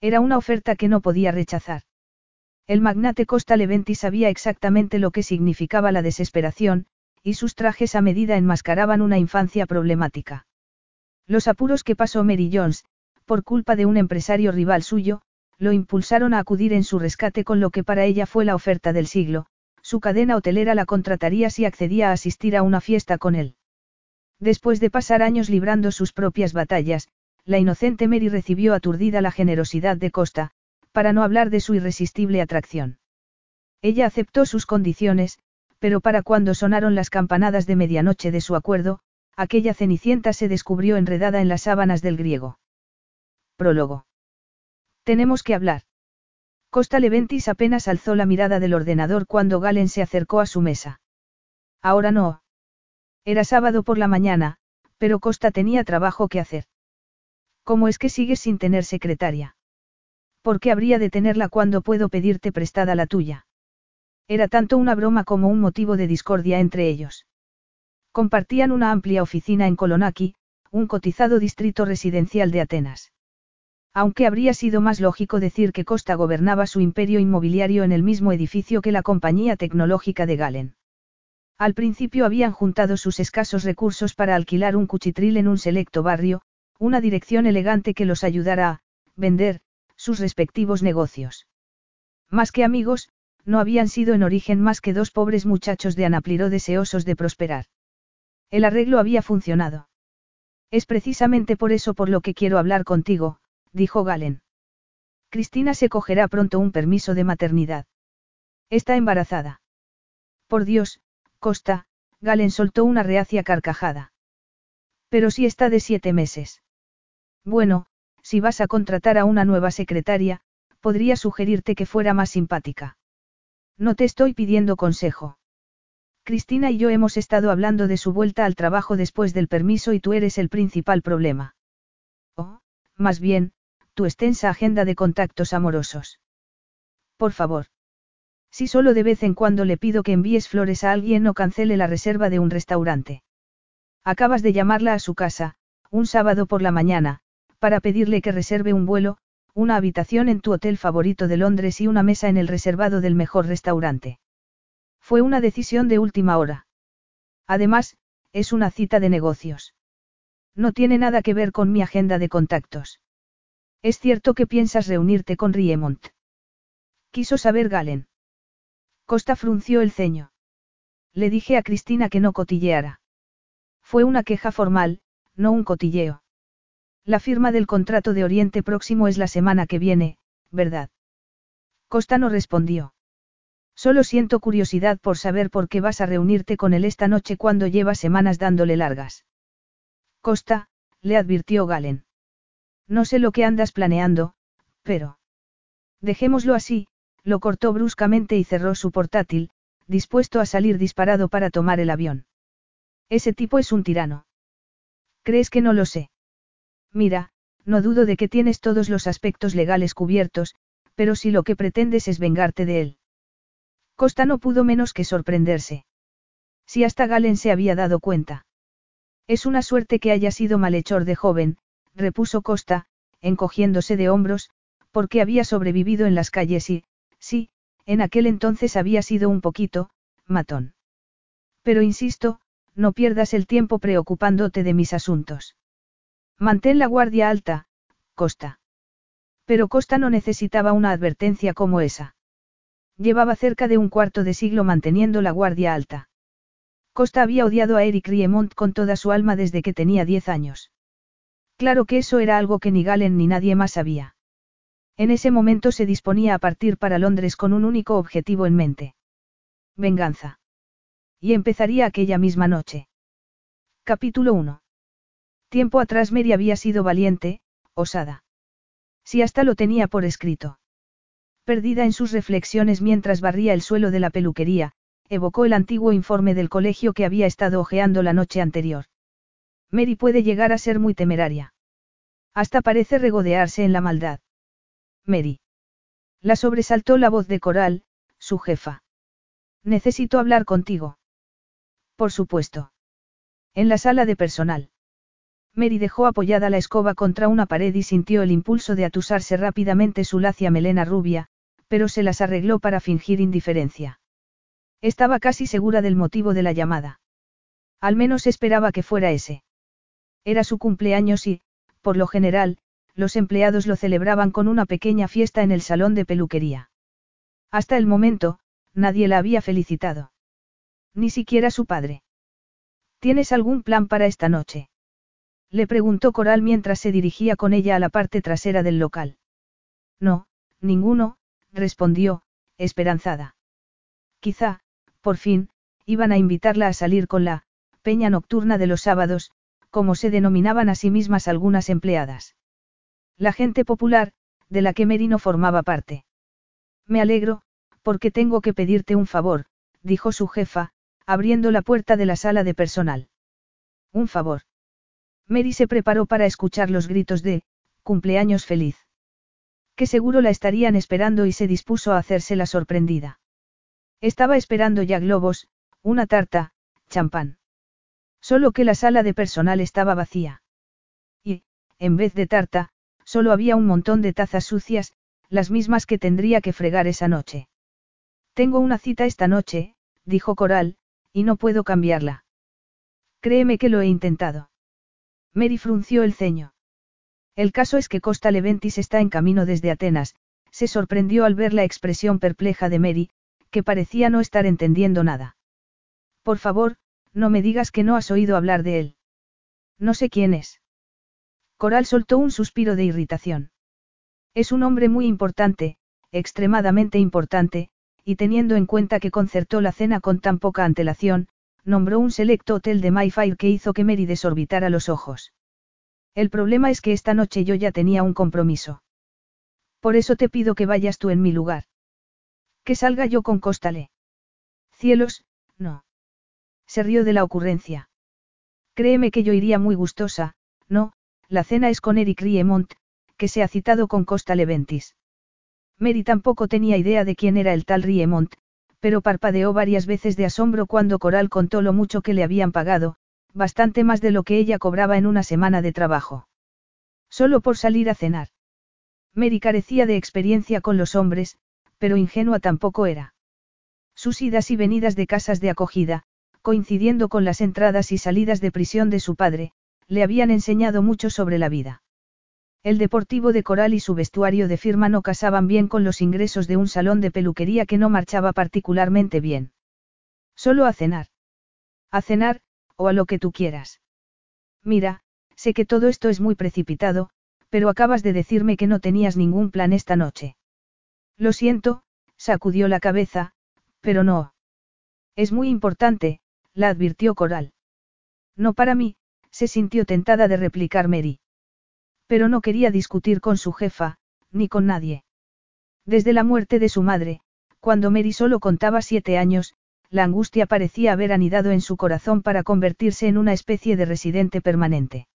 Era una oferta que no podía rechazar. El magnate Costa Leventi sabía exactamente lo que significaba la desesperación, y sus trajes a medida enmascaraban una infancia problemática. Los apuros que pasó Mary Jones, por culpa de un empresario rival suyo, lo impulsaron a acudir en su rescate con lo que para ella fue la oferta del siglo, su cadena hotelera la contrataría si accedía a asistir a una fiesta con él. Después de pasar años librando sus propias batallas, la inocente Mary recibió aturdida la generosidad de Costa, para no hablar de su irresistible atracción. Ella aceptó sus condiciones, pero para cuando sonaron las campanadas de medianoche de su acuerdo, aquella cenicienta se descubrió enredada en las sábanas del griego. Prólogo. Tenemos que hablar. Costa Leventis apenas alzó la mirada del ordenador cuando Galen se acercó a su mesa. Ahora no. Era sábado por la mañana, pero Costa tenía trabajo que hacer. ¿Cómo es que sigues sin tener secretaria? ¿Por qué habría de tenerla cuando puedo pedirte prestada la tuya? Era tanto una broma como un motivo de discordia entre ellos. Compartían una amplia oficina en Kolonaki, un cotizado distrito residencial de Atenas. Aunque habría sido más lógico decir que Costa gobernaba su imperio inmobiliario en el mismo edificio que la compañía tecnológica de Galen. Al principio habían juntado sus escasos recursos para alquilar un cuchitril en un selecto barrio, una dirección elegante que los ayudara a vender sus respectivos negocios. Más que amigos, no habían sido en origen más que dos pobres muchachos de Anapliro deseosos de prosperar. El arreglo había funcionado. Es precisamente por eso por lo que quiero hablar contigo, dijo Galen. Cristina se cogerá pronto un permiso de maternidad. Está embarazada. Por Dios, Costa, Galen soltó una reacia carcajada. Pero si está de siete meses. Bueno, si vas a contratar a una nueva secretaria, podría sugerirte que fuera más simpática. No te estoy pidiendo consejo. Cristina y yo hemos estado hablando de su vuelta al trabajo después del permiso y tú eres el principal problema. Oh, más bien, tu extensa agenda de contactos amorosos. Por favor. Si solo de vez en cuando le pido que envíes flores a alguien o cancele la reserva de un restaurante. Acabas de llamarla a su casa, un sábado por la mañana, para pedirle que reserve un vuelo, una habitación en tu hotel favorito de Londres y una mesa en el reservado del mejor restaurante. Fue una decisión de última hora. Además, es una cita de negocios. No tiene nada que ver con mi agenda de contactos. Es cierto que piensas reunirte con Riemont. Quiso saber Galen. Costa frunció el ceño. Le dije a Cristina que no cotilleara. Fue una queja formal, no un cotilleo. La firma del contrato de Oriente Próximo es la semana que viene, ¿verdad? Costa no respondió. Solo siento curiosidad por saber por qué vas a reunirte con él esta noche cuando lleva semanas dándole largas. Costa, le advirtió Galen. No sé lo que andas planeando, pero... Dejémoslo así, lo cortó bruscamente y cerró su portátil, dispuesto a salir disparado para tomar el avión. Ese tipo es un tirano. ¿Crees que no lo sé? Mira, no dudo de que tienes todos los aspectos legales cubiertos, pero si lo que pretendes es vengarte de él. Costa no pudo menos que sorprenderse. Si hasta Galen se había dado cuenta. Es una suerte que haya sido malhechor de joven, repuso Costa, encogiéndose de hombros, porque había sobrevivido en las calles y, sí, en aquel entonces había sido un poquito, matón. Pero insisto, no pierdas el tiempo preocupándote de mis asuntos. Mantén la guardia alta, Costa. Pero Costa no necesitaba una advertencia como esa. Llevaba cerca de un cuarto de siglo manteniendo la guardia alta. Costa había odiado a Eric Riemont con toda su alma desde que tenía diez años. Claro que eso era algo que ni Galen ni nadie más sabía. En ese momento se disponía a partir para Londres con un único objetivo en mente. Venganza. Y empezaría aquella misma noche. Capítulo 1. Tiempo atrás Mary había sido valiente, osada. Si hasta lo tenía por escrito. Perdida en sus reflexiones mientras barría el suelo de la peluquería, evocó el antiguo informe del colegio que había estado hojeando la noche anterior. Mary puede llegar a ser muy temeraria. Hasta parece regodearse en la maldad. Mary. La sobresaltó la voz de Coral, su jefa. Necesito hablar contigo. Por supuesto. En la sala de personal. Mary dejó apoyada la escoba contra una pared y sintió el impulso de atusarse rápidamente su lacia melena rubia, pero se las arregló para fingir indiferencia. Estaba casi segura del motivo de la llamada. Al menos esperaba que fuera ese. Era su cumpleaños y, por lo general, los empleados lo celebraban con una pequeña fiesta en el salón de peluquería. Hasta el momento, nadie la había felicitado. Ni siquiera su padre. ¿Tienes algún plan para esta noche? Le preguntó Coral mientras se dirigía con ella a la parte trasera del local. No, ninguno, respondió, esperanzada. Quizá, por fin, iban a invitarla a salir con la peña nocturna de los sábados, como se denominaban a sí mismas algunas empleadas. La gente popular, de la que Merino formaba parte. Me alegro, porque tengo que pedirte un favor, dijo su jefa, abriendo la puerta de la sala de personal. Un favor. Mary se preparó para escuchar los gritos de, cumpleaños feliz. Que seguro la estarían esperando y se dispuso a hacerse la sorprendida. Estaba esperando ya globos, una tarta, champán. Solo que la sala de personal estaba vacía. Y, en vez de tarta, solo había un montón de tazas sucias, las mismas que tendría que fregar esa noche. Tengo una cita esta noche, dijo Coral, y no puedo cambiarla. Créeme que lo he intentado. Mary frunció el ceño. El caso es que Costa Leventis está en camino desde Atenas, se sorprendió al ver la expresión perpleja de Mary, que parecía no estar entendiendo nada. Por favor, no me digas que no has oído hablar de él. No sé quién es. Coral soltó un suspiro de irritación. Es un hombre muy importante, extremadamente importante, y teniendo en cuenta que concertó la cena con tan poca antelación, nombró un selecto hotel de Mayfair que hizo que Mary desorbitara los ojos. El problema es que esta noche yo ya tenía un compromiso. Por eso te pido que vayas tú en mi lugar. Que salga yo con Cóstale. Cielos, no. Se rió de la ocurrencia. Créeme que yo iría muy gustosa, no, la cena es con Eric Riemont, que se ha citado con Costa Leventis. Mary tampoco tenía idea de quién era el tal Riemont, pero parpadeó varias veces de asombro cuando Coral contó lo mucho que le habían pagado, bastante más de lo que ella cobraba en una semana de trabajo. Solo por salir a cenar. Mary carecía de experiencia con los hombres, pero ingenua tampoco era. Sus idas y venidas de casas de acogida, coincidiendo con las entradas y salidas de prisión de su padre, le habían enseñado mucho sobre la vida. El deportivo de coral y su vestuario de firma no casaban bien con los ingresos de un salón de peluquería que no marchaba particularmente bien. Solo a cenar. A cenar, o a lo que tú quieras. Mira, sé que todo esto es muy precipitado, pero acabas de decirme que no tenías ningún plan esta noche. Lo siento, sacudió la cabeza, pero no. Es muy importante, la advirtió Coral. No para mí, se sintió tentada de replicar Mary. Pero no quería discutir con su jefa, ni con nadie. Desde la muerte de su madre, cuando Mary solo contaba siete años, la angustia parecía haber anidado en su corazón para convertirse en una especie de residente permanente.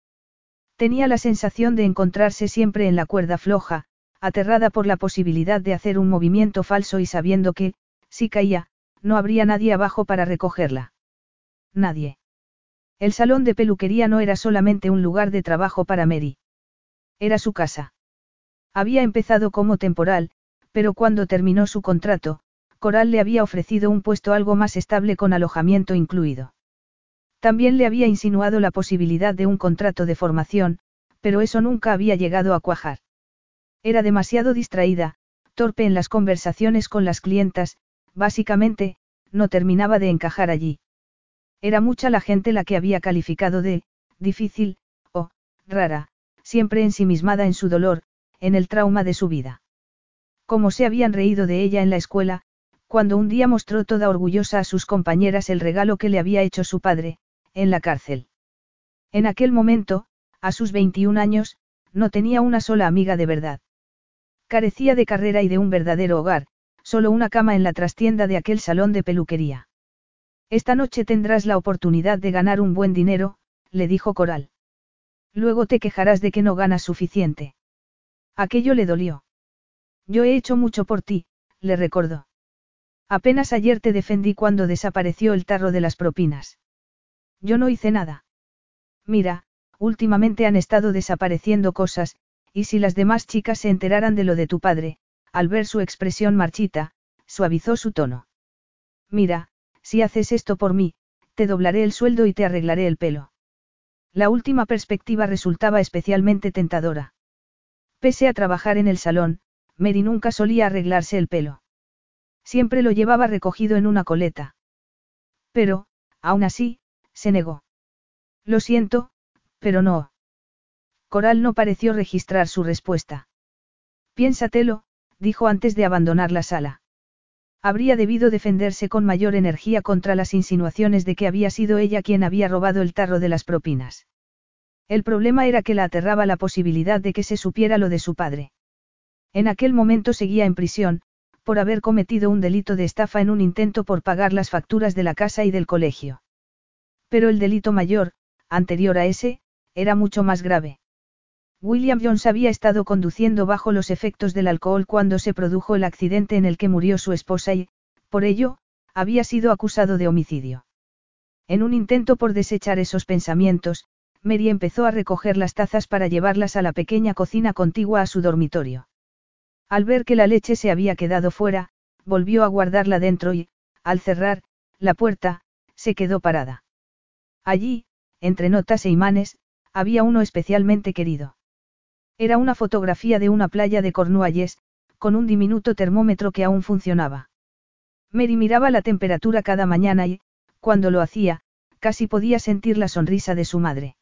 Tenía la sensación de encontrarse siempre en la cuerda floja, aterrada por la posibilidad de hacer un movimiento falso y sabiendo que, si caía, no habría nadie abajo para recogerla. Nadie. El salón de peluquería no era solamente un lugar de trabajo para Mary. Era su casa. Había empezado como temporal, pero cuando terminó su contrato, Coral le había ofrecido un puesto algo más estable con alojamiento incluido. También le había insinuado la posibilidad de un contrato de formación, pero eso nunca había llegado a cuajar. Era demasiado distraída, torpe en las conversaciones con las clientas, básicamente, no terminaba de encajar allí. Era mucha la gente la que había calificado de, difícil, o, rara, siempre ensimismada en su dolor, en el trauma de su vida. Como se habían reído de ella en la escuela, cuando un día mostró toda orgullosa a sus compañeras el regalo que le había hecho su padre, en la cárcel. En aquel momento, a sus 21 años, no tenía una sola amiga de verdad. Carecía de carrera y de un verdadero hogar, solo una cama en la trastienda de aquel salón de peluquería. Esta noche tendrás la oportunidad de ganar un buen dinero, le dijo Coral. Luego te quejarás de que no ganas suficiente. Aquello le dolió. Yo he hecho mucho por ti, le recordó. Apenas ayer te defendí cuando desapareció el tarro de las propinas. Yo no hice nada. Mira, últimamente han estado desapareciendo cosas, y si las demás chicas se enteraran de lo de tu padre, al ver su expresión marchita, suavizó su tono. Mira, si haces esto por mí, te doblaré el sueldo y te arreglaré el pelo. La última perspectiva resultaba especialmente tentadora. Pese a trabajar en el salón, Mary nunca solía arreglarse el pelo. Siempre lo llevaba recogido en una coleta. Pero, aún así, se negó. Lo siento, pero no. Coral no pareció registrar su respuesta. Piénsatelo, dijo antes de abandonar la sala. Habría debido defenderse con mayor energía contra las insinuaciones de que había sido ella quien había robado el tarro de las propinas. El problema era que la aterraba la posibilidad de que se supiera lo de su padre. En aquel momento seguía en prisión, por haber cometido un delito de estafa en un intento por pagar las facturas de la casa y del colegio. Pero el delito mayor, anterior a ese, era mucho más grave. William Jones había estado conduciendo bajo los efectos del alcohol cuando se produjo el accidente en el que murió su esposa y, por ello, había sido acusado de homicidio. En un intento por desechar esos pensamientos, Mary empezó a recoger las tazas para llevarlas a la pequeña cocina contigua a su dormitorio. Al ver que la leche se había quedado fuera, volvió a guardarla dentro y, al cerrar, la puerta, se quedó parada. Allí, entre notas e imanes, había uno especialmente querido. Era una fotografía de una playa de Cornualles, con un diminuto termómetro que aún funcionaba. Mary miraba la temperatura cada mañana y, cuando lo hacía, casi podía sentir la sonrisa de su madre.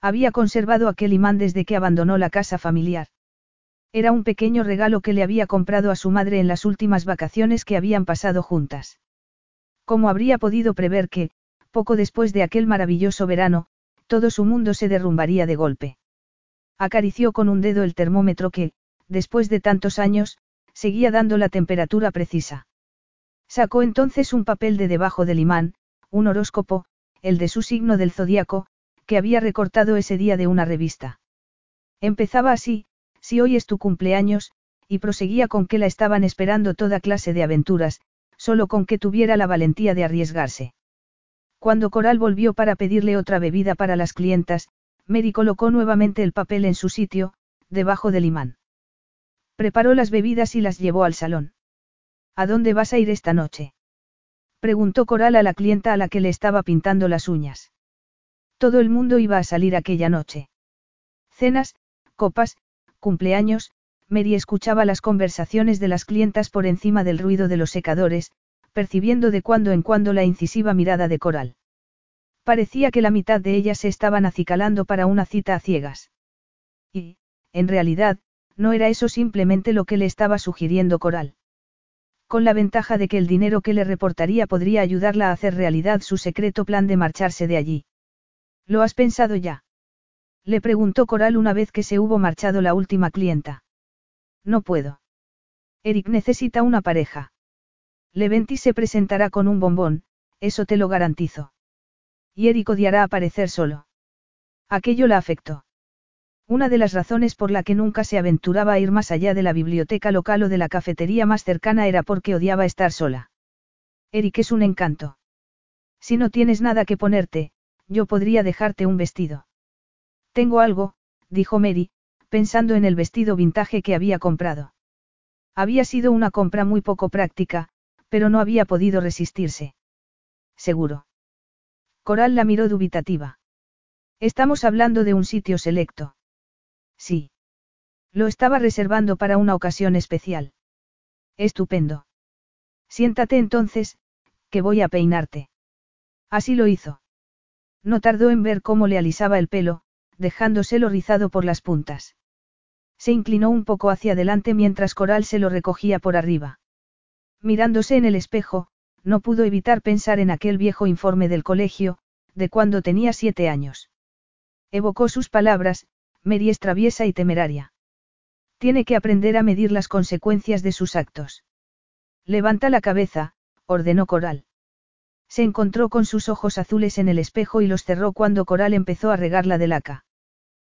Había conservado aquel imán desde que abandonó la casa familiar. Era un pequeño regalo que le había comprado a su madre en las últimas vacaciones que habían pasado juntas. ¿Cómo habría podido prever que, poco después de aquel maravilloso verano, todo su mundo se derrumbaría de golpe? Acarició con un dedo el termómetro que, después de tantos años, seguía dando la temperatura precisa. Sacó entonces un papel de debajo del imán, un horóscopo, el de su signo del zodiaco, que había recortado ese día de una revista. Empezaba así, si hoy es tu cumpleaños, y proseguía con que la estaban esperando toda clase de aventuras, solo con que tuviera la valentía de arriesgarse. Cuando Coral volvió para pedirle otra bebida para las clientas, Mary colocó nuevamente el papel en su sitio, debajo del imán. Preparó las bebidas y las llevó al salón. ¿A dónde vas a ir esta noche? Preguntó Coral a la clienta a la que le estaba pintando las uñas. Todo el mundo iba a salir aquella noche. Cenas, copas, cumpleaños, Mary escuchaba las conversaciones de las clientas por encima del ruido de los secadores, percibiendo de cuando en cuando la incisiva mirada de Coral. Parecía que la mitad de ellas se estaban acicalando para una cita a ciegas. Y, en realidad, no era eso simplemente lo que le estaba sugiriendo Coral. Con la ventaja de que el dinero que le reportaría podría ayudarla a hacer realidad su secreto plan de marcharse de allí. ¿Lo has pensado ya? Le preguntó Coral una vez que se hubo marchado la última clienta. No puedo. Eric necesita una pareja. Leventi se presentará con un bombón, eso te lo garantizo. Y Eric odiará aparecer solo. Aquello la afectó. Una de las razones por la que nunca se aventuraba a ir más allá de la biblioteca local o de la cafetería más cercana era porque odiaba estar sola. Eric es un encanto. Si no tienes nada que ponerte, yo podría dejarte un vestido. Tengo algo, dijo Mary, pensando en el vestido vintage que había comprado. Había sido una compra muy poco práctica, pero no había podido resistirse. Seguro. Coral la miró dubitativa. Estamos hablando de un sitio selecto. Sí. Lo estaba reservando para una ocasión especial. Estupendo. Siéntate entonces, que voy a peinarte. Así lo hizo. No tardó en ver cómo le alisaba el pelo, dejándoselo rizado por las puntas. Se inclinó un poco hacia adelante mientras Coral se lo recogía por arriba. Mirándose en el espejo, no pudo evitar pensar en aquel viejo informe del colegio, de cuando tenía siete años. Evocó sus palabras, Mary es traviesa y temeraria. Tiene que aprender a medir las consecuencias de sus actos. Levanta la cabeza, ordenó Coral. Se encontró con sus ojos azules en el espejo y los cerró cuando Coral empezó a regarla de laca.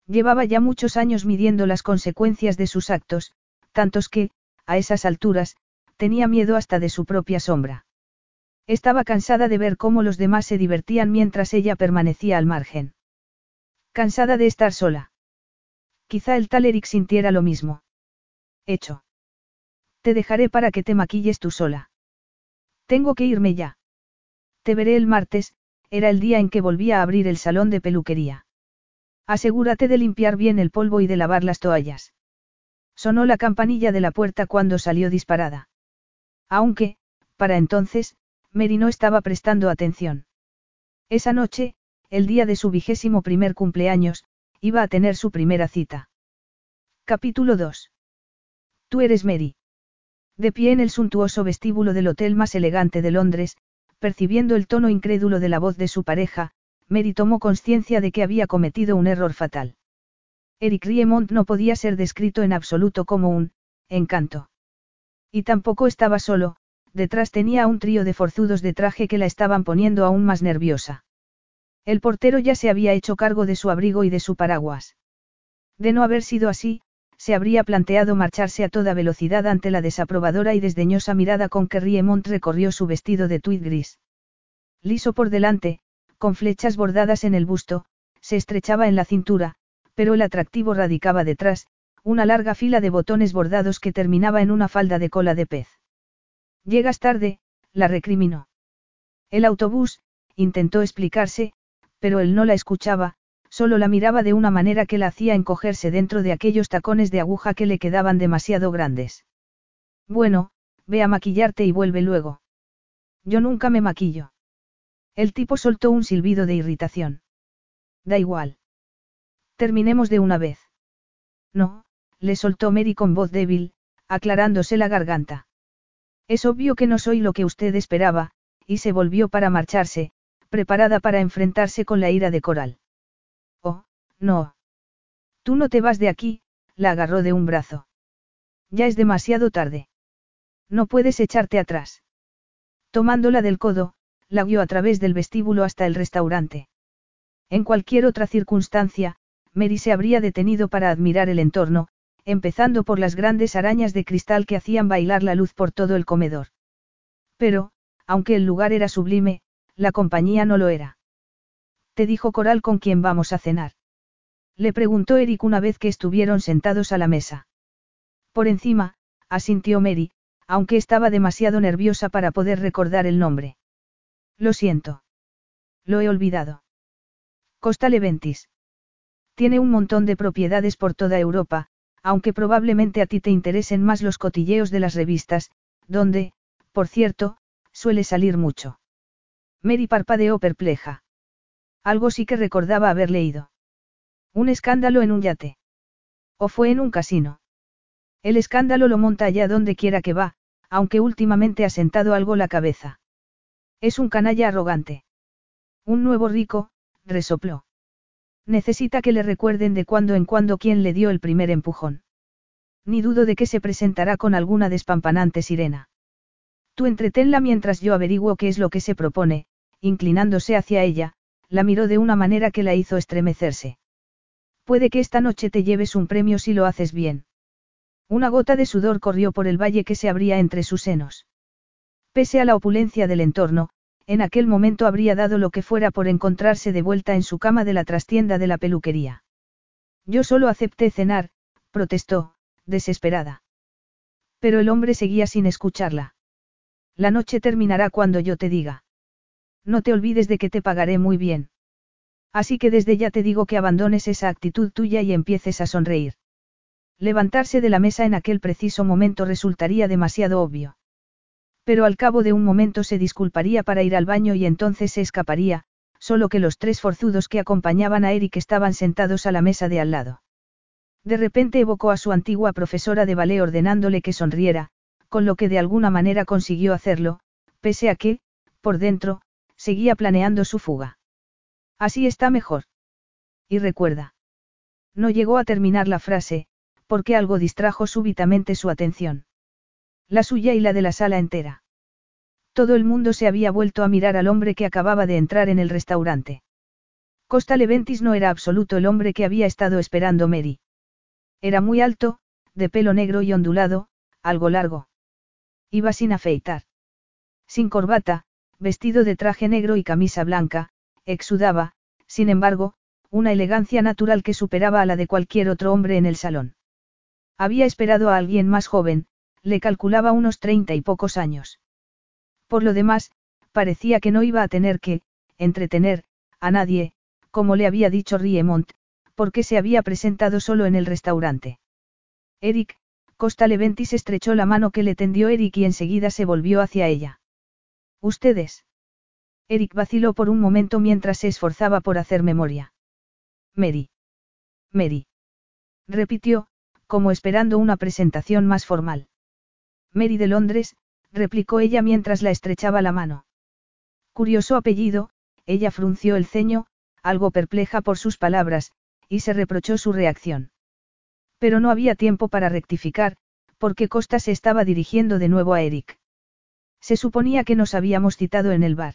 Llevaba ya muchos años midiendo las consecuencias de sus actos, tantos que, a esas alturas, tenía miedo hasta de su propia sombra. Estaba cansada de ver cómo los demás se divertían mientras ella permanecía al margen. Cansada de estar sola. Quizá el tal Eric sintiera lo mismo. Hecho. Te dejaré para que te maquilles tú sola. Tengo que irme ya. Te veré el martes, era el día en que volvía a abrir el salón de peluquería. Asegúrate de limpiar bien el polvo y de lavar las toallas. Sonó la campanilla de la puerta cuando salió disparada. Aunque, para entonces, Mary no estaba prestando atención. Esa noche, el día de su vigésimo primer cumpleaños, iba a tener su primera cita. Capítulo 2. Tú eres Mary. De pie en el suntuoso vestíbulo del hotel más elegante de Londres, percibiendo el tono incrédulo de la voz de su pareja, Mary tomó conciencia de que había cometido un error fatal. Eric Riemont no podía ser descrito en absoluto como un encanto. Y tampoco estaba solo, detrás tenía un trío de forzudos de traje que la estaban poniendo aún más nerviosa. El portero ya se había hecho cargo de su abrigo y de su paraguas. De no haber sido así, se habría planteado marcharse a toda velocidad ante la desaprobadora y desdeñosa mirada con que Riemont recorrió su vestido de tweed gris. Liso por delante, con flechas bordadas en el busto, se estrechaba en la cintura, pero el atractivo radicaba detrás, una larga fila de botones bordados que terminaba en una falda de cola de pez. Llegas tarde, la recriminó. El autobús, intentó explicarse, pero él no la escuchaba, solo la miraba de una manera que la hacía encogerse dentro de aquellos tacones de aguja que le quedaban demasiado grandes. Bueno, ve a maquillarte y vuelve luego. Yo nunca me maquillo. El tipo soltó un silbido de irritación. Da igual. Terminemos de una vez. No, le soltó Mary con voz débil, aclarándose la garganta. Es obvio que no soy lo que usted esperaba, y se volvió para marcharse, preparada para enfrentarse con la ira de Coral. Oh, no. Tú no te vas de aquí, la agarró de un brazo. Ya es demasiado tarde. No puedes echarte atrás. Tomándola del codo, la guió a través del vestíbulo hasta el restaurante. En cualquier otra circunstancia, Mary se habría detenido para admirar el entorno, empezando por las grandes arañas de cristal que hacían bailar la luz por todo el comedor. Pero, aunque el lugar era sublime, la compañía no lo era. ¿Te dijo Coral con quién vamos a cenar? Le preguntó Eric una vez que estuvieron sentados a la mesa. Por encima, asintió Mary, aunque estaba demasiado nerviosa para poder recordar el nombre. Lo siento. Lo he olvidado. Costa Leventis. Tiene un montón de propiedades por toda Europa, aunque probablemente a ti te interesen más los cotilleos de las revistas, donde, por cierto, suele salir mucho. Mary parpadeó perpleja. Algo sí que recordaba haber leído. Un escándalo en un yate. O fue en un casino. El escándalo lo monta allá donde quiera que va, aunque últimamente ha sentado algo la cabeza. Es un canalla arrogante. Un nuevo rico, resopló. Necesita que le recuerden de cuando en cuando quién le dio el primer empujón. Ni dudo de que se presentará con alguna despampanante sirena. Tú entretenla mientras yo averiguo qué es lo que se propone, inclinándose hacia ella, la miró de una manera que la hizo estremecerse. Puede que esta noche te lleves un premio si lo haces bien. Una gota de sudor corrió por el valle que se abría entre sus senos. Pese a la opulencia del entorno, en aquel momento habría dado lo que fuera por encontrarse de vuelta en su cama de la trastienda de la peluquería. Yo solo acepté cenar, protestó, desesperada. Pero el hombre seguía sin escucharla. La noche terminará cuando yo te diga. No te olvides de que te pagaré muy bien. Así que desde ya te digo que abandones esa actitud tuya y empieces a sonreír. Levantarse de la mesa en aquel preciso momento resultaría demasiado obvio. Pero al cabo de un momento se disculparía para ir al baño y entonces se escaparía, solo que los tres forzudos que acompañaban a Eric estaban sentados a la mesa de al lado. De repente evocó a su antigua profesora de ballet ordenándole que sonriera, con lo que de alguna manera consiguió hacerlo, pese a que, por dentro, seguía planeando su fuga. Así está mejor. Y recuerda. No llegó a terminar la frase, porque algo distrajo súbitamente su atención. La suya y la de la sala entera. Todo el mundo se había vuelto a mirar al hombre que acababa de entrar en el restaurante. Costa Leventis no era absoluto el hombre que había estado esperando Mary. Era muy alto, de pelo negro y ondulado, algo largo. Iba sin afeitar. Sin corbata, vestido de traje negro y camisa blanca, exudaba, sin embargo, una elegancia natural que superaba a la de cualquier otro hombre en el salón. Había esperado a alguien más joven, le calculaba unos treinta y pocos años. Por lo demás, parecía que no iba a tener que, entretener, a nadie, como le había dicho Riemont, porque se había presentado solo en el restaurante. Eric, Costa Leventis estrechó la mano que le tendió Eric y enseguida se volvió hacia ella. ¿Ustedes? Eric vaciló por un momento mientras se esforzaba por hacer memoria. Mary. Mary. Repitió, como esperando una presentación más formal. Mary de Londres, replicó ella mientras la estrechaba la mano. Curioso apellido, ella frunció el ceño, algo perpleja por sus palabras, y se reprochó su reacción. Pero no había tiempo para rectificar, porque Costa se estaba dirigiendo de nuevo a Eric. Se suponía que nos habíamos citado en el bar.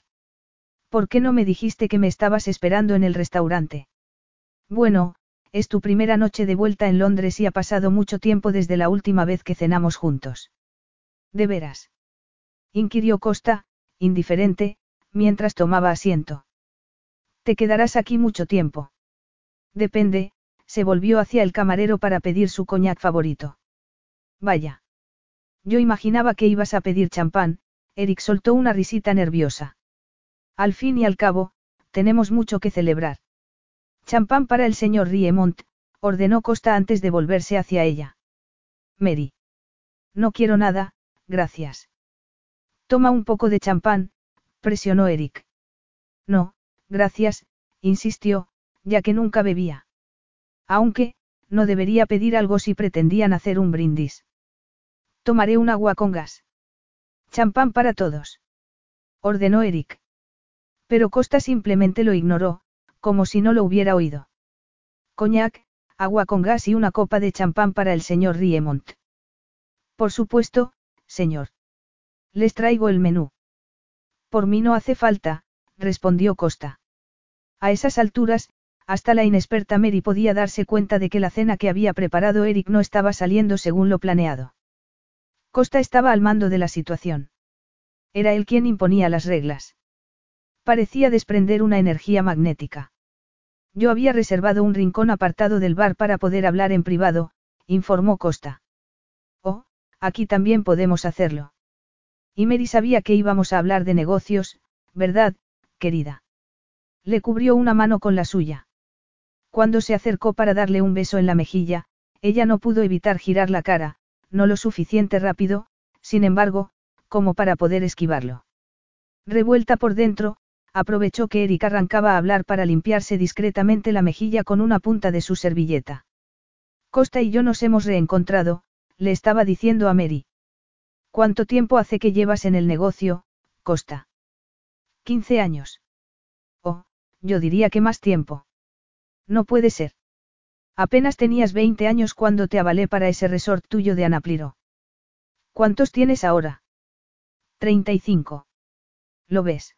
¿Por qué no me dijiste que me estabas esperando en el restaurante? Bueno, es tu primera noche de vuelta en Londres y ha pasado mucho tiempo desde la última vez que cenamos juntos. ¿De veras? inquirió Costa, indiferente, mientras tomaba asiento. ¿Te quedarás aquí mucho tiempo? Depende, se volvió hacia el camarero para pedir su coñac favorito. Vaya. Yo imaginaba que ibas a pedir champán, Eric soltó una risita nerviosa. Al fin y al cabo, tenemos mucho que celebrar. Champán para el señor Riemont, ordenó Costa antes de volverse hacia ella. Mary. No quiero nada, gracias. Toma un poco de champán, presionó Eric. No, gracias, insistió, ya que nunca bebía. Aunque, no debería pedir algo si pretendían hacer un brindis. Tomaré un agua con gas. Champán para todos. Ordenó Eric. Pero Costa simplemente lo ignoró, como si no lo hubiera oído. Coñac, agua con gas y una copa de champán para el señor Riemont. Por supuesto, señor. Les traigo el menú. Por mí no hace falta, respondió Costa. A esas alturas, hasta la inexperta Mary podía darse cuenta de que la cena que había preparado Eric no estaba saliendo según lo planeado. Costa estaba al mando de la situación. Era él quien imponía las reglas. Parecía desprender una energía magnética. Yo había reservado un rincón apartado del bar para poder hablar en privado, informó Costa. Aquí también podemos hacerlo. Y Mary sabía que íbamos a hablar de negocios, ¿verdad, querida? Le cubrió una mano con la suya. Cuando se acercó para darle un beso en la mejilla, ella no pudo evitar girar la cara, no lo suficiente rápido, sin embargo, como para poder esquivarlo. Revuelta por dentro, aprovechó que Eric arrancaba a hablar para limpiarse discretamente la mejilla con una punta de su servilleta. Costa y yo nos hemos reencontrado, le estaba diciendo a Mary. ¿Cuánto tiempo hace que llevas en el negocio, Costa? 15 años. Oh, yo diría que más tiempo. No puede ser. Apenas tenías 20 años cuando te avalé para ese resort tuyo de Anapliro. ¿Cuántos tienes ahora? 35. ¿Lo ves?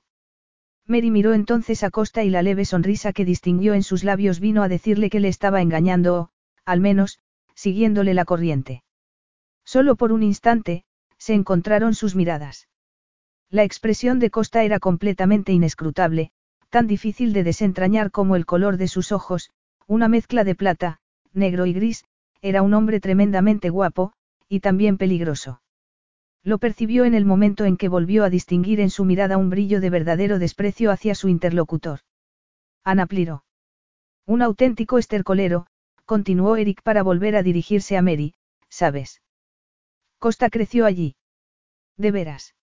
Mary miró entonces a Costa y la leve sonrisa que distinguió en sus labios vino a decirle que le estaba engañando o, al menos, siguiéndole la corriente. Solo por un instante, se encontraron sus miradas. La expresión de Costa era completamente inescrutable, tan difícil de desentrañar como el color de sus ojos, una mezcla de plata, negro y gris, era un hombre tremendamente guapo, y también peligroso. Lo percibió en el momento en que volvió a distinguir en su mirada un brillo de verdadero desprecio hacia su interlocutor. Ana Pliro. Un auténtico estercolero, continuó Eric para volver a dirigirse a Mary, ¿sabes? Costa creció allí. ¿De veras?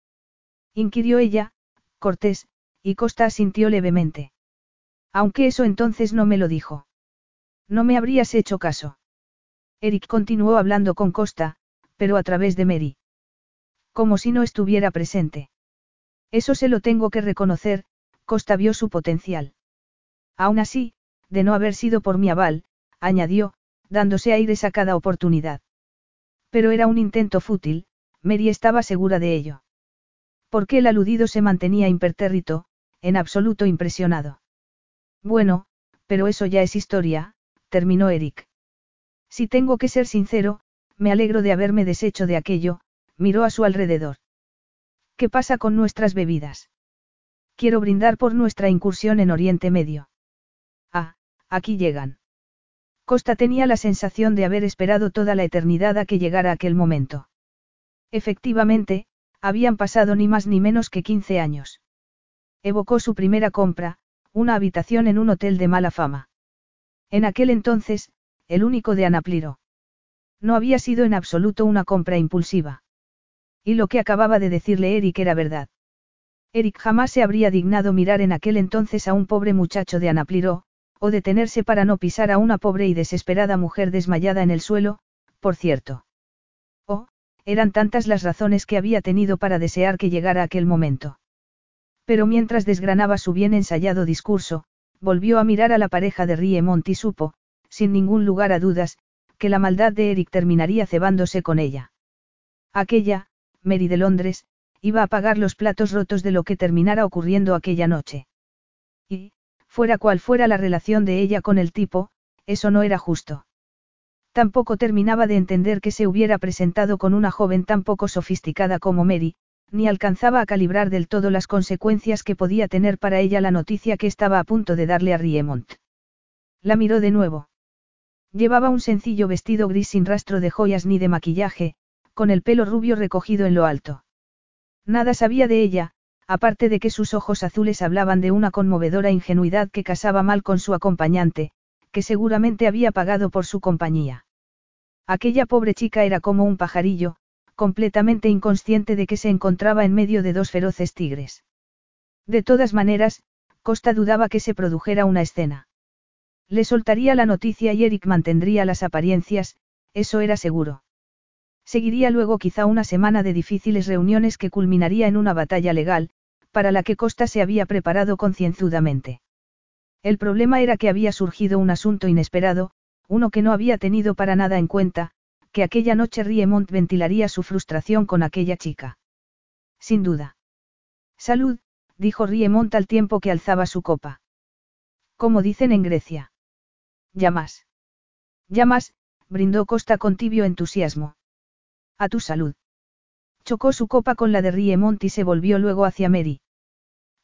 inquirió ella, cortés, y Costa asintió levemente. Aunque eso entonces no me lo dijo. No me habrías hecho caso. Eric continuó hablando con Costa, pero a través de Mary. Como si no estuviera presente. Eso se lo tengo que reconocer, Costa vio su potencial. Aún así, de no haber sido por mi aval, añadió, dándose aires a cada oportunidad. Pero era un intento fútil, Mary estaba segura de ello. Porque el aludido se mantenía impertérrito, en absoluto impresionado. Bueno, pero eso ya es historia, terminó Eric. Si tengo que ser sincero, me alegro de haberme deshecho de aquello, miró a su alrededor. ¿Qué pasa con nuestras bebidas? Quiero brindar por nuestra incursión en Oriente Medio. Ah, aquí llegan. Costa tenía la sensación de haber esperado toda la eternidad a que llegara aquel momento. Efectivamente, habían pasado ni más ni menos que 15 años. Evocó su primera compra, una habitación en un hotel de mala fama. En aquel entonces, el único de Anapliro. No había sido en absoluto una compra impulsiva. Y lo que acababa de decirle Eric era verdad. Eric jamás se habría dignado mirar en aquel entonces a un pobre muchacho de Anapliro, o detenerse para no pisar a una pobre y desesperada mujer desmayada en el suelo, por cierto. Oh, eran tantas las razones que había tenido para desear que llegara aquel momento. Pero mientras desgranaba su bien ensayado discurso, volvió a mirar a la pareja de Riemont y supo, sin ningún lugar a dudas, que la maldad de Eric terminaría cebándose con ella. Aquella, Mary de Londres, iba a pagar los platos rotos de lo que terminara ocurriendo aquella noche. Y, Fuera cual fuera la relación de ella con el tipo, eso no era justo. Tampoco terminaba de entender que se hubiera presentado con una joven tan poco sofisticada como Mary, ni alcanzaba a calibrar del todo las consecuencias que podía tener para ella la noticia que estaba a punto de darle a Riemont. La miró de nuevo. Llevaba un sencillo vestido gris sin rastro de joyas ni de maquillaje, con el pelo rubio recogido en lo alto. Nada sabía de ella, aparte de que sus ojos azules hablaban de una conmovedora ingenuidad que casaba mal con su acompañante, que seguramente había pagado por su compañía. Aquella pobre chica era como un pajarillo, completamente inconsciente de que se encontraba en medio de dos feroces tigres. De todas maneras, Costa dudaba que se produjera una escena. Le soltaría la noticia y Eric mantendría las apariencias, eso era seguro. Seguiría luego quizá una semana de difíciles reuniones que culminaría en una batalla legal, para la que Costa se había preparado concienzudamente. El problema era que había surgido un asunto inesperado, uno que no había tenido para nada en cuenta, que aquella noche Riemont ventilaría su frustración con aquella chica. Sin duda. Salud, dijo Riemont al tiempo que alzaba su copa. Como dicen en Grecia. Llamas. Llamas, brindó Costa con tibio entusiasmo. A tu salud. Chocó su copa con la de Riemont y se volvió luego hacia Mary.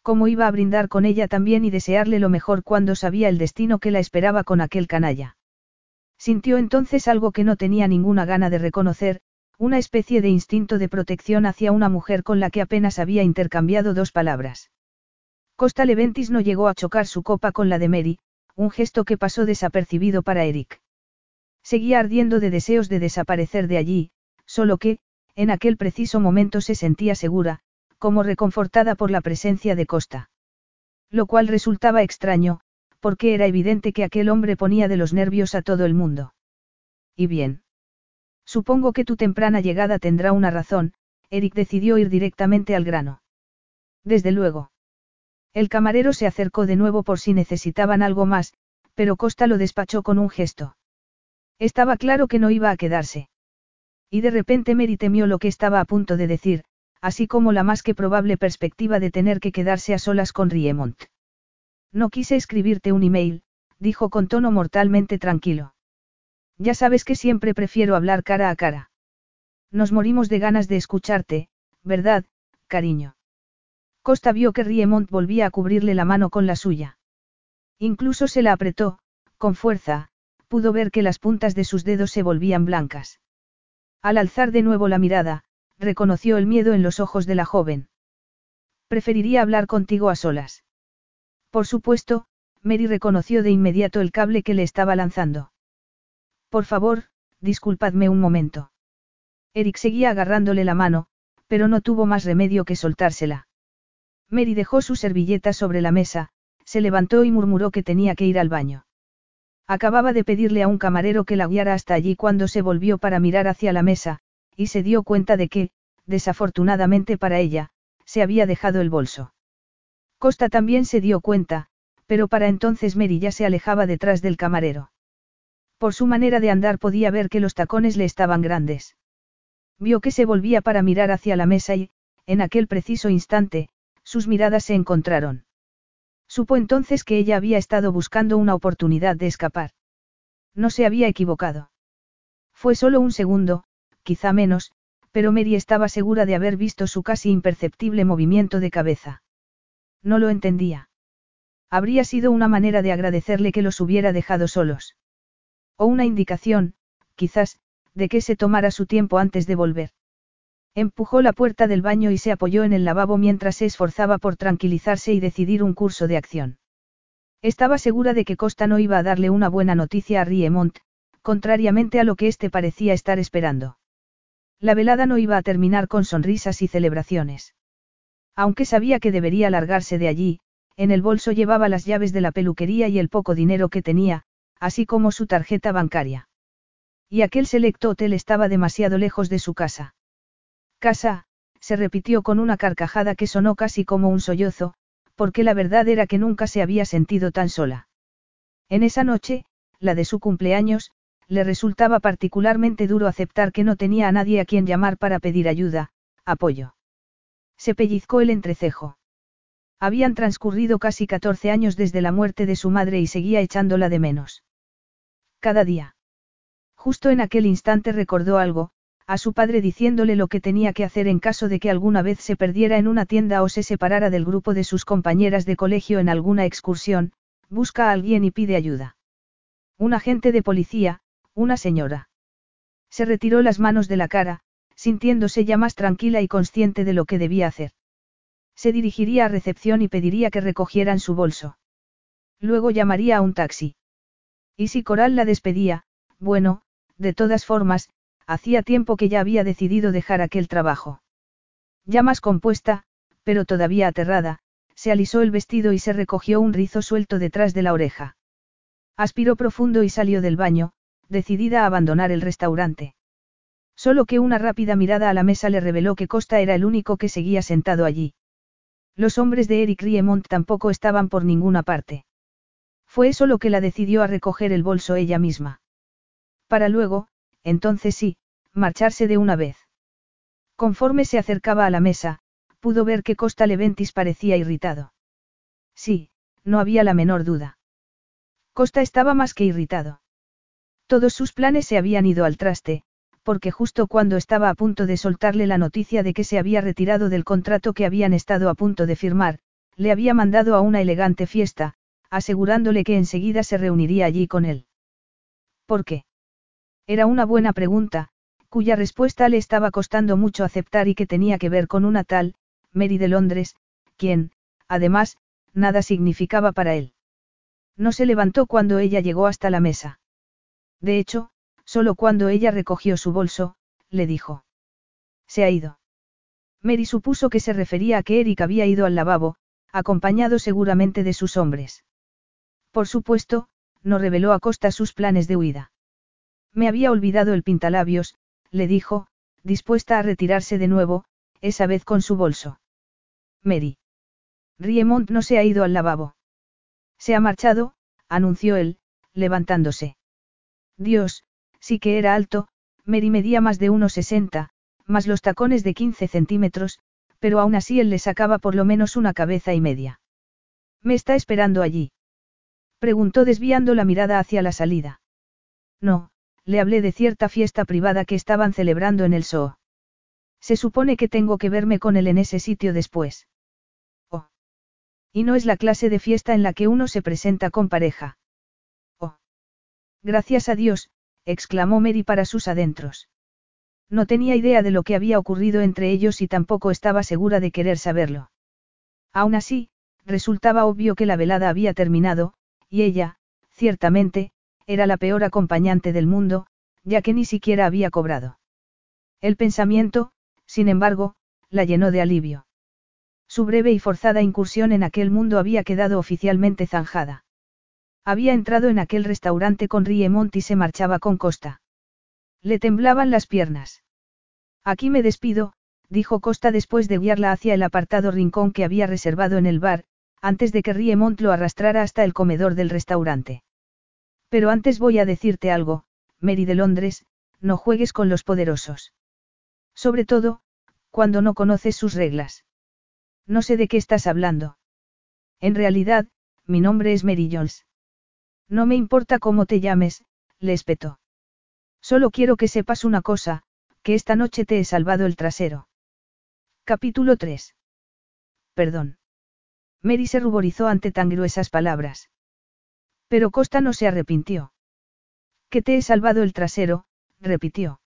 ¿Cómo iba a brindar con ella también y desearle lo mejor cuando sabía el destino que la esperaba con aquel canalla? Sintió entonces algo que no tenía ninguna gana de reconocer, una especie de instinto de protección hacia una mujer con la que apenas había intercambiado dos palabras. Costa Leventis no llegó a chocar su copa con la de Mary, un gesto que pasó desapercibido para Eric. Seguía ardiendo de deseos de desaparecer de allí, solo que, en aquel preciso momento se sentía segura, como reconfortada por la presencia de Costa. Lo cual resultaba extraño, porque era evidente que aquel hombre ponía de los nervios a todo el mundo. Y bien. Supongo que tu temprana llegada tendrá una razón, Eric decidió ir directamente al grano. Desde luego. El camarero se acercó de nuevo por si necesitaban algo más, pero Costa lo despachó con un gesto. Estaba claro que no iba a quedarse. Y de repente Mary temió lo que estaba a punto de decir, así como la más que probable perspectiva de tener que quedarse a solas con Riemont. No quise escribirte un email, dijo con tono mortalmente tranquilo. Ya sabes que siempre prefiero hablar cara a cara. Nos morimos de ganas de escucharte, ¿verdad, cariño? Costa vio que Riemont volvía a cubrirle la mano con la suya. Incluso se la apretó, con fuerza, pudo ver que las puntas de sus dedos se volvían blancas. Al alzar de nuevo la mirada, reconoció el miedo en los ojos de la joven. Preferiría hablar contigo a solas. Por supuesto, Mary reconoció de inmediato el cable que le estaba lanzando. Por favor, disculpadme un momento. Eric seguía agarrándole la mano, pero no tuvo más remedio que soltársela. Mary dejó su servilleta sobre la mesa, se levantó y murmuró que tenía que ir al baño. Acababa de pedirle a un camarero que la guiara hasta allí cuando se volvió para mirar hacia la mesa, y se dio cuenta de que, desafortunadamente para ella, se había dejado el bolso. Costa también se dio cuenta, pero para entonces Mary ya se alejaba detrás del camarero. Por su manera de andar podía ver que los tacones le estaban grandes. Vio que se volvía para mirar hacia la mesa y, en aquel preciso instante, sus miradas se encontraron. Supo entonces que ella había estado buscando una oportunidad de escapar. No se había equivocado. Fue solo un segundo, quizá menos, pero Mary estaba segura de haber visto su casi imperceptible movimiento de cabeza. No lo entendía. Habría sido una manera de agradecerle que los hubiera dejado solos. O una indicación, quizás, de que se tomara su tiempo antes de volver. Empujó la puerta del baño y se apoyó en el lavabo mientras se esforzaba por tranquilizarse y decidir un curso de acción. Estaba segura de que Costa no iba a darle una buena noticia a Riemont, contrariamente a lo que éste parecía estar esperando. La velada no iba a terminar con sonrisas y celebraciones. Aunque sabía que debería largarse de allí, en el bolso llevaba las llaves de la peluquería y el poco dinero que tenía, así como su tarjeta bancaria. Y aquel selecto hotel estaba demasiado lejos de su casa. Casa, se repitió con una carcajada que sonó casi como un sollozo, porque la verdad era que nunca se había sentido tan sola. En esa noche, la de su cumpleaños, le resultaba particularmente duro aceptar que no tenía a nadie a quien llamar para pedir ayuda, apoyo. Se pellizcó el entrecejo. Habían transcurrido casi 14 años desde la muerte de su madre y seguía echándola de menos. Cada día. Justo en aquel instante recordó algo, a su padre diciéndole lo que tenía que hacer en caso de que alguna vez se perdiera en una tienda o se separara del grupo de sus compañeras de colegio en alguna excursión, busca a alguien y pide ayuda. Un agente de policía, una señora. Se retiró las manos de la cara, sintiéndose ya más tranquila y consciente de lo que debía hacer. Se dirigiría a recepción y pediría que recogieran su bolso. Luego llamaría a un taxi. Y si Coral la despedía, bueno, de todas formas, hacía tiempo que ya había decidido dejar aquel trabajo. Ya más compuesta, pero todavía aterrada, se alisó el vestido y se recogió un rizo suelto detrás de la oreja. Aspiró profundo y salió del baño, decidida a abandonar el restaurante. Solo que una rápida mirada a la mesa le reveló que Costa era el único que seguía sentado allí. Los hombres de Eric Riemont tampoco estaban por ninguna parte. Fue eso lo que la decidió a recoger el bolso ella misma. Para luego, entonces sí, marcharse de una vez. Conforme se acercaba a la mesa, pudo ver que Costa Leventis parecía irritado. Sí, no había la menor duda. Costa estaba más que irritado. Todos sus planes se habían ido al traste, porque justo cuando estaba a punto de soltarle la noticia de que se había retirado del contrato que habían estado a punto de firmar, le había mandado a una elegante fiesta, asegurándole que enseguida se reuniría allí con él. ¿Por qué? Era una buena pregunta, cuya respuesta le estaba costando mucho aceptar y que tenía que ver con una tal, Mary de Londres, quien, además, nada significaba para él. No se levantó cuando ella llegó hasta la mesa. De hecho, solo cuando ella recogió su bolso, le dijo. Se ha ido. Mary supuso que se refería a que Eric había ido al lavabo, acompañado seguramente de sus hombres. Por supuesto, no reveló a Costa sus planes de huida. Me había olvidado el pintalabios, le dijo, dispuesta a retirarse de nuevo, esa vez con su bolso. Mary. Riemont no se ha ido al lavabo. Se ha marchado, anunció él, levantándose. Dios, sí que era alto, Mary medía más de 1,60, más los tacones de 15 centímetros, pero aún así él le sacaba por lo menos una cabeza y media. ¿Me está esperando allí? Preguntó desviando la mirada hacia la salida. No, le hablé de cierta fiesta privada que estaban celebrando en el SOO. Se supone que tengo que verme con él en ese sitio después. Oh. Y no es la clase de fiesta en la que uno se presenta con pareja. Gracias a Dios, exclamó Mary para sus adentros. No tenía idea de lo que había ocurrido entre ellos y tampoco estaba segura de querer saberlo. Aún así, resultaba obvio que la velada había terminado, y ella, ciertamente, era la peor acompañante del mundo, ya que ni siquiera había cobrado. El pensamiento, sin embargo, la llenó de alivio. Su breve y forzada incursión en aquel mundo había quedado oficialmente zanjada. Había entrado en aquel restaurante con Riemont y se marchaba con Costa. Le temblaban las piernas. Aquí me despido, dijo Costa después de guiarla hacia el apartado rincón que había reservado en el bar, antes de que Riemont lo arrastrara hasta el comedor del restaurante. Pero antes voy a decirte algo, Mary de Londres, no juegues con los poderosos. Sobre todo, cuando no conoces sus reglas. No sé de qué estás hablando. En realidad, mi nombre es Mary Jones. No me importa cómo te llames, le espetó. Solo quiero que sepas una cosa, que esta noche te he salvado el trasero. Capítulo 3. Perdón. Mary se ruborizó ante tan gruesas palabras. Pero Costa no se arrepintió. Que te he salvado el trasero, repitió.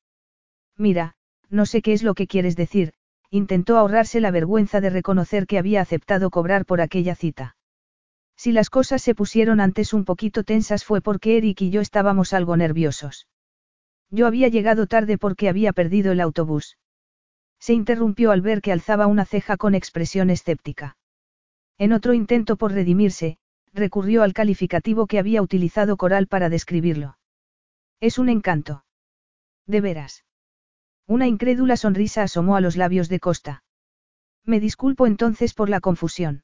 Mira, no sé qué es lo que quieres decir, intentó ahorrarse la vergüenza de reconocer que había aceptado cobrar por aquella cita. Si las cosas se pusieron antes un poquito tensas fue porque Eric y yo estábamos algo nerviosos. Yo había llegado tarde porque había perdido el autobús. Se interrumpió al ver que alzaba una ceja con expresión escéptica. En otro intento por redimirse, recurrió al calificativo que había utilizado Coral para describirlo. Es un encanto. De veras. Una incrédula sonrisa asomó a los labios de Costa. Me disculpo entonces por la confusión.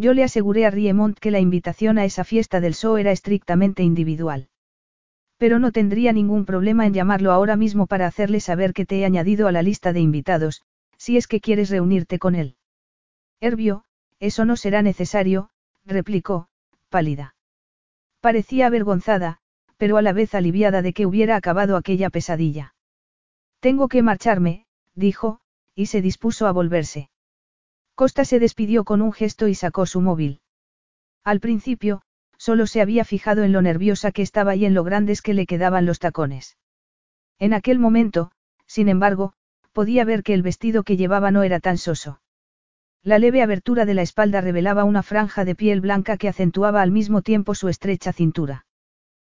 Yo le aseguré a Riemont que la invitación a esa fiesta del show era estrictamente individual. Pero no tendría ningún problema en llamarlo ahora mismo para hacerle saber que te he añadido a la lista de invitados, si es que quieres reunirte con él. Herbio, eso no será necesario, replicó, pálida. Parecía avergonzada, pero a la vez aliviada de que hubiera acabado aquella pesadilla. Tengo que marcharme, dijo, y se dispuso a volverse. Costa se despidió con un gesto y sacó su móvil. Al principio, solo se había fijado en lo nerviosa que estaba y en lo grandes que le quedaban los tacones. En aquel momento, sin embargo, podía ver que el vestido que llevaba no era tan soso. La leve abertura de la espalda revelaba una franja de piel blanca que acentuaba al mismo tiempo su estrecha cintura.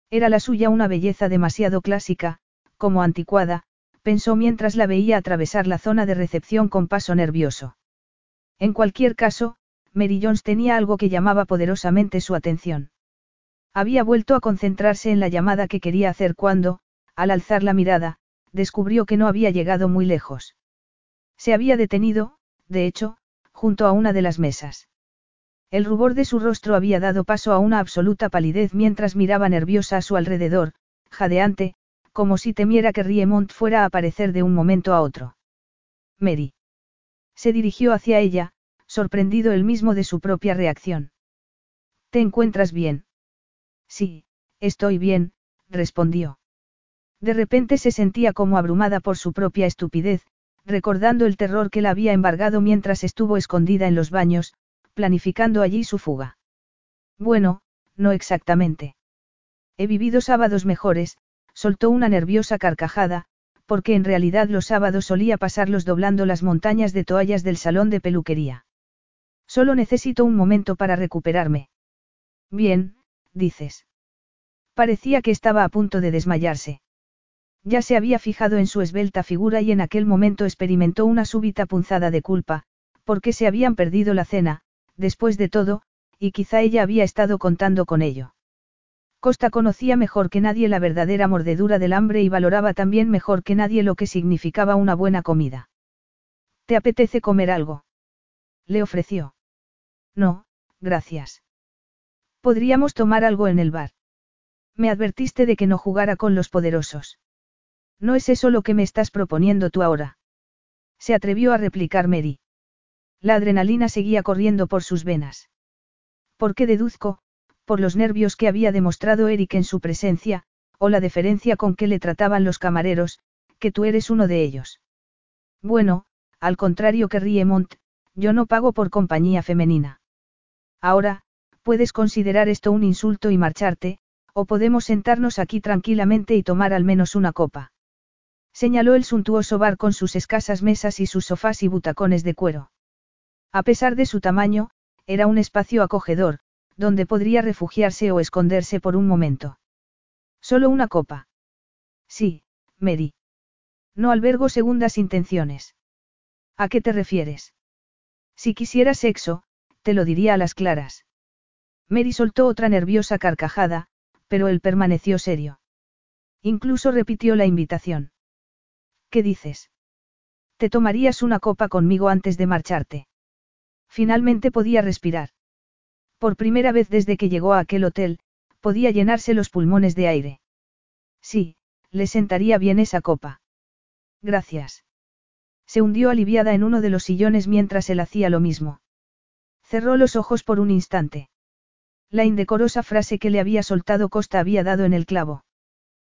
Era la suya una belleza demasiado clásica, como anticuada, pensó mientras la veía atravesar la zona de recepción con paso nervioso. En cualquier caso, Mary Jones tenía algo que llamaba poderosamente su atención. Había vuelto a concentrarse en la llamada que quería hacer cuando, al alzar la mirada, descubrió que no había llegado muy lejos. Se había detenido, de hecho, junto a una de las mesas. El rubor de su rostro había dado paso a una absoluta palidez mientras miraba nerviosa a su alrededor, jadeante, como si temiera que Riemont fuera a aparecer de un momento a otro. Mary. Se dirigió hacia ella, sorprendido él mismo de su propia reacción. ¿Te encuentras bien? Sí, estoy bien, respondió. De repente se sentía como abrumada por su propia estupidez, recordando el terror que la había embargado mientras estuvo escondida en los baños, planificando allí su fuga. Bueno, no exactamente. He vivido sábados mejores, soltó una nerviosa carcajada, porque en realidad los sábados solía pasarlos doblando las montañas de toallas del salón de peluquería. Solo necesito un momento para recuperarme. Bien, dices. Parecía que estaba a punto de desmayarse. Ya se había fijado en su esbelta figura y en aquel momento experimentó una súbita punzada de culpa, porque se habían perdido la cena, después de todo, y quizá ella había estado contando con ello. Costa conocía mejor que nadie la verdadera mordedura del hambre y valoraba también mejor que nadie lo que significaba una buena comida. ¿Te apetece comer algo? Le ofreció. No, gracias. Podríamos tomar algo en el bar. Me advertiste de que no jugara con los poderosos. No es eso lo que me estás proponiendo tú ahora. Se atrevió a replicar Mary. La adrenalina seguía corriendo por sus venas. ¿Por qué deduzco, por los nervios que había demostrado Eric en su presencia, o la deferencia con que le trataban los camareros, que tú eres uno de ellos. Bueno, al contrario que Riemont, yo no pago por compañía femenina. Ahora, puedes considerar esto un insulto y marcharte, o podemos sentarnos aquí tranquilamente y tomar al menos una copa. Señaló el suntuoso bar con sus escasas mesas y sus sofás y butacones de cuero. A pesar de su tamaño, era un espacio acogedor, donde podría refugiarse o esconderse por un momento. Solo una copa. Sí, Mary. No albergo segundas intenciones. ¿A qué te refieres? Si quisiera sexo, te lo diría a las claras. Mary soltó otra nerviosa carcajada, pero él permaneció serio. Incluso repitió la invitación. ¿Qué dices? Te tomarías una copa conmigo antes de marcharte. Finalmente podía respirar. Por primera vez desde que llegó a aquel hotel, Podía llenarse los pulmones de aire. Sí, le sentaría bien esa copa. Gracias. Se hundió aliviada en uno de los sillones mientras él hacía lo mismo. Cerró los ojos por un instante. La indecorosa frase que le había soltado Costa había dado en el clavo.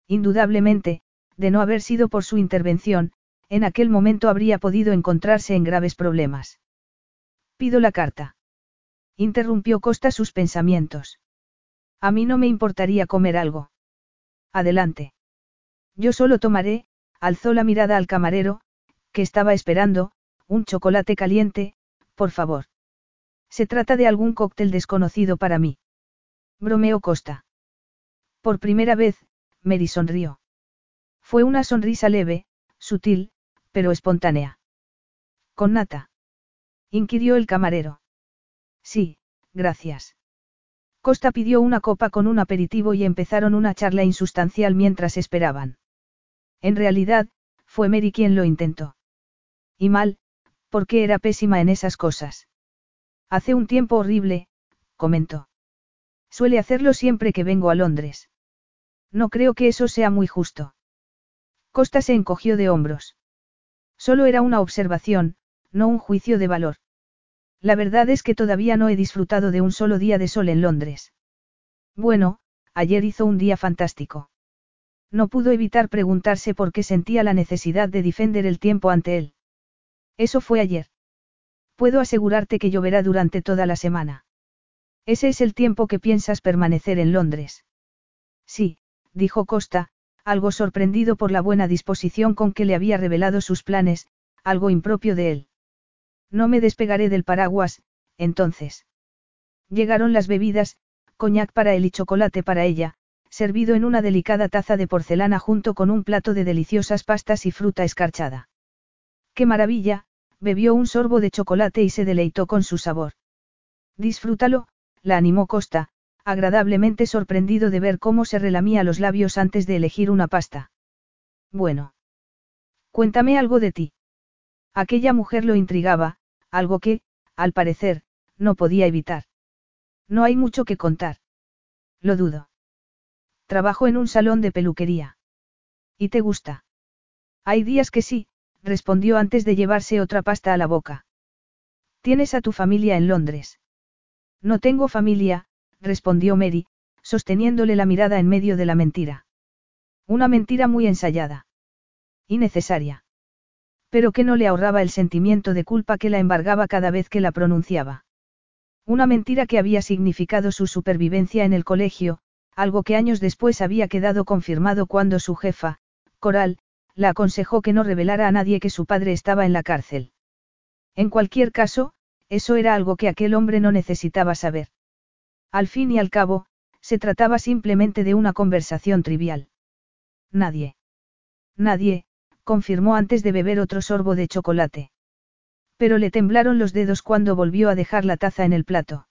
Indudablemente, de no haber sido por su intervención, en aquel momento habría podido encontrarse en graves problemas. Pido la carta. Interrumpió Costa sus pensamientos. A mí no me importaría comer algo. Adelante. Yo solo tomaré, alzó la mirada al camarero, que estaba esperando, un chocolate caliente, por favor. Se trata de algún cóctel desconocido para mí. Bromeó Costa. Por primera vez, Mary sonrió. Fue una sonrisa leve, sutil, pero espontánea. ¿Con nata? inquirió el camarero. Sí, gracias. Costa pidió una copa con un aperitivo y empezaron una charla insustancial mientras esperaban. En realidad, fue Mary quien lo intentó. Y mal, porque era pésima en esas cosas. Hace un tiempo horrible, comentó. Suele hacerlo siempre que vengo a Londres. No creo que eso sea muy justo. Costa se encogió de hombros. Solo era una observación, no un juicio de valor. La verdad es que todavía no he disfrutado de un solo día de sol en Londres. Bueno, ayer hizo un día fantástico. No pudo evitar preguntarse por qué sentía la necesidad de defender el tiempo ante él. Eso fue ayer. Puedo asegurarte que lloverá durante toda la semana. Ese es el tiempo que piensas permanecer en Londres. Sí, dijo Costa, algo sorprendido por la buena disposición con que le había revelado sus planes, algo impropio de él. No me despegaré del paraguas, entonces. Llegaron las bebidas, coñac para él y chocolate para ella, servido en una delicada taza de porcelana junto con un plato de deliciosas pastas y fruta escarchada. ¡Qué maravilla! bebió un sorbo de chocolate y se deleitó con su sabor. Disfrútalo, la animó Costa, agradablemente sorprendido de ver cómo se relamía los labios antes de elegir una pasta. Bueno. Cuéntame algo de ti. Aquella mujer lo intrigaba, algo que, al parecer, no podía evitar. No hay mucho que contar. Lo dudo. Trabajo en un salón de peluquería. ¿Y te gusta? Hay días que sí, respondió antes de llevarse otra pasta a la boca. ¿Tienes a tu familia en Londres? No tengo familia, respondió Mary, sosteniéndole la mirada en medio de la mentira. Una mentira muy ensayada. Y necesaria pero que no le ahorraba el sentimiento de culpa que la embargaba cada vez que la pronunciaba. Una mentira que había significado su supervivencia en el colegio, algo que años después había quedado confirmado cuando su jefa, Coral, la aconsejó que no revelara a nadie que su padre estaba en la cárcel. En cualquier caso, eso era algo que aquel hombre no necesitaba saber. Al fin y al cabo, se trataba simplemente de una conversación trivial. Nadie. Nadie, confirmó antes de beber otro sorbo de chocolate. Pero le temblaron los dedos cuando volvió a dejar la taza en el plato.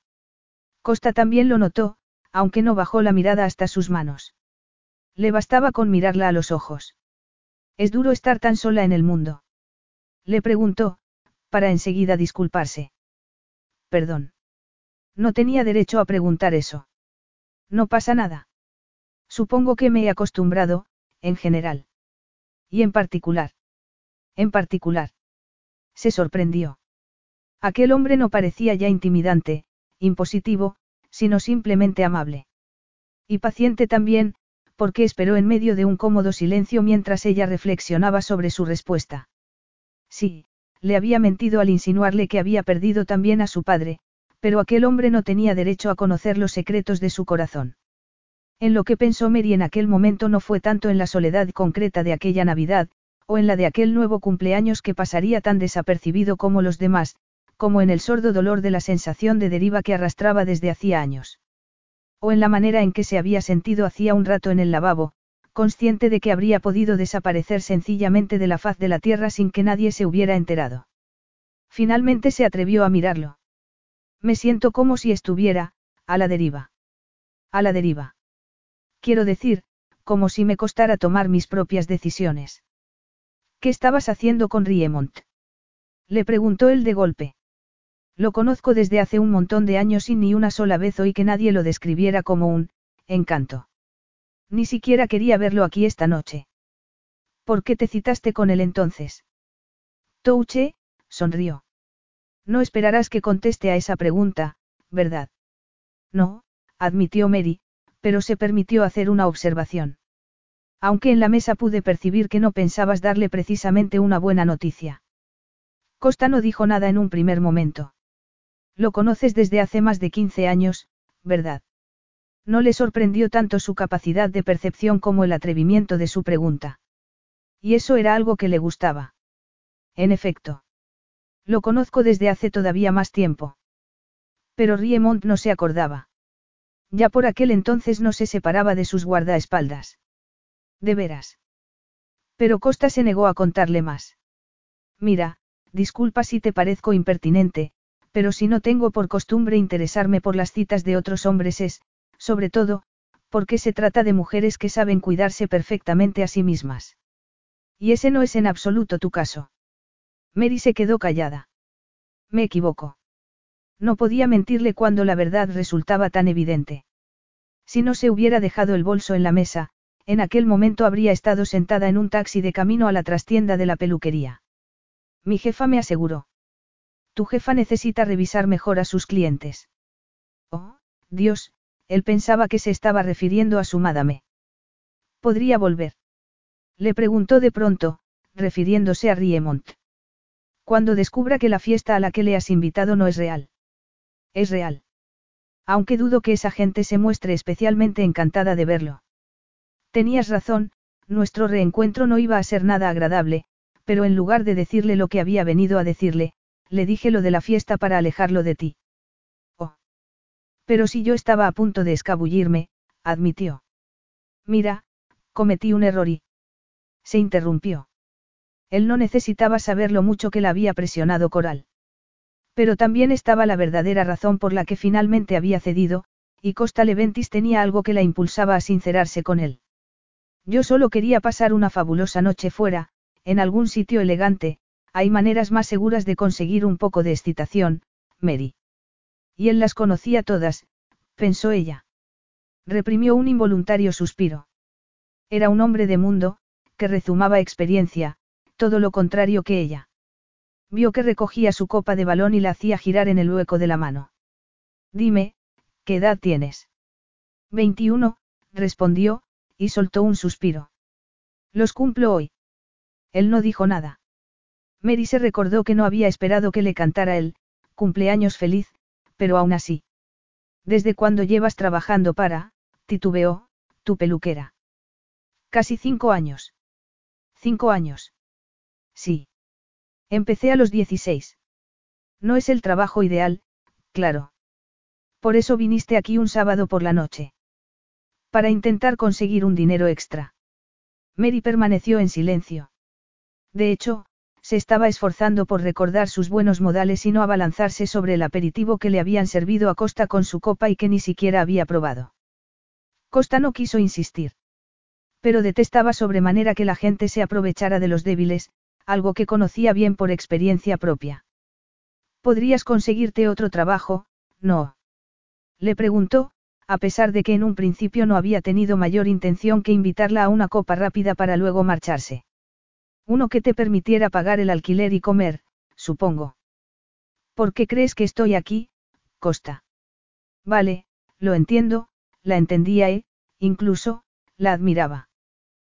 Costa también lo notó, aunque no bajó la mirada hasta sus manos. Le bastaba con mirarla a los ojos. Es duro estar tan sola en el mundo. Le preguntó, para enseguida disculparse. Perdón. No tenía derecho a preguntar eso. No pasa nada. Supongo que me he acostumbrado, en general. Y en particular. En particular. Se sorprendió. Aquel hombre no parecía ya intimidante, impositivo, sino simplemente amable. Y paciente también, porque esperó en medio de un cómodo silencio mientras ella reflexionaba sobre su respuesta. Sí, le había mentido al insinuarle que había perdido también a su padre, pero aquel hombre no tenía derecho a conocer los secretos de su corazón. En lo que pensó Mary en aquel momento no fue tanto en la soledad concreta de aquella Navidad, o en la de aquel nuevo cumpleaños que pasaría tan desapercibido como los demás, como en el sordo dolor de la sensación de deriva que arrastraba desde hacía años. O en la manera en que se había sentido hacía un rato en el lavabo, consciente de que habría podido desaparecer sencillamente de la faz de la tierra sin que nadie se hubiera enterado. Finalmente se atrevió a mirarlo. Me siento como si estuviera, a la deriva. A la deriva. Quiero decir, como si me costara tomar mis propias decisiones. ¿Qué estabas haciendo con Riemont? Le preguntó él de golpe. Lo conozco desde hace un montón de años y ni una sola vez oí que nadie lo describiera como un, encanto. Ni siquiera quería verlo aquí esta noche. ¿Por qué te citaste con él entonces? Touche, sonrió. No esperarás que conteste a esa pregunta, ¿verdad? No, admitió Mary, pero se permitió hacer una observación. Aunque en la mesa pude percibir que no pensabas darle precisamente una buena noticia. Costa no dijo nada en un primer momento. Lo conoces desde hace más de 15 años, ¿verdad? No le sorprendió tanto su capacidad de percepción como el atrevimiento de su pregunta. Y eso era algo que le gustaba. En efecto. Lo conozco desde hace todavía más tiempo. Pero Riemont no se acordaba. Ya por aquel entonces no se separaba de sus guardaespaldas. De veras. Pero Costa se negó a contarle más. Mira, disculpa si te parezco impertinente, pero si no tengo por costumbre interesarme por las citas de otros hombres es, sobre todo, porque se trata de mujeres que saben cuidarse perfectamente a sí mismas. Y ese no es en absoluto tu caso. Mary se quedó callada. Me equivoco. No podía mentirle cuando la verdad resultaba tan evidente. Si no se hubiera dejado el bolso en la mesa, en aquel momento habría estado sentada en un taxi de camino a la trastienda de la peluquería. Mi jefa me aseguró. Tu jefa necesita revisar mejor a sus clientes. Oh, Dios, él pensaba que se estaba refiriendo a su madame. ¿Podría volver? Le preguntó de pronto, refiriéndose a Riemont. Cuando descubra que la fiesta a la que le has invitado no es real. Es real. Aunque dudo que esa gente se muestre especialmente encantada de verlo. Tenías razón, nuestro reencuentro no iba a ser nada agradable, pero en lugar de decirle lo que había venido a decirle, le dije lo de la fiesta para alejarlo de ti. Oh. Pero si yo estaba a punto de escabullirme, admitió. Mira, cometí un error y... Se interrumpió. Él no necesitaba saber lo mucho que la había presionado Coral. Pero también estaba la verdadera razón por la que finalmente había cedido, y Costa Leventis tenía algo que la impulsaba a sincerarse con él. Yo solo quería pasar una fabulosa noche fuera, en algún sitio elegante, hay maneras más seguras de conseguir un poco de excitación, Mary. Y él las conocía todas, pensó ella. Reprimió un involuntario suspiro. Era un hombre de mundo, que rezumaba experiencia, todo lo contrario que ella. Vio que recogía su copa de balón y la hacía girar en el hueco de la mano. Dime, ¿qué edad tienes? 21, respondió, y soltó un suspiro. Los cumplo hoy. Él no dijo nada. Mary se recordó que no había esperado que le cantara el cumpleaños feliz, pero aún así. ¿Desde cuándo llevas trabajando para, titubeó, tu peluquera? Casi cinco años. Cinco años. Sí. Empecé a los 16. No es el trabajo ideal, claro. Por eso viniste aquí un sábado por la noche. Para intentar conseguir un dinero extra. Mary permaneció en silencio. De hecho, se estaba esforzando por recordar sus buenos modales y no abalanzarse sobre el aperitivo que le habían servido a Costa con su copa y que ni siquiera había probado. Costa no quiso insistir. Pero detestaba sobremanera que la gente se aprovechara de los débiles, algo que conocía bien por experiencia propia. ¿Podrías conseguirte otro trabajo? No. Le preguntó, a pesar de que en un principio no había tenido mayor intención que invitarla a una copa rápida para luego marcharse. Uno que te permitiera pagar el alquiler y comer, supongo. ¿Por qué crees que estoy aquí, Costa? Vale, lo entiendo, la entendía e, incluso, la admiraba.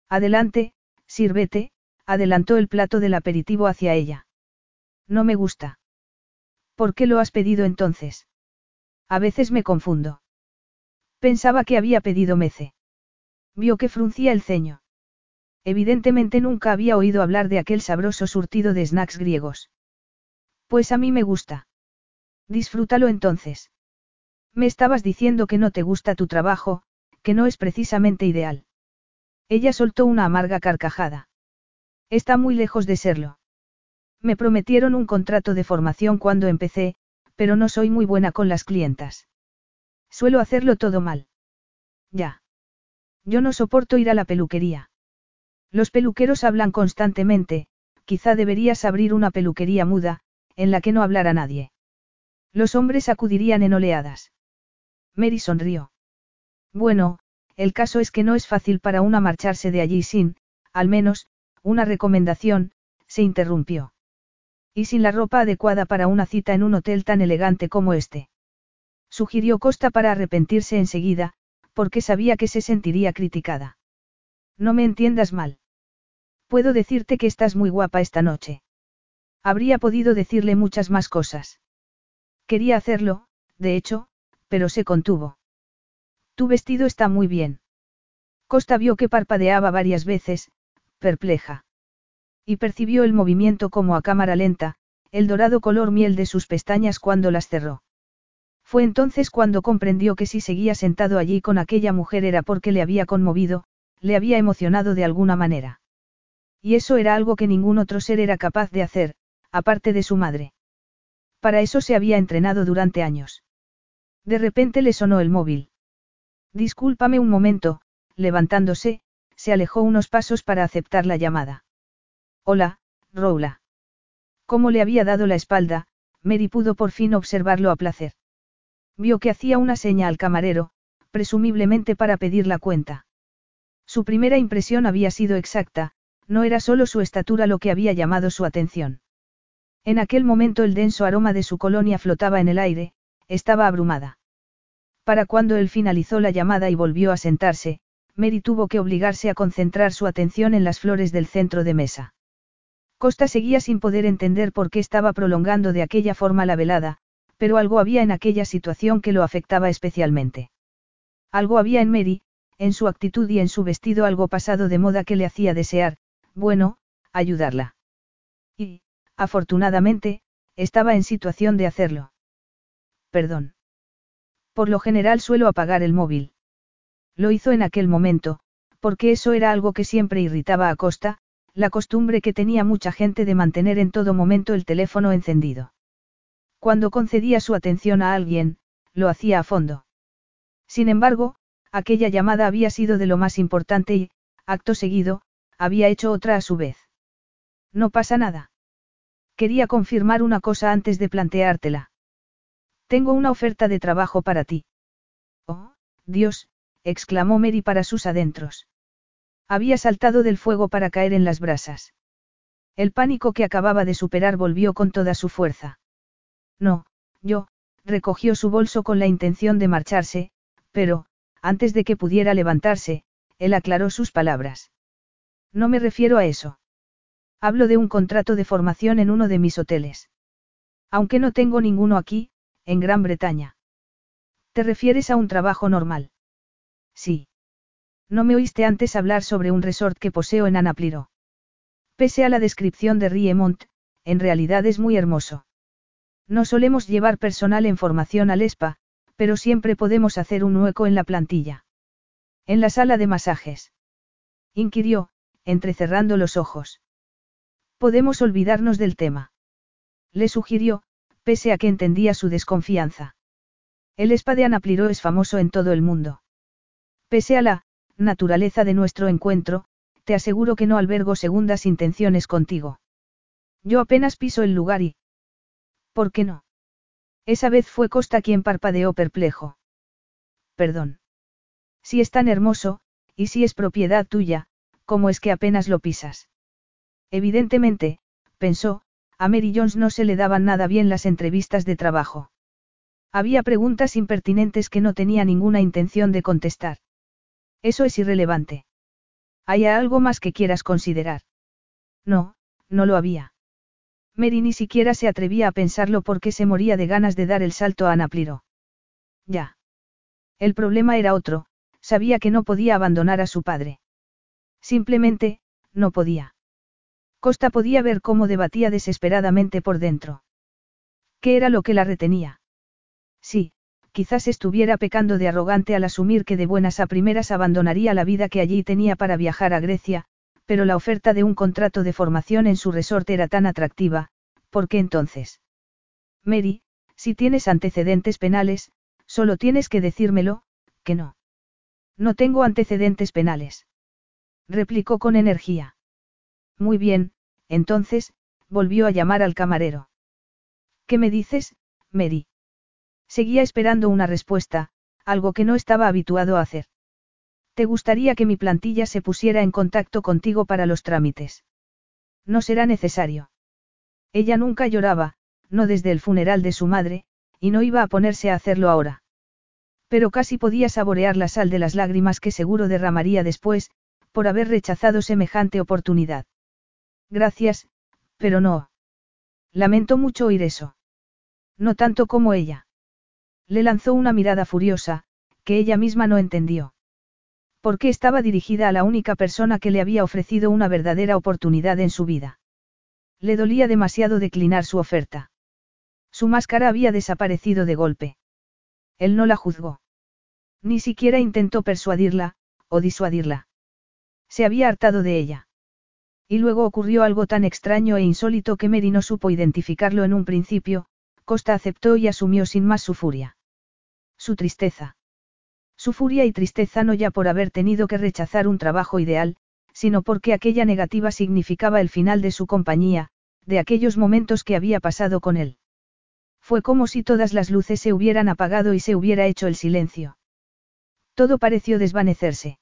Adelante, sírvete, adelantó el plato del aperitivo hacia ella. No me gusta. ¿Por qué lo has pedido entonces? A veces me confundo. Pensaba que había pedido mece. Vio que fruncía el ceño. Evidentemente nunca había oído hablar de aquel sabroso surtido de snacks griegos. Pues a mí me gusta. Disfrútalo entonces. Me estabas diciendo que no te gusta tu trabajo, que no es precisamente ideal. Ella soltó una amarga carcajada. Está muy lejos de serlo. Me prometieron un contrato de formación cuando empecé, pero no soy muy buena con las clientas. Suelo hacerlo todo mal. Ya. Yo no soporto ir a la peluquería. Los peluqueros hablan constantemente, quizá deberías abrir una peluquería muda, en la que no hablara nadie. Los hombres acudirían en oleadas. Mary sonrió. Bueno, el caso es que no es fácil para una marcharse de allí sin, al menos, una recomendación, se interrumpió. Y sin la ropa adecuada para una cita en un hotel tan elegante como este. Sugirió Costa para arrepentirse enseguida, porque sabía que se sentiría criticada. No me entiendas mal. Puedo decirte que estás muy guapa esta noche. Habría podido decirle muchas más cosas. Quería hacerlo, de hecho, pero se contuvo. Tu vestido está muy bien. Costa vio que parpadeaba varias veces, perpleja. Y percibió el movimiento como a cámara lenta, el dorado color miel de sus pestañas cuando las cerró. Fue entonces cuando comprendió que si seguía sentado allí con aquella mujer era porque le había conmovido, le había emocionado de alguna manera. Y eso era algo que ningún otro ser era capaz de hacer, aparte de su madre. Para eso se había entrenado durante años. De repente le sonó el móvil. Discúlpame un momento, levantándose, se alejó unos pasos para aceptar la llamada. Hola, Roula. Como le había dado la espalda, Mary pudo por fin observarlo a placer. Vio que hacía una seña al camarero, presumiblemente para pedir la cuenta. Su primera impresión había sido exacta, no era solo su estatura lo que había llamado su atención. En aquel momento el denso aroma de su colonia flotaba en el aire, estaba abrumada. Para cuando él finalizó la llamada y volvió a sentarse, Mary tuvo que obligarse a concentrar su atención en las flores del centro de mesa. Costa seguía sin poder entender por qué estaba prolongando de aquella forma la velada, pero algo había en aquella situación que lo afectaba especialmente. Algo había en Mary, en su actitud y en su vestido algo pasado de moda que le hacía desear, bueno, ayudarla. Y, afortunadamente, estaba en situación de hacerlo. Perdón. Por lo general suelo apagar el móvil. Lo hizo en aquel momento, porque eso era algo que siempre irritaba a Costa, la costumbre que tenía mucha gente de mantener en todo momento el teléfono encendido. Cuando concedía su atención a alguien, lo hacía a fondo. Sin embargo, aquella llamada había sido de lo más importante y, acto seguido, había hecho otra a su vez. No pasa nada. Quería confirmar una cosa antes de planteártela. Tengo una oferta de trabajo para ti. Oh, Dios, exclamó Mary para sus adentros. Había saltado del fuego para caer en las brasas. El pánico que acababa de superar volvió con toda su fuerza. No, yo, recogió su bolso con la intención de marcharse, pero, antes de que pudiera levantarse, él aclaró sus palabras. No me refiero a eso. Hablo de un contrato de formación en uno de mis hoteles. Aunque no tengo ninguno aquí, en Gran Bretaña. ¿Te refieres a un trabajo normal? Sí. No me oíste antes hablar sobre un resort que poseo en Anapliro. Pese a la descripción de Riemont, en realidad es muy hermoso. No solemos llevar personal en formación al ESPA, pero siempre podemos hacer un hueco en la plantilla. En la sala de masajes. Inquirió, entrecerrando los ojos. Podemos olvidarnos del tema. Le sugirió, pese a que entendía su desconfianza. El spa de Anapliro es famoso en todo el mundo. Pese a la naturaleza de nuestro encuentro, te aseguro que no albergo segundas intenciones contigo. Yo apenas piso el lugar y... ¿Por qué no? Esa vez fue Costa quien parpadeó perplejo. Perdón. Si es tan hermoso, y si es propiedad tuya, ¿cómo es que apenas lo pisas? Evidentemente, pensó, a Mary Jones no se le daban nada bien las entrevistas de trabajo. Había preguntas impertinentes que no tenía ninguna intención de contestar. Eso es irrelevante. ¿Hay algo más que quieras considerar? No, no lo había. Mary ni siquiera se atrevía a pensarlo porque se moría de ganas de dar el salto a Anapliro. Ya. El problema era otro, sabía que no podía abandonar a su padre. Simplemente, no podía. Costa podía ver cómo debatía desesperadamente por dentro. ¿Qué era lo que la retenía? Sí, quizás estuviera pecando de arrogante al asumir que de buenas a primeras abandonaría la vida que allí tenía para viajar a Grecia, pero la oferta de un contrato de formación en su resorte era tan atractiva, ¿por qué entonces? Mary, si tienes antecedentes penales, solo tienes que decírmelo, que no. No tengo antecedentes penales. Replicó con energía. Muy bien, entonces, volvió a llamar al camarero. ¿Qué me dices, Mary? Seguía esperando una respuesta, algo que no estaba habituado a hacer. ¿Te gustaría que mi plantilla se pusiera en contacto contigo para los trámites? No será necesario. Ella nunca lloraba, no desde el funeral de su madre, y no iba a ponerse a hacerlo ahora. Pero casi podía saborear la sal de las lágrimas que seguro derramaría después, por haber rechazado semejante oportunidad. Gracias, pero no. Lamento mucho oír eso. No tanto como ella. Le lanzó una mirada furiosa, que ella misma no entendió. Porque estaba dirigida a la única persona que le había ofrecido una verdadera oportunidad en su vida. Le dolía demasiado declinar su oferta. Su máscara había desaparecido de golpe. Él no la juzgó. Ni siquiera intentó persuadirla, o disuadirla. Se había hartado de ella. Y luego ocurrió algo tan extraño e insólito que Mary no supo identificarlo en un principio, Costa aceptó y asumió sin más su furia. Su tristeza. Su furia y tristeza no ya por haber tenido que rechazar un trabajo ideal, sino porque aquella negativa significaba el final de su compañía, de aquellos momentos que había pasado con él. Fue como si todas las luces se hubieran apagado y se hubiera hecho el silencio. Todo pareció desvanecerse.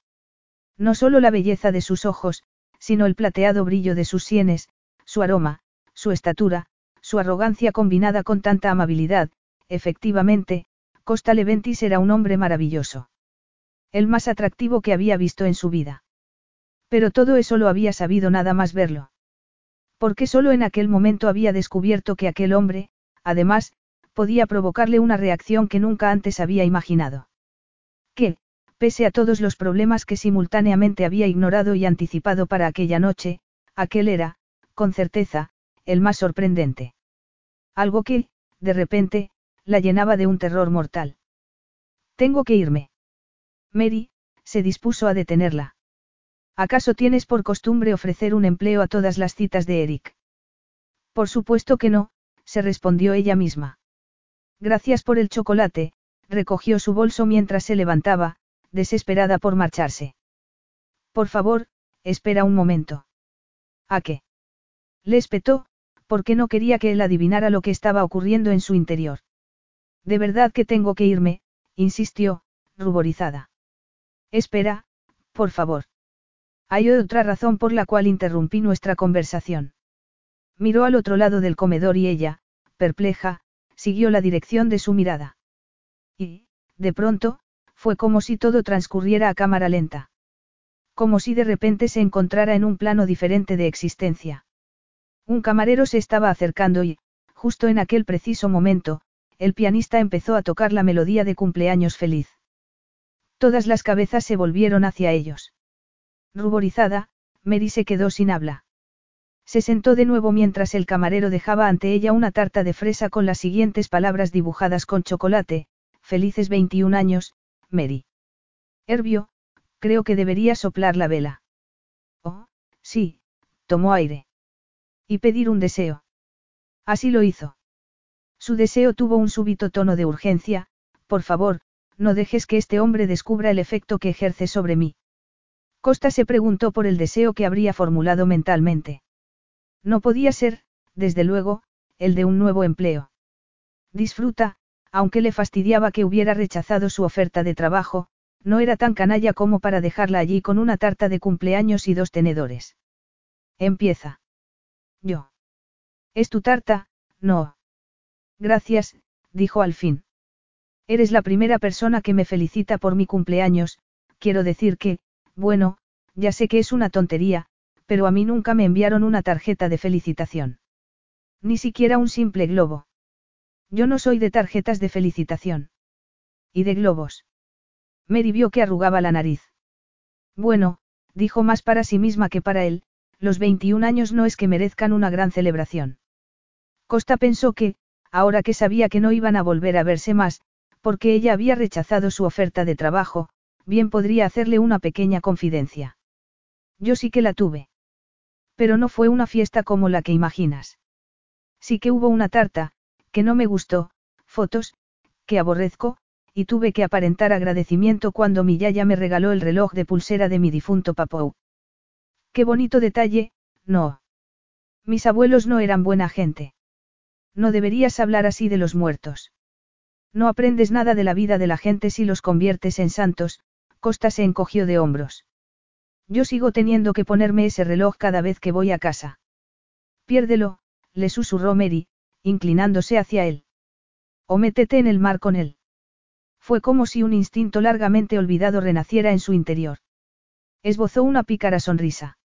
No solo la belleza de sus ojos, sino el plateado brillo de sus sienes, su aroma, su estatura, su arrogancia combinada con tanta amabilidad, efectivamente, Costa Leventis era un hombre maravilloso. El más atractivo que había visto en su vida. Pero todo eso lo había sabido nada más verlo. Porque solo en aquel momento había descubierto que aquel hombre, además, podía provocarle una reacción que nunca antes había imaginado. Que, pese a todos los problemas que simultáneamente había ignorado y anticipado para aquella noche, aquel era, con certeza, el más sorprendente. Algo que, de repente, la llenaba de un terror mortal. Tengo que irme. Mary, se dispuso a detenerla. ¿Acaso tienes por costumbre ofrecer un empleo a todas las citas de Eric? Por supuesto que no, se respondió ella misma. Gracias por el chocolate, recogió su bolso mientras se levantaba, desesperada por marcharse. Por favor, espera un momento. ¿A qué? Le espetó, porque no quería que él adivinara lo que estaba ocurriendo en su interior. De verdad que tengo que irme, insistió, ruborizada. Espera, por favor. Hay otra razón por la cual interrumpí nuestra conversación. Miró al otro lado del comedor y ella, perpleja, siguió la dirección de su mirada. Y, de pronto, fue como si todo transcurriera a cámara lenta. Como si de repente se encontrara en un plano diferente de existencia. Un camarero se estaba acercando y, justo en aquel preciso momento, el pianista empezó a tocar la melodía de cumpleaños feliz. Todas las cabezas se volvieron hacia ellos. Ruborizada, Mary se quedó sin habla. Se sentó de nuevo mientras el camarero dejaba ante ella una tarta de fresa con las siguientes palabras dibujadas con chocolate, felices 21 años, Mary. Herbio, creo que debería soplar la vela. Oh, sí, tomó aire. Y pedir un deseo. Así lo hizo. Su deseo tuvo un súbito tono de urgencia, por favor, no dejes que este hombre descubra el efecto que ejerce sobre mí. Costa se preguntó por el deseo que habría formulado mentalmente. No podía ser, desde luego, el de un nuevo empleo. Disfruta, aunque le fastidiaba que hubiera rechazado su oferta de trabajo, no era tan canalla como para dejarla allí con una tarta de cumpleaños y dos tenedores. Empieza. Yo. ¿Es tu tarta? No. Gracias, dijo al fin. Eres la primera persona que me felicita por mi cumpleaños, quiero decir que, bueno, ya sé que es una tontería, pero a mí nunca me enviaron una tarjeta de felicitación. Ni siquiera un simple globo. Yo no soy de tarjetas de felicitación. ¿Y de globos? Mary vio que arrugaba la nariz. Bueno, dijo más para sí misma que para él, los 21 años no es que merezcan una gran celebración. Costa pensó que, ahora que sabía que no iban a volver a verse más, porque ella había rechazado su oferta de trabajo, bien podría hacerle una pequeña confidencia. Yo sí que la tuve. Pero no fue una fiesta como la que imaginas. Sí que hubo una tarta, que no me gustó, fotos, que aborrezco, y tuve que aparentar agradecimiento cuando mi yaya me regaló el reloj de pulsera de mi difunto papou. Qué bonito detalle, no. Mis abuelos no eran buena gente. No deberías hablar así de los muertos. No aprendes nada de la vida de la gente si los conviertes en santos, Costa se encogió de hombros. Yo sigo teniendo que ponerme ese reloj cada vez que voy a casa. Piérdelo, le susurró Mary, inclinándose hacia él. O métete en el mar con él. Fue como si un instinto largamente olvidado renaciera en su interior. Esbozó una pícara sonrisa.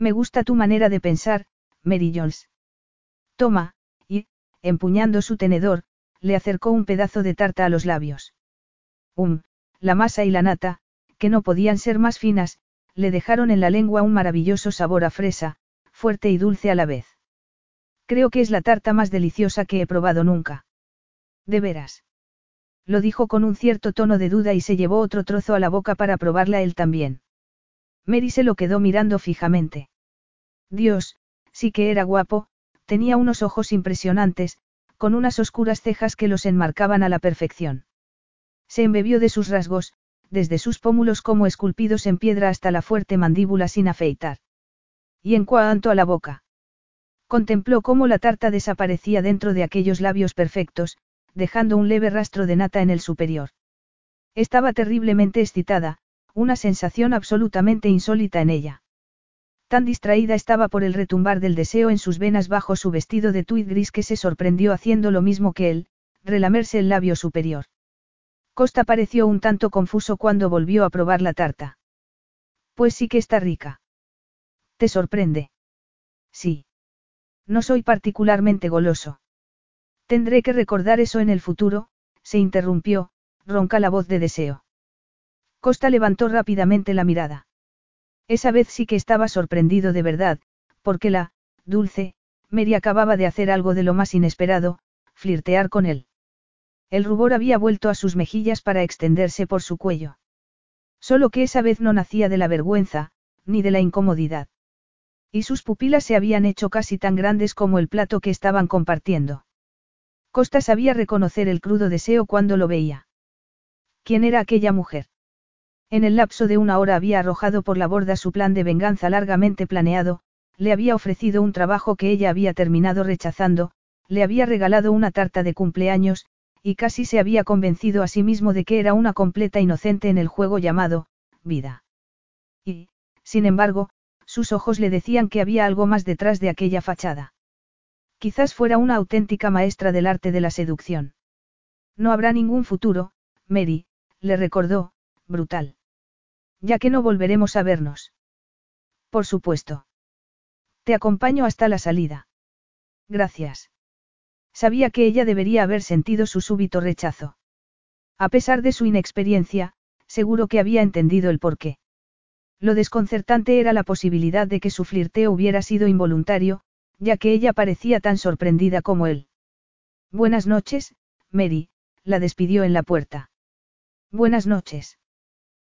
Me gusta tu manera de pensar, Mary Jones. Toma, y, empuñando su tenedor, le acercó un pedazo de tarta a los labios. Um, la masa y la nata, que no podían ser más finas, le dejaron en la lengua un maravilloso sabor a fresa, fuerte y dulce a la vez. Creo que es la tarta más deliciosa que he probado nunca. De veras. Lo dijo con un cierto tono de duda y se llevó otro trozo a la boca para probarla él también. Mary se lo quedó mirando fijamente. Dios, sí que era guapo, tenía unos ojos impresionantes, con unas oscuras cejas que los enmarcaban a la perfección. Se embebió de sus rasgos, desde sus pómulos como esculpidos en piedra hasta la fuerte mandíbula sin afeitar. Y en cuanto a la boca. Contempló cómo la tarta desaparecía dentro de aquellos labios perfectos, dejando un leve rastro de nata en el superior. Estaba terriblemente excitada, una sensación absolutamente insólita en ella. Tan distraída estaba por el retumbar del deseo en sus venas bajo su vestido de tuit gris que se sorprendió haciendo lo mismo que él, relamerse el labio superior. Costa pareció un tanto confuso cuando volvió a probar la tarta. Pues sí que está rica. ¿Te sorprende? Sí. No soy particularmente goloso. Tendré que recordar eso en el futuro, se interrumpió, ronca la voz de deseo. Costa levantó rápidamente la mirada. Esa vez sí que estaba sorprendido de verdad, porque la, dulce, Mary acababa de hacer algo de lo más inesperado, flirtear con él. El rubor había vuelto a sus mejillas para extenderse por su cuello. Solo que esa vez no nacía de la vergüenza, ni de la incomodidad. Y sus pupilas se habían hecho casi tan grandes como el plato que estaban compartiendo. Costa sabía reconocer el crudo deseo cuando lo veía. ¿Quién era aquella mujer? En el lapso de una hora había arrojado por la borda su plan de venganza largamente planeado, le había ofrecido un trabajo que ella había terminado rechazando, le había regalado una tarta de cumpleaños, y casi se había convencido a sí mismo de que era una completa inocente en el juego llamado, vida. Y, sin embargo, sus ojos le decían que había algo más detrás de aquella fachada. Quizás fuera una auténtica maestra del arte de la seducción. No habrá ningún futuro, Mary, le recordó, brutal. Ya que no volveremos a vernos. Por supuesto. Te acompaño hasta la salida. Gracias. Sabía que ella debería haber sentido su súbito rechazo. A pesar de su inexperiencia, seguro que había entendido el porqué. Lo desconcertante era la posibilidad de que su flirteo hubiera sido involuntario, ya que ella parecía tan sorprendida como él. Buenas noches, Mary, la despidió en la puerta. Buenas noches.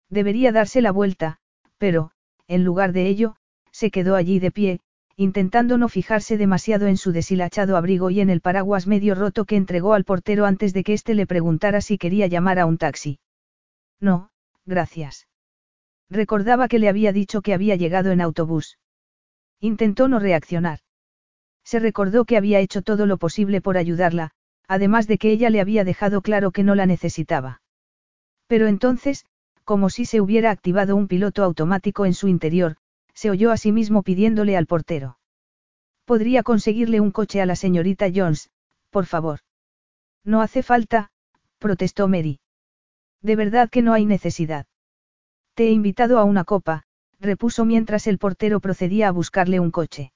Debería darse la vuelta, pero, en lugar de ello, se quedó allí de pie, intentando no fijarse demasiado en su deshilachado abrigo y en el paraguas medio roto que entregó al portero antes de que éste le preguntara si quería llamar a un taxi. No, gracias. Recordaba que le había dicho que había llegado en autobús. Intentó no reaccionar. Se recordó que había hecho todo lo posible por ayudarla, además de que ella le había dejado claro que no la necesitaba. Pero entonces, como si se hubiera activado un piloto automático en su interior, se oyó a sí mismo pidiéndole al portero. ¿Podría conseguirle un coche a la señorita Jones, por favor? No hace falta, protestó Mary. De verdad que no hay necesidad. Te he invitado a una copa, repuso mientras el portero procedía a buscarle un coche.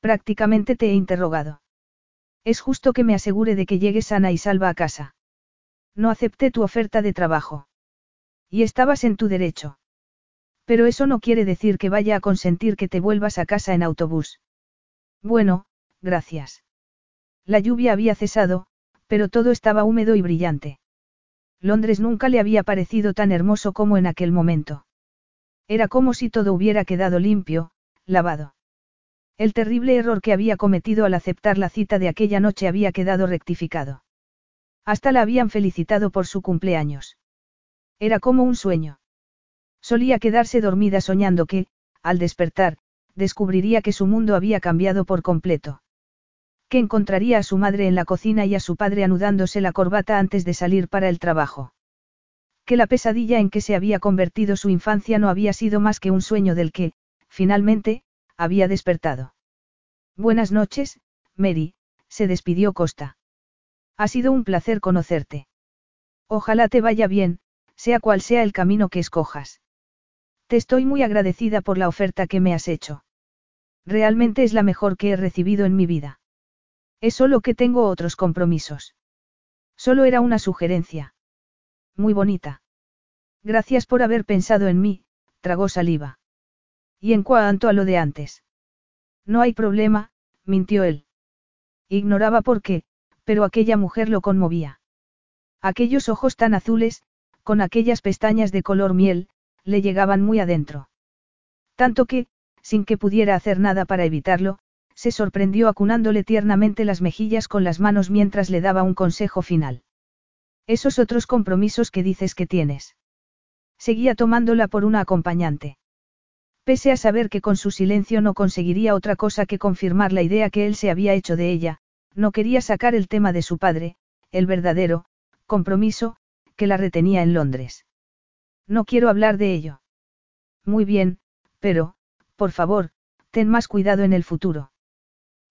Prácticamente te he interrogado. Es justo que me asegure de que llegues sana y salva a casa. No acepté tu oferta de trabajo. Y estabas en tu derecho. Pero eso no quiere decir que vaya a consentir que te vuelvas a casa en autobús. Bueno, gracias. La lluvia había cesado, pero todo estaba húmedo y brillante. Londres nunca le había parecido tan hermoso como en aquel momento. Era como si todo hubiera quedado limpio, lavado. El terrible error que había cometido al aceptar la cita de aquella noche había quedado rectificado. Hasta la habían felicitado por su cumpleaños. Era como un sueño. Solía quedarse dormida soñando que, al despertar, descubriría que su mundo había cambiado por completo. Que encontraría a su madre en la cocina y a su padre anudándose la corbata antes de salir para el trabajo. Que la pesadilla en que se había convertido su infancia no había sido más que un sueño del que, finalmente, había despertado. Buenas noches, Mary, se despidió Costa. Ha sido un placer conocerte. Ojalá te vaya bien, sea cual sea el camino que escojas. Te estoy muy agradecida por la oferta que me has hecho. Realmente es la mejor que he recibido en mi vida. Es solo que tengo otros compromisos. Solo era una sugerencia. Muy bonita. Gracias por haber pensado en mí, tragó saliva. Y en cuanto a lo de antes. No hay problema, mintió él. Ignoraba por qué, pero aquella mujer lo conmovía. Aquellos ojos tan azules, con aquellas pestañas de color miel, le llegaban muy adentro. Tanto que, sin que pudiera hacer nada para evitarlo, se sorprendió acunándole tiernamente las mejillas con las manos mientras le daba un consejo final. Esos otros compromisos que dices que tienes. Seguía tomándola por una acompañante. Pese a saber que con su silencio no conseguiría otra cosa que confirmar la idea que él se había hecho de ella, no quería sacar el tema de su padre, el verdadero, compromiso, que la retenía en Londres. No quiero hablar de ello. Muy bien, pero, por favor, ten más cuidado en el futuro.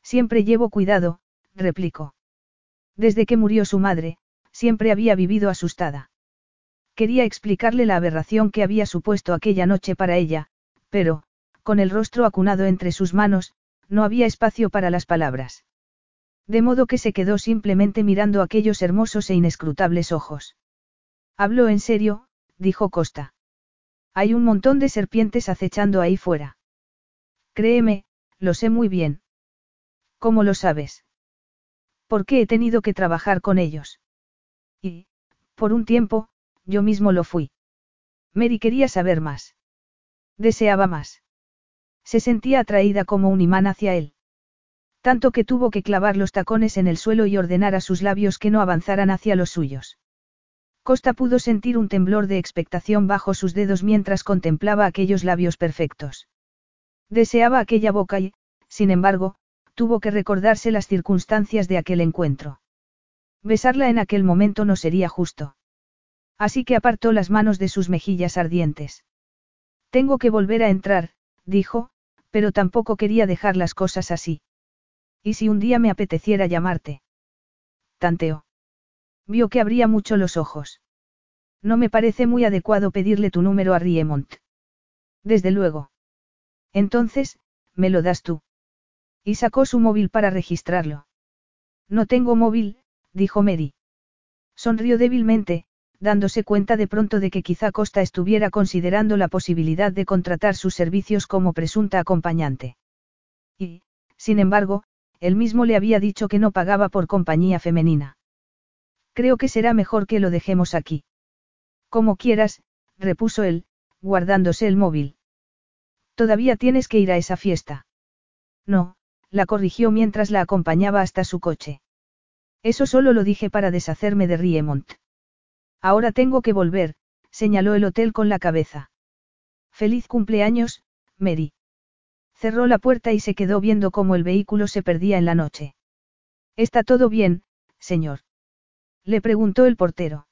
Siempre llevo cuidado, replicó. Desde que murió su madre, siempre había vivido asustada. Quería explicarle la aberración que había supuesto aquella noche para ella, pero, con el rostro acunado entre sus manos, no había espacio para las palabras. De modo que se quedó simplemente mirando aquellos hermosos e inescrutables ojos. Habló en serio, dijo Costa. Hay un montón de serpientes acechando ahí fuera. Créeme, lo sé muy bien. ¿Cómo lo sabes? Porque he tenido que trabajar con ellos. Y, por un tiempo, yo mismo lo fui. Mary quería saber más. Deseaba más. Se sentía atraída como un imán hacia él. Tanto que tuvo que clavar los tacones en el suelo y ordenar a sus labios que no avanzaran hacia los suyos. Costa pudo sentir un temblor de expectación bajo sus dedos mientras contemplaba aquellos labios perfectos. Deseaba aquella boca y, sin embargo, tuvo que recordarse las circunstancias de aquel encuentro. Besarla en aquel momento no sería justo. Así que apartó las manos de sus mejillas ardientes. Tengo que volver a entrar, dijo, pero tampoco quería dejar las cosas así. ¿Y si un día me apeteciera llamarte? Tanteó. Vio que abría mucho los ojos. No me parece muy adecuado pedirle tu número a Riemont. Desde luego. Entonces, me lo das tú. Y sacó su móvil para registrarlo. No tengo móvil, dijo Mary. Sonrió débilmente, dándose cuenta de pronto de que quizá Costa estuviera considerando la posibilidad de contratar sus servicios como presunta acompañante. Y, sin embargo, él mismo le había dicho que no pagaba por compañía femenina. Creo que será mejor que lo dejemos aquí. Como quieras, repuso él, guardándose el móvil. Todavía tienes que ir a esa fiesta. No, la corrigió mientras la acompañaba hasta su coche. Eso solo lo dije para deshacerme de Riemont. Ahora tengo que volver, señaló el hotel con la cabeza. Feliz cumpleaños, Mary. Cerró la puerta y se quedó viendo cómo el vehículo se perdía en la noche. ¿Está todo bien, señor? Le preguntó el portero.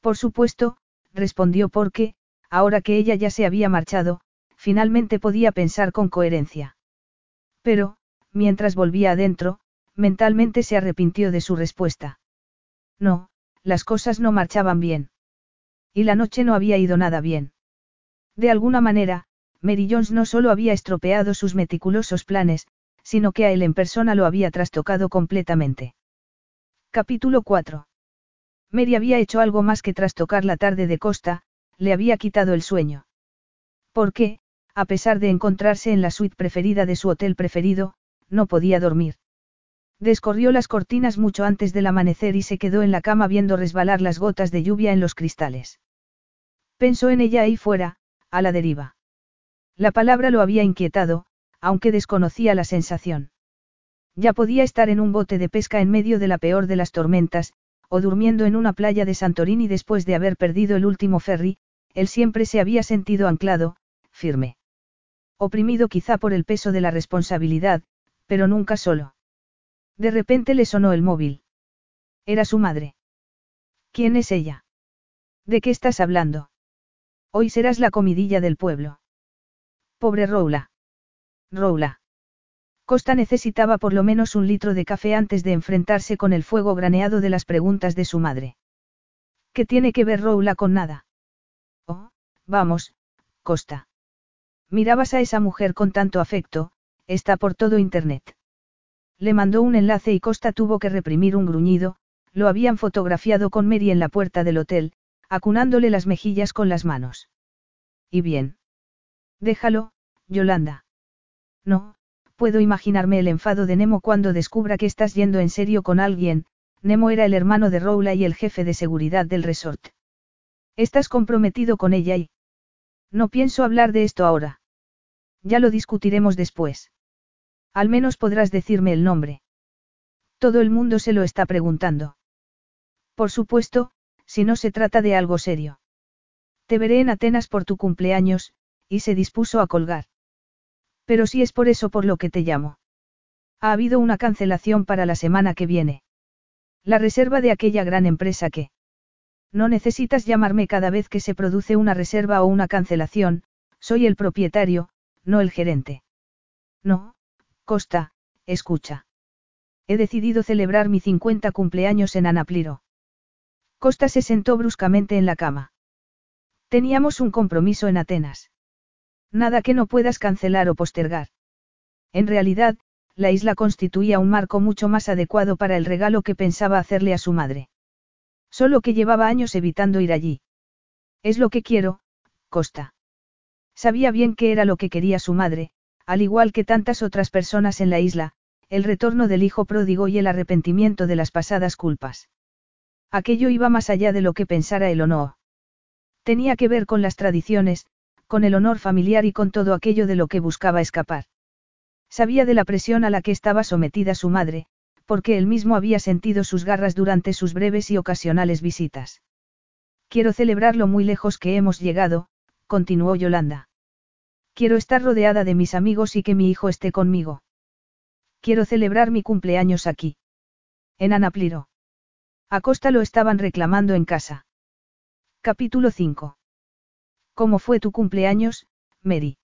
Por supuesto, respondió porque, ahora que ella ya se había marchado, finalmente podía pensar con coherencia. Pero, mientras volvía adentro, mentalmente se arrepintió de su respuesta. No, las cosas no marchaban bien. Y la noche no había ido nada bien. De alguna manera, Mary Jones no solo había estropeado sus meticulosos planes, sino que a él en persona lo había trastocado completamente. Capítulo 4. Mary había hecho algo más que trastocar la tarde de costa, le había quitado el sueño. Porque, a pesar de encontrarse en la suite preferida de su hotel preferido, no podía dormir. Descorrió las cortinas mucho antes del amanecer y se quedó en la cama viendo resbalar las gotas de lluvia en los cristales. Pensó en ella ahí fuera, a la deriva. La palabra lo había inquietado, aunque desconocía la sensación. Ya podía estar en un bote de pesca en medio de la peor de las tormentas, o durmiendo en una playa de Santorini después de haber perdido el último ferry, él siempre se había sentido anclado, firme. Oprimido quizá por el peso de la responsabilidad, pero nunca solo. De repente le sonó el móvil. Era su madre. ¿Quién es ella? ¿De qué estás hablando? Hoy serás la comidilla del pueblo. Pobre Roula. Roula. Costa necesitaba por lo menos un litro de café antes de enfrentarse con el fuego graneado de las preguntas de su madre. ¿Qué tiene que ver Roula con nada? Oh, vamos, Costa. Mirabas a esa mujer con tanto afecto, está por todo Internet. Le mandó un enlace y Costa tuvo que reprimir un gruñido, lo habían fotografiado con Mary en la puerta del hotel, acunándole las mejillas con las manos. ¿Y bien? Déjalo, Yolanda. No, puedo imaginarme el enfado de Nemo cuando descubra que estás yendo en serio con alguien, Nemo era el hermano de Rowla y el jefe de seguridad del resort. Estás comprometido con ella y... No pienso hablar de esto ahora. Ya lo discutiremos después. Al menos podrás decirme el nombre. Todo el mundo se lo está preguntando. Por supuesto, si no se trata de algo serio. Te veré en Atenas por tu cumpleaños, y se dispuso a colgar. Pero si es por eso por lo que te llamo. Ha habido una cancelación para la semana que viene. La reserva de aquella gran empresa que... No necesitas llamarme cada vez que se produce una reserva o una cancelación, soy el propietario, no el gerente. No, Costa, escucha. He decidido celebrar mi 50 cumpleaños en Anapliro. Costa se sentó bruscamente en la cama. Teníamos un compromiso en Atenas. Nada que no puedas cancelar o postergar. En realidad, la isla constituía un marco mucho más adecuado para el regalo que pensaba hacerle a su madre. Solo que llevaba años evitando ir allí. Es lo que quiero, Costa. Sabía bien que era lo que quería su madre, al igual que tantas otras personas en la isla, el retorno del hijo pródigo y el arrepentimiento de las pasadas culpas. Aquello iba más allá de lo que pensara el honor. Tenía que ver con las tradiciones, con el honor familiar y con todo aquello de lo que buscaba escapar. Sabía de la presión a la que estaba sometida su madre, porque él mismo había sentido sus garras durante sus breves y ocasionales visitas. Quiero celebrar lo muy lejos que hemos llegado, continuó Yolanda. Quiero estar rodeada de mis amigos y que mi hijo esté conmigo. Quiero celebrar mi cumpleaños aquí. En Anapliro. A Costa lo estaban reclamando en casa. Capítulo 5. ¿Cómo fue tu cumpleaños, Mary?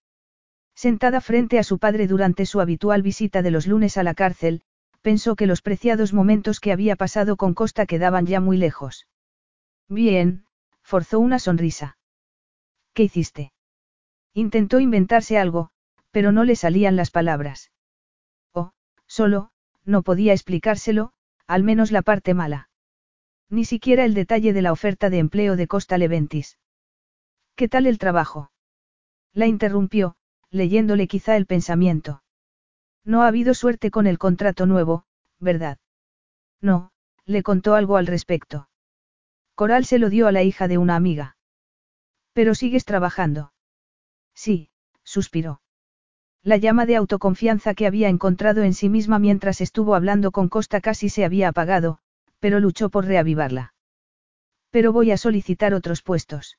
Sentada frente a su padre durante su habitual visita de los lunes a la cárcel, pensó que los preciados momentos que había pasado con Costa quedaban ya muy lejos. Bien, forzó una sonrisa. ¿Qué hiciste? Intentó inventarse algo, pero no le salían las palabras. Oh, solo, no podía explicárselo, al menos la parte mala. Ni siquiera el detalle de la oferta de empleo de Costa Leventis. ¿Qué tal el trabajo? La interrumpió, leyéndole quizá el pensamiento. No ha habido suerte con el contrato nuevo, ¿verdad? No, le contó algo al respecto. Coral se lo dio a la hija de una amiga. Pero sigues trabajando. Sí, suspiró. La llama de autoconfianza que había encontrado en sí misma mientras estuvo hablando con Costa casi se había apagado, pero luchó por reavivarla. Pero voy a solicitar otros puestos.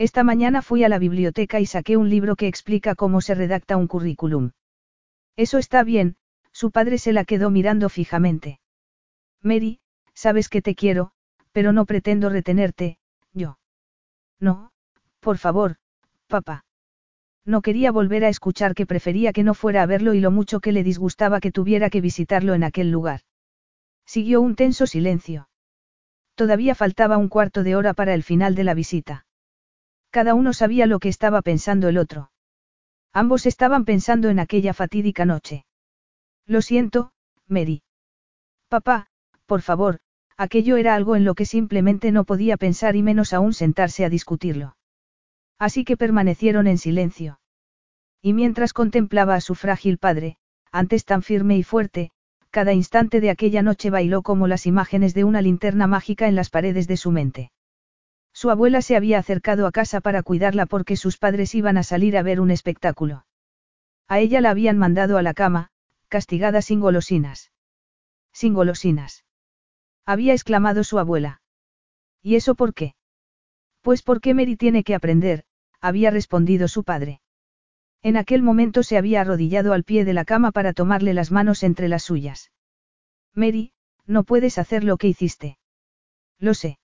Esta mañana fui a la biblioteca y saqué un libro que explica cómo se redacta un currículum. Eso está bien, su padre se la quedó mirando fijamente. Mary, sabes que te quiero, pero no pretendo retenerte, yo. No, por favor, papá. No quería volver a escuchar que prefería que no fuera a verlo y lo mucho que le disgustaba que tuviera que visitarlo en aquel lugar. Siguió un tenso silencio. Todavía faltaba un cuarto de hora para el final de la visita. Cada uno sabía lo que estaba pensando el otro. Ambos estaban pensando en aquella fatídica noche. Lo siento, Mary. Papá, por favor, aquello era algo en lo que simplemente no podía pensar y menos aún sentarse a discutirlo. Así que permanecieron en silencio. Y mientras contemplaba a su frágil padre, antes tan firme y fuerte, cada instante de aquella noche bailó como las imágenes de una linterna mágica en las paredes de su mente. Su abuela se había acercado a casa para cuidarla porque sus padres iban a salir a ver un espectáculo. A ella la habían mandado a la cama, castigada sin golosinas. Sin golosinas. Había exclamado su abuela. ¿Y eso por qué? Pues porque Mary tiene que aprender, había respondido su padre. En aquel momento se había arrodillado al pie de la cama para tomarle las manos entre las suyas. Mary, no puedes hacer lo que hiciste. Lo sé.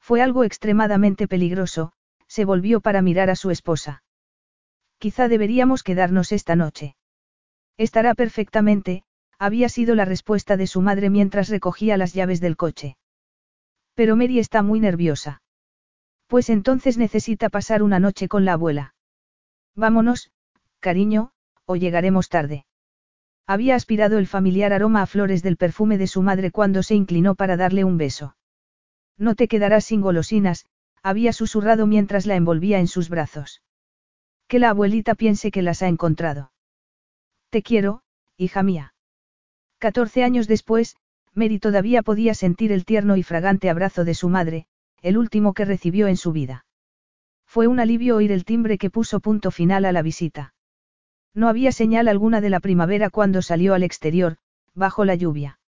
Fue algo extremadamente peligroso, se volvió para mirar a su esposa. Quizá deberíamos quedarnos esta noche. Estará perfectamente, había sido la respuesta de su madre mientras recogía las llaves del coche. Pero Mary está muy nerviosa. Pues entonces necesita pasar una noche con la abuela. Vámonos, cariño, o llegaremos tarde. Había aspirado el familiar aroma a flores del perfume de su madre cuando se inclinó para darle un beso. No te quedarás sin golosinas, había susurrado mientras la envolvía en sus brazos. Que la abuelita piense que las ha encontrado. Te quiero, hija mía. Catorce años después, Mary todavía podía sentir el tierno y fragante abrazo de su madre, el último que recibió en su vida. Fue un alivio oír el timbre que puso punto final a la visita. No había señal alguna de la primavera cuando salió al exterior, bajo la lluvia.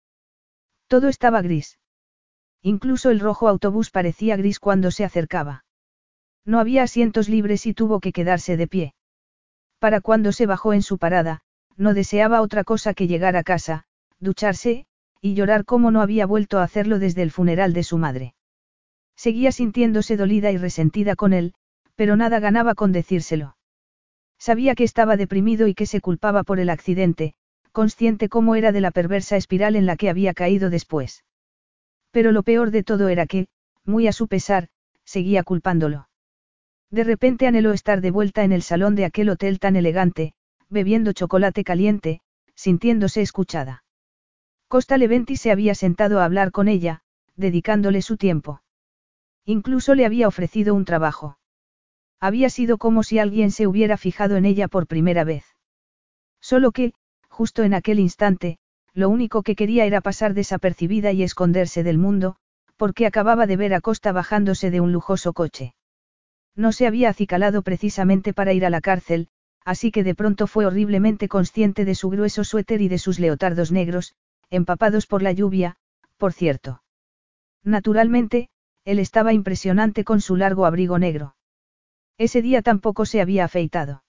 Todo estaba gris. Incluso el rojo autobús parecía gris cuando se acercaba. No había asientos libres y tuvo que quedarse de pie. Para cuando se bajó en su parada, no deseaba otra cosa que llegar a casa, ducharse, y llorar como no había vuelto a hacerlo desde el funeral de su madre. Seguía sintiéndose dolida y resentida con él, pero nada ganaba con decírselo. Sabía que estaba deprimido y que se culpaba por el accidente, consciente cómo era de la perversa espiral en la que había caído después. Pero lo peor de todo era que, muy a su pesar, seguía culpándolo. De repente anheló estar de vuelta en el salón de aquel hotel tan elegante, bebiendo chocolate caliente, sintiéndose escuchada. Costa Leventi se había sentado a hablar con ella, dedicándole su tiempo. Incluso le había ofrecido un trabajo. Había sido como si alguien se hubiera fijado en ella por primera vez. Solo que, justo en aquel instante, lo único que quería era pasar desapercibida y esconderse del mundo, porque acababa de ver a Costa bajándose de un lujoso coche. No se había acicalado precisamente para ir a la cárcel, así que de pronto fue horriblemente consciente de su grueso suéter y de sus leotardos negros, empapados por la lluvia, por cierto. Naturalmente, él estaba impresionante con su largo abrigo negro. Ese día tampoco se había afeitado.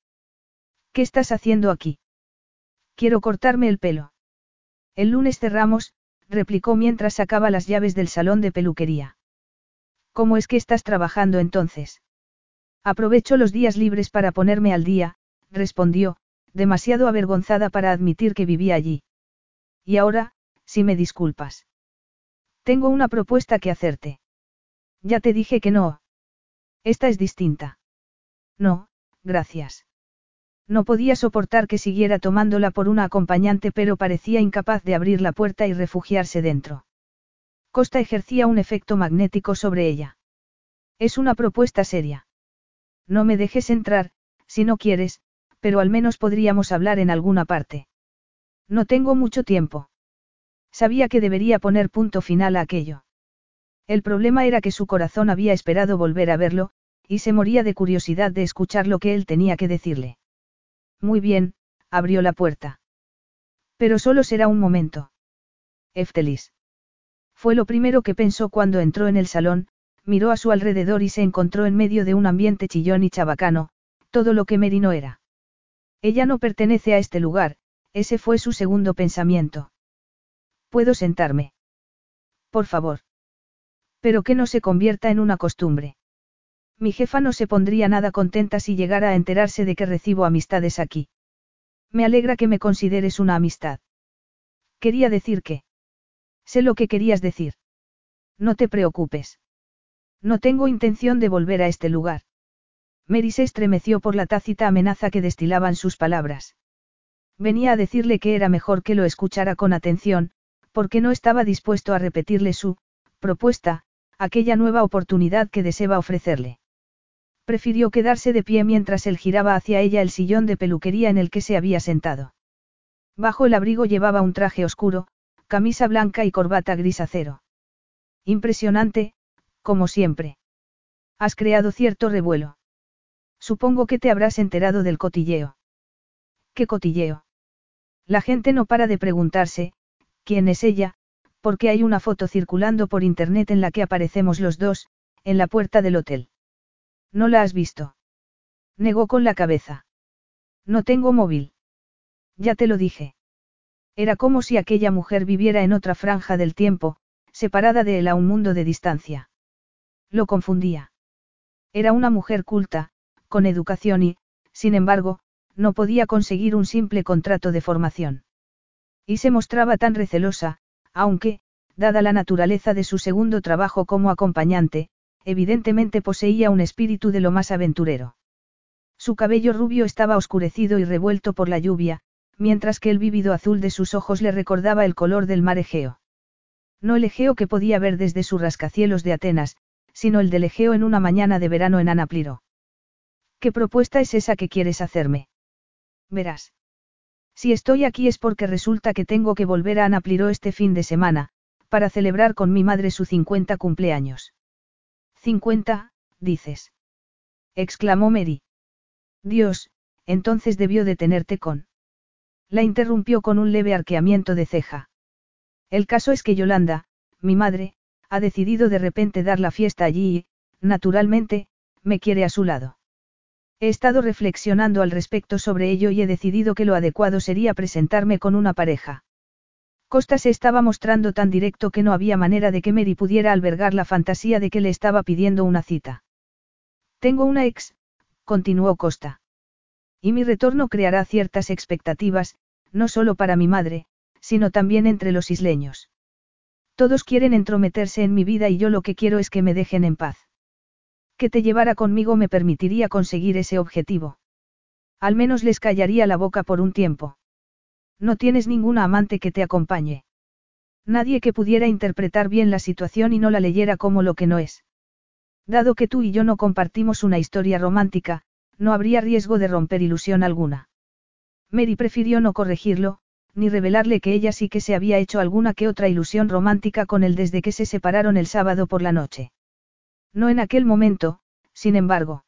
¿Qué estás haciendo aquí? Quiero cortarme el pelo. El lunes cerramos, replicó mientras sacaba las llaves del salón de peluquería. ¿Cómo es que estás trabajando entonces? Aprovecho los días libres para ponerme al día, respondió, demasiado avergonzada para admitir que vivía allí. Y ahora, si me disculpas. Tengo una propuesta que hacerte. Ya te dije que no. Esta es distinta. No, gracias. No podía soportar que siguiera tomándola por una acompañante pero parecía incapaz de abrir la puerta y refugiarse dentro. Costa ejercía un efecto magnético sobre ella. Es una propuesta seria. No me dejes entrar, si no quieres, pero al menos podríamos hablar en alguna parte. No tengo mucho tiempo. Sabía que debería poner punto final a aquello. El problema era que su corazón había esperado volver a verlo, y se moría de curiosidad de escuchar lo que él tenía que decirle. Muy bien, abrió la puerta. Pero solo será un momento. Eftelis. Fue lo primero que pensó cuando entró en el salón, miró a su alrededor y se encontró en medio de un ambiente chillón y chabacano, todo lo que Merino era. Ella no pertenece a este lugar, ese fue su segundo pensamiento. ¿Puedo sentarme? Por favor. Pero que no se convierta en una costumbre. Mi jefa no se pondría nada contenta si llegara a enterarse de que recibo amistades aquí. Me alegra que me consideres una amistad. Quería decir que. Sé lo que querías decir. No te preocupes. No tengo intención de volver a este lugar. Mary estremeció por la tácita amenaza que destilaban sus palabras. Venía a decirle que era mejor que lo escuchara con atención, porque no estaba dispuesto a repetirle su propuesta, aquella nueva oportunidad que deseaba ofrecerle. Prefirió quedarse de pie mientras él giraba hacia ella el sillón de peluquería en el que se había sentado. Bajo el abrigo llevaba un traje oscuro, camisa blanca y corbata gris acero. Impresionante, como siempre. Has creado cierto revuelo. Supongo que te habrás enterado del cotilleo. ¿Qué cotilleo? La gente no para de preguntarse, ¿quién es ella? Porque hay una foto circulando por internet en la que aparecemos los dos, en la puerta del hotel. ¿No la has visto? Negó con la cabeza. No tengo móvil. Ya te lo dije. Era como si aquella mujer viviera en otra franja del tiempo, separada de él a un mundo de distancia. Lo confundía. Era una mujer culta, con educación y, sin embargo, no podía conseguir un simple contrato de formación. Y se mostraba tan recelosa, aunque, dada la naturaleza de su segundo trabajo como acompañante, evidentemente poseía un espíritu de lo más aventurero. Su cabello rubio estaba oscurecido y revuelto por la lluvia, mientras que el vívido azul de sus ojos le recordaba el color del mar Egeo. No el Egeo que podía ver desde sus rascacielos de Atenas, sino el del Egeo en una mañana de verano en Anapliro. ¿Qué propuesta es esa que quieres hacerme? Verás. Si estoy aquí es porque resulta que tengo que volver a Anapliro este fin de semana, para celebrar con mi madre su 50 cumpleaños. 50, dices. exclamó Mary. Dios, entonces debió de tenerte con. La interrumpió con un leve arqueamiento de ceja. El caso es que Yolanda, mi madre, ha decidido de repente dar la fiesta allí y, naturalmente, me quiere a su lado. He estado reflexionando al respecto sobre ello y he decidido que lo adecuado sería presentarme con una pareja. Costa se estaba mostrando tan directo que no había manera de que Mary pudiera albergar la fantasía de que le estaba pidiendo una cita. Tengo una ex, continuó Costa. Y mi retorno creará ciertas expectativas, no solo para mi madre, sino también entre los isleños. Todos quieren entrometerse en mi vida y yo lo que quiero es que me dejen en paz. Que te llevara conmigo me permitiría conseguir ese objetivo. Al menos les callaría la boca por un tiempo. No tienes ninguna amante que te acompañe. Nadie que pudiera interpretar bien la situación y no la leyera como lo que no es. Dado que tú y yo no compartimos una historia romántica, no habría riesgo de romper ilusión alguna. Mary prefirió no corregirlo, ni revelarle que ella sí que se había hecho alguna que otra ilusión romántica con él desde que se separaron el sábado por la noche. No en aquel momento, sin embargo.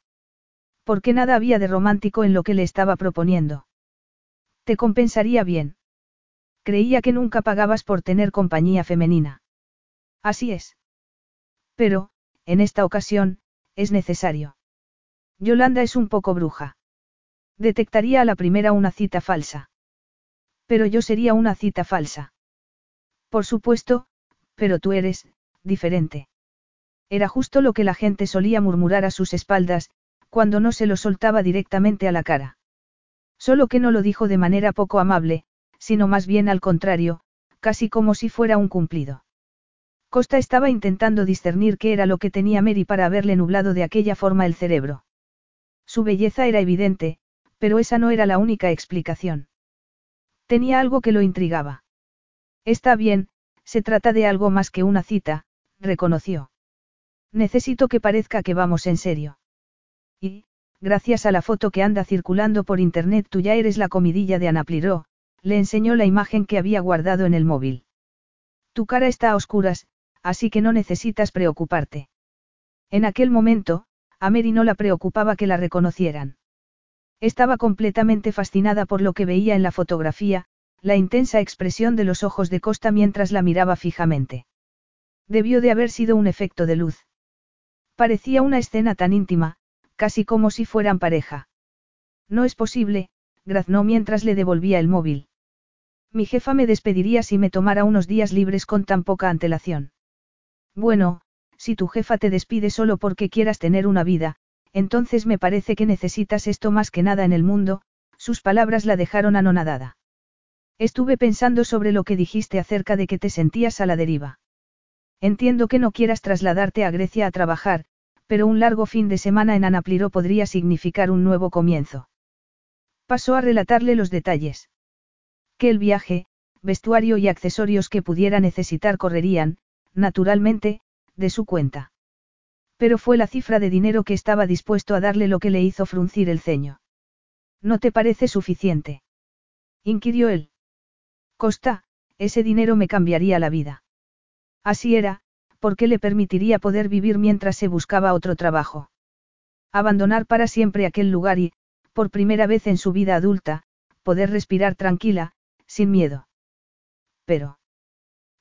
Porque nada había de romántico en lo que le estaba proponiendo. Te compensaría bien. Creía que nunca pagabas por tener compañía femenina. Así es. Pero, en esta ocasión, es necesario. Yolanda es un poco bruja. Detectaría a la primera una cita falsa. Pero yo sería una cita falsa. Por supuesto, pero tú eres, diferente. Era justo lo que la gente solía murmurar a sus espaldas, cuando no se lo soltaba directamente a la cara. Solo que no lo dijo de manera poco amable, sino más bien al contrario, casi como si fuera un cumplido. Costa estaba intentando discernir qué era lo que tenía Mary para haberle nublado de aquella forma el cerebro. Su belleza era evidente, pero esa no era la única explicación. Tenía algo que lo intrigaba. Está bien, se trata de algo más que una cita, reconoció. Necesito que parezca que vamos en serio. Y, gracias a la foto que anda circulando por internet tú ya eres la comidilla de Anapliró, le enseñó la imagen que había guardado en el móvil. Tu cara está a oscuras, así que no necesitas preocuparte. En aquel momento, a Mary no la preocupaba que la reconocieran. Estaba completamente fascinada por lo que veía en la fotografía, la intensa expresión de los ojos de Costa mientras la miraba fijamente. Debió de haber sido un efecto de luz. Parecía una escena tan íntima, casi como si fueran pareja. No es posible, graznó mientras le devolvía el móvil. Mi jefa me despediría si me tomara unos días libres con tan poca antelación. Bueno, si tu jefa te despide solo porque quieras tener una vida, entonces me parece que necesitas esto más que nada en el mundo, sus palabras la dejaron anonadada. Estuve pensando sobre lo que dijiste acerca de que te sentías a la deriva. Entiendo que no quieras trasladarte a Grecia a trabajar, pero un largo fin de semana en Anapliro podría significar un nuevo comienzo. Pasó a relatarle los detalles. Que el viaje, vestuario y accesorios que pudiera necesitar correrían, naturalmente, de su cuenta. Pero fue la cifra de dinero que estaba dispuesto a darle lo que le hizo fruncir el ceño. ¿No te parece suficiente? inquirió él. Costa, ese dinero me cambiaría la vida. Así era, porque le permitiría poder vivir mientras se buscaba otro trabajo. Abandonar para siempre aquel lugar y, por primera vez en su vida adulta, poder respirar tranquila, sin miedo. Pero.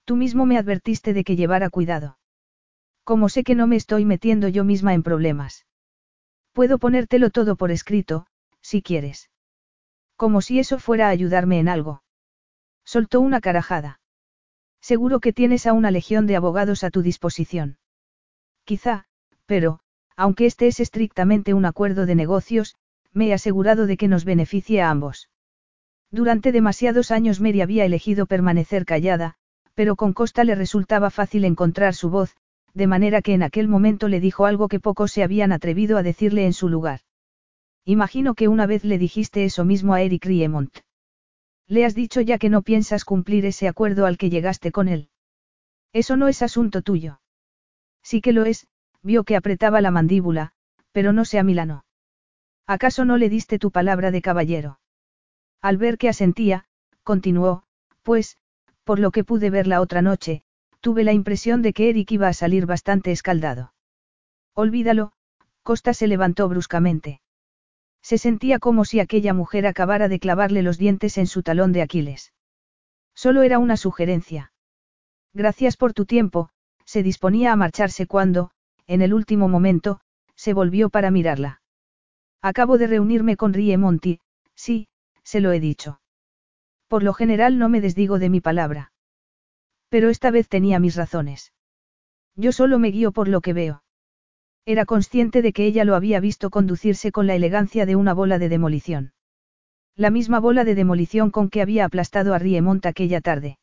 Tú mismo me advertiste de que llevara cuidado. Como sé que no me estoy metiendo yo misma en problemas. Puedo ponértelo todo por escrito, si quieres. Como si eso fuera a ayudarme en algo. Soltó una carajada. Seguro que tienes a una legión de abogados a tu disposición. Quizá, pero, aunque este es estrictamente un acuerdo de negocios, me he asegurado de que nos beneficie a ambos. Durante demasiados años Mary había elegido permanecer callada, pero con Costa le resultaba fácil encontrar su voz, de manera que en aquel momento le dijo algo que pocos se habían atrevido a decirle en su lugar. Imagino que una vez le dijiste eso mismo a Eric Riemont. Le has dicho ya que no piensas cumplir ese acuerdo al que llegaste con él. Eso no es asunto tuyo. Sí que lo es, vio que apretaba la mandíbula, pero no se amilanó. ¿Acaso no le diste tu palabra de caballero? Al ver que asentía, continuó, pues, por lo que pude ver la otra noche, tuve la impresión de que Eric iba a salir bastante escaldado. Olvídalo, Costa se levantó bruscamente. Se sentía como si aquella mujer acabara de clavarle los dientes en su talón de Aquiles. Solo era una sugerencia. Gracias por tu tiempo, se disponía a marcharse cuando, en el último momento, se volvió para mirarla. Acabo de reunirme con Rie Monti, sí, se lo he dicho. Por lo general no me desdigo de mi palabra. Pero esta vez tenía mis razones. Yo solo me guío por lo que veo. Era consciente de que ella lo había visto conducirse con la elegancia de una bola de demolición. La misma bola de demolición con que había aplastado a Riemont aquella tarde.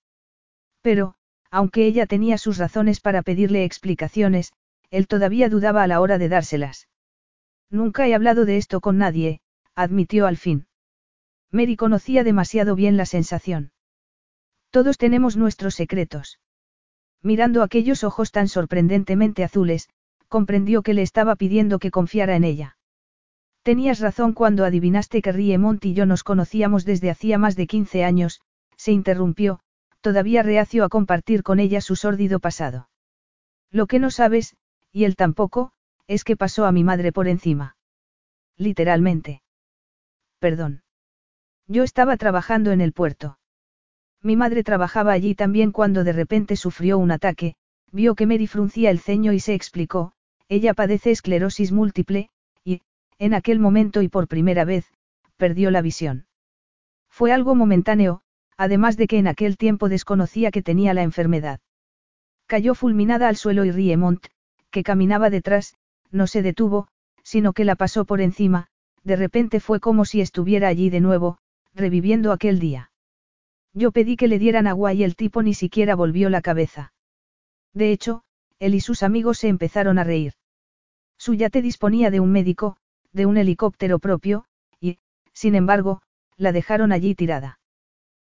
Pero, aunque ella tenía sus razones para pedirle explicaciones, él todavía dudaba a la hora de dárselas. Nunca he hablado de esto con nadie, admitió al fin. Mary conocía demasiado bien la sensación. Todos tenemos nuestros secretos. Mirando aquellos ojos tan sorprendentemente azules, comprendió que le estaba pidiendo que confiara en ella. Tenías razón cuando adivinaste que Riemont y yo nos conocíamos desde hacía más de 15 años, se interrumpió, todavía reacio a compartir con ella su sórdido pasado. Lo que no sabes, y él tampoco, es que pasó a mi madre por encima. Literalmente. Perdón. Yo estaba trabajando en el puerto. Mi madre trabajaba allí también cuando de repente sufrió un ataque, vio que Mary fruncía el ceño y se explicó, ella padece esclerosis múltiple, y, en aquel momento y por primera vez, perdió la visión. Fue algo momentáneo, además de que en aquel tiempo desconocía que tenía la enfermedad. Cayó fulminada al suelo y Riemont, que caminaba detrás, no se detuvo, sino que la pasó por encima, de repente fue como si estuviera allí de nuevo, reviviendo aquel día. Yo pedí que le dieran agua y el tipo ni siquiera volvió la cabeza. De hecho, él y sus amigos se empezaron a reír. Su yate disponía de un médico, de un helicóptero propio, y, sin embargo, la dejaron allí tirada.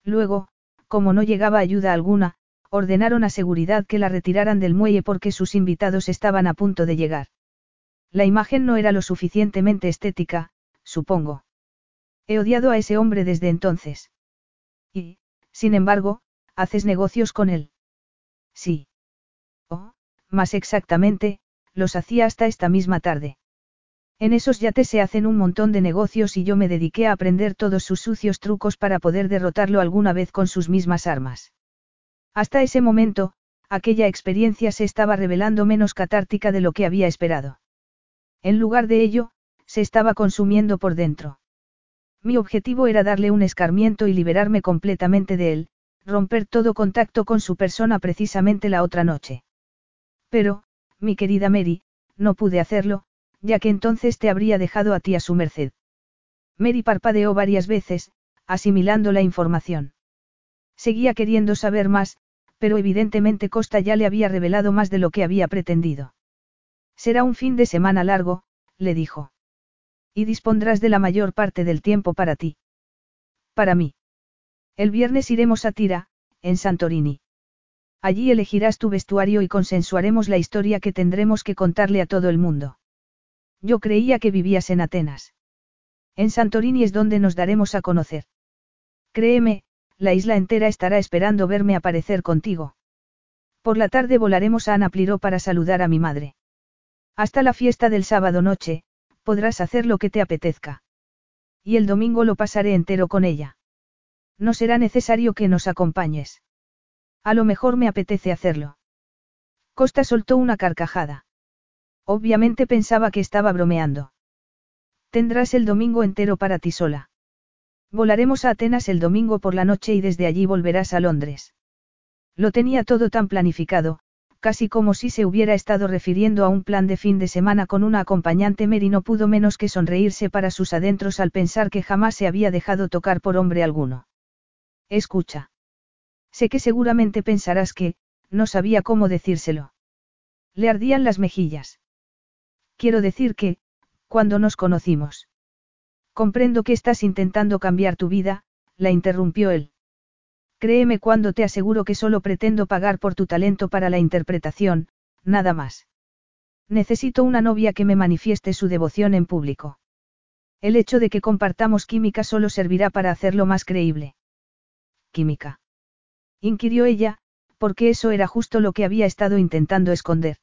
Luego, como no llegaba ayuda alguna, ordenaron a seguridad que la retiraran del muelle porque sus invitados estaban a punto de llegar. La imagen no era lo suficientemente estética, supongo. He odiado a ese hombre desde entonces. Y, sin embargo, haces negocios con él. Sí. Oh, más exactamente, los hacía hasta esta misma tarde. En esos yates se hacen un montón de negocios y yo me dediqué a aprender todos sus sucios trucos para poder derrotarlo alguna vez con sus mismas armas. Hasta ese momento, aquella experiencia se estaba revelando menos catártica de lo que había esperado. En lugar de ello, se estaba consumiendo por dentro. Mi objetivo era darle un escarmiento y liberarme completamente de él, romper todo contacto con su persona precisamente la otra noche. Pero, mi querida Mary, no pude hacerlo, ya que entonces te habría dejado a ti a su merced. Mary parpadeó varias veces, asimilando la información. Seguía queriendo saber más, pero evidentemente Costa ya le había revelado más de lo que había pretendido. Será un fin de semana largo, le dijo. Y dispondrás de la mayor parte del tiempo para ti. Para mí. El viernes iremos a Tira, en Santorini. Allí elegirás tu vestuario y consensuaremos la historia que tendremos que contarle a todo el mundo. Yo creía que vivías en Atenas. En Santorini es donde nos daremos a conocer. Créeme, la isla entera estará esperando verme aparecer contigo. Por la tarde volaremos a Anapliro para saludar a mi madre. Hasta la fiesta del sábado noche, podrás hacer lo que te apetezca. Y el domingo lo pasaré entero con ella. No será necesario que nos acompañes. A lo mejor me apetece hacerlo. Costa soltó una carcajada. Obviamente pensaba que estaba bromeando. Tendrás el domingo entero para ti sola. Volaremos a Atenas el domingo por la noche y desde allí volverás a Londres. Lo tenía todo tan planificado, casi como si se hubiera estado refiriendo a un plan de fin de semana con una acompañante Mary no pudo menos que sonreírse para sus adentros al pensar que jamás se había dejado tocar por hombre alguno. Escucha. Sé que seguramente pensarás que, no sabía cómo decírselo. Le ardían las mejillas. Quiero decir que, cuando nos conocimos. Comprendo que estás intentando cambiar tu vida, la interrumpió él. Créeme cuando te aseguro que solo pretendo pagar por tu talento para la interpretación, nada más. Necesito una novia que me manifieste su devoción en público. El hecho de que compartamos química solo servirá para hacerlo más creíble. ¿Química? Inquirió ella, porque eso era justo lo que había estado intentando esconder.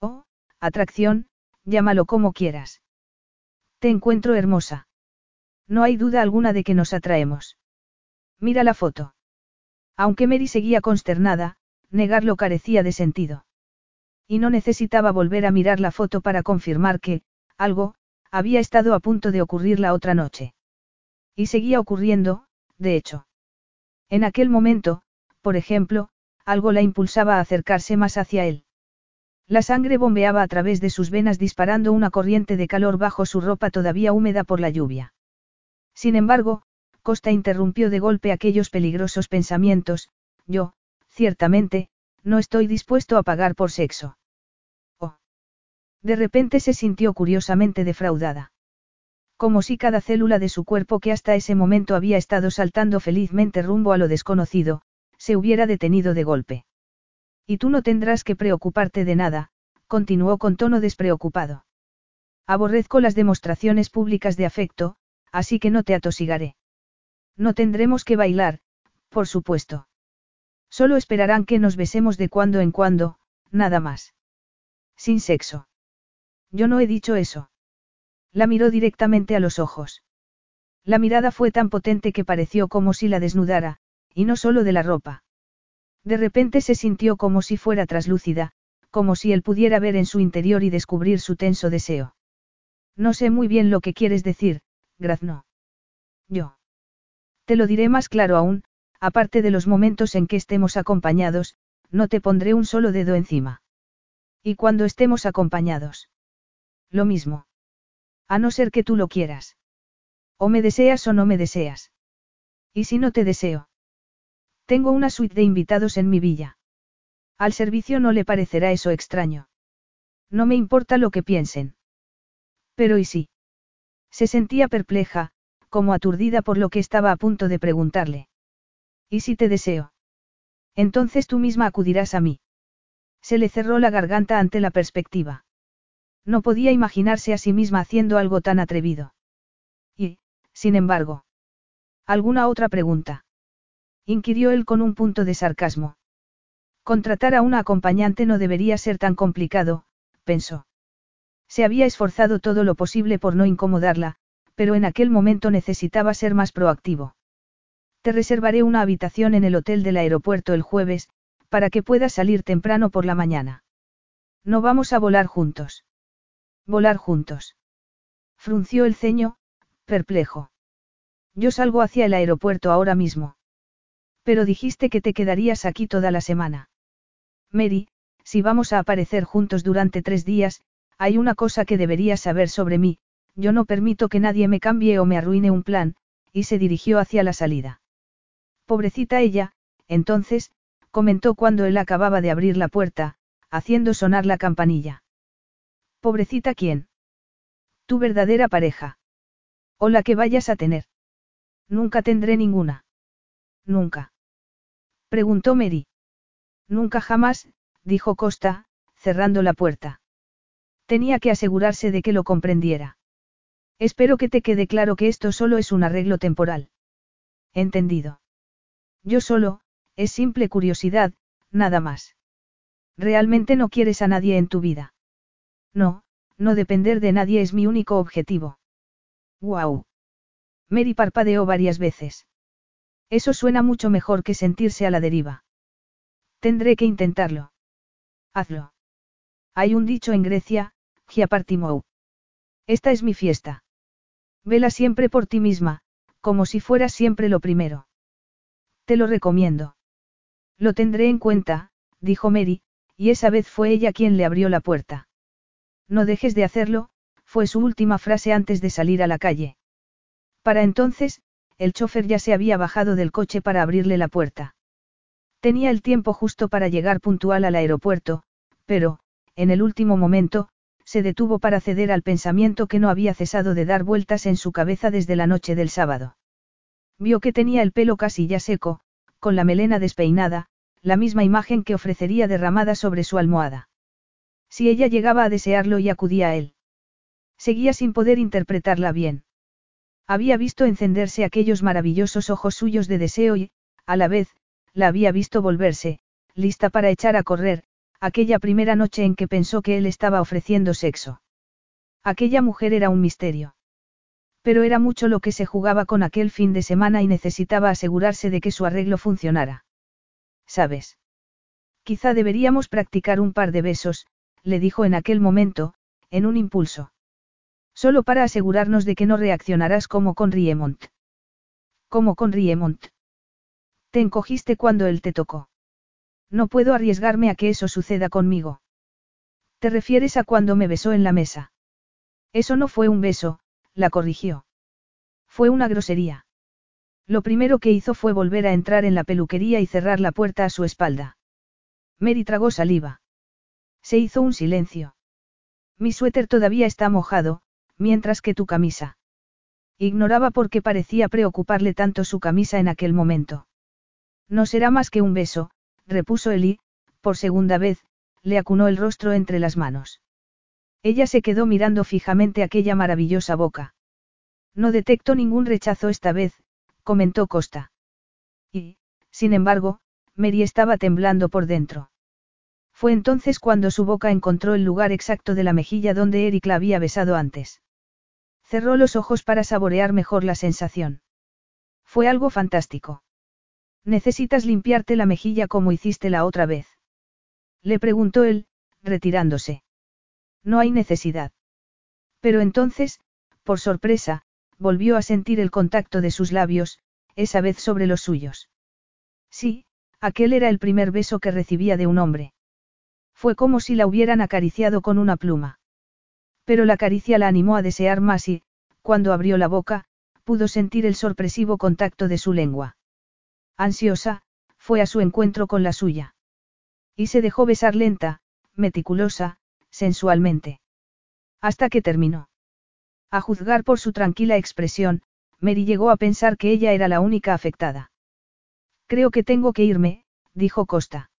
Oh, atracción, llámalo como quieras. Te encuentro hermosa. No hay duda alguna de que nos atraemos. Mira la foto. Aunque Mary seguía consternada, negarlo carecía de sentido. Y no necesitaba volver a mirar la foto para confirmar que, algo, había estado a punto de ocurrir la otra noche. Y seguía ocurriendo, de hecho. En aquel momento, por ejemplo, algo la impulsaba a acercarse más hacia él. La sangre bombeaba a través de sus venas disparando una corriente de calor bajo su ropa todavía húmeda por la lluvia. Sin embargo, Costa interrumpió de golpe aquellos peligrosos pensamientos, yo, ciertamente, no estoy dispuesto a pagar por sexo. Oh. De repente se sintió curiosamente defraudada. Como si cada célula de su cuerpo que hasta ese momento había estado saltando felizmente rumbo a lo desconocido, se hubiera detenido de golpe. Y tú no tendrás que preocuparte de nada, continuó con tono despreocupado. Aborrezco las demostraciones públicas de afecto, así que no te atosigaré. No tendremos que bailar, por supuesto. Solo esperarán que nos besemos de cuando en cuando, nada más. Sin sexo. Yo no he dicho eso. La miró directamente a los ojos. La mirada fue tan potente que pareció como si la desnudara, y no solo de la ropa. De repente se sintió como si fuera traslúcida, como si él pudiera ver en su interior y descubrir su tenso deseo. No sé muy bien lo que quieres decir, Grazno. Yo. Te lo diré más claro aún, aparte de los momentos en que estemos acompañados, no te pondré un solo dedo encima. ¿Y cuando estemos acompañados? Lo mismo. A no ser que tú lo quieras. O me deseas o no me deseas. ¿Y si no te deseo? Tengo una suite de invitados en mi villa. Al servicio no le parecerá eso extraño. No me importa lo que piensen. Pero ¿y si? Se sentía perpleja, como aturdida por lo que estaba a punto de preguntarle. ¿Y si te deseo? Entonces tú misma acudirás a mí. Se le cerró la garganta ante la perspectiva. No podía imaginarse a sí misma haciendo algo tan atrevido. Y, sin embargo. ¿Alguna otra pregunta? Inquirió él con un punto de sarcasmo. Contratar a una acompañante no debería ser tan complicado, pensó. Se había esforzado todo lo posible por no incomodarla, pero en aquel momento necesitaba ser más proactivo. Te reservaré una habitación en el hotel del aeropuerto el jueves, para que puedas salir temprano por la mañana. No vamos a volar juntos. Volar juntos. Frunció el ceño, perplejo. Yo salgo hacia el aeropuerto ahora mismo. Pero dijiste que te quedarías aquí toda la semana. Mary, si vamos a aparecer juntos durante tres días, hay una cosa que deberías saber sobre mí, yo no permito que nadie me cambie o me arruine un plan, y se dirigió hacia la salida. Pobrecita ella, entonces, comentó cuando él acababa de abrir la puerta, haciendo sonar la campanilla. Pobrecita quién? Tu verdadera pareja. O la que vayas a tener. Nunca tendré ninguna. Nunca. Preguntó Mary. Nunca jamás, dijo Costa, cerrando la puerta. Tenía que asegurarse de que lo comprendiera. Espero que te quede claro que esto solo es un arreglo temporal. Entendido. Yo solo, es simple curiosidad, nada más. ¿Realmente no quieres a nadie en tu vida? No, no depender de nadie es mi único objetivo. Wow. Mary parpadeó varias veces. Eso suena mucho mejor que sentirse a la deriva. Tendré que intentarlo. Hazlo. Hay un dicho en Grecia, Giapartimou. Esta es mi fiesta. Vela siempre por ti misma, como si fuera siempre lo primero. Te lo recomiendo. Lo tendré en cuenta, dijo Mary, y esa vez fue ella quien le abrió la puerta. No dejes de hacerlo, fue su última frase antes de salir a la calle. Para entonces, el chofer ya se había bajado del coche para abrirle la puerta. Tenía el tiempo justo para llegar puntual al aeropuerto, pero, en el último momento, se detuvo para ceder al pensamiento que no había cesado de dar vueltas en su cabeza desde la noche del sábado. Vio que tenía el pelo casi ya seco, con la melena despeinada, la misma imagen que ofrecería derramada sobre su almohada. Si ella llegaba a desearlo y acudía a él. Seguía sin poder interpretarla bien. Había visto encenderse aquellos maravillosos ojos suyos de deseo y, a la vez, la había visto volverse, lista para echar a correr, aquella primera noche en que pensó que él estaba ofreciendo sexo. Aquella mujer era un misterio. Pero era mucho lo que se jugaba con aquel fin de semana y necesitaba asegurarse de que su arreglo funcionara. ¿Sabes? Quizá deberíamos practicar un par de besos, le dijo en aquel momento, en un impulso. Solo para asegurarnos de que no reaccionarás como con Riemont. Como con Riemont. Te encogiste cuando él te tocó. No puedo arriesgarme a que eso suceda conmigo. ¿Te refieres a cuando me besó en la mesa? Eso no fue un beso, la corrigió. Fue una grosería. Lo primero que hizo fue volver a entrar en la peluquería y cerrar la puerta a su espalda. Mary tragó saliva. Se hizo un silencio. Mi suéter todavía está mojado, mientras que tu camisa. Ignoraba por qué parecía preocuparle tanto su camisa en aquel momento. No será más que un beso, repuso Eli, por segunda vez, le acunó el rostro entre las manos. Ella se quedó mirando fijamente aquella maravillosa boca. No detecto ningún rechazo esta vez, comentó Costa. Y, sin embargo, Mary estaba temblando por dentro. Fue entonces cuando su boca encontró el lugar exacto de la mejilla donde Eric la había besado antes. Cerró los ojos para saborear mejor la sensación. Fue algo fantástico. Necesitas limpiarte la mejilla como hiciste la otra vez. Le preguntó él, retirándose. No hay necesidad. Pero entonces, por sorpresa, volvió a sentir el contacto de sus labios, esa vez sobre los suyos. Sí, aquel era el primer beso que recibía de un hombre. Fue como si la hubieran acariciado con una pluma. Pero la caricia la animó a desear más y, cuando abrió la boca, pudo sentir el sorpresivo contacto de su lengua. Ansiosa, fue a su encuentro con la suya. Y se dejó besar lenta, meticulosa, sensualmente. Hasta que terminó. A juzgar por su tranquila expresión, Mary llegó a pensar que ella era la única afectada. Creo que tengo que irme, dijo Costa.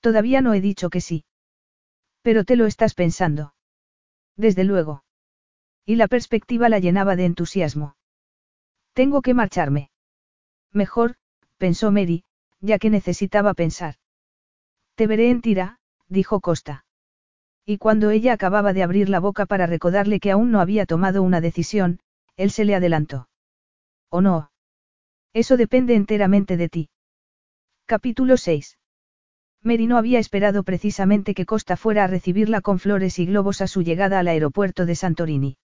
Todavía no he dicho que sí. Pero te lo estás pensando. Desde luego. Y la perspectiva la llenaba de entusiasmo. Tengo que marcharme. Mejor, pensó Mary, ya que necesitaba pensar. Te veré en tira, dijo Costa. Y cuando ella acababa de abrir la boca para recordarle que aún no había tomado una decisión, él se le adelantó. ¿O no? Eso depende enteramente de ti. Capítulo 6. Mary no había esperado precisamente que Costa fuera a recibirla con flores y globos a su llegada al aeropuerto de Santorini.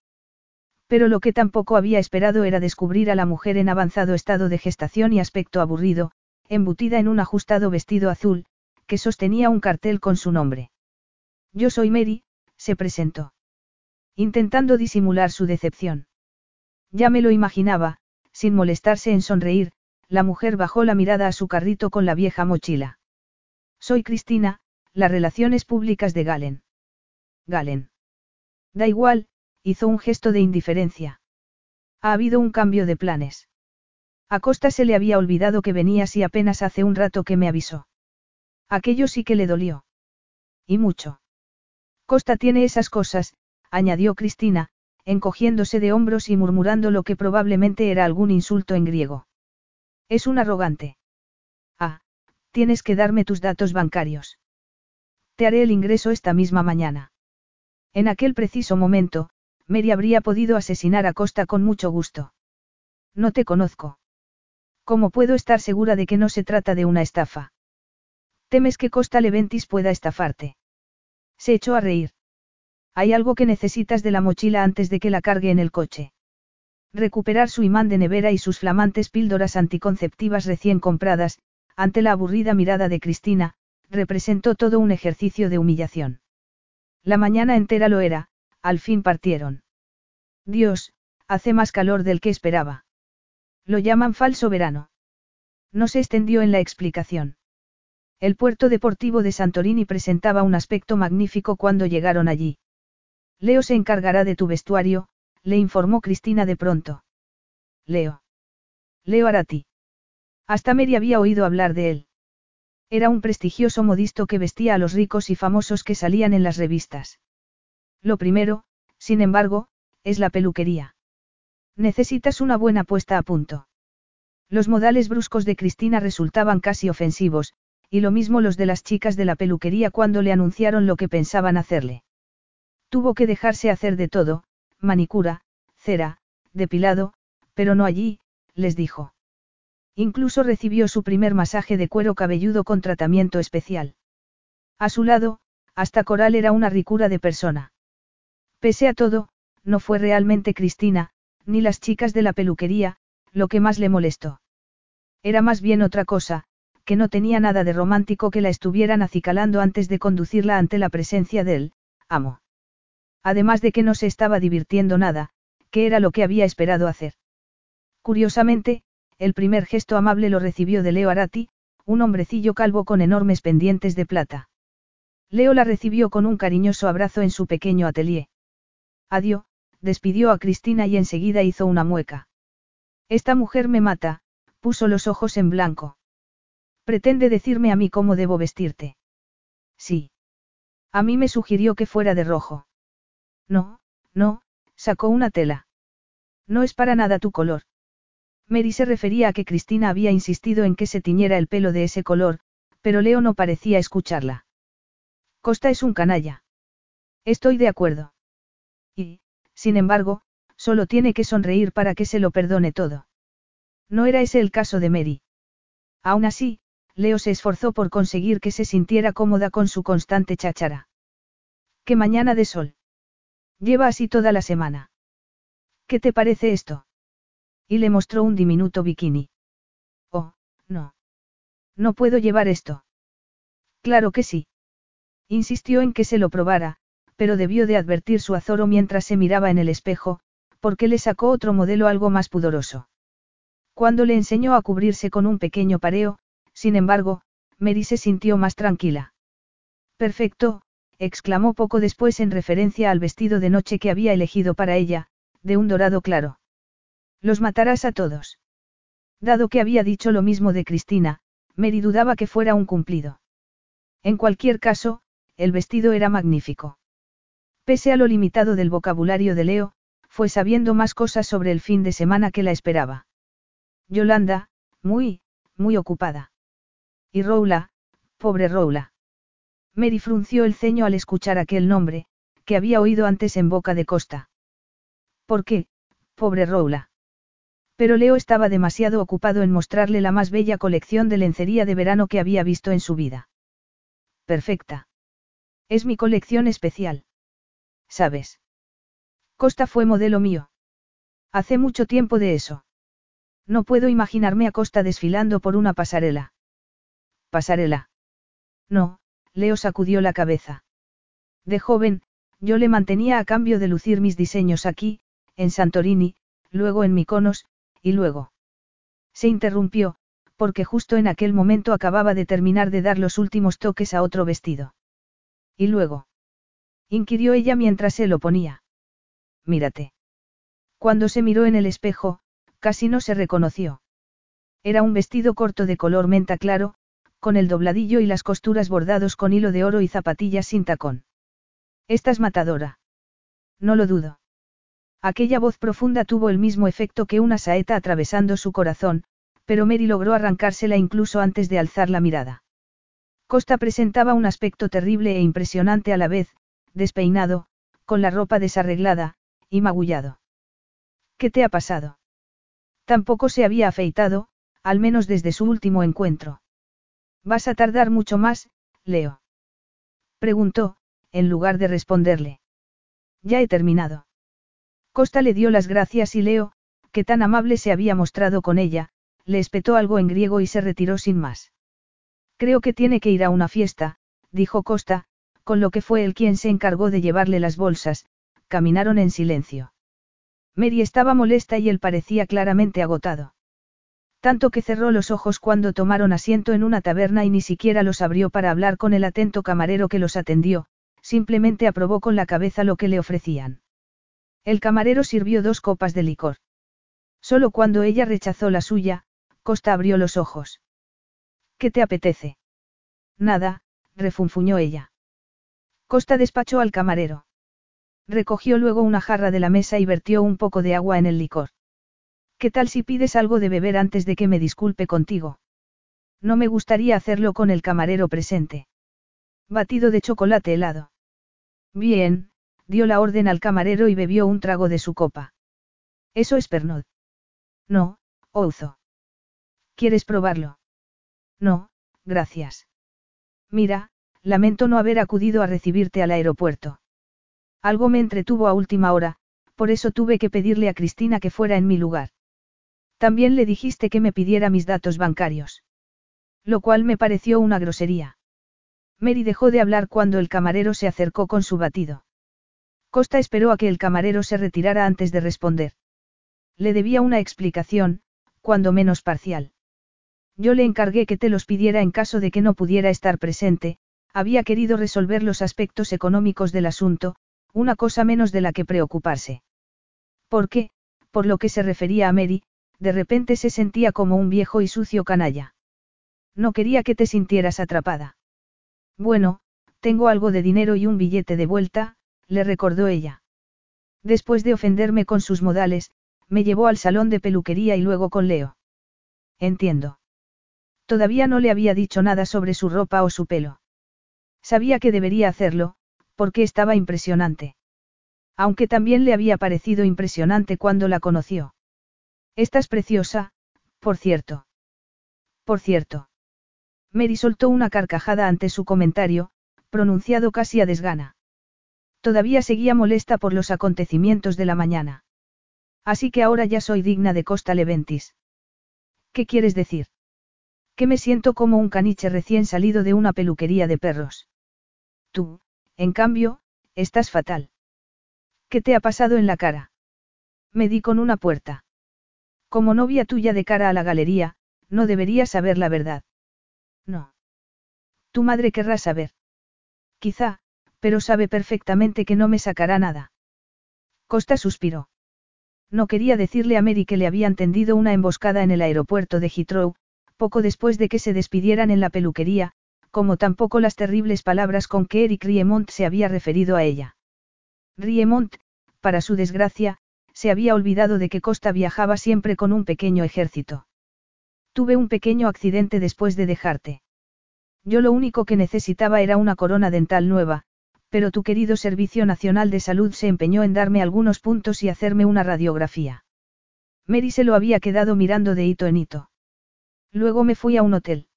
Pero lo que tampoco había esperado era descubrir a la mujer en avanzado estado de gestación y aspecto aburrido, embutida en un ajustado vestido azul, que sostenía un cartel con su nombre. Yo soy Mary, se presentó. Intentando disimular su decepción. Ya me lo imaginaba, sin molestarse en sonreír, la mujer bajó la mirada a su carrito con la vieja mochila. Soy Cristina, las relaciones públicas de Galen. Galen. Da igual, hizo un gesto de indiferencia. Ha habido un cambio de planes. A Costa se le había olvidado que venías y apenas hace un rato que me avisó. Aquello sí que le dolió. Y mucho. Costa tiene esas cosas, añadió Cristina, encogiéndose de hombros y murmurando lo que probablemente era algún insulto en griego. Es un arrogante. Tienes que darme tus datos bancarios. Te haré el ingreso esta misma mañana. En aquel preciso momento, Mary habría podido asesinar a Costa con mucho gusto. No te conozco. ¿Cómo puedo estar segura de que no se trata de una estafa? ¿Temes que Costa Leventis pueda estafarte? Se echó a reír. Hay algo que necesitas de la mochila antes de que la cargue en el coche. Recuperar su imán de nevera y sus flamantes píldoras anticonceptivas recién compradas, ante la aburrida mirada de Cristina, representó todo un ejercicio de humillación. La mañana entera lo era, al fin partieron. Dios, hace más calor del que esperaba. Lo llaman falso verano. No se extendió en la explicación. El puerto deportivo de Santorini presentaba un aspecto magnífico cuando llegaron allí. Leo se encargará de tu vestuario, le informó Cristina de pronto. Leo. Leo Arati. Hasta Mary había oído hablar de él. Era un prestigioso modisto que vestía a los ricos y famosos que salían en las revistas. Lo primero, sin embargo, es la peluquería. Necesitas una buena puesta a punto. Los modales bruscos de Cristina resultaban casi ofensivos, y lo mismo los de las chicas de la peluquería cuando le anunciaron lo que pensaban hacerle. Tuvo que dejarse hacer de todo, manicura, cera, depilado, pero no allí, les dijo. Incluso recibió su primer masaje de cuero cabelludo con tratamiento especial. A su lado, hasta Coral era una ricura de persona. Pese a todo, no fue realmente Cristina, ni las chicas de la peluquería, lo que más le molestó. Era más bien otra cosa, que no tenía nada de romántico que la estuvieran acicalando antes de conducirla ante la presencia del amo. Además de que no se estaba divirtiendo nada, que era lo que había esperado hacer. Curiosamente, el primer gesto amable lo recibió de Leo Arati, un hombrecillo calvo con enormes pendientes de plata. Leo la recibió con un cariñoso abrazo en su pequeño atelier. Adiós, despidió a Cristina y enseguida hizo una mueca. Esta mujer me mata, puso los ojos en blanco. Pretende decirme a mí cómo debo vestirte. Sí. A mí me sugirió que fuera de rojo. No, no, sacó una tela. No es para nada tu color. Mary se refería a que Cristina había insistido en que se tiñera el pelo de ese color, pero Leo no parecía escucharla. Costa es un canalla. Estoy de acuerdo. Y, sin embargo, solo tiene que sonreír para que se lo perdone todo. No era ese el caso de Mary. Aún así, Leo se esforzó por conseguir que se sintiera cómoda con su constante cháchara. ¡Qué mañana de sol! Lleva así toda la semana. ¿Qué te parece esto? Y le mostró un diminuto bikini. Oh, no. No puedo llevar esto. Claro que sí. Insistió en que se lo probara, pero debió de advertir su azoro mientras se miraba en el espejo, porque le sacó otro modelo algo más pudoroso. Cuando le enseñó a cubrirse con un pequeño pareo, sin embargo, Mary se sintió más tranquila. Perfecto, exclamó poco después en referencia al vestido de noche que había elegido para ella, de un dorado claro. Los matarás a todos. Dado que había dicho lo mismo de Cristina, Mary dudaba que fuera un cumplido. En cualquier caso, el vestido era magnífico. Pese a lo limitado del vocabulario de Leo, fue sabiendo más cosas sobre el fin de semana que la esperaba. Yolanda, muy, muy ocupada. Y Roula, pobre Roula. Mary frunció el ceño al escuchar aquel nombre, que había oído antes en boca de Costa. ¿Por qué, pobre Roula? Pero Leo estaba demasiado ocupado en mostrarle la más bella colección de lencería de verano que había visto en su vida. Perfecta. Es mi colección especial. ¿Sabes? Costa fue modelo mío. Hace mucho tiempo de eso. No puedo imaginarme a Costa desfilando por una pasarela. ¿Pasarela? No, Leo sacudió la cabeza. De joven, yo le mantenía a cambio de lucir mis diseños aquí, en Santorini, luego en Mykonos, y luego. Se interrumpió, porque justo en aquel momento acababa de terminar de dar los últimos toques a otro vestido. ¿Y luego? inquirió ella mientras se lo ponía. Mírate. Cuando se miró en el espejo, casi no se reconoció. Era un vestido corto de color menta claro, con el dobladillo y las costuras bordados con hilo de oro y zapatillas sin tacón. Estás matadora. No lo dudo. Aquella voz profunda tuvo el mismo efecto que una saeta atravesando su corazón, pero Mary logró arrancársela incluso antes de alzar la mirada. Costa presentaba un aspecto terrible e impresionante a la vez, despeinado, con la ropa desarreglada, y magullado. ¿Qué te ha pasado? Tampoco se había afeitado, al menos desde su último encuentro. Vas a tardar mucho más, Leo. Preguntó, en lugar de responderle. Ya he terminado. Costa le dio las gracias y Leo, que tan amable se había mostrado con ella, le espetó algo en griego y se retiró sin más. Creo que tiene que ir a una fiesta, dijo Costa, con lo que fue él quien se encargó de llevarle las bolsas, caminaron en silencio. Mary estaba molesta y él parecía claramente agotado. Tanto que cerró los ojos cuando tomaron asiento en una taberna y ni siquiera los abrió para hablar con el atento camarero que los atendió, simplemente aprobó con la cabeza lo que le ofrecían. El camarero sirvió dos copas de licor. Solo cuando ella rechazó la suya, Costa abrió los ojos. ¿Qué te apetece? Nada, refunfuñó ella. Costa despachó al camarero. Recogió luego una jarra de la mesa y vertió un poco de agua en el licor. ¿Qué tal si pides algo de beber antes de que me disculpe contigo? No me gustaría hacerlo con el camarero presente. Batido de chocolate helado. Bien, dio la orden al camarero y bebió un trago de su copa. Eso es Pernod. No, Ouzo. ¿Quieres probarlo? No, gracias. Mira, lamento no haber acudido a recibirte al aeropuerto. Algo me entretuvo a última hora, por eso tuve que pedirle a Cristina que fuera en mi lugar. También le dijiste que me pidiera mis datos bancarios. Lo cual me pareció una grosería. Mary dejó de hablar cuando el camarero se acercó con su batido. Costa esperó a que el camarero se retirara antes de responder. Le debía una explicación, cuando menos parcial. Yo le encargué que te los pidiera en caso de que no pudiera estar presente, había querido resolver los aspectos económicos del asunto, una cosa menos de la que preocuparse. Porque, por lo que se refería a Mary, de repente se sentía como un viejo y sucio canalla. No quería que te sintieras atrapada. Bueno, tengo algo de dinero y un billete de vuelta, le recordó ella. Después de ofenderme con sus modales, me llevó al salón de peluquería y luego con Leo. Entiendo. Todavía no le había dicho nada sobre su ropa o su pelo. Sabía que debería hacerlo, porque estaba impresionante. Aunque también le había parecido impresionante cuando la conoció. Estás preciosa, por cierto. Por cierto. Mary soltó una carcajada ante su comentario, pronunciado casi a desgana. Todavía seguía molesta por los acontecimientos de la mañana. Así que ahora ya soy digna de Costa Leventis. ¿Qué quieres decir? Que me siento como un caniche recién salido de una peluquería de perros. Tú, en cambio, estás fatal. ¿Qué te ha pasado en la cara? Me di con una puerta. Como novia tuya de cara a la galería, no deberías saber la verdad. No. Tu madre querrá saber. Quizá, pero sabe perfectamente que no me sacará nada. Costa suspiró. No quería decirle a Mary que le habían tendido una emboscada en el aeropuerto de Heathrow, poco después de que se despidieran en la peluquería, como tampoco las terribles palabras con que Eric Riemont se había referido a ella. Riemont, para su desgracia, se había olvidado de que Costa viajaba siempre con un pequeño ejército. Tuve un pequeño accidente después de dejarte. Yo lo único que necesitaba era una corona dental nueva, pero tu querido Servicio Nacional de Salud se empeñó en darme algunos puntos y hacerme una radiografía. Mary se lo había quedado mirando de hito en hito. Luego me fui a un hotel.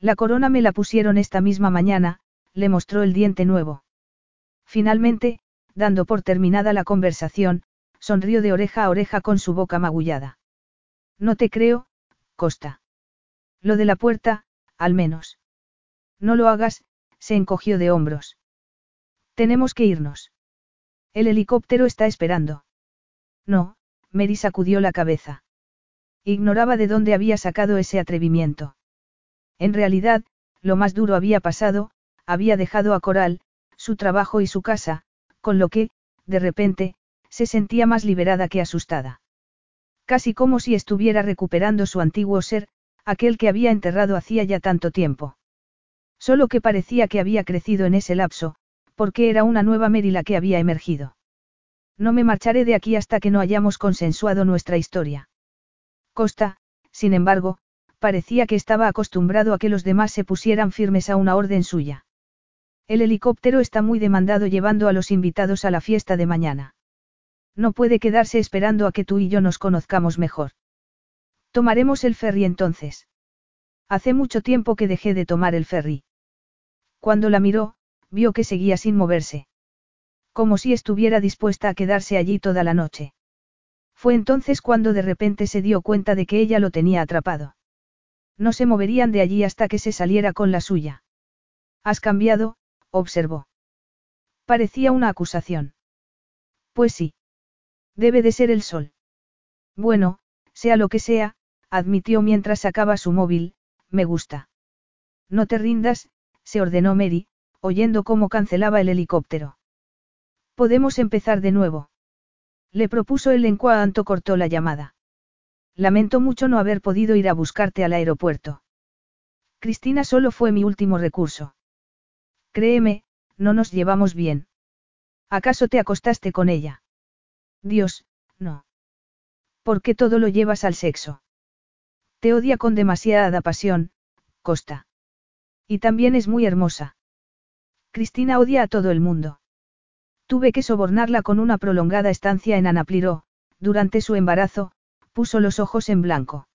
La corona me la pusieron esta misma mañana, le mostró el diente nuevo. Finalmente, dando por terminada la conversación, sonrió de oreja a oreja con su boca magullada. No te creo, Costa. Lo de la puerta, al menos. No lo hagas, se encogió de hombros. Tenemos que irnos. El helicóptero está esperando. No, Mary sacudió la cabeza. Ignoraba de dónde había sacado ese atrevimiento. En realidad, lo más duro había pasado, había dejado a Coral, su trabajo y su casa, con lo que, de repente, se sentía más liberada que asustada. Casi como si estuviera recuperando su antiguo ser, aquel que había enterrado hacía ya tanto tiempo. Solo que parecía que había crecido en ese lapso, porque era una nueva Mary la que había emergido. No me marcharé de aquí hasta que no hayamos consensuado nuestra historia. Costa, sin embargo, parecía que estaba acostumbrado a que los demás se pusieran firmes a una orden suya. El helicóptero está muy demandado llevando a los invitados a la fiesta de mañana. No puede quedarse esperando a que tú y yo nos conozcamos mejor. Tomaremos el ferry entonces. Hace mucho tiempo que dejé de tomar el ferry. Cuando la miró, vio que seguía sin moverse. Como si estuviera dispuesta a quedarse allí toda la noche. Fue entonces cuando de repente se dio cuenta de que ella lo tenía atrapado. No se moverían de allí hasta que se saliera con la suya. Has cambiado, observó. Parecía una acusación. Pues sí. Debe de ser el sol. Bueno, sea lo que sea, admitió mientras sacaba su móvil, me gusta. No te rindas, se ordenó Mary, oyendo cómo cancelaba el helicóptero. Podemos empezar de nuevo. Le propuso él en cuanto cortó la llamada. Lamento mucho no haber podido ir a buscarte al aeropuerto. Cristina solo fue mi último recurso. Créeme, no nos llevamos bien. ¿Acaso te acostaste con ella? Dios, no. ¿Por qué todo lo llevas al sexo? Te odia con demasiada pasión, Costa. Y también es muy hermosa. Cristina odia a todo el mundo. Tuve que sobornarla con una prolongada estancia en Anapliro, durante su embarazo, puso los ojos en blanco.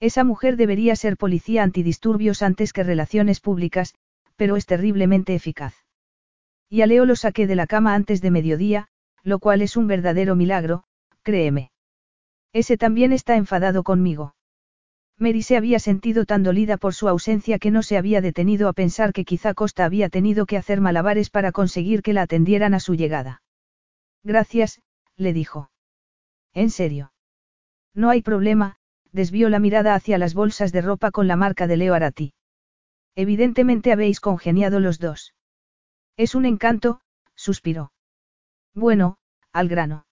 Esa mujer debería ser policía antidisturbios antes que relaciones públicas, pero es terriblemente eficaz. Y a Leo lo saqué de la cama antes de mediodía, lo cual es un verdadero milagro, créeme. Ese también está enfadado conmigo. Mary se había sentido tan dolida por su ausencia que no se había detenido a pensar que quizá Costa había tenido que hacer malabares para conseguir que la atendieran a su llegada. Gracias, le dijo. ¿En serio? No hay problema, desvió la mirada hacia las bolsas de ropa con la marca de Leo Arati. Evidentemente habéis congeniado los dos. Es un encanto, suspiró. Bueno, al grano.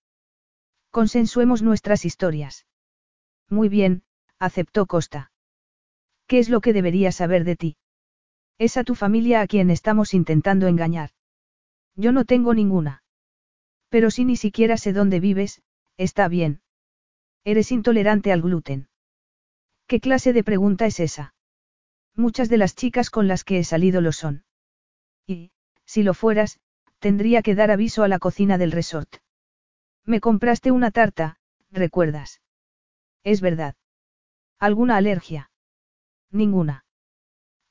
Consensuemos nuestras historias. Muy bien, aceptó Costa. ¿Qué es lo que debería saber de ti? Es a tu familia a quien estamos intentando engañar. Yo no tengo ninguna. Pero si ni siquiera sé dónde vives, está bien. Eres intolerante al gluten. ¿Qué clase de pregunta es esa? Muchas de las chicas con las que he salido lo son. Y, si lo fueras, tendría que dar aviso a la cocina del resort. Me compraste una tarta, ¿recuerdas? Es verdad. ¿Alguna alergia? Ninguna.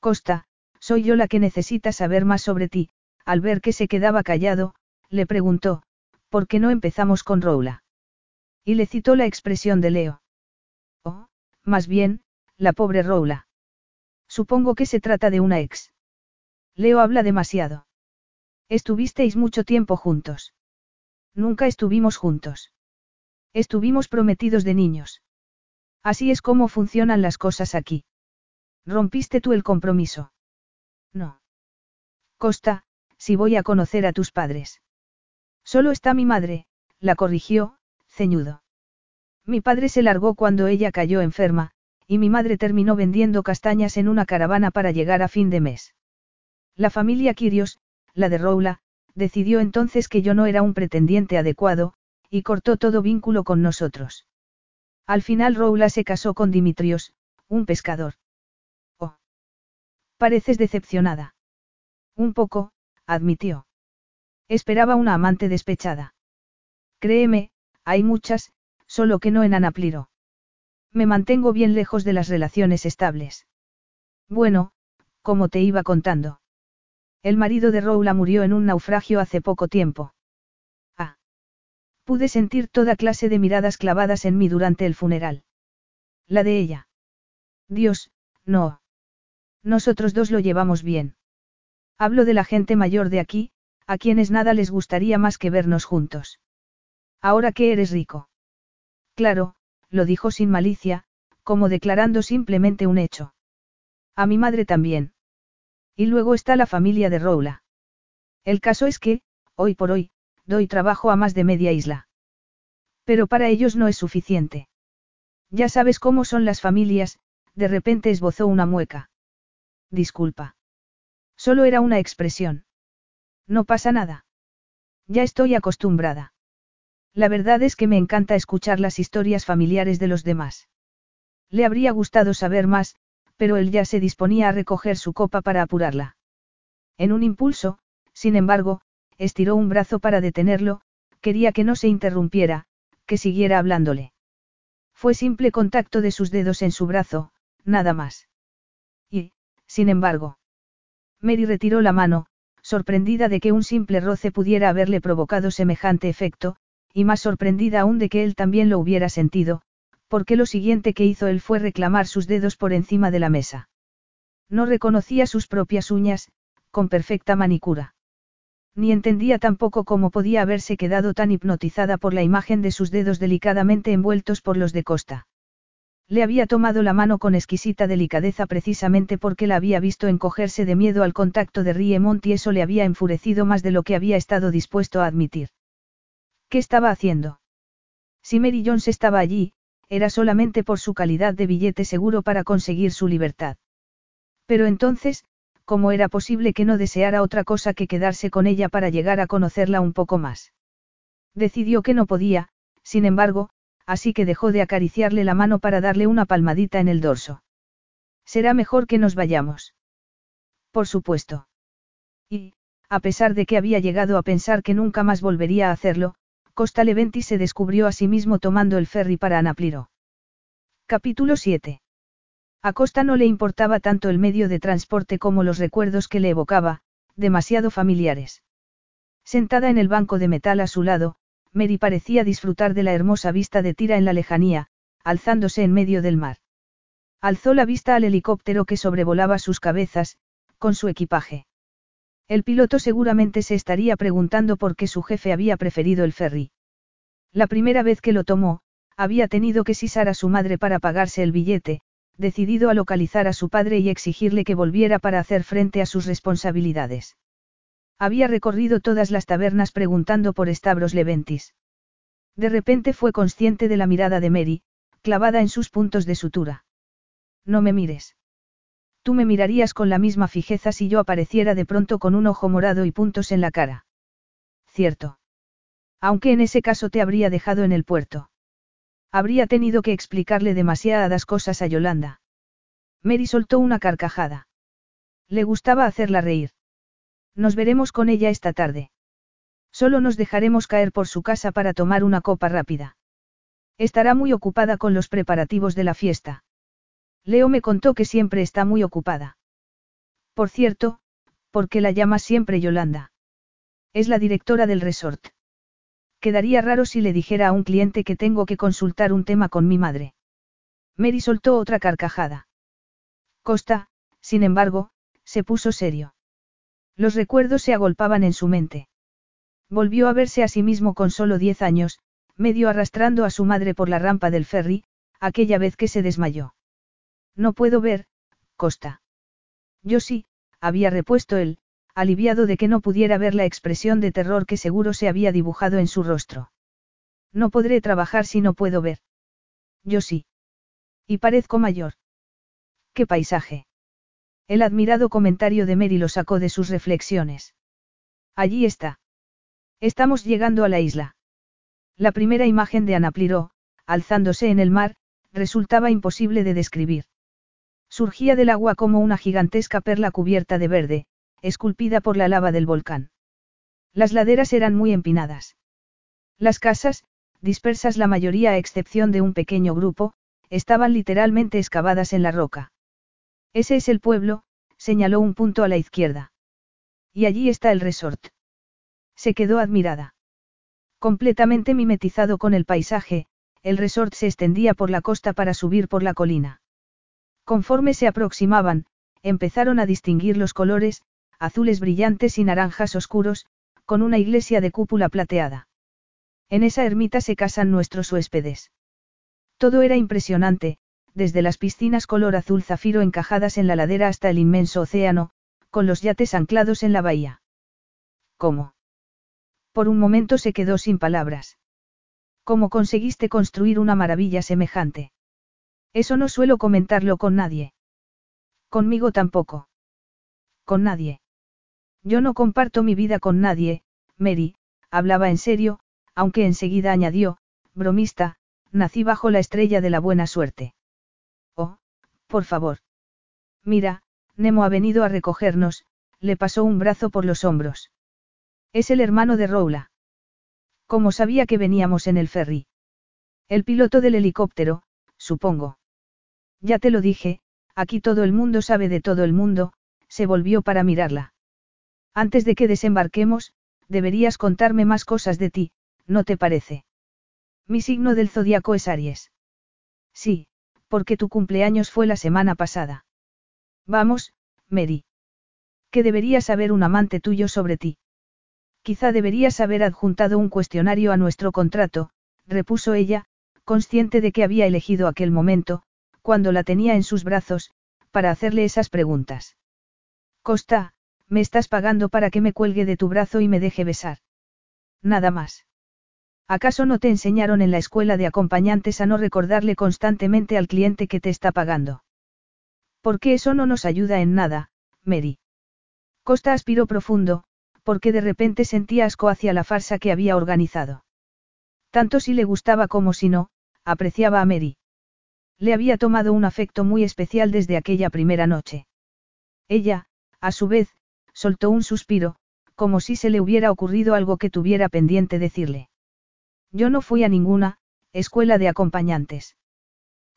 Costa, soy yo la que necesita saber más sobre ti, al ver que se quedaba callado, le preguntó, ¿por qué no empezamos con Roula? Y le citó la expresión de Leo. Oh, más bien, la pobre Roula. Supongo que se trata de una ex. Leo habla demasiado. Estuvisteis mucho tiempo juntos. Nunca estuvimos juntos. Estuvimos prometidos de niños. Así es como funcionan las cosas aquí. ¿Rompiste tú el compromiso? No. Costa, si voy a conocer a tus padres. Solo está mi madre, la corrigió, ceñudo. Mi padre se largó cuando ella cayó enferma, y mi madre terminó vendiendo castañas en una caravana para llegar a fin de mes. La familia Kirios, la de Roula, decidió entonces que yo no era un pretendiente adecuado, y cortó todo vínculo con nosotros. Al final Roula se casó con Dimitrios, un pescador. Oh. Pareces decepcionada. Un poco, admitió. Esperaba una amante despechada. Créeme, hay muchas, solo que no en Anapliro. Me mantengo bien lejos de las relaciones estables. Bueno, como te iba contando. El marido de Roula murió en un naufragio hace poco tiempo. Pude sentir toda clase de miradas clavadas en mí durante el funeral. La de ella. Dios, no. Nosotros dos lo llevamos bien. Hablo de la gente mayor de aquí, a quienes nada les gustaría más que vernos juntos. Ahora que eres rico. Claro, lo dijo sin malicia, como declarando simplemente un hecho. A mi madre también. Y luego está la familia de Roula. El caso es que, hoy por hoy, doy trabajo a más de media isla. Pero para ellos no es suficiente. Ya sabes cómo son las familias, de repente esbozó una mueca. Disculpa. Solo era una expresión. No pasa nada. Ya estoy acostumbrada. La verdad es que me encanta escuchar las historias familiares de los demás. Le habría gustado saber más, pero él ya se disponía a recoger su copa para apurarla. En un impulso, sin embargo, estiró un brazo para detenerlo, quería que no se interrumpiera, que siguiera hablándole. Fue simple contacto de sus dedos en su brazo, nada más. Y, sin embargo, Mary retiró la mano, sorprendida de que un simple roce pudiera haberle provocado semejante efecto, y más sorprendida aún de que él también lo hubiera sentido, porque lo siguiente que hizo él fue reclamar sus dedos por encima de la mesa. No reconocía sus propias uñas, con perfecta manicura. Ni entendía tampoco cómo podía haberse quedado tan hipnotizada por la imagen de sus dedos delicadamente envueltos por los de Costa. Le había tomado la mano con exquisita delicadeza precisamente porque la había visto encogerse de miedo al contacto de Riemont y eso le había enfurecido más de lo que había estado dispuesto a admitir. ¿Qué estaba haciendo? Si Mary Jones estaba allí, era solamente por su calidad de billete seguro para conseguir su libertad. Pero entonces, ¿cómo era posible que no deseara otra cosa que quedarse con ella para llegar a conocerla un poco más? Decidió que no podía, sin embargo, así que dejó de acariciarle la mano para darle una palmadita en el dorso. Será mejor que nos vayamos. Por supuesto. Y, a pesar de que había llegado a pensar que nunca más volvería a hacerlo, Costa Leventi se descubrió a sí mismo tomando el ferry para Anapliro. Capítulo 7. A Costa no le importaba tanto el medio de transporte como los recuerdos que le evocaba, demasiado familiares. Sentada en el banco de metal a su lado, Mary parecía disfrutar de la hermosa vista de Tira en la lejanía, alzándose en medio del mar. Alzó la vista al helicóptero que sobrevolaba sus cabezas, con su equipaje. El piloto seguramente se estaría preguntando por qué su jefe había preferido el ferry. La primera vez que lo tomó, había tenido que sisar a su madre para pagarse el billete, decidido a localizar a su padre y exigirle que volviera para hacer frente a sus responsabilidades. Había recorrido todas las tabernas preguntando por Stavros Leventis. De repente fue consciente de la mirada de Mary, clavada en sus puntos de sutura. No me mires. Tú me mirarías con la misma fijeza si yo apareciera de pronto con un ojo morado y puntos en la cara. Cierto. Aunque en ese caso te habría dejado en el puerto. Habría tenido que explicarle demasiadas cosas a Yolanda. Mary soltó una carcajada. Le gustaba hacerla reír. Nos veremos con ella esta tarde. Solo nos dejaremos caer por su casa para tomar una copa rápida. Estará muy ocupada con los preparativos de la fiesta. Leo me contó que siempre está muy ocupada. Por cierto, ¿por qué la llama siempre Yolanda? Es la directora del resort. Quedaría raro si le dijera a un cliente que tengo que consultar un tema con mi madre. Mary soltó otra carcajada. Costa, sin embargo, se puso serio. Los recuerdos se agolpaban en su mente. Volvió a verse a sí mismo con solo diez años, medio arrastrando a su madre por la rampa del ferry, aquella vez que se desmayó. No puedo ver, Costa. Yo sí, había repuesto él, aliviado de que no pudiera ver la expresión de terror que seguro se había dibujado en su rostro. No podré trabajar si no puedo ver. Yo sí. Y parezco mayor. ¿Qué paisaje? El admirado comentario de Mary lo sacó de sus reflexiones. Allí está. Estamos llegando a la isla. La primera imagen de Anapliró, alzándose en el mar, resultaba imposible de describir. Surgía del agua como una gigantesca perla cubierta de verde, esculpida por la lava del volcán. Las laderas eran muy empinadas. Las casas, dispersas la mayoría a excepción de un pequeño grupo, estaban literalmente excavadas en la roca. Ese es el pueblo, señaló un punto a la izquierda. Y allí está el resort. Se quedó admirada. Completamente mimetizado con el paisaje, el resort se extendía por la costa para subir por la colina. Conforme se aproximaban, empezaron a distinguir los colores, azules brillantes y naranjas oscuros, con una iglesia de cúpula plateada. En esa ermita se casan nuestros huéspedes. Todo era impresionante, desde las piscinas color azul zafiro encajadas en la ladera hasta el inmenso océano, con los yates anclados en la bahía. ¿Cómo? Por un momento se quedó sin palabras. ¿Cómo conseguiste construir una maravilla semejante? Eso no suelo comentarlo con nadie. Conmigo tampoco. Con nadie. Yo no comparto mi vida con nadie, Mary, hablaba en serio, aunque enseguida añadió, bromista, nací bajo la estrella de la buena suerte. Oh, por favor. Mira, Nemo ha venido a recogernos, le pasó un brazo por los hombros. Es el hermano de Roula. ¿Cómo sabía que veníamos en el ferry? El piloto del helicóptero, supongo. Ya te lo dije, aquí todo el mundo sabe de todo el mundo, se volvió para mirarla. Antes de que desembarquemos, deberías contarme más cosas de ti, ¿no te parece? Mi signo del zodiaco es Aries. Sí, porque tu cumpleaños fue la semana pasada. Vamos, Mary. ¿Qué debería saber un amante tuyo sobre ti? Quizá deberías haber adjuntado un cuestionario a nuestro contrato, repuso ella, consciente de que había elegido aquel momento, cuando la tenía en sus brazos, para hacerle esas preguntas. Costa, me estás pagando para que me cuelgue de tu brazo y me deje besar. Nada más. ¿Acaso no te enseñaron en la escuela de acompañantes a no recordarle constantemente al cliente que te está pagando? Porque eso no nos ayuda en nada, Mary. Costa aspiró profundo, porque de repente sentía asco hacia la farsa que había organizado. Tanto si le gustaba como si no, apreciaba a Mary. Le había tomado un afecto muy especial desde aquella primera noche. Ella, a su vez, soltó un suspiro, como si se le hubiera ocurrido algo que tuviera pendiente decirle. Yo no fui a ninguna, escuela de acompañantes.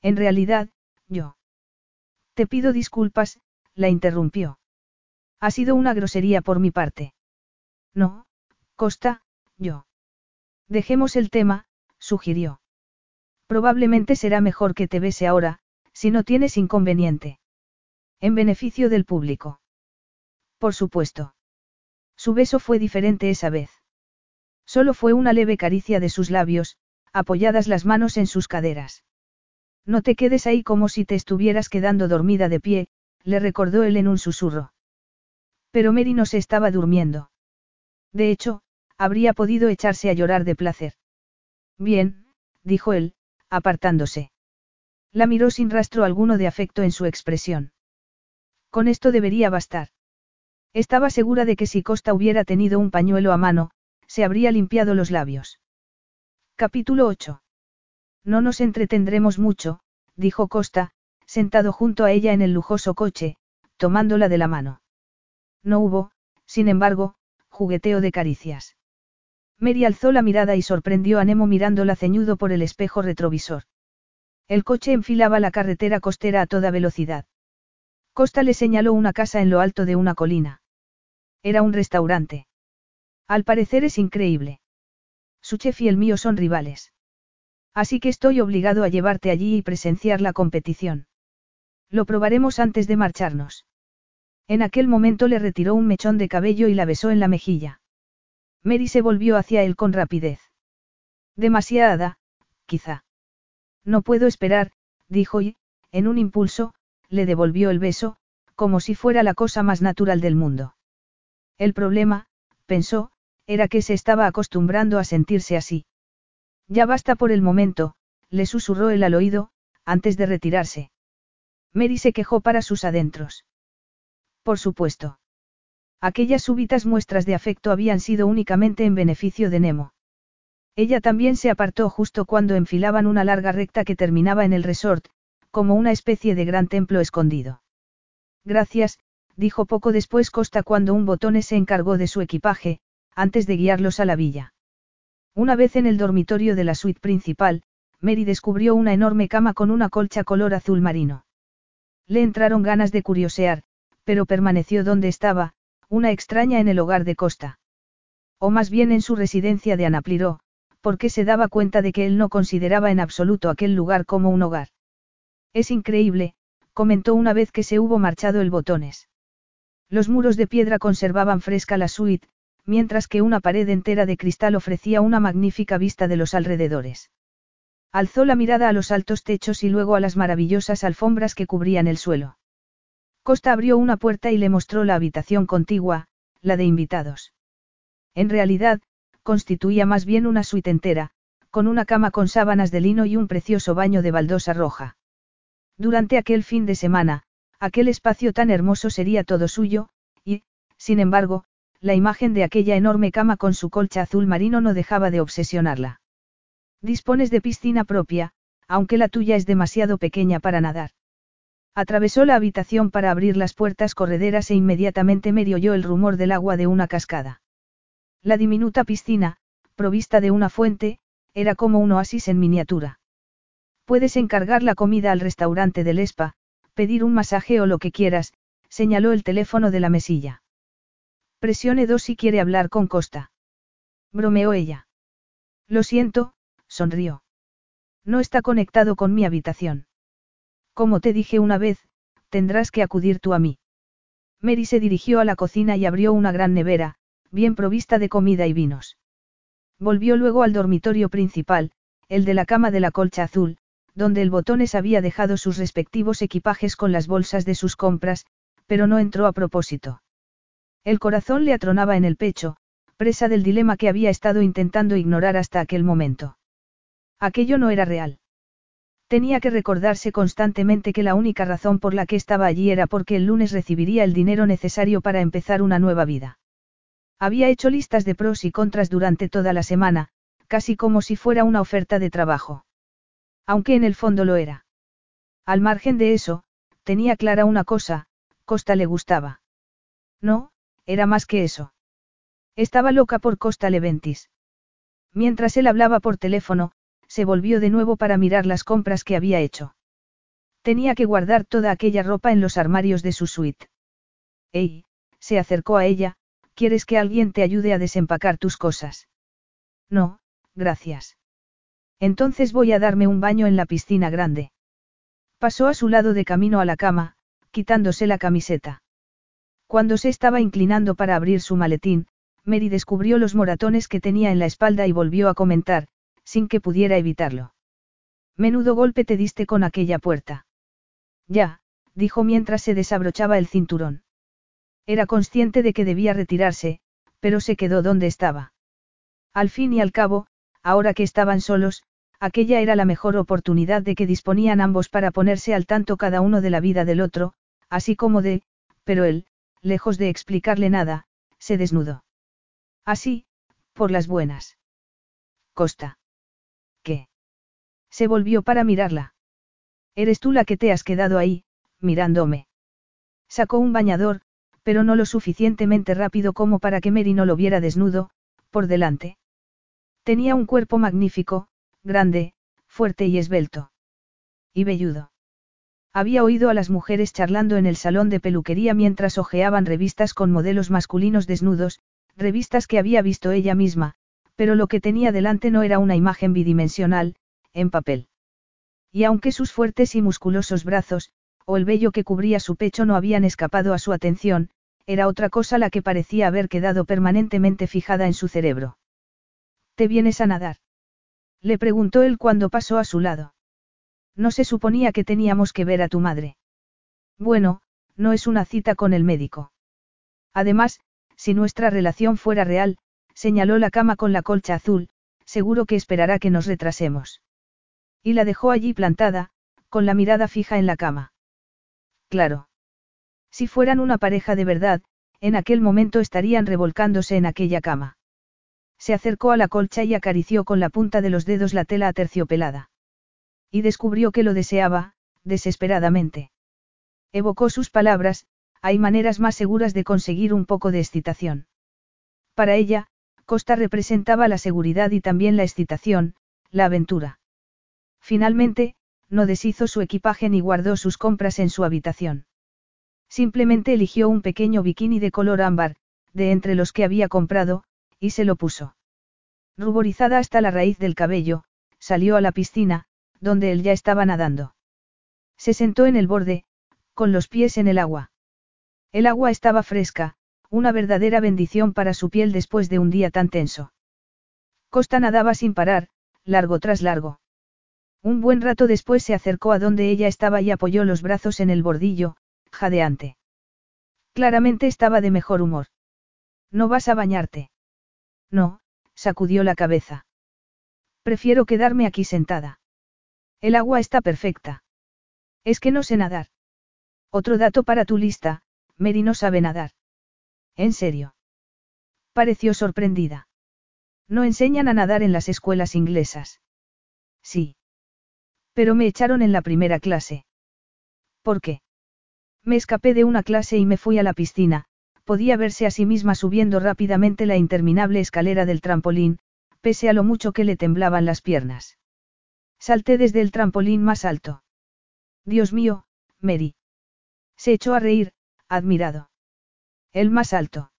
En realidad, yo. Te pido disculpas, la interrumpió. Ha sido una grosería por mi parte. No, Costa, yo. Dejemos el tema, sugirió. Probablemente será mejor que te bese ahora, si no tienes inconveniente. En beneficio del público. Por supuesto. Su beso fue diferente esa vez. Solo fue una leve caricia de sus labios, apoyadas las manos en sus caderas. No te quedes ahí como si te estuvieras quedando dormida de pie, le recordó él en un susurro. Pero Mary no se estaba durmiendo. De hecho, habría podido echarse a llorar de placer. Bien, dijo él, apartándose. La miró sin rastro alguno de afecto en su expresión. Con esto debería bastar. Estaba segura de que si Costa hubiera tenido un pañuelo a mano, se habría limpiado los labios. Capítulo 8. No nos entretendremos mucho, dijo Costa, sentado junto a ella en el lujoso coche, tomándola de la mano. No hubo, sin embargo, jugueteo de caricias. Mary alzó la mirada y sorprendió a Nemo mirándola ceñudo por el espejo retrovisor. El coche enfilaba la carretera costera a toda velocidad. Costa le señaló una casa en lo alto de una colina. Era un restaurante. Al parecer es increíble. Su chef y el mío son rivales. Así que estoy obligado a llevarte allí y presenciar la competición. Lo probaremos antes de marcharnos. En aquel momento le retiró un mechón de cabello y la besó en la mejilla. Mary se volvió hacia él con rapidez. Demasiada, quizá. No puedo esperar, dijo y, en un impulso, le devolvió el beso, como si fuera la cosa más natural del mundo. El problema, pensó, era que se estaba acostumbrando a sentirse así. Ya basta por el momento, le susurró él al oído, antes de retirarse. Mary se quejó para sus adentros. Por supuesto. Aquellas súbitas muestras de afecto habían sido únicamente en beneficio de Nemo. Ella también se apartó justo cuando enfilaban una larga recta que terminaba en el resort, como una especie de gran templo escondido. Gracias, dijo poco después Costa cuando un botón se encargó de su equipaje, antes de guiarlos a la villa. Una vez en el dormitorio de la suite principal, Mary descubrió una enorme cama con una colcha color azul marino. Le entraron ganas de curiosear, pero permaneció donde estaba, una extraña en el hogar de Costa. O más bien en su residencia de Anapliró, porque se daba cuenta de que él no consideraba en absoluto aquel lugar como un hogar. Es increíble, comentó una vez que se hubo marchado el botones. Los muros de piedra conservaban fresca la suite, mientras que una pared entera de cristal ofrecía una magnífica vista de los alrededores. Alzó la mirada a los altos techos y luego a las maravillosas alfombras que cubrían el suelo. Costa abrió una puerta y le mostró la habitación contigua, la de invitados. En realidad, constituía más bien una suite entera, con una cama con sábanas de lino y un precioso baño de baldosa roja. Durante aquel fin de semana, aquel espacio tan hermoso sería todo suyo, y, sin embargo, la imagen de aquella enorme cama con su colcha azul marino no dejaba de obsesionarla. Dispones de piscina propia, aunque la tuya es demasiado pequeña para nadar. Atravesó la habitación para abrir las puertas correderas e inmediatamente medio oyó el rumor del agua de una cascada. La diminuta piscina, provista de una fuente, era como un oasis en miniatura. Puedes encargar la comida al restaurante del Espa, pedir un masaje o lo que quieras, señaló el teléfono de la mesilla. Presione dos si quiere hablar con Costa. Bromeó ella. Lo siento, sonrió. No está conectado con mi habitación. Como te dije una vez, tendrás que acudir tú a mí. Mary se dirigió a la cocina y abrió una gran nevera, bien provista de comida y vinos. Volvió luego al dormitorio principal, el de la cama de la colcha azul, donde el botones había dejado sus respectivos equipajes con las bolsas de sus compras, pero no entró a propósito. El corazón le atronaba en el pecho, presa del dilema que había estado intentando ignorar hasta aquel momento. Aquello no era real. Tenía que recordarse constantemente que la única razón por la que estaba allí era porque el lunes recibiría el dinero necesario para empezar una nueva vida. Había hecho listas de pros y contras durante toda la semana, casi como si fuera una oferta de trabajo. Aunque en el fondo lo era. Al margen de eso, tenía clara una cosa, Costa le gustaba. No, era más que eso. Estaba loca por Costa Leventis. Mientras él hablaba por teléfono, se volvió de nuevo para mirar las compras que había hecho. Tenía que guardar toda aquella ropa en los armarios de su suite. Ey, se acercó a ella, ¿quieres que alguien te ayude a desempacar tus cosas? No, gracias. Entonces voy a darme un baño en la piscina grande. Pasó a su lado de camino a la cama, quitándose la camiseta. Cuando se estaba inclinando para abrir su maletín, Mary descubrió los moratones que tenía en la espalda y volvió a comentar, sin que pudiera evitarlo. Menudo golpe te diste con aquella puerta. Ya, dijo mientras se desabrochaba el cinturón. Era consciente de que debía retirarse, pero se quedó donde estaba. Al fin y al cabo, ahora que estaban solos, aquella era la mejor oportunidad de que disponían ambos para ponerse al tanto cada uno de la vida del otro, así como de, pero él, lejos de explicarle nada, se desnudó. Así, por las buenas. Costa. ¿Qué? Se volvió para mirarla. Eres tú la que te has quedado ahí, mirándome. Sacó un bañador, pero no lo suficientemente rápido como para que Mary no lo viera desnudo, por delante. Tenía un cuerpo magnífico, grande, fuerte y esbelto. Y velludo. Había oído a las mujeres charlando en el salón de peluquería mientras hojeaban revistas con modelos masculinos desnudos, revistas que había visto ella misma, pero lo que tenía delante no era una imagen bidimensional, en papel. Y aunque sus fuertes y musculosos brazos, o el vello que cubría su pecho no habían escapado a su atención, era otra cosa la que parecía haber quedado permanentemente fijada en su cerebro. ¿Te vienes a nadar? Le preguntó él cuando pasó a su lado. No se suponía que teníamos que ver a tu madre. Bueno, no es una cita con el médico. Además, si nuestra relación fuera real, señaló la cama con la colcha azul, seguro que esperará que nos retrasemos. Y la dejó allí plantada, con la mirada fija en la cama. Claro. Si fueran una pareja de verdad, en aquel momento estarían revolcándose en aquella cama. Se acercó a la colcha y acarició con la punta de los dedos la tela aterciopelada. Y descubrió que lo deseaba, desesperadamente. Evocó sus palabras, hay maneras más seguras de conseguir un poco de excitación. Para ella, Costa representaba la seguridad y también la excitación, la aventura. Finalmente, no deshizo su equipaje ni guardó sus compras en su habitación. Simplemente eligió un pequeño bikini de color ámbar, de entre los que había comprado, y se lo puso. Ruborizada hasta la raíz del cabello, salió a la piscina, donde él ya estaba nadando. Se sentó en el borde, con los pies en el agua. El agua estaba fresca, una verdadera bendición para su piel después de un día tan tenso. Costa nadaba sin parar, largo tras largo. Un buen rato después se acercó a donde ella estaba y apoyó los brazos en el bordillo, jadeante. Claramente estaba de mejor humor. ¿No vas a bañarte? No, sacudió la cabeza. Prefiero quedarme aquí sentada. El agua está perfecta. Es que no sé nadar. Otro dato para tu lista, Mary no sabe nadar. ¿En serio? Pareció sorprendida. No enseñan a nadar en las escuelas inglesas. Sí. Pero me echaron en la primera clase. ¿Por qué? Me escapé de una clase y me fui a la piscina, podía verse a sí misma subiendo rápidamente la interminable escalera del trampolín, pese a lo mucho que le temblaban las piernas. Salté desde el trampolín más alto. Dios mío, Mary. Se echó a reír, admirado. El más alto.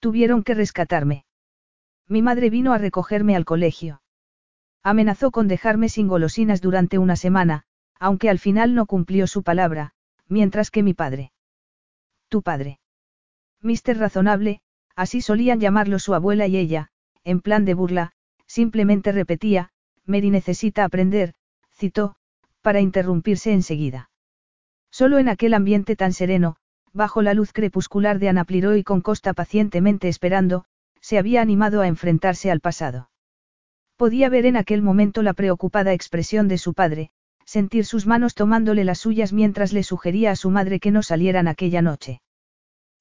Tuvieron que rescatarme. Mi madre vino a recogerme al colegio. Amenazó con dejarme sin golosinas durante una semana, aunque al final no cumplió su palabra, mientras que mi padre. Tu padre. Mister Razonable, así solían llamarlo su abuela y ella, en plan de burla, simplemente repetía, Mary necesita aprender, citó, para interrumpirse enseguida. Solo en aquel ambiente tan sereno, bajo la luz crepuscular de Anapliro y con Costa pacientemente esperando, se había animado a enfrentarse al pasado. Podía ver en aquel momento la preocupada expresión de su padre, sentir sus manos tomándole las suyas mientras le sugería a su madre que no salieran aquella noche.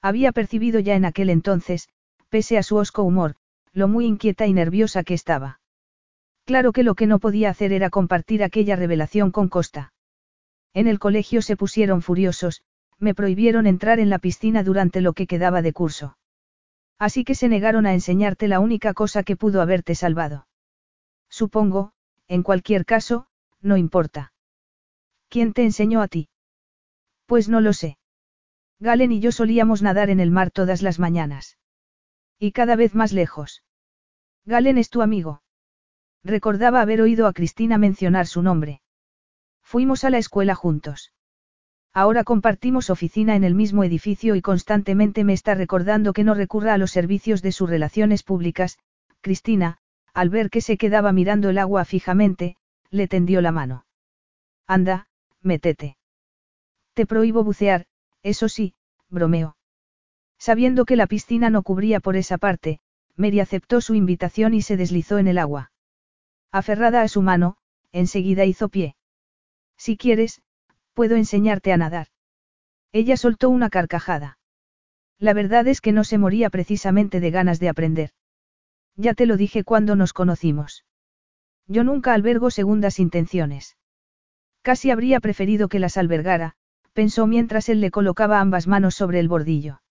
Había percibido ya en aquel entonces, pese a su osco humor, lo muy inquieta y nerviosa que estaba. Claro que lo que no podía hacer era compartir aquella revelación con Costa. En el colegio se pusieron furiosos, me prohibieron entrar en la piscina durante lo que quedaba de curso. Así que se negaron a enseñarte la única cosa que pudo haberte salvado. Supongo, en cualquier caso, no importa. ¿Quién te enseñó a ti? Pues no lo sé. Galen y yo solíamos nadar en el mar todas las mañanas. Y cada vez más lejos. Galen es tu amigo. Recordaba haber oído a Cristina mencionar su nombre. Fuimos a la escuela juntos. Ahora compartimos oficina en el mismo edificio y constantemente me está recordando que no recurra a los servicios de sus relaciones públicas. Cristina, al ver que se quedaba mirando el agua fijamente, le tendió la mano. Anda, métete. Te prohíbo bucear, eso sí, bromeó. Sabiendo que la piscina no cubría por esa parte, Mary aceptó su invitación y se deslizó en el agua. Aferrada a su mano, enseguida hizo pie. Si quieres, puedo enseñarte a nadar. Ella soltó una carcajada. La verdad es que no se moría precisamente de ganas de aprender. Ya te lo dije cuando nos conocimos. Yo nunca albergo segundas intenciones. Casi habría preferido que las albergara, pensó mientras él le colocaba ambas manos sobre el bordillo.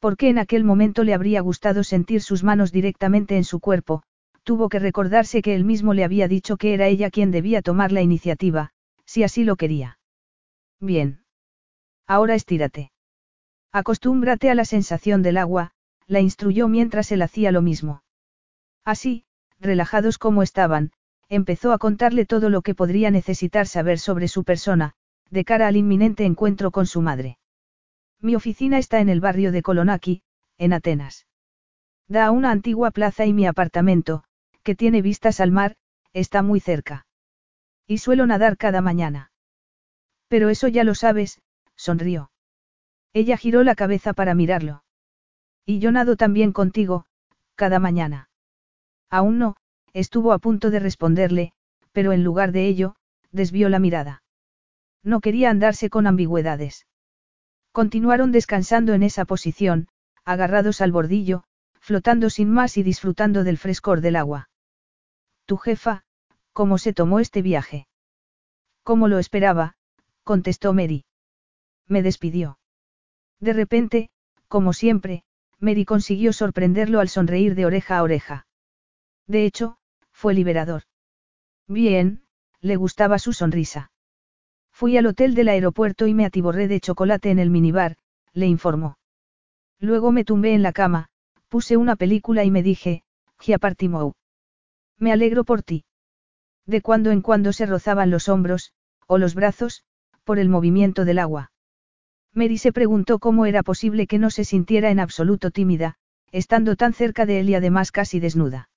Porque en aquel momento le habría gustado sentir sus manos directamente en su cuerpo, tuvo que recordarse que él mismo le había dicho que era ella quien debía tomar la iniciativa, si así lo quería. Bien. Ahora estírate. Acostúmbrate a la sensación del agua, la instruyó mientras él hacía lo mismo. Así, relajados como estaban, empezó a contarle todo lo que podría necesitar saber sobre su persona, de cara al inminente encuentro con su madre. Mi oficina está en el barrio de Kolonaki, en Atenas. Da a una antigua plaza y mi apartamento, que tiene vistas al mar, está muy cerca. Y suelo nadar cada mañana. Pero eso ya lo sabes, sonrió. Ella giró la cabeza para mirarlo. Y yo nado también contigo, cada mañana. Aún no, estuvo a punto de responderle, pero en lugar de ello, desvió la mirada. No quería andarse con ambigüedades. Continuaron descansando en esa posición, agarrados al bordillo, flotando sin más y disfrutando del frescor del agua. Tu jefa, ¿cómo se tomó este viaje? Como lo esperaba, contestó Mary. Me despidió. De repente, como siempre, Mary consiguió sorprenderlo al sonreír de oreja a oreja. De hecho, fue liberador. Bien, le gustaba su sonrisa. Fui al hotel del aeropuerto y me atiborré de chocolate en el minibar, le informó. Luego me tumbé en la cama, puse una película y me dije, Giapartimou. Me alegro por ti. De cuando en cuando se rozaban los hombros, o los brazos, por el movimiento del agua. Mary se preguntó cómo era posible que no se sintiera en absoluto tímida, estando tan cerca de él y además casi desnuda.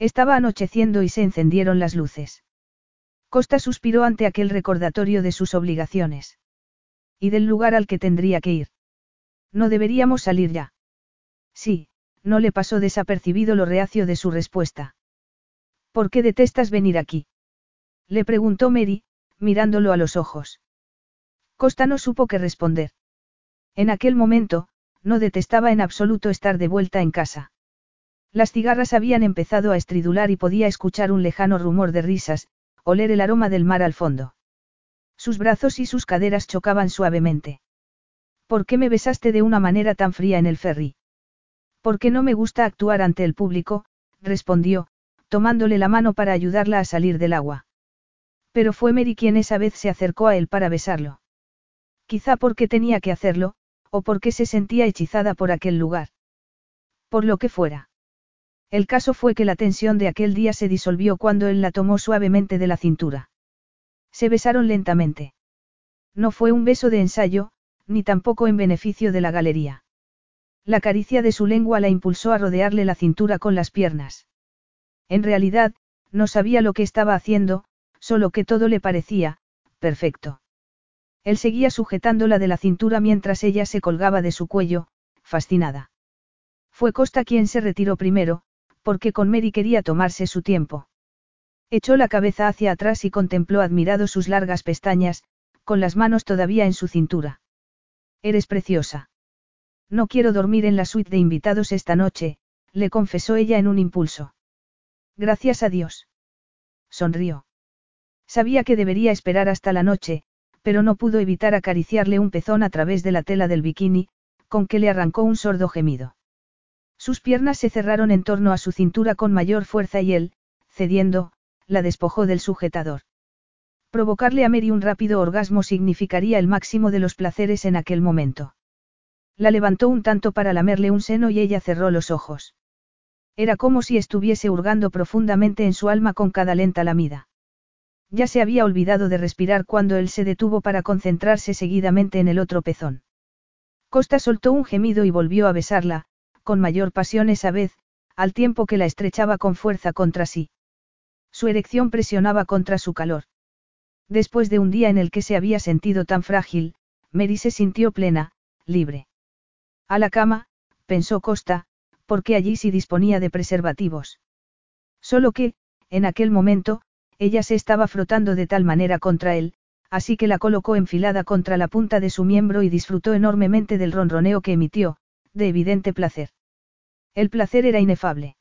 Estaba anocheciendo y se encendieron las luces. Costa suspiró ante aquel recordatorio de sus obligaciones. Y del lugar al que tendría que ir. No deberíamos salir ya. Sí, no le pasó desapercibido lo reacio de su respuesta. ¿Por qué detestas venir aquí? Le preguntó Mary, mirándolo a los ojos. Costa no supo qué responder. En aquel momento, no detestaba en absoluto estar de vuelta en casa. Las cigarras habían empezado a estridular y podía escuchar un lejano rumor de risas, oler el aroma del mar al fondo. Sus brazos y sus caderas chocaban suavemente. ¿Por qué me besaste de una manera tan fría en el ferry? Porque no me gusta actuar ante el público, respondió, tomándole la mano para ayudarla a salir del agua. Pero fue Mary quien esa vez se acercó a él para besarlo. Quizá porque tenía que hacerlo, o porque se sentía hechizada por aquel lugar. Por lo que fuera. El caso fue que la tensión de aquel día se disolvió cuando él la tomó suavemente de la cintura. Se besaron lentamente. No fue un beso de ensayo, ni tampoco en beneficio de la galería. La caricia de su lengua la impulsó a rodearle la cintura con las piernas. En realidad, no sabía lo que estaba haciendo, solo que todo le parecía, perfecto. Él seguía sujetándola de la cintura mientras ella se colgaba de su cuello, fascinada. Fue Costa quien se retiró primero, porque con Mary quería tomarse su tiempo. Echó la cabeza hacia atrás y contempló admirado sus largas pestañas, con las manos todavía en su cintura. Eres preciosa. No quiero dormir en la suite de invitados esta noche, le confesó ella en un impulso. Gracias a Dios. Sonrió. Sabía que debería esperar hasta la noche, pero no pudo evitar acariciarle un pezón a través de la tela del bikini, con que le arrancó un sordo gemido. Sus piernas se cerraron en torno a su cintura con mayor fuerza y él, cediendo, la despojó del sujetador. Provocarle a Mary un rápido orgasmo significaría el máximo de los placeres en aquel momento. La levantó un tanto para lamerle un seno y ella cerró los ojos. Era como si estuviese hurgando profundamente en su alma con cada lenta lamida. Ya se había olvidado de respirar cuando él se detuvo para concentrarse seguidamente en el otro pezón. Costa soltó un gemido y volvió a besarla, con mayor pasión esa vez, al tiempo que la estrechaba con fuerza contra sí. Su erección presionaba contra su calor. Después de un día en el que se había sentido tan frágil, Mary se sintió plena, libre. A la cama, pensó Costa, porque allí sí disponía de preservativos. Solo que, en aquel momento, ella se estaba frotando de tal manera contra él, así que la colocó enfilada contra la punta de su miembro y disfrutó enormemente del ronroneo que emitió, de evidente placer. El placer era inefable.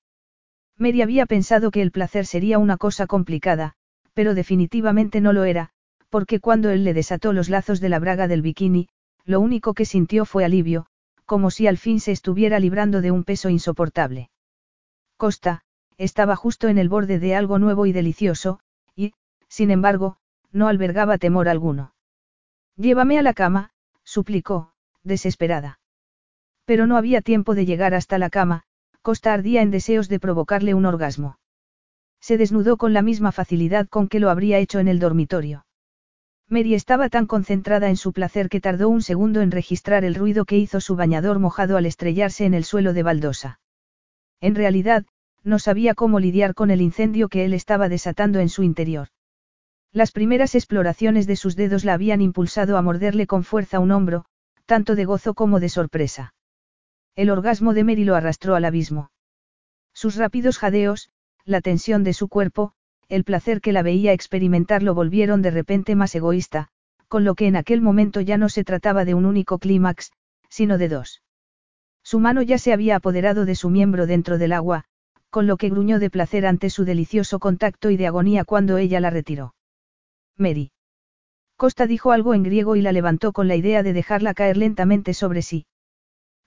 Mary había pensado que el placer sería una cosa complicada, pero definitivamente no lo era, porque cuando él le desató los lazos de la braga del bikini, lo único que sintió fue alivio, como si al fin se estuviera librando de un peso insoportable. Costa, estaba justo en el borde de algo nuevo y delicioso, sin embargo, no albergaba temor alguno. Llévame a la cama, suplicó, desesperada. Pero no había tiempo de llegar hasta la cama, Costa ardía en deseos de provocarle un orgasmo. Se desnudó con la misma facilidad con que lo habría hecho en el dormitorio. Mary estaba tan concentrada en su placer que tardó un segundo en registrar el ruido que hizo su bañador mojado al estrellarse en el suelo de baldosa. En realidad, no sabía cómo lidiar con el incendio que él estaba desatando en su interior. Las primeras exploraciones de sus dedos la habían impulsado a morderle con fuerza un hombro, tanto de gozo como de sorpresa. El orgasmo de Mary lo arrastró al abismo. Sus rápidos jadeos, la tensión de su cuerpo, el placer que la veía experimentar lo volvieron de repente más egoísta, con lo que en aquel momento ya no se trataba de un único clímax, sino de dos. Su mano ya se había apoderado de su miembro dentro del agua, con lo que gruñó de placer ante su delicioso contacto y de agonía cuando ella la retiró. Mary. Costa dijo algo en griego y la levantó con la idea de dejarla caer lentamente sobre sí.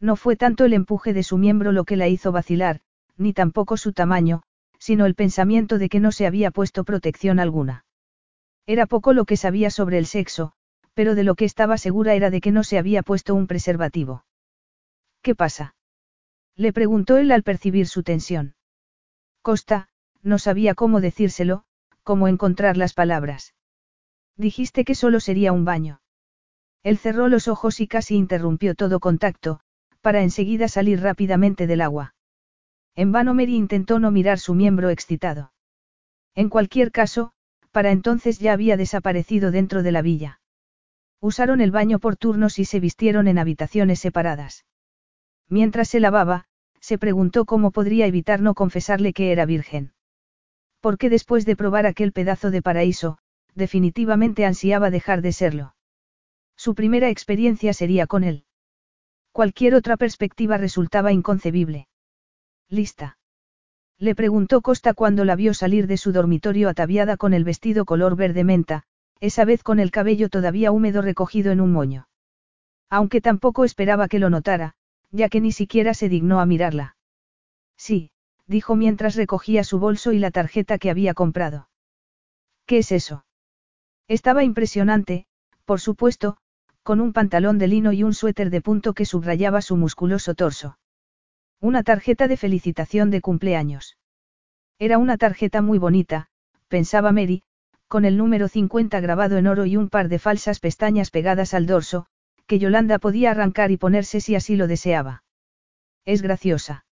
No fue tanto el empuje de su miembro lo que la hizo vacilar, ni tampoco su tamaño, sino el pensamiento de que no se había puesto protección alguna. Era poco lo que sabía sobre el sexo, pero de lo que estaba segura era de que no se había puesto un preservativo. ¿Qué pasa? Le preguntó él al percibir su tensión. Costa, no sabía cómo decírselo, cómo encontrar las palabras. Dijiste que solo sería un baño. Él cerró los ojos y casi interrumpió todo contacto, para enseguida salir rápidamente del agua. En vano Mary intentó no mirar su miembro excitado. En cualquier caso, para entonces ya había desaparecido dentro de la villa. Usaron el baño por turnos y se vistieron en habitaciones separadas. Mientras se lavaba, se preguntó cómo podría evitar no confesarle que era virgen. Porque después de probar aquel pedazo de paraíso, definitivamente ansiaba dejar de serlo. Su primera experiencia sería con él. Cualquier otra perspectiva resultaba inconcebible. ¿Lista? Le preguntó Costa cuando la vio salir de su dormitorio ataviada con el vestido color verde menta, esa vez con el cabello todavía húmedo recogido en un moño. Aunque tampoco esperaba que lo notara, ya que ni siquiera se dignó a mirarla. Sí, dijo mientras recogía su bolso y la tarjeta que había comprado. ¿Qué es eso? Estaba impresionante, por supuesto, con un pantalón de lino y un suéter de punto que subrayaba su musculoso torso. Una tarjeta de felicitación de cumpleaños. Era una tarjeta muy bonita, pensaba Mary, con el número 50 grabado en oro y un par de falsas pestañas pegadas al dorso, que Yolanda podía arrancar y ponerse si así lo deseaba. Es graciosa.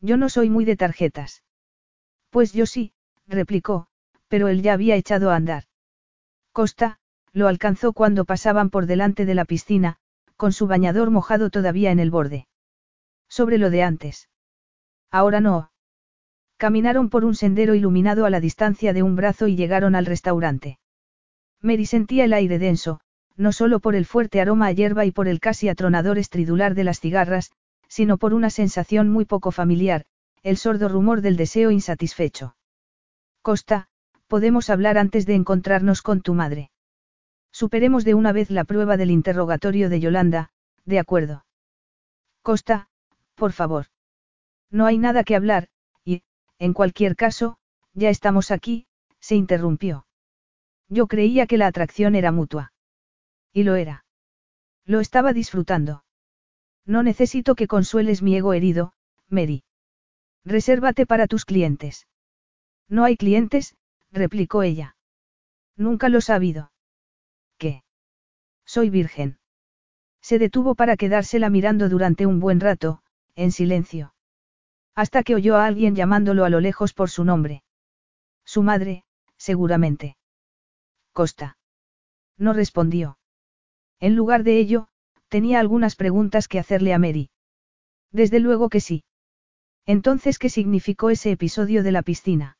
Yo no soy muy de tarjetas. Pues yo sí, replicó, pero él ya había echado a andar. Costa, lo alcanzó cuando pasaban por delante de la piscina, con su bañador mojado todavía en el borde. Sobre lo de antes. Ahora no. Caminaron por un sendero iluminado a la distancia de un brazo y llegaron al restaurante. Mary sentía el aire denso, no solo por el fuerte aroma a hierba y por el casi atronador estridular de las cigarras, sino por una sensación muy poco familiar, el sordo rumor del deseo insatisfecho. Costa, podemos hablar antes de encontrarnos con tu madre. Superemos de una vez la prueba del interrogatorio de Yolanda, de acuerdo. Costa, por favor. No hay nada que hablar, y, en cualquier caso, ya estamos aquí, se interrumpió. Yo creía que la atracción era mutua. Y lo era. Lo estaba disfrutando. No necesito que consueles mi ego herido, Mary. Resérvate para tus clientes. No hay clientes, replicó ella. Nunca lo ha habido. ¿Qué? Soy virgen. Se detuvo para quedársela mirando durante un buen rato, en silencio. Hasta que oyó a alguien llamándolo a lo lejos por su nombre. Su madre, seguramente. Costa. No respondió. En lugar de ello, tenía algunas preguntas que hacerle a Mary. Desde luego que sí. Entonces, ¿qué significó ese episodio de la piscina?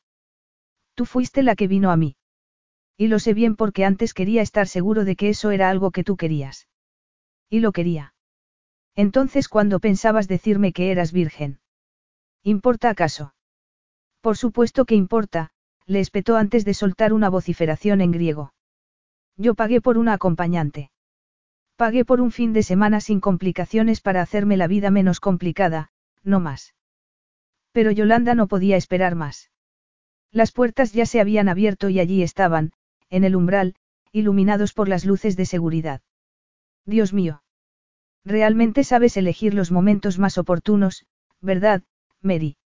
Tú fuiste la que vino a mí. Y lo sé bien porque antes quería estar seguro de que eso era algo que tú querías. Y lo quería. Entonces, cuando pensabas decirme que eras virgen? ¿Importa acaso? Por supuesto que importa, le espetó antes de soltar una vociferación en griego. Yo pagué por una acompañante. Pagué por un fin de semana sin complicaciones para hacerme la vida menos complicada, no más. Pero Yolanda no podía esperar más. Las puertas ya se habían abierto y allí estaban, en el umbral, iluminados por las luces de seguridad. Dios mío. Realmente sabes elegir los momentos más oportunos, ¿verdad, Mary?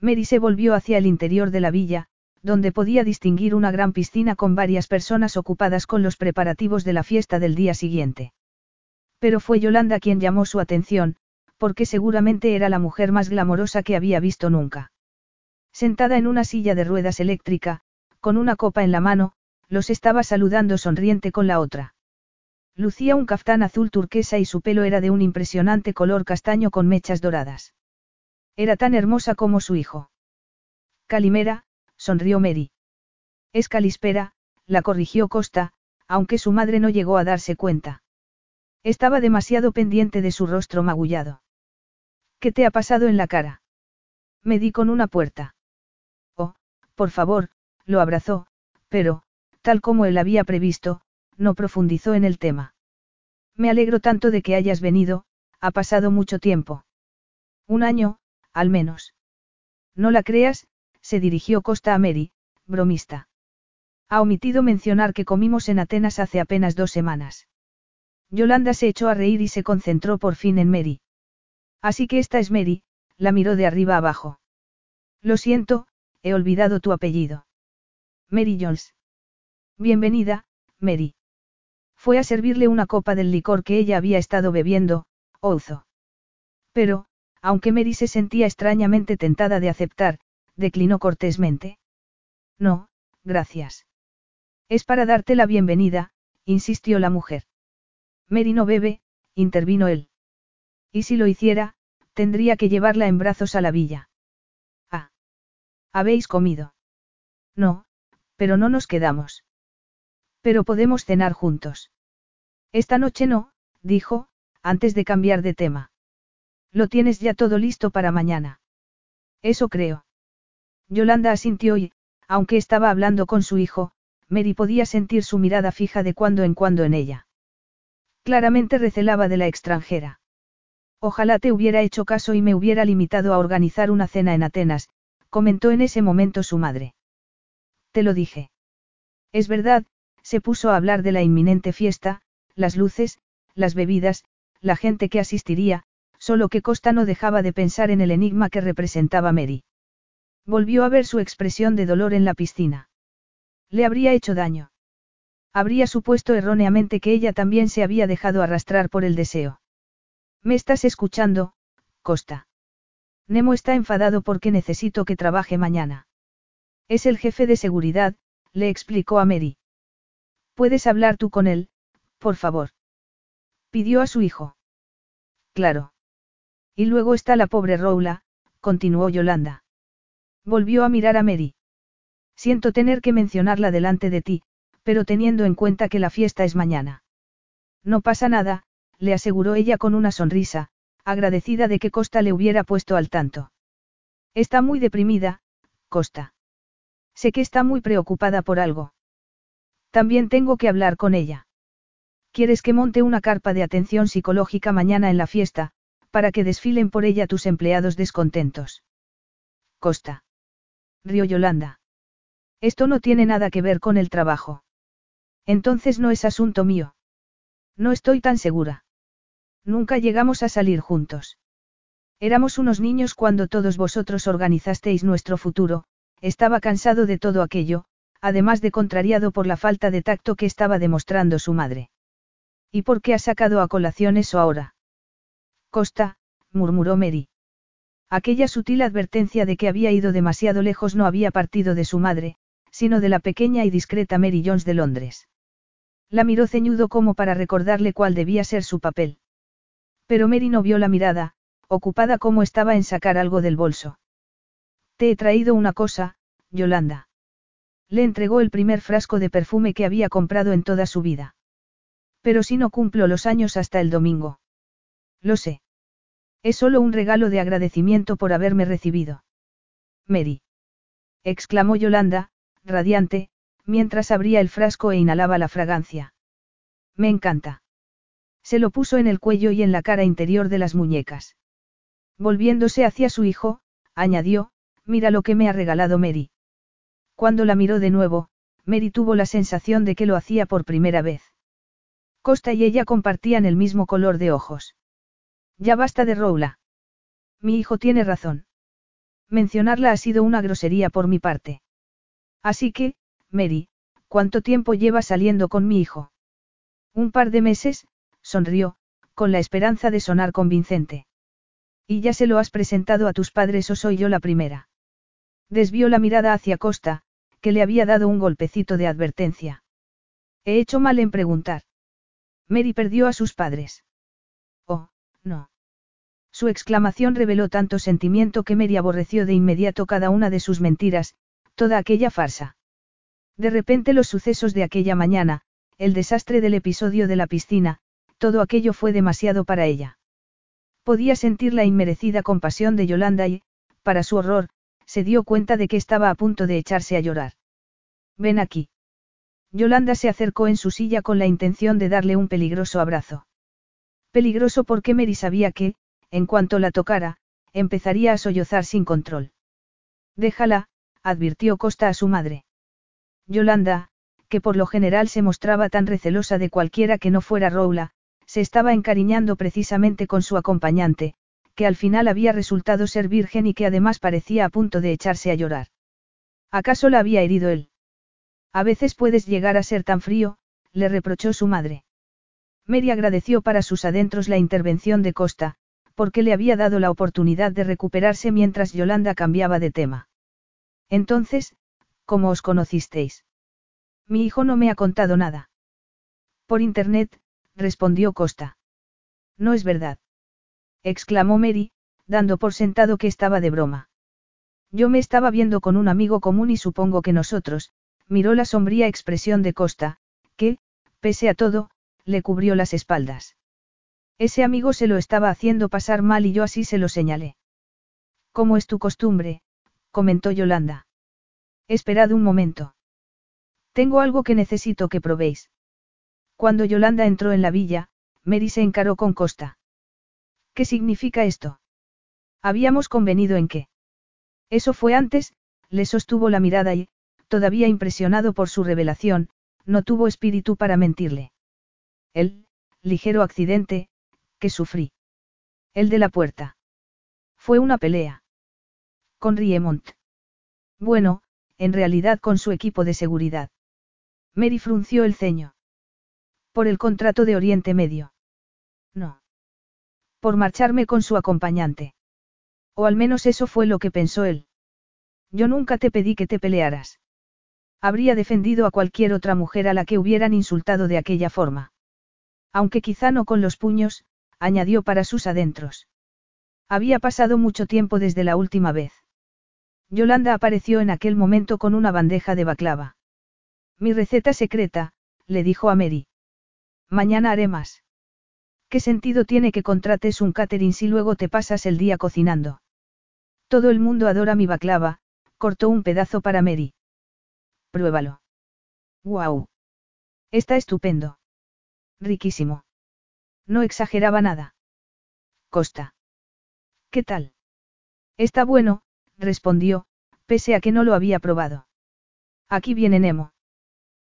Mary se volvió hacia el interior de la villa, donde podía distinguir una gran piscina con varias personas ocupadas con los preparativos de la fiesta del día siguiente. Pero fue Yolanda quien llamó su atención, porque seguramente era la mujer más glamorosa que había visto nunca. Sentada en una silla de ruedas eléctrica, con una copa en la mano, los estaba saludando sonriente con la otra. Lucía un caftán azul turquesa y su pelo era de un impresionante color castaño con mechas doradas. Era tan hermosa como su hijo. Calimera, sonrió Mary. Es Calispera, la corrigió Costa, aunque su madre no llegó a darse cuenta. Estaba demasiado pendiente de su rostro magullado. ¿Qué te ha pasado en la cara? Me di con una puerta. Oh, por favor, lo abrazó, pero, tal como él había previsto, no profundizó en el tema. Me alegro tanto de que hayas venido, ha pasado mucho tiempo. Un año, al menos. No la creas, se dirigió Costa a Mary, bromista. Ha omitido mencionar que comimos en Atenas hace apenas dos semanas. Yolanda se echó a reír y se concentró por fin en Mary. Así que esta es Mary, la miró de arriba abajo. Lo siento, he olvidado tu apellido. Mary Jones. Bienvenida, Mary. Fue a servirle una copa del licor que ella había estado bebiendo, Ouzo. Pero, aunque Mary se sentía extrañamente tentada de aceptar, declinó cortésmente. No, gracias. Es para darte la bienvenida, insistió la mujer. Mary no bebe, intervino él. Y si lo hiciera, tendría que llevarla en brazos a la villa. Ah. ¿Habéis comido? No, pero no nos quedamos. Pero podemos cenar juntos. Esta noche no, dijo, antes de cambiar de tema. Lo tienes ya todo listo para mañana. Eso creo. Yolanda asintió y, aunque estaba hablando con su hijo, Mary podía sentir su mirada fija de cuando en cuando en ella. Claramente recelaba de la extranjera. Ojalá te hubiera hecho caso y me hubiera limitado a organizar una cena en Atenas, comentó en ese momento su madre. Te lo dije. Es verdad, se puso a hablar de la inminente fiesta, las luces, las bebidas, la gente que asistiría, solo que Costa no dejaba de pensar en el enigma que representaba Mary. Volvió a ver su expresión de dolor en la piscina. Le habría hecho daño. Habría supuesto erróneamente que ella también se había dejado arrastrar por el deseo. ¿Me estás escuchando, Costa? Nemo está enfadado porque necesito que trabaje mañana. Es el jefe de seguridad, le explicó a Mary. ¿Puedes hablar tú con él, por favor? Pidió a su hijo. Claro. Y luego está la pobre Roula, continuó Yolanda. Volvió a mirar a Mary. Siento tener que mencionarla delante de ti, pero teniendo en cuenta que la fiesta es mañana. No pasa nada, le aseguró ella con una sonrisa, agradecida de que Costa le hubiera puesto al tanto. Está muy deprimida, Costa. Sé que está muy preocupada por algo. También tengo que hablar con ella. ¿Quieres que monte una carpa de atención psicológica mañana en la fiesta, para que desfilen por ella tus empleados descontentos? Costa. Río Yolanda. Esto no tiene nada que ver con el trabajo. Entonces no es asunto mío. No estoy tan segura. Nunca llegamos a salir juntos. Éramos unos niños cuando todos vosotros organizasteis nuestro futuro, estaba cansado de todo aquello, además de contrariado por la falta de tacto que estaba demostrando su madre. ¿Y por qué ha sacado a colación eso ahora? Costa, murmuró Mary. Aquella sutil advertencia de que había ido demasiado lejos no había partido de su madre, sino de la pequeña y discreta Mary Jones de Londres. La miró ceñudo como para recordarle cuál debía ser su papel. Pero Mary no vio la mirada, ocupada como estaba en sacar algo del bolso. Te he traído una cosa, Yolanda. Le entregó el primer frasco de perfume que había comprado en toda su vida. Pero si no cumplo los años hasta el domingo. Lo sé. Es solo un regalo de agradecimiento por haberme recibido. Mary. exclamó Yolanda, radiante, mientras abría el frasco e inhalaba la fragancia. Me encanta. Se lo puso en el cuello y en la cara interior de las muñecas. Volviéndose hacia su hijo, añadió, mira lo que me ha regalado Mary. Cuando la miró de nuevo, Mary tuvo la sensación de que lo hacía por primera vez. Costa y ella compartían el mismo color de ojos. Ya basta de Roula. Mi hijo tiene razón. Mencionarla ha sido una grosería por mi parte. Así que, Mary, ¿cuánto tiempo lleva saliendo con mi hijo? Un par de meses, sonrió, con la esperanza de sonar convincente. ¿Y ya se lo has presentado a tus padres o soy yo la primera? Desvió la mirada hacia Costa, que le había dado un golpecito de advertencia. He hecho mal en preguntar. Mary perdió a sus padres. Oh, no. Su exclamación reveló tanto sentimiento que Mary aborreció de inmediato cada una de sus mentiras, toda aquella farsa. De repente los sucesos de aquella mañana, el desastre del episodio de la piscina, todo aquello fue demasiado para ella. Podía sentir la inmerecida compasión de Yolanda y, para su horror, se dio cuenta de que estaba a punto de echarse a llorar. Ven aquí. Yolanda se acercó en su silla con la intención de darle un peligroso abrazo. Peligroso porque Mary sabía que, en cuanto la tocara, empezaría a sollozar sin control. Déjala, advirtió Costa a su madre. Yolanda, que por lo general se mostraba tan recelosa de cualquiera que no fuera Roula, se estaba encariñando precisamente con su acompañante, que al final había resultado ser virgen y que además parecía a punto de echarse a llorar. ¿Acaso la había herido él? A veces puedes llegar a ser tan frío, le reprochó su madre. Mary agradeció para sus adentros la intervención de Costa, porque le había dado la oportunidad de recuperarse mientras Yolanda cambiaba de tema. Entonces, ¿cómo os conocisteis? Mi hijo no me ha contado nada. Por internet, respondió Costa. No es verdad. Exclamó Mary, dando por sentado que estaba de broma. Yo me estaba viendo con un amigo común y supongo que nosotros, miró la sombría expresión de Costa, que, pese a todo, le cubrió las espaldas. Ese amigo se lo estaba haciendo pasar mal y yo así se lo señalé. Como es tu costumbre, comentó Yolanda. Esperad un momento. Tengo algo que necesito que probéis. Cuando Yolanda entró en la villa, Mary se encaró con Costa. ¿Qué significa esto? Habíamos convenido en qué. Eso fue antes, le sostuvo la mirada y, todavía impresionado por su revelación, no tuvo espíritu para mentirle. El, ligero accidente, que sufrí. El de la puerta. Fue una pelea. Con Riemont. Bueno, en realidad con su equipo de seguridad. Mary frunció el ceño. Por el contrato de Oriente Medio. No. Por marcharme con su acompañante. O al menos eso fue lo que pensó él. Yo nunca te pedí que te pelearas. Habría defendido a cualquier otra mujer a la que hubieran insultado de aquella forma. Aunque quizá no con los puños, añadió para sus adentros. Había pasado mucho tiempo desde la última vez. Yolanda apareció en aquel momento con una bandeja de baclava. Mi receta secreta, le dijo a Mary. Mañana haré más. ¿Qué sentido tiene que contrates un catering si luego te pasas el día cocinando? Todo el mundo adora mi baclava, cortó un pedazo para Mary. Pruébalo. ¡Guau! Está estupendo. Riquísimo. No exageraba nada. Costa. ¿Qué tal? Está bueno, respondió, pese a que no lo había probado. Aquí viene Nemo.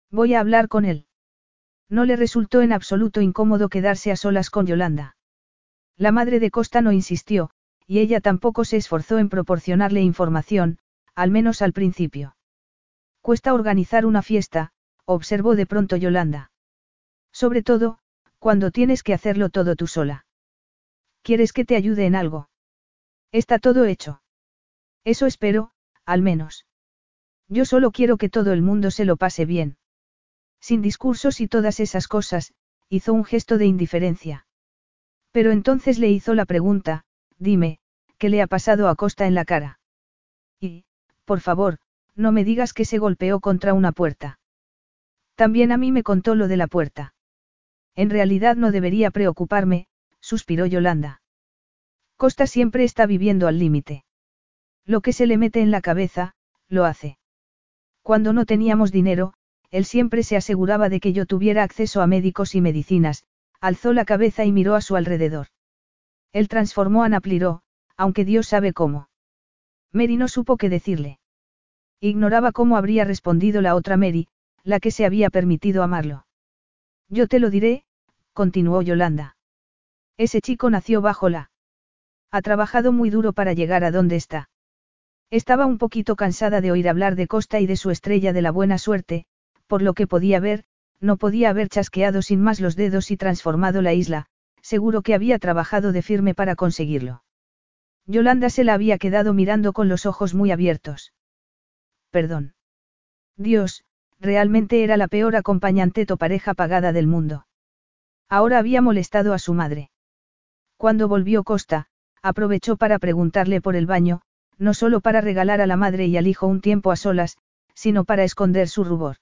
Voy a hablar con él. No le resultó en absoluto incómodo quedarse a solas con Yolanda. La madre de Costa no insistió, y ella tampoco se esforzó en proporcionarle información, al menos al principio. Cuesta organizar una fiesta, observó de pronto Yolanda. Sobre todo, cuando tienes que hacerlo todo tú sola. ¿Quieres que te ayude en algo? Está todo hecho. Eso espero, al menos. Yo solo quiero que todo el mundo se lo pase bien. Sin discursos y todas esas cosas, hizo un gesto de indiferencia. Pero entonces le hizo la pregunta, dime, ¿qué le ha pasado a Costa en la cara? Y, por favor, no me digas que se golpeó contra una puerta. También a mí me contó lo de la puerta. En realidad no debería preocuparme, suspiró Yolanda. Costa siempre está viviendo al límite. Lo que se le mete en la cabeza, lo hace. Cuando no teníamos dinero, él siempre se aseguraba de que yo tuviera acceso a médicos y medicinas, alzó la cabeza y miró a su alrededor. Él transformó a Napliró, aunque Dios sabe cómo. Mary no supo qué decirle. Ignoraba cómo habría respondido la otra Mary, la que se había permitido amarlo. Yo te lo diré, continuó Yolanda. Ese chico nació bajo la. Ha trabajado muy duro para llegar a donde está. Estaba un poquito cansada de oír hablar de Costa y de su estrella de la buena suerte, por lo que podía ver, no podía haber chasqueado sin más los dedos y transformado la isla, seguro que había trabajado de firme para conseguirlo. Yolanda se la había quedado mirando con los ojos muy abiertos. Perdón. Dios, realmente era la peor acompañante o pareja pagada del mundo. Ahora había molestado a su madre. Cuando volvió Costa, aprovechó para preguntarle por el baño, no solo para regalar a la madre y al hijo un tiempo a solas, sino para esconder su rubor.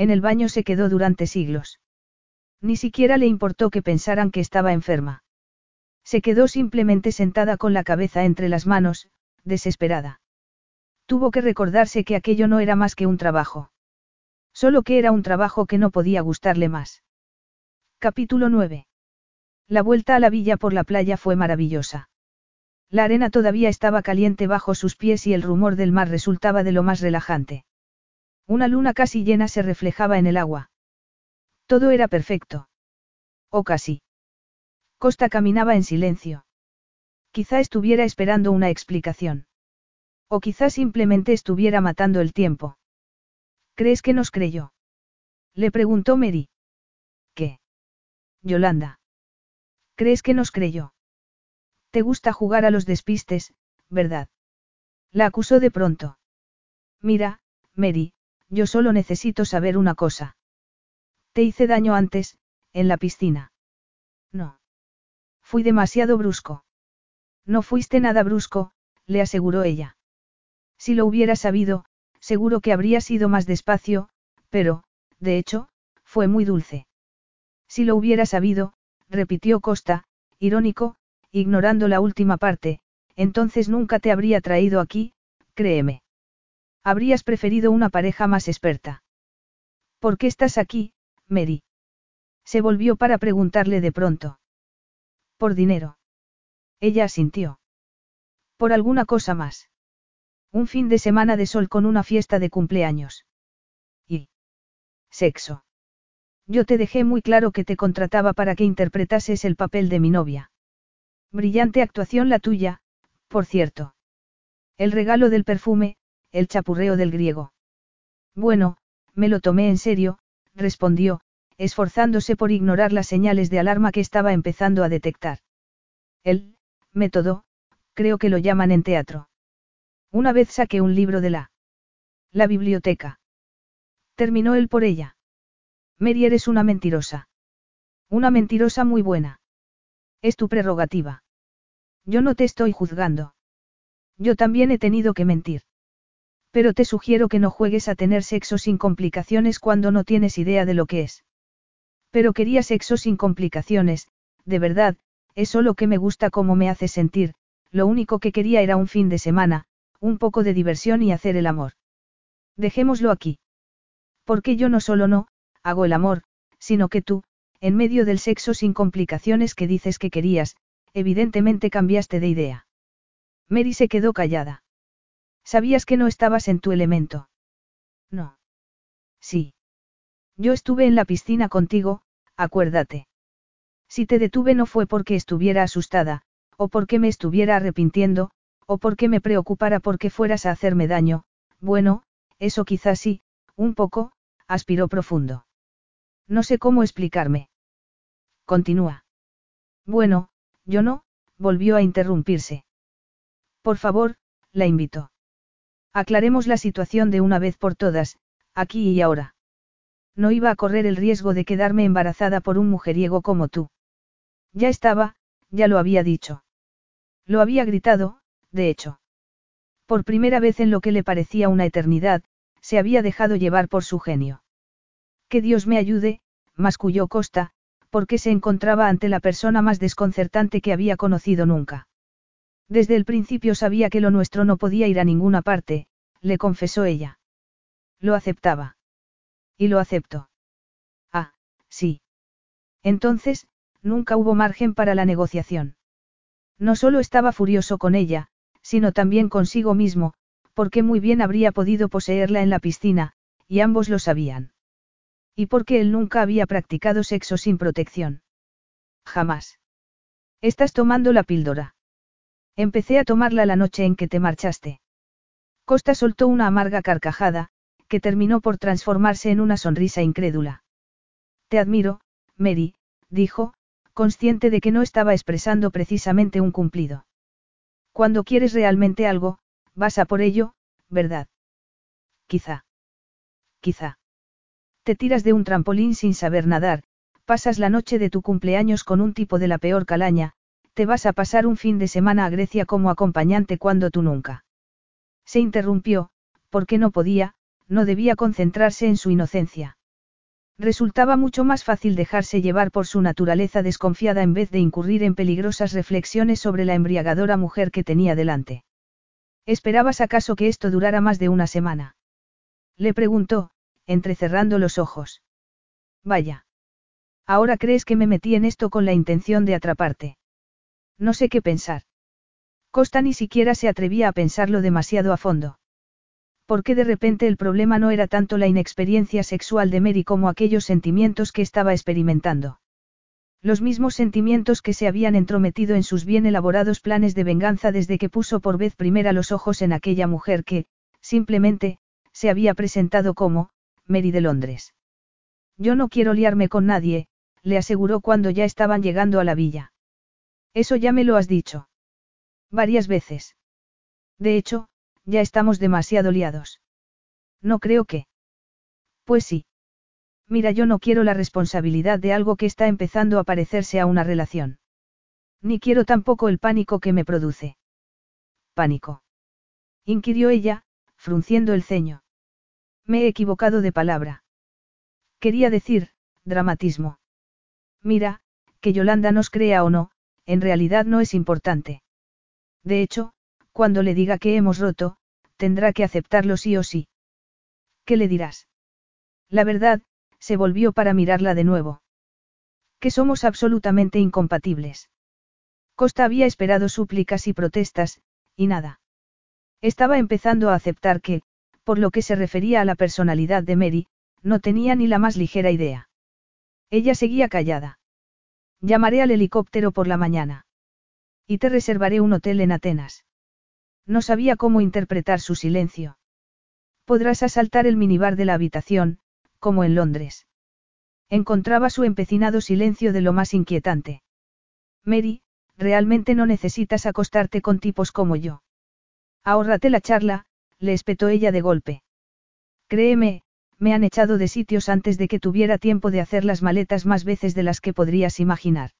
En el baño se quedó durante siglos. Ni siquiera le importó que pensaran que estaba enferma. Se quedó simplemente sentada con la cabeza entre las manos, desesperada. Tuvo que recordarse que aquello no era más que un trabajo. Solo que era un trabajo que no podía gustarle más. Capítulo 9. La vuelta a la villa por la playa fue maravillosa. La arena todavía estaba caliente bajo sus pies y el rumor del mar resultaba de lo más relajante. Una luna casi llena se reflejaba en el agua. Todo era perfecto. O casi. Costa caminaba en silencio. Quizá estuviera esperando una explicación. O quizá simplemente estuviera matando el tiempo. ¿Crees que nos creyó? Le preguntó Mary. ¿Qué? Yolanda. ¿Crees que nos creyó? Te gusta jugar a los despistes, ¿verdad? La acusó de pronto. Mira, Mary, yo solo necesito saber una cosa. Te hice daño antes, en la piscina. No. Fui demasiado brusco. No fuiste nada brusco, le aseguró ella. Si lo hubiera sabido, seguro que habría sido más despacio, pero, de hecho, fue muy dulce. Si lo hubiera sabido, repitió Costa, irónico, ignorando la última parte, entonces nunca te habría traído aquí, créeme. Habrías preferido una pareja más experta. ¿Por qué estás aquí, Mary? Se volvió para preguntarle de pronto. Por dinero. Ella asintió. Por alguna cosa más. Un fin de semana de sol con una fiesta de cumpleaños. Y. Sexo. Yo te dejé muy claro que te contrataba para que interpretases el papel de mi novia. Brillante actuación la tuya, por cierto. El regalo del perfume, el chapurreo del griego. Bueno, me lo tomé en serio, respondió, esforzándose por ignorar las señales de alarma que estaba empezando a detectar. El, método, creo que lo llaman en teatro. Una vez saqué un libro de la... La biblioteca. Terminó él por ella. Mary eres una mentirosa. Una mentirosa muy buena. Es tu prerrogativa. Yo no te estoy juzgando. Yo también he tenido que mentir. Pero te sugiero que no juegues a tener sexo sin complicaciones cuando no tienes idea de lo que es. Pero quería sexo sin complicaciones, de verdad, es solo que me gusta cómo me hace sentir, lo único que quería era un fin de semana, un poco de diversión y hacer el amor. Dejémoslo aquí. Porque yo no solo no, hago el amor, sino que tú, en medio del sexo sin complicaciones que dices que querías, evidentemente cambiaste de idea. Mary se quedó callada. Sabías que no estabas en tu elemento. No. Sí. Yo estuve en la piscina contigo, acuérdate. Si te detuve no fue porque estuviera asustada, o porque me estuviera arrepintiendo, o porque me preocupara porque fueras a hacerme daño, bueno, eso quizás sí, un poco, aspiró profundo. No sé cómo explicarme. Continúa. Bueno, yo no, volvió a interrumpirse. Por favor, la invito. Aclaremos la situación de una vez por todas, aquí y ahora. No iba a correr el riesgo de quedarme embarazada por un mujeriego como tú. Ya estaba, ya lo había dicho. Lo había gritado, de hecho. Por primera vez en lo que le parecía una eternidad, se había dejado llevar por su genio. Que Dios me ayude, masculló Costa, porque se encontraba ante la persona más desconcertante que había conocido nunca. Desde el principio sabía que lo nuestro no podía ir a ninguna parte, le confesó ella. Lo aceptaba. Y lo aceptó. Ah, sí. Entonces, nunca hubo margen para la negociación. No solo estaba furioso con ella, sino también consigo mismo, porque muy bien habría podido poseerla en la piscina, y ambos lo sabían. Y porque él nunca había practicado sexo sin protección. Jamás. Estás tomando la píldora. Empecé a tomarla la noche en que te marchaste. Costa soltó una amarga carcajada, que terminó por transformarse en una sonrisa incrédula. Te admiro, Mary, dijo, consciente de que no estaba expresando precisamente un cumplido. Cuando quieres realmente algo, vas a por ello, ¿verdad? Quizá. Quizá. Te tiras de un trampolín sin saber nadar, pasas la noche de tu cumpleaños con un tipo de la peor calaña, te vas a pasar un fin de semana a Grecia como acompañante cuando tú nunca. Se interrumpió, porque no podía, no debía concentrarse en su inocencia. Resultaba mucho más fácil dejarse llevar por su naturaleza desconfiada en vez de incurrir en peligrosas reflexiones sobre la embriagadora mujer que tenía delante. ¿Esperabas acaso que esto durara más de una semana? Le preguntó, entrecerrando los ojos. Vaya. Ahora crees que me metí en esto con la intención de atraparte. No sé qué pensar. Costa ni siquiera se atrevía a pensarlo demasiado a fondo. Porque de repente el problema no era tanto la inexperiencia sexual de Mary como aquellos sentimientos que estaba experimentando. Los mismos sentimientos que se habían entrometido en sus bien elaborados planes de venganza desde que puso por vez primera los ojos en aquella mujer que, simplemente, se había presentado como, Mary de Londres. Yo no quiero liarme con nadie, le aseguró cuando ya estaban llegando a la villa. Eso ya me lo has dicho. Varias veces. De hecho, ya estamos demasiado liados. No creo que. Pues sí. Mira, yo no quiero la responsabilidad de algo que está empezando a parecerse a una relación. Ni quiero tampoco el pánico que me produce. Pánico. Inquirió ella, frunciendo el ceño. Me he equivocado de palabra. Quería decir, dramatismo. Mira, que Yolanda nos crea o no, en realidad no es importante. De hecho, cuando le diga que hemos roto, tendrá que aceptarlo sí o sí. ¿Qué le dirás? La verdad, se volvió para mirarla de nuevo. Que somos absolutamente incompatibles. Costa había esperado súplicas y protestas, y nada. Estaba empezando a aceptar que, por lo que se refería a la personalidad de Mary, no tenía ni la más ligera idea. Ella seguía callada. Llamaré al helicóptero por la mañana. Y te reservaré un hotel en Atenas. No sabía cómo interpretar su silencio. Podrás asaltar el minibar de la habitación, como en Londres. Encontraba su empecinado silencio de lo más inquietante. Mary, realmente no necesitas acostarte con tipos como yo. Ahórrate la charla, le espetó ella de golpe. Créeme, me han echado de sitios antes de que tuviera tiempo de hacer las maletas más veces de las que podrías imaginar.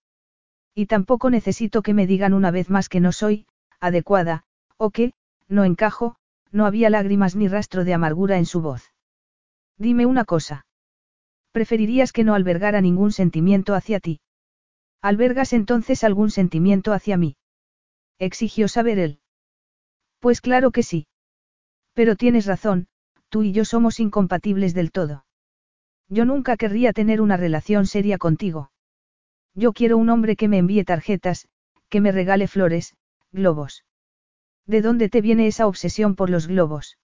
Y tampoco necesito que me digan una vez más que no soy, adecuada, o que, no encajo, no había lágrimas ni rastro de amargura en su voz. Dime una cosa. Preferirías que no albergara ningún sentimiento hacia ti. ¿Albergas entonces algún sentimiento hacia mí? Exigió saber él. Pues claro que sí. Pero tienes razón, tú y yo somos incompatibles del todo. Yo nunca querría tener una relación seria contigo. Yo quiero un hombre que me envíe tarjetas, que me regale flores, globos. ¿De dónde te viene esa obsesión por los globos?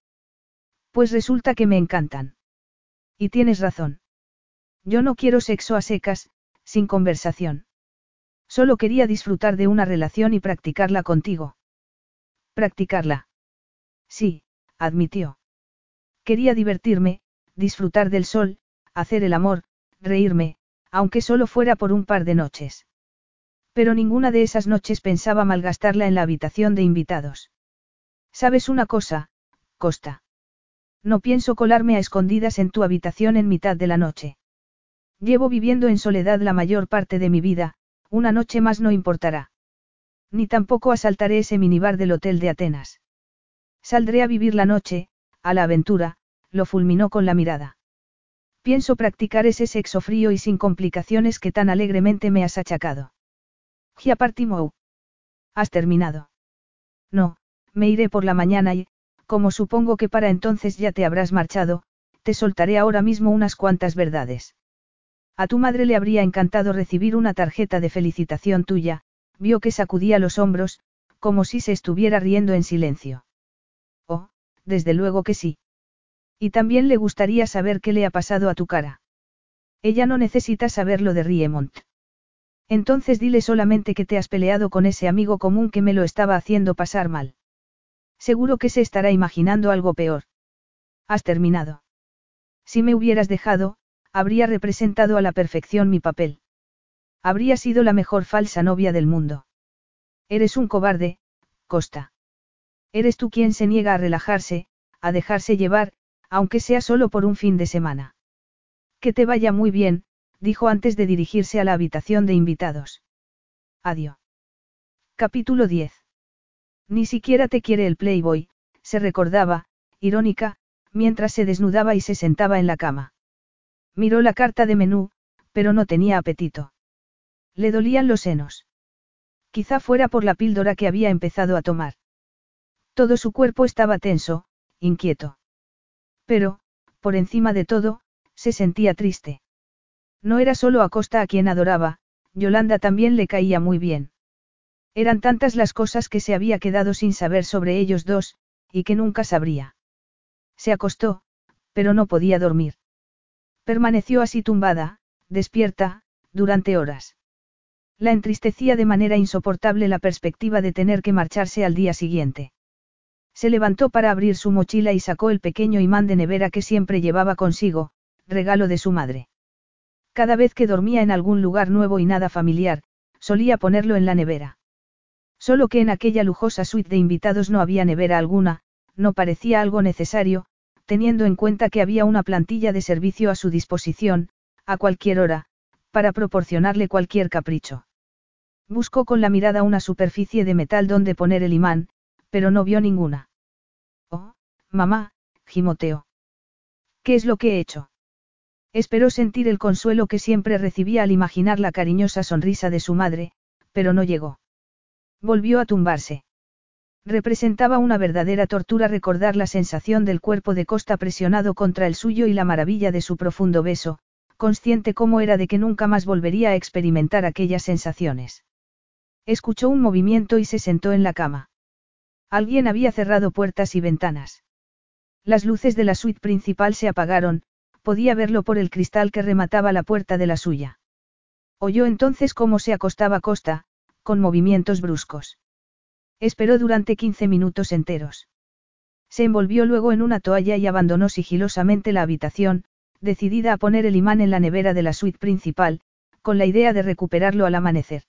Pues resulta que me encantan. Y tienes razón. Yo no quiero sexo a secas, sin conversación. Solo quería disfrutar de una relación y practicarla contigo. Practicarla. Sí, admitió. Quería divertirme, disfrutar del sol, hacer el amor, reírme, aunque solo fuera por un par de noches. Pero ninguna de esas noches pensaba malgastarla en la habitación de invitados. ¿Sabes una cosa, Costa? No pienso colarme a escondidas en tu habitación en mitad de la noche. Llevo viviendo en soledad la mayor parte de mi vida, una noche más no importará. Ni tampoco asaltaré ese minibar del hotel de Atenas. Saldré a vivir la noche, a la aventura, lo fulminó con la mirada. Pienso practicar ese sexo frío y sin complicaciones que tan alegremente me has achacado. Giapartimou. ¿Has terminado? No, me iré por la mañana y, como supongo que para entonces ya te habrás marchado, te soltaré ahora mismo unas cuantas verdades. A tu madre le habría encantado recibir una tarjeta de felicitación tuya, vio que sacudía los hombros, como si se estuviera riendo en silencio. Desde luego que sí. Y también le gustaría saber qué le ha pasado a tu cara. Ella no necesita saber lo de Riemont. Entonces dile solamente que te has peleado con ese amigo común que me lo estaba haciendo pasar mal. Seguro que se estará imaginando algo peor. Has terminado. Si me hubieras dejado, habría representado a la perfección mi papel. Habría sido la mejor falsa novia del mundo. Eres un cobarde, Costa. Eres tú quien se niega a relajarse, a dejarse llevar, aunque sea solo por un fin de semana. Que te vaya muy bien, dijo antes de dirigirse a la habitación de invitados. Adiós. Capítulo 10. Ni siquiera te quiere el Playboy, se recordaba, irónica, mientras se desnudaba y se sentaba en la cama. Miró la carta de menú, pero no tenía apetito. Le dolían los senos. Quizá fuera por la píldora que había empezado a tomar. Todo su cuerpo estaba tenso, inquieto. Pero, por encima de todo, se sentía triste. No era solo a Costa a quien adoraba, Yolanda también le caía muy bien. Eran tantas las cosas que se había quedado sin saber sobre ellos dos, y que nunca sabría. Se acostó, pero no podía dormir. Permaneció así tumbada, despierta, durante horas. La entristecía de manera insoportable la perspectiva de tener que marcharse al día siguiente. Se levantó para abrir su mochila y sacó el pequeño imán de nevera que siempre llevaba consigo, regalo de su madre. Cada vez que dormía en algún lugar nuevo y nada familiar, solía ponerlo en la nevera. Solo que en aquella lujosa suite de invitados no había nevera alguna, no parecía algo necesario, teniendo en cuenta que había una plantilla de servicio a su disposición, a cualquier hora, para proporcionarle cualquier capricho. Buscó con la mirada una superficie de metal donde poner el imán, pero no vio ninguna. Oh, mamá, gimoteó. ¿Qué es lo que he hecho? Esperó sentir el consuelo que siempre recibía al imaginar la cariñosa sonrisa de su madre, pero no llegó. Volvió a tumbarse. Representaba una verdadera tortura recordar la sensación del cuerpo de Costa presionado contra el suyo y la maravilla de su profundo beso, consciente como era de que nunca más volvería a experimentar aquellas sensaciones. Escuchó un movimiento y se sentó en la cama. Alguien había cerrado puertas y ventanas. Las luces de la suite principal se apagaron, podía verlo por el cristal que remataba la puerta de la suya. Oyó entonces cómo se acostaba Costa, con movimientos bruscos. Esperó durante 15 minutos enteros. Se envolvió luego en una toalla y abandonó sigilosamente la habitación, decidida a poner el imán en la nevera de la suite principal, con la idea de recuperarlo al amanecer.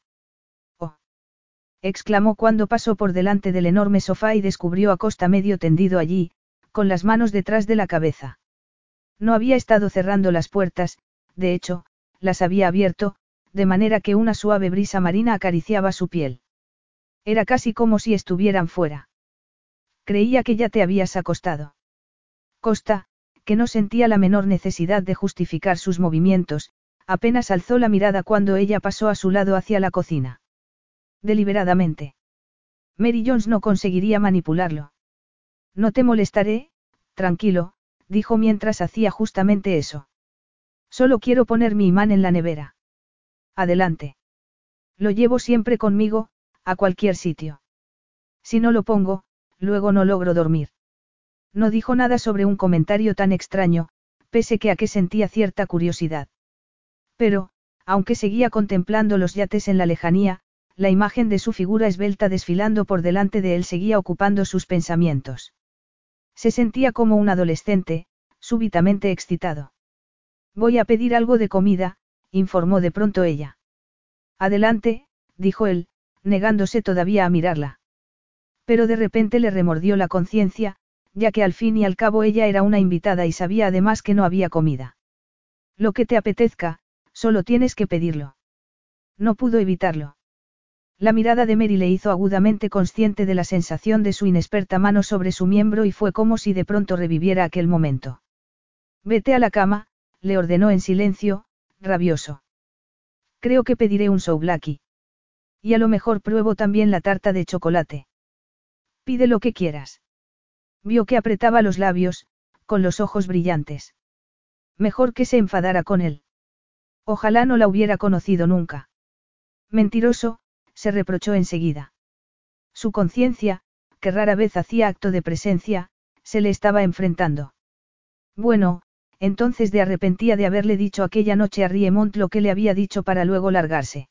Exclamó cuando pasó por delante del enorme sofá y descubrió a Costa medio tendido allí, con las manos detrás de la cabeza. No había estado cerrando las puertas, de hecho, las había abierto, de manera que una suave brisa marina acariciaba su piel. Era casi como si estuvieran fuera. Creía que ya te habías acostado. Costa, que no sentía la menor necesidad de justificar sus movimientos, apenas alzó la mirada cuando ella pasó a su lado hacia la cocina. Deliberadamente. Mary Jones no conseguiría manipularlo. No te molestaré, tranquilo, dijo mientras hacía justamente eso. Solo quiero poner mi imán en la nevera. Adelante. Lo llevo siempre conmigo, a cualquier sitio. Si no lo pongo, luego no logro dormir. No dijo nada sobre un comentario tan extraño, pese que a que sentía cierta curiosidad. Pero, aunque seguía contemplando los yates en la lejanía, la imagen de su figura esbelta desfilando por delante de él seguía ocupando sus pensamientos. Se sentía como un adolescente, súbitamente excitado. Voy a pedir algo de comida, informó de pronto ella. Adelante, dijo él, negándose todavía a mirarla. Pero de repente le remordió la conciencia, ya que al fin y al cabo ella era una invitada y sabía además que no había comida. Lo que te apetezca, solo tienes que pedirlo. No pudo evitarlo. La mirada de Mary le hizo agudamente consciente de la sensación de su inexperta mano sobre su miembro y fue como si de pronto reviviera aquel momento. Vete a la cama, le ordenó en silencio, rabioso. Creo que pediré un souvlaki. Y a lo mejor pruebo también la tarta de chocolate. Pide lo que quieras. Vio que apretaba los labios, con los ojos brillantes. Mejor que se enfadara con él. Ojalá no la hubiera conocido nunca. Mentiroso, se reprochó enseguida. Su conciencia, que rara vez hacía acto de presencia, se le estaba enfrentando. Bueno, entonces de arrepentía de haberle dicho aquella noche a Riemont lo que le había dicho para luego largarse.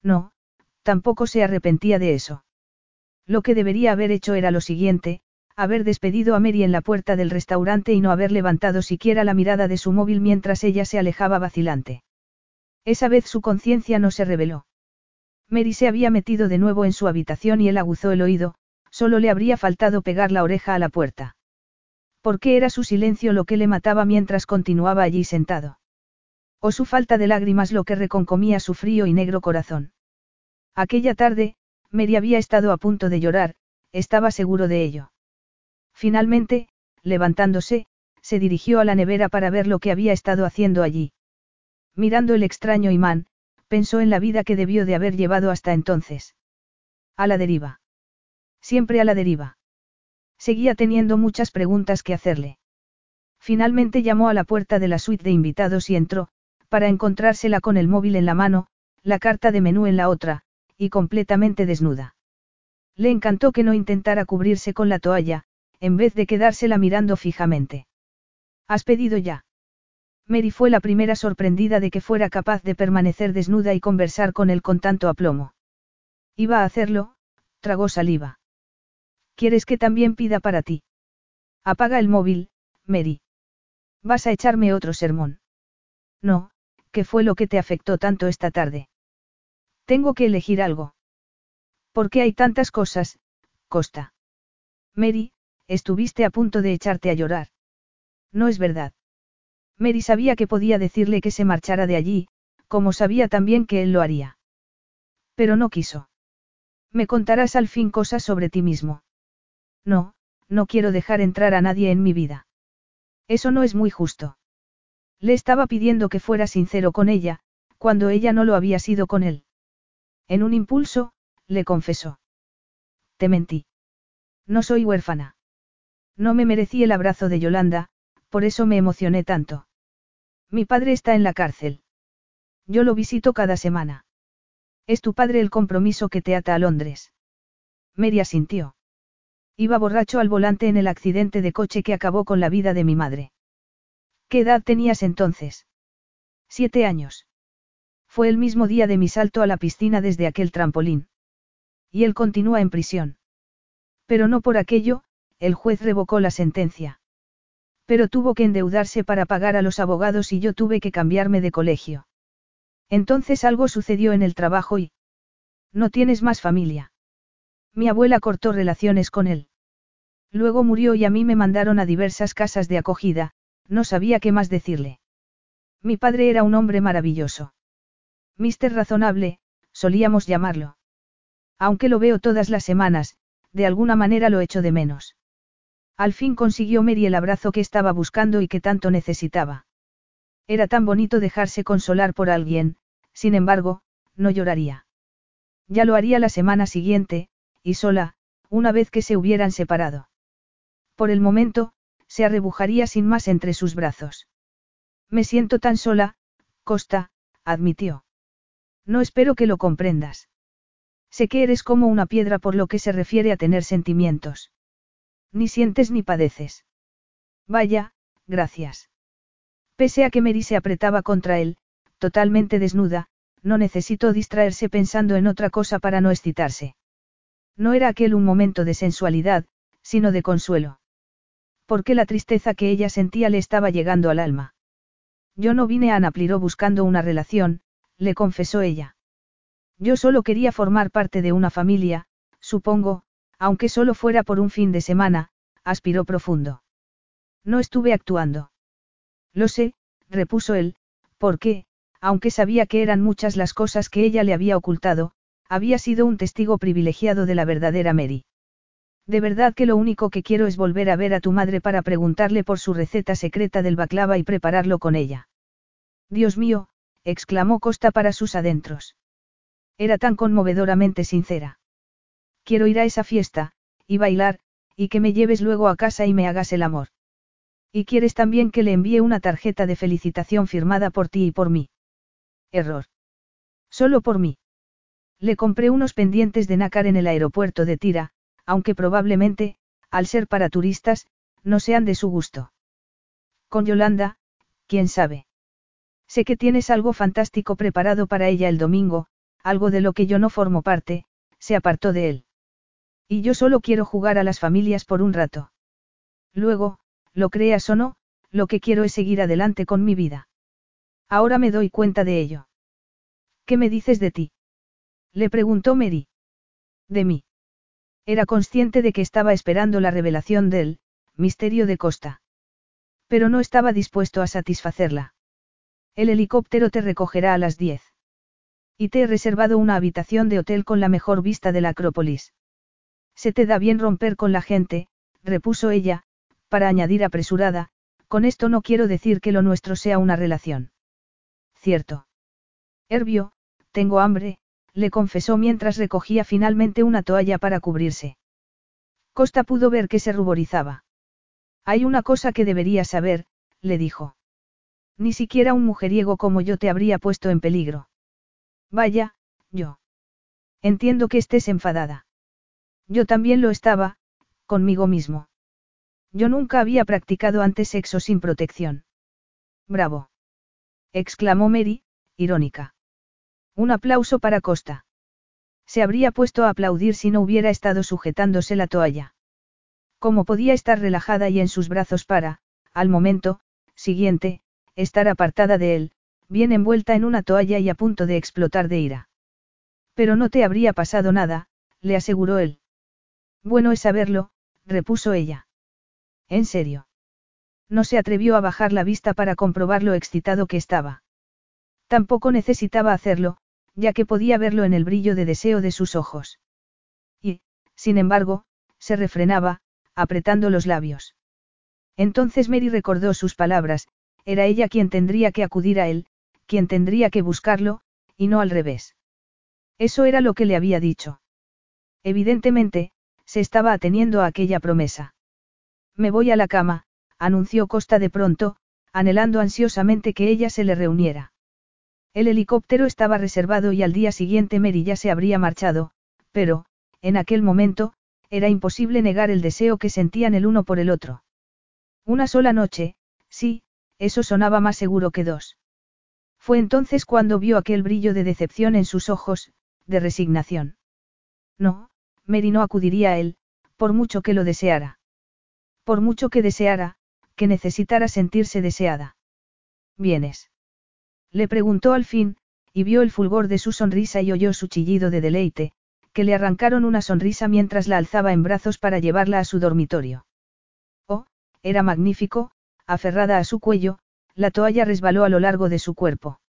No, tampoco se arrepentía de eso. Lo que debería haber hecho era lo siguiente, haber despedido a Mary en la puerta del restaurante y no haber levantado siquiera la mirada de su móvil mientras ella se alejaba vacilante. Esa vez su conciencia no se reveló. Mary se había metido de nuevo en su habitación y él aguzó el oído, solo le habría faltado pegar la oreja a la puerta. ¿Por qué era su silencio lo que le mataba mientras continuaba allí sentado? ¿O su falta de lágrimas lo que reconcomía su frío y negro corazón? Aquella tarde, Mary había estado a punto de llorar, estaba seguro de ello. Finalmente, levantándose, se dirigió a la nevera para ver lo que había estado haciendo allí. Mirando el extraño imán, pensó en la vida que debió de haber llevado hasta entonces. A la deriva. Siempre a la deriva. Seguía teniendo muchas preguntas que hacerle. Finalmente llamó a la puerta de la suite de invitados y entró, para encontrársela con el móvil en la mano, la carta de menú en la otra, y completamente desnuda. Le encantó que no intentara cubrirse con la toalla, en vez de quedársela mirando fijamente. ¿Has pedido ya? Mary fue la primera sorprendida de que fuera capaz de permanecer desnuda y conversar con él con tanto aplomo. Iba a hacerlo, tragó saliva. ¿Quieres que también pida para ti? Apaga el móvil, Mary. ¿Vas a echarme otro sermón? No, ¿qué fue lo que te afectó tanto esta tarde? Tengo que elegir algo. ¿Por qué hay tantas cosas, Costa? Mary, estuviste a punto de echarte a llorar. No es verdad. Mary sabía que podía decirle que se marchara de allí, como sabía también que él lo haría. Pero no quiso. Me contarás al fin cosas sobre ti mismo. No, no quiero dejar entrar a nadie en mi vida. Eso no es muy justo. Le estaba pidiendo que fuera sincero con ella, cuando ella no lo había sido con él. En un impulso, le confesó. Te mentí. No soy huérfana. No me merecí el abrazo de Yolanda, por eso me emocioné tanto. Mi padre está en la cárcel. Yo lo visito cada semana. Es tu padre el compromiso que te ata a Londres. Mary sintió. Iba borracho al volante en el accidente de coche que acabó con la vida de mi madre. ¿Qué edad tenías entonces? Siete años. Fue el mismo día de mi salto a la piscina desde aquel trampolín. Y él continúa en prisión. Pero no por aquello, el juez revocó la sentencia. Pero tuvo que endeudarse para pagar a los abogados y yo tuve que cambiarme de colegio. Entonces algo sucedió en el trabajo y... No tienes más familia. Mi abuela cortó relaciones con él. Luego murió y a mí me mandaron a diversas casas de acogida, no sabía qué más decirle. Mi padre era un hombre maravilloso. Mister Razonable, solíamos llamarlo. Aunque lo veo todas las semanas, de alguna manera lo echo de menos. Al fin consiguió Mary el abrazo que estaba buscando y que tanto necesitaba. Era tan bonito dejarse consolar por alguien, sin embargo, no lloraría. Ya lo haría la semana siguiente, y sola, una vez que se hubieran separado. Por el momento, se arrebujaría sin más entre sus brazos. Me siento tan sola, Costa, admitió. No espero que lo comprendas. Sé que eres como una piedra por lo que se refiere a tener sentimientos. Ni sientes ni padeces. Vaya, gracias. Pese a que Mary se apretaba contra él, totalmente desnuda, no necesitó distraerse pensando en otra cosa para no excitarse. No era aquel un momento de sensualidad, sino de consuelo. Porque la tristeza que ella sentía le estaba llegando al alma. Yo no vine a Anapliro buscando una relación, le confesó ella. Yo solo quería formar parte de una familia, supongo, aunque solo fuera por un fin de semana, aspiró profundo. No estuve actuando. Lo sé, repuso él, porque, aunque sabía que eran muchas las cosas que ella le había ocultado, había sido un testigo privilegiado de la verdadera Mary. De verdad que lo único que quiero es volver a ver a tu madre para preguntarle por su receta secreta del baklava y prepararlo con ella. Dios mío, exclamó Costa para sus adentros. Era tan conmovedoramente sincera. Quiero ir a esa fiesta, y bailar, y que me lleves luego a casa y me hagas el amor. Y quieres también que le envíe una tarjeta de felicitación firmada por ti y por mí. Error. Solo por mí. Le compré unos pendientes de nácar en el aeropuerto de Tira, aunque probablemente, al ser para turistas, no sean de su gusto. Con Yolanda, quién sabe. Sé que tienes algo fantástico preparado para ella el domingo, algo de lo que yo no formo parte, se apartó de él. Y yo solo quiero jugar a las familias por un rato. Luego, lo creas o no, lo que quiero es seguir adelante con mi vida. Ahora me doy cuenta de ello. ¿Qué me dices de ti? Le preguntó Mary. De mí. Era consciente de que estaba esperando la revelación del misterio de Costa. Pero no estaba dispuesto a satisfacerla. El helicóptero te recogerá a las 10. Y te he reservado una habitación de hotel con la mejor vista de la Acrópolis. Se te da bien romper con la gente, repuso ella, para añadir apresurada, con esto no quiero decir que lo nuestro sea una relación. Cierto. Herbio, tengo hambre, le confesó mientras recogía finalmente una toalla para cubrirse. Costa pudo ver que se ruborizaba. Hay una cosa que deberías saber, le dijo. Ni siquiera un mujeriego como yo te habría puesto en peligro. Vaya, yo. Entiendo que estés enfadada. Yo también lo estaba, conmigo mismo. Yo nunca había practicado antes sexo sin protección. Bravo. exclamó Mary, irónica. Un aplauso para Costa. Se habría puesto a aplaudir si no hubiera estado sujetándose la toalla. ¿Cómo podía estar relajada y en sus brazos para, al momento, siguiente, estar apartada de él, bien envuelta en una toalla y a punto de explotar de ira? Pero no te habría pasado nada, le aseguró él. Bueno es saberlo, repuso ella. ¿En serio? No se atrevió a bajar la vista para comprobar lo excitado que estaba. Tampoco necesitaba hacerlo, ya que podía verlo en el brillo de deseo de sus ojos. Y, sin embargo, se refrenaba, apretando los labios. Entonces Mary recordó sus palabras, era ella quien tendría que acudir a él, quien tendría que buscarlo, y no al revés. Eso era lo que le había dicho. Evidentemente, se estaba ateniendo a aquella promesa. Me voy a la cama, anunció Costa de pronto, anhelando ansiosamente que ella se le reuniera. El helicóptero estaba reservado y al día siguiente Mary ya se habría marchado, pero, en aquel momento, era imposible negar el deseo que sentían el uno por el otro. Una sola noche, sí, eso sonaba más seguro que dos. Fue entonces cuando vio aquel brillo de decepción en sus ojos, de resignación. No, Mary no acudiría a él, por mucho que lo deseara. Por mucho que deseara, que necesitara sentirse deseada. ¿Vienes? Le preguntó al fin, y vio el fulgor de su sonrisa y oyó su chillido de deleite, que le arrancaron una sonrisa mientras la alzaba en brazos para llevarla a su dormitorio. Oh, era magnífico, aferrada a su cuello, la toalla resbaló a lo largo de su cuerpo.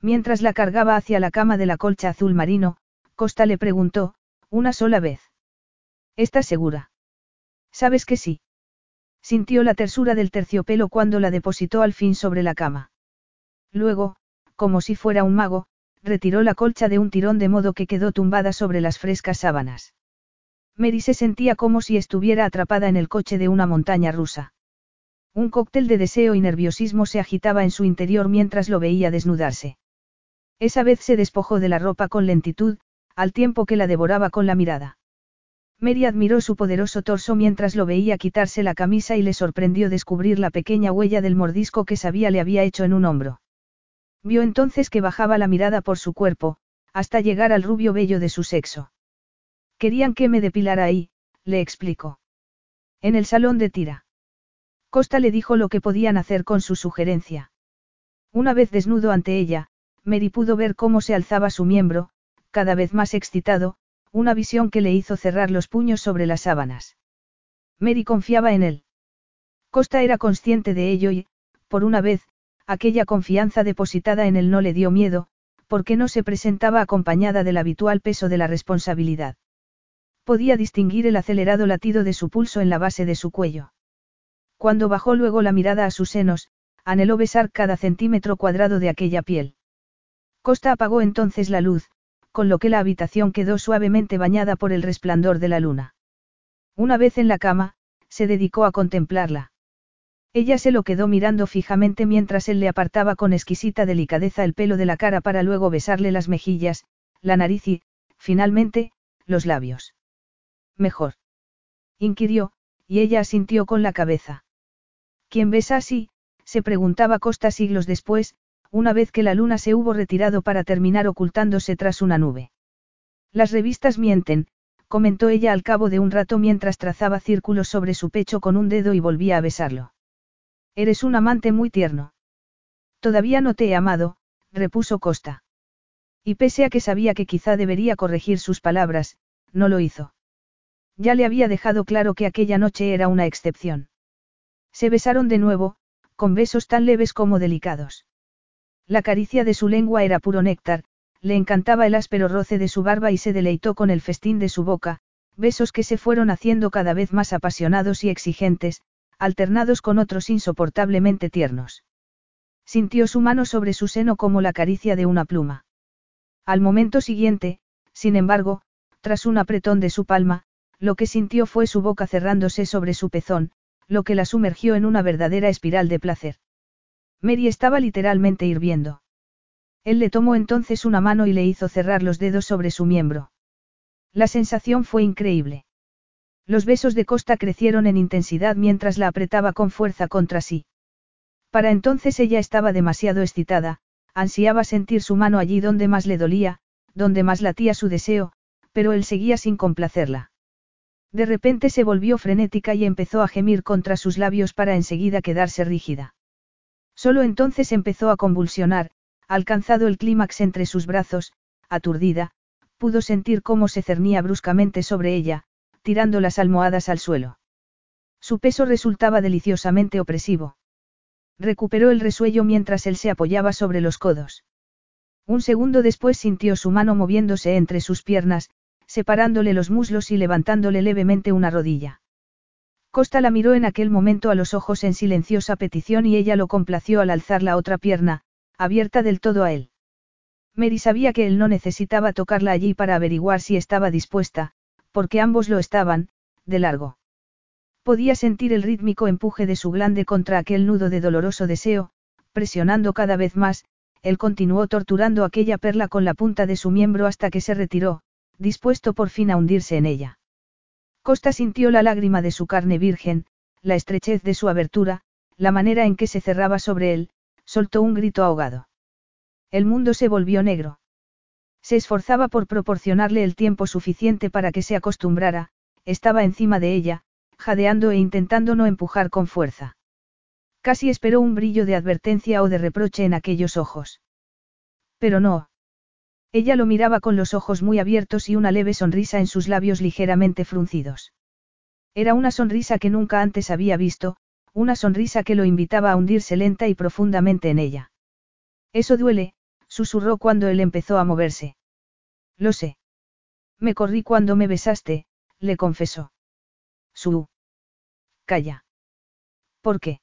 Mientras la cargaba hacia la cama de la colcha azul marino, Costa le preguntó, una sola vez. ¿Estás segura? ¿Sabes que sí? Sintió la tersura del terciopelo cuando la depositó al fin sobre la cama. Luego, como si fuera un mago, retiró la colcha de un tirón de modo que quedó tumbada sobre las frescas sábanas. Mary se sentía como si estuviera atrapada en el coche de una montaña rusa. Un cóctel de deseo y nerviosismo se agitaba en su interior mientras lo veía desnudarse. Esa vez se despojó de la ropa con lentitud, al tiempo que la devoraba con la mirada. Mary admiró su poderoso torso mientras lo veía quitarse la camisa y le sorprendió descubrir la pequeña huella del mordisco que sabía le había hecho en un hombro. Vio entonces que bajaba la mirada por su cuerpo, hasta llegar al rubio bello de su sexo. Querían que me depilara ahí, le explicó. En el salón de tira. Costa le dijo lo que podían hacer con su sugerencia. Una vez desnudo ante ella, Mary pudo ver cómo se alzaba su miembro, cada vez más excitado, una visión que le hizo cerrar los puños sobre las sábanas. Mary confiaba en él. Costa era consciente de ello y, por una vez, aquella confianza depositada en él no le dio miedo, porque no se presentaba acompañada del habitual peso de la responsabilidad. Podía distinguir el acelerado latido de su pulso en la base de su cuello. Cuando bajó luego la mirada a sus senos, anheló besar cada centímetro cuadrado de aquella piel. Costa apagó entonces la luz, con lo que la habitación quedó suavemente bañada por el resplandor de la luna. Una vez en la cama, se dedicó a contemplarla. Ella se lo quedó mirando fijamente mientras él le apartaba con exquisita delicadeza el pelo de la cara para luego besarle las mejillas, la nariz y, finalmente, los labios. Mejor. Inquirió, y ella asintió con la cabeza. ¿Quién besa así? se preguntaba Costa siglos después, una vez que la luna se hubo retirado para terminar ocultándose tras una nube. Las revistas mienten, comentó ella al cabo de un rato mientras trazaba círculos sobre su pecho con un dedo y volvía a besarlo. Eres un amante muy tierno. Todavía no te he amado, repuso Costa. Y pese a que sabía que quizá debería corregir sus palabras, no lo hizo. Ya le había dejado claro que aquella noche era una excepción. Se besaron de nuevo, con besos tan leves como delicados. La caricia de su lengua era puro néctar, le encantaba el áspero roce de su barba y se deleitó con el festín de su boca, besos que se fueron haciendo cada vez más apasionados y exigentes, alternados con otros insoportablemente tiernos. Sintió su mano sobre su seno como la caricia de una pluma. Al momento siguiente, sin embargo, tras un apretón de su palma, lo que sintió fue su boca cerrándose sobre su pezón, lo que la sumergió en una verdadera espiral de placer. Mary estaba literalmente hirviendo. Él le tomó entonces una mano y le hizo cerrar los dedos sobre su miembro. La sensación fue increíble. Los besos de Costa crecieron en intensidad mientras la apretaba con fuerza contra sí. Para entonces ella estaba demasiado excitada, ansiaba sentir su mano allí donde más le dolía, donde más latía su deseo, pero él seguía sin complacerla. De repente se volvió frenética y empezó a gemir contra sus labios para enseguida quedarse rígida. Solo entonces empezó a convulsionar, alcanzado el clímax entre sus brazos, aturdida, pudo sentir cómo se cernía bruscamente sobre ella, tirando las almohadas al suelo. Su peso resultaba deliciosamente opresivo. Recuperó el resuello mientras él se apoyaba sobre los codos. Un segundo después sintió su mano moviéndose entre sus piernas, separándole los muslos y levantándole levemente una rodilla. Costa la miró en aquel momento a los ojos en silenciosa petición y ella lo complació al alzar la otra pierna, abierta del todo a él. Mary sabía que él no necesitaba tocarla allí para averiguar si estaba dispuesta, porque ambos lo estaban, de largo. Podía sentir el rítmico empuje de su glande contra aquel nudo de doloroso deseo, presionando cada vez más, él continuó torturando aquella perla con la punta de su miembro hasta que se retiró, dispuesto por fin a hundirse en ella. Costa sintió la lágrima de su carne virgen, la estrechez de su abertura, la manera en que se cerraba sobre él, soltó un grito ahogado. El mundo se volvió negro. Se esforzaba por proporcionarle el tiempo suficiente para que se acostumbrara, estaba encima de ella, jadeando e intentando no empujar con fuerza. Casi esperó un brillo de advertencia o de reproche en aquellos ojos. Pero no. Ella lo miraba con los ojos muy abiertos y una leve sonrisa en sus labios ligeramente fruncidos. Era una sonrisa que nunca antes había visto, una sonrisa que lo invitaba a hundirse lenta y profundamente en ella. Eso duele, susurró cuando él empezó a moverse. Lo sé. Me corrí cuando me besaste, le confesó. Su. Calla. ¿Por qué?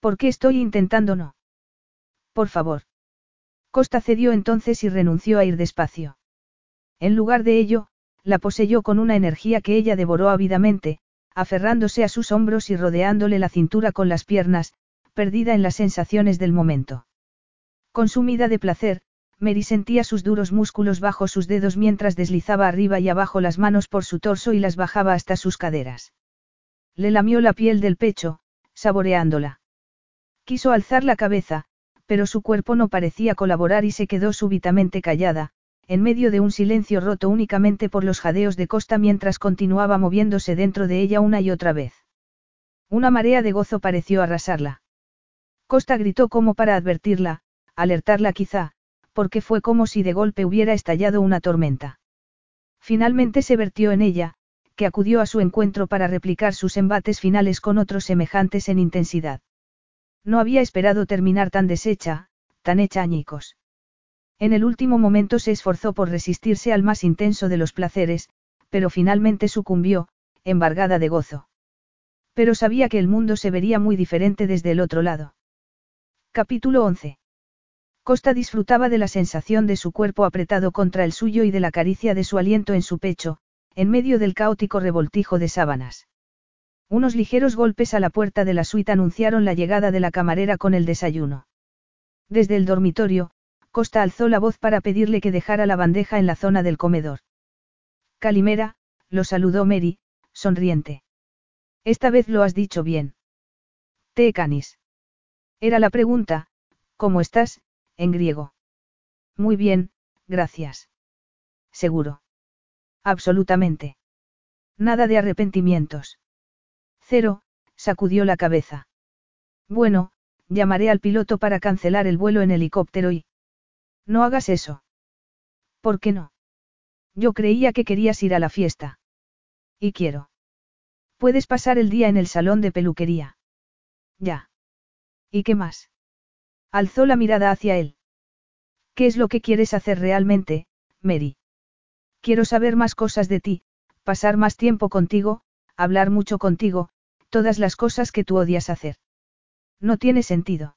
¿Por qué estoy intentando no? Por favor. Costa cedió entonces y renunció a ir despacio. En lugar de ello, la poseyó con una energía que ella devoró ávidamente, aferrándose a sus hombros y rodeándole la cintura con las piernas, perdida en las sensaciones del momento. Consumida de placer, Mary sentía sus duros músculos bajo sus dedos mientras deslizaba arriba y abajo las manos por su torso y las bajaba hasta sus caderas. Le lamió la piel del pecho, saboreándola. Quiso alzar la cabeza, pero su cuerpo no parecía colaborar y se quedó súbitamente callada, en medio de un silencio roto únicamente por los jadeos de Costa mientras continuaba moviéndose dentro de ella una y otra vez. Una marea de gozo pareció arrasarla. Costa gritó como para advertirla, alertarla quizá, porque fue como si de golpe hubiera estallado una tormenta. Finalmente se vertió en ella, que acudió a su encuentro para replicar sus embates finales con otros semejantes en intensidad. No había esperado terminar tan deshecha, tan hecha añicos. En el último momento se esforzó por resistirse al más intenso de los placeres, pero finalmente sucumbió, embargada de gozo. Pero sabía que el mundo se vería muy diferente desde el otro lado. Capítulo 11. Costa disfrutaba de la sensación de su cuerpo apretado contra el suyo y de la caricia de su aliento en su pecho, en medio del caótico revoltijo de sábanas. Unos ligeros golpes a la puerta de la suite anunciaron la llegada de la camarera con el desayuno. Desde el dormitorio, Costa alzó la voz para pedirle que dejara la bandeja en la zona del comedor. Calimera, lo saludó Mary, sonriente. Esta vez lo has dicho bien. Te canis. Era la pregunta, ¿cómo estás, en griego? Muy bien, gracias. Seguro. Absolutamente. Nada de arrepentimientos. Cero, sacudió la cabeza. Bueno, llamaré al piloto para cancelar el vuelo en helicóptero y... No hagas eso. ¿Por qué no? Yo creía que querías ir a la fiesta. Y quiero. Puedes pasar el día en el salón de peluquería. Ya. ¿Y qué más? Alzó la mirada hacia él. ¿Qué es lo que quieres hacer realmente, Mary? Quiero saber más cosas de ti, pasar más tiempo contigo, hablar mucho contigo, todas las cosas que tú odias hacer. No tiene sentido.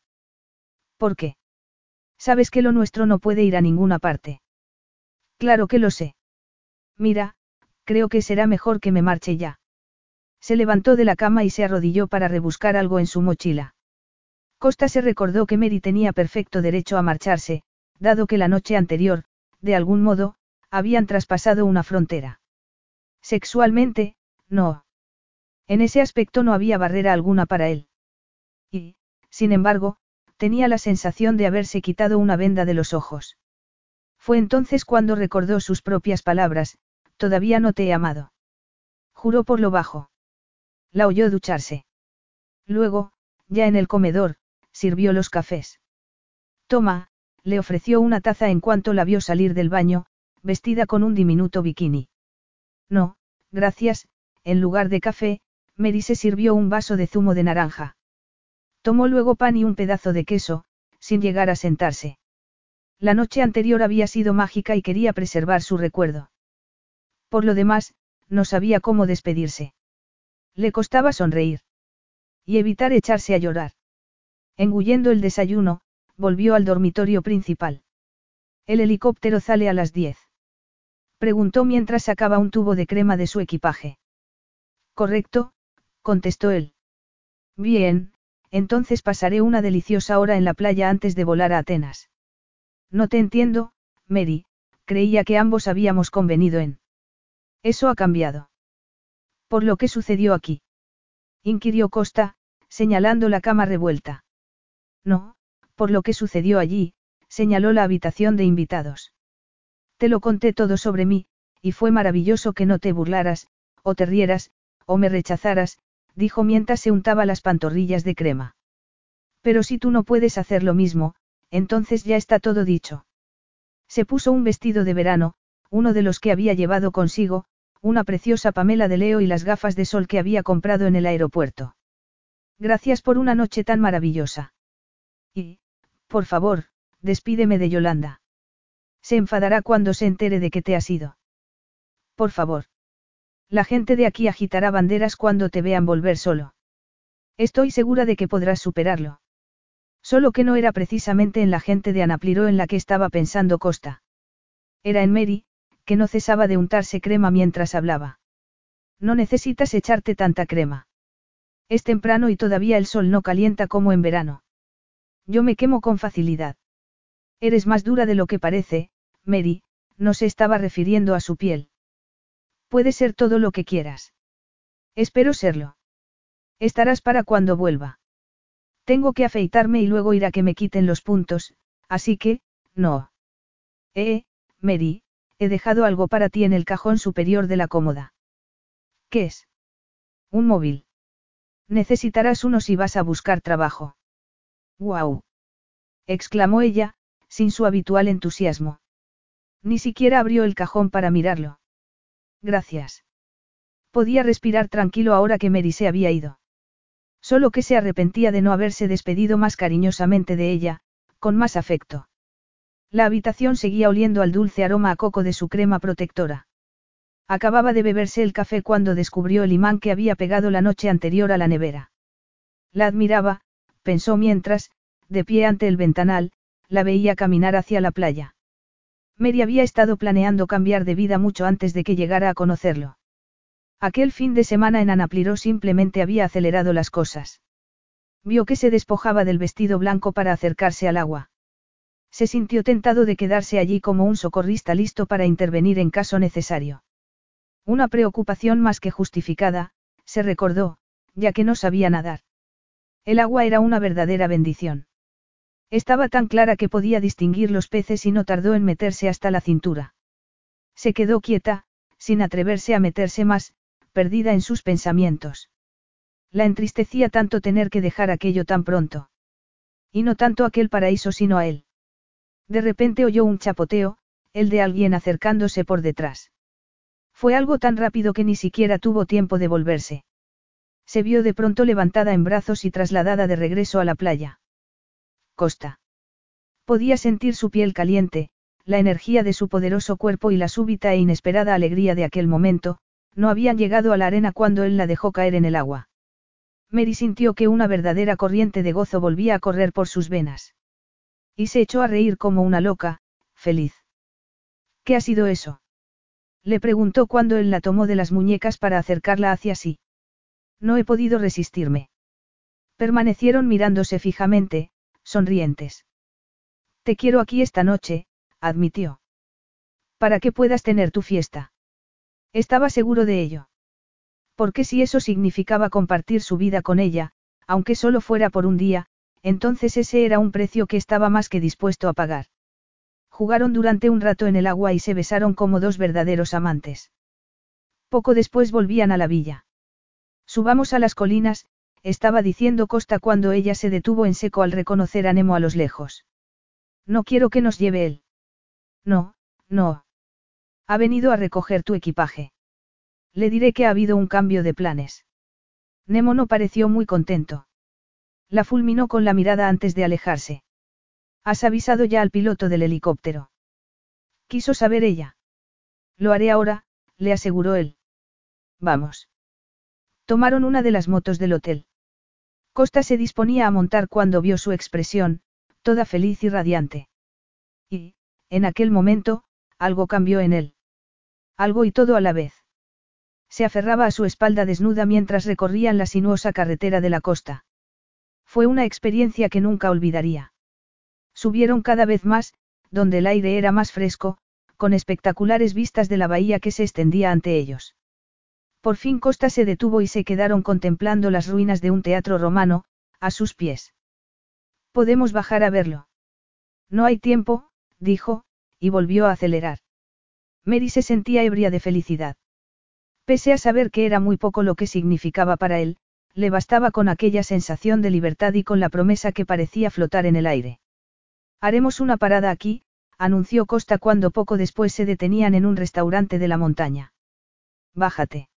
¿Por qué? Sabes que lo nuestro no puede ir a ninguna parte. Claro que lo sé. Mira, creo que será mejor que me marche ya. Se levantó de la cama y se arrodilló para rebuscar algo en su mochila. Costa se recordó que Mary tenía perfecto derecho a marcharse, dado que la noche anterior, de algún modo, habían traspasado una frontera. Sexualmente, no. En ese aspecto no había barrera alguna para él. Y, sin embargo, tenía la sensación de haberse quitado una venda de los ojos. Fue entonces cuando recordó sus propias palabras, todavía no te he amado. Juró por lo bajo. La oyó ducharse. Luego, ya en el comedor, sirvió los cafés. Toma, le ofreció una taza en cuanto la vio salir del baño, vestida con un diminuto bikini. No, gracias, en lugar de café, Mary se sirvió un vaso de zumo de naranja. Tomó luego pan y un pedazo de queso, sin llegar a sentarse. La noche anterior había sido mágica y quería preservar su recuerdo. Por lo demás, no sabía cómo despedirse. Le costaba sonreír. Y evitar echarse a llorar. Engullendo el desayuno, volvió al dormitorio principal. El helicóptero sale a las diez. Preguntó mientras sacaba un tubo de crema de su equipaje. Correcto, contestó él. Bien, entonces pasaré una deliciosa hora en la playa antes de volar a Atenas. No te entiendo, Mary, creía que ambos habíamos convenido en. Eso ha cambiado. Por lo que sucedió aquí. Inquirió Costa, señalando la cama revuelta. No, por lo que sucedió allí, señaló la habitación de invitados. Te lo conté todo sobre mí, y fue maravilloso que no te burlaras, o te rieras, o me rechazaras, dijo mientras se untaba las pantorrillas de crema. Pero si tú no puedes hacer lo mismo, entonces ya está todo dicho. Se puso un vestido de verano, uno de los que había llevado consigo, una preciosa pamela de Leo y las gafas de sol que había comprado en el aeropuerto. Gracias por una noche tan maravillosa. Y, por favor, despídeme de Yolanda. Se enfadará cuando se entere de que te has ido. Por favor. La gente de aquí agitará banderas cuando te vean volver solo. Estoy segura de que podrás superarlo. Solo que no era precisamente en la gente de Anapliro en la que estaba pensando Costa. Era en Mary, que no cesaba de untarse crema mientras hablaba. No necesitas echarte tanta crema. Es temprano y todavía el sol no calienta como en verano. Yo me quemo con facilidad. Eres más dura de lo que parece, Mary, no se estaba refiriendo a su piel. Puede ser todo lo que quieras. Espero serlo. Estarás para cuando vuelva. Tengo que afeitarme y luego ir a que me quiten los puntos, así que, no. Eh, Mary, he dejado algo para ti en el cajón superior de la cómoda. ¿Qué es? Un móvil. Necesitarás uno si vas a buscar trabajo. ¡Guau! exclamó ella, sin su habitual entusiasmo. Ni siquiera abrió el cajón para mirarlo. Gracias. Podía respirar tranquilo ahora que Mary se había ido. Solo que se arrepentía de no haberse despedido más cariñosamente de ella, con más afecto. La habitación seguía oliendo al dulce aroma a coco de su crema protectora. Acababa de beberse el café cuando descubrió el imán que había pegado la noche anterior a la nevera. La admiraba, pensó mientras, de pie ante el ventanal, la veía caminar hacia la playa. Mary había estado planeando cambiar de vida mucho antes de que llegara a conocerlo. Aquel fin de semana en Anapliro simplemente había acelerado las cosas. Vio que se despojaba del vestido blanco para acercarse al agua. Se sintió tentado de quedarse allí como un socorrista listo para intervenir en caso necesario. Una preocupación más que justificada, se recordó, ya que no sabía nadar. El agua era una verdadera bendición. Estaba tan clara que podía distinguir los peces y no tardó en meterse hasta la cintura. Se quedó quieta, sin atreverse a meterse más, perdida en sus pensamientos. La entristecía tanto tener que dejar aquello tan pronto. Y no tanto aquel paraíso sino a él. De repente oyó un chapoteo, el de alguien acercándose por detrás. Fue algo tan rápido que ni siquiera tuvo tiempo de volverse. Se vio de pronto levantada en brazos y trasladada de regreso a la playa. Costa. Podía sentir su piel caliente, la energía de su poderoso cuerpo y la súbita e inesperada alegría de aquel momento, no habían llegado a la arena cuando él la dejó caer en el agua. Mary sintió que una verdadera corriente de gozo volvía a correr por sus venas. Y se echó a reír como una loca, feliz. ¿Qué ha sido eso? Le preguntó cuando él la tomó de las muñecas para acercarla hacia sí. No he podido resistirme. Permanecieron mirándose fijamente, sonrientes. Te quiero aquí esta noche, admitió. Para que puedas tener tu fiesta. Estaba seguro de ello. Porque si eso significaba compartir su vida con ella, aunque solo fuera por un día, entonces ese era un precio que estaba más que dispuesto a pagar. Jugaron durante un rato en el agua y se besaron como dos verdaderos amantes. Poco después volvían a la villa. Subamos a las colinas, estaba diciendo Costa cuando ella se detuvo en seco al reconocer a Nemo a los lejos. No quiero que nos lleve él. No, no. Ha venido a recoger tu equipaje. Le diré que ha habido un cambio de planes. Nemo no pareció muy contento. La fulminó con la mirada antes de alejarse. ¿Has avisado ya al piloto del helicóptero? Quiso saber ella. Lo haré ahora, le aseguró él. Vamos. Tomaron una de las motos del hotel. Costa se disponía a montar cuando vio su expresión, toda feliz y radiante. Y, en aquel momento, algo cambió en él. Algo y todo a la vez. Se aferraba a su espalda desnuda mientras recorrían la sinuosa carretera de la costa. Fue una experiencia que nunca olvidaría. Subieron cada vez más, donde el aire era más fresco, con espectaculares vistas de la bahía que se extendía ante ellos. Por fin Costa se detuvo y se quedaron contemplando las ruinas de un teatro romano, a sus pies. ¿Podemos bajar a verlo? No hay tiempo, dijo, y volvió a acelerar. Mary se sentía ebria de felicidad. Pese a saber que era muy poco lo que significaba para él, le bastaba con aquella sensación de libertad y con la promesa que parecía flotar en el aire. Haremos una parada aquí, anunció Costa cuando poco después se detenían en un restaurante de la montaña. Bájate.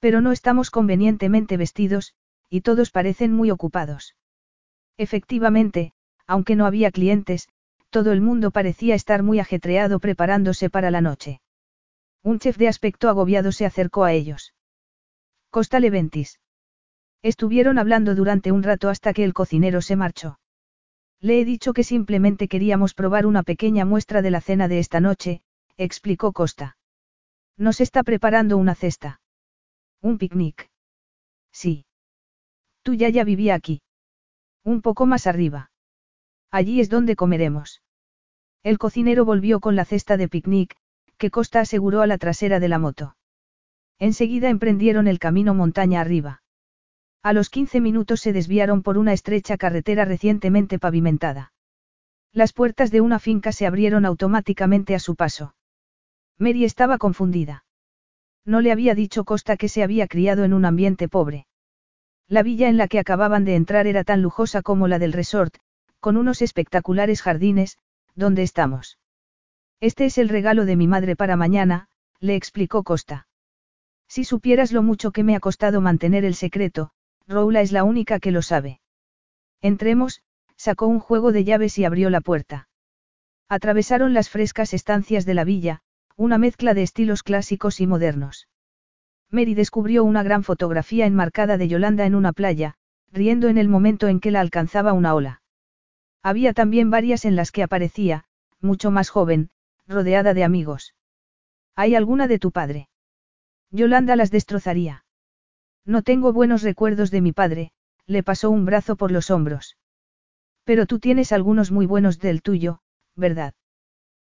Pero no estamos convenientemente vestidos, y todos parecen muy ocupados. Efectivamente, aunque no había clientes, todo el mundo parecía estar muy ajetreado preparándose para la noche. Un chef de aspecto agobiado se acercó a ellos. Costa Leventis. Estuvieron hablando durante un rato hasta que el cocinero se marchó. Le he dicho que simplemente queríamos probar una pequeña muestra de la cena de esta noche, explicó Costa. Nos está preparando una cesta. Un picnic. Sí. Tú ya ya vivía aquí. Un poco más arriba. Allí es donde comeremos. El cocinero volvió con la cesta de picnic, que Costa aseguró a la trasera de la moto. Enseguida emprendieron el camino montaña arriba. A los 15 minutos se desviaron por una estrecha carretera recientemente pavimentada. Las puertas de una finca se abrieron automáticamente a su paso. Mary estaba confundida. No le había dicho Costa que se había criado en un ambiente pobre. La villa en la que acababan de entrar era tan lujosa como la del resort, con unos espectaculares jardines, donde estamos. Este es el regalo de mi madre para mañana, le explicó Costa. Si supieras lo mucho que me ha costado mantener el secreto, Roula es la única que lo sabe. Entremos, sacó un juego de llaves y abrió la puerta. Atravesaron las frescas estancias de la villa, una mezcla de estilos clásicos y modernos. Mary descubrió una gran fotografía enmarcada de Yolanda en una playa, riendo en el momento en que la alcanzaba una ola. Había también varias en las que aparecía, mucho más joven, rodeada de amigos. ¿Hay alguna de tu padre? Yolanda las destrozaría. No tengo buenos recuerdos de mi padre, le pasó un brazo por los hombros. Pero tú tienes algunos muy buenos del tuyo, ¿verdad?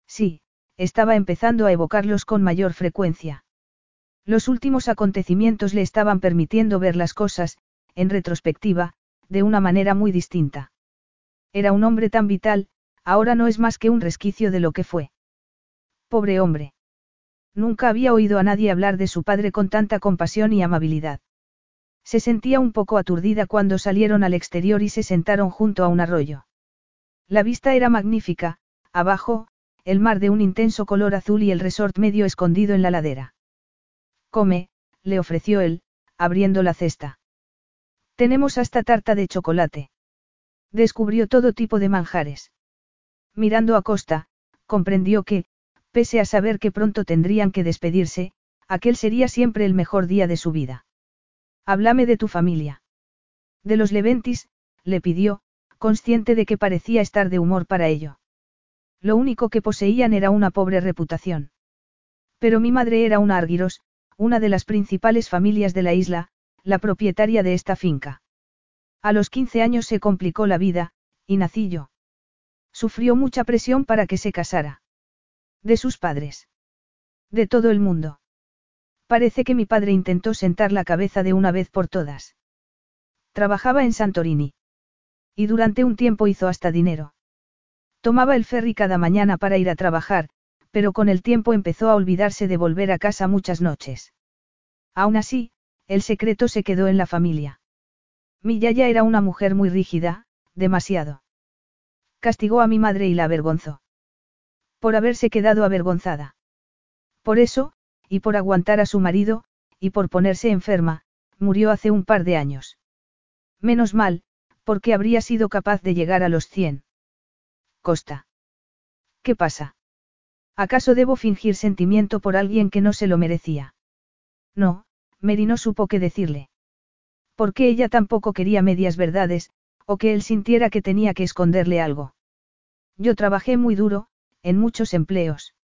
Sí, estaba empezando a evocarlos con mayor frecuencia. Los últimos acontecimientos le estaban permitiendo ver las cosas, en retrospectiva, de una manera muy distinta. Era un hombre tan vital, ahora no es más que un resquicio de lo que fue. Pobre hombre. Nunca había oído a nadie hablar de su padre con tanta compasión y amabilidad. Se sentía un poco aturdida cuando salieron al exterior y se sentaron junto a un arroyo. La vista era magnífica, abajo, el mar de un intenso color azul y el resort medio escondido en la ladera. Come, le ofreció él, abriendo la cesta. Tenemos hasta tarta de chocolate. Descubrió todo tipo de manjares. Mirando a Costa, comprendió que, pese a saber que pronto tendrían que despedirse, aquel sería siempre el mejor día de su vida. Háblame de tu familia. De los Leventis, le pidió, consciente de que parecía estar de humor para ello. Lo único que poseían era una pobre reputación. Pero mi madre era una Argiros, una de las principales familias de la isla, la propietaria de esta finca. A los 15 años se complicó la vida, y nací yo. Sufrió mucha presión para que se casara. De sus padres. De todo el mundo. Parece que mi padre intentó sentar la cabeza de una vez por todas. Trabajaba en Santorini. Y durante un tiempo hizo hasta dinero. Tomaba el ferry cada mañana para ir a trabajar, pero con el tiempo empezó a olvidarse de volver a casa muchas noches. Aún así, el secreto se quedó en la familia. Mi yaya era una mujer muy rígida, demasiado. Castigó a mi madre y la avergonzó. Por haberse quedado avergonzada. Por eso, y por aguantar a su marido, y por ponerse enferma, murió hace un par de años. Menos mal, porque habría sido capaz de llegar a los 100. Costa. ¿Qué pasa? ¿Acaso debo fingir sentimiento por alguien que no se lo merecía? No, Mary no supo qué decirle. Porque ella tampoco quería medias verdades, o que él sintiera que tenía que esconderle algo. Yo trabajé muy duro, en muchos empleos.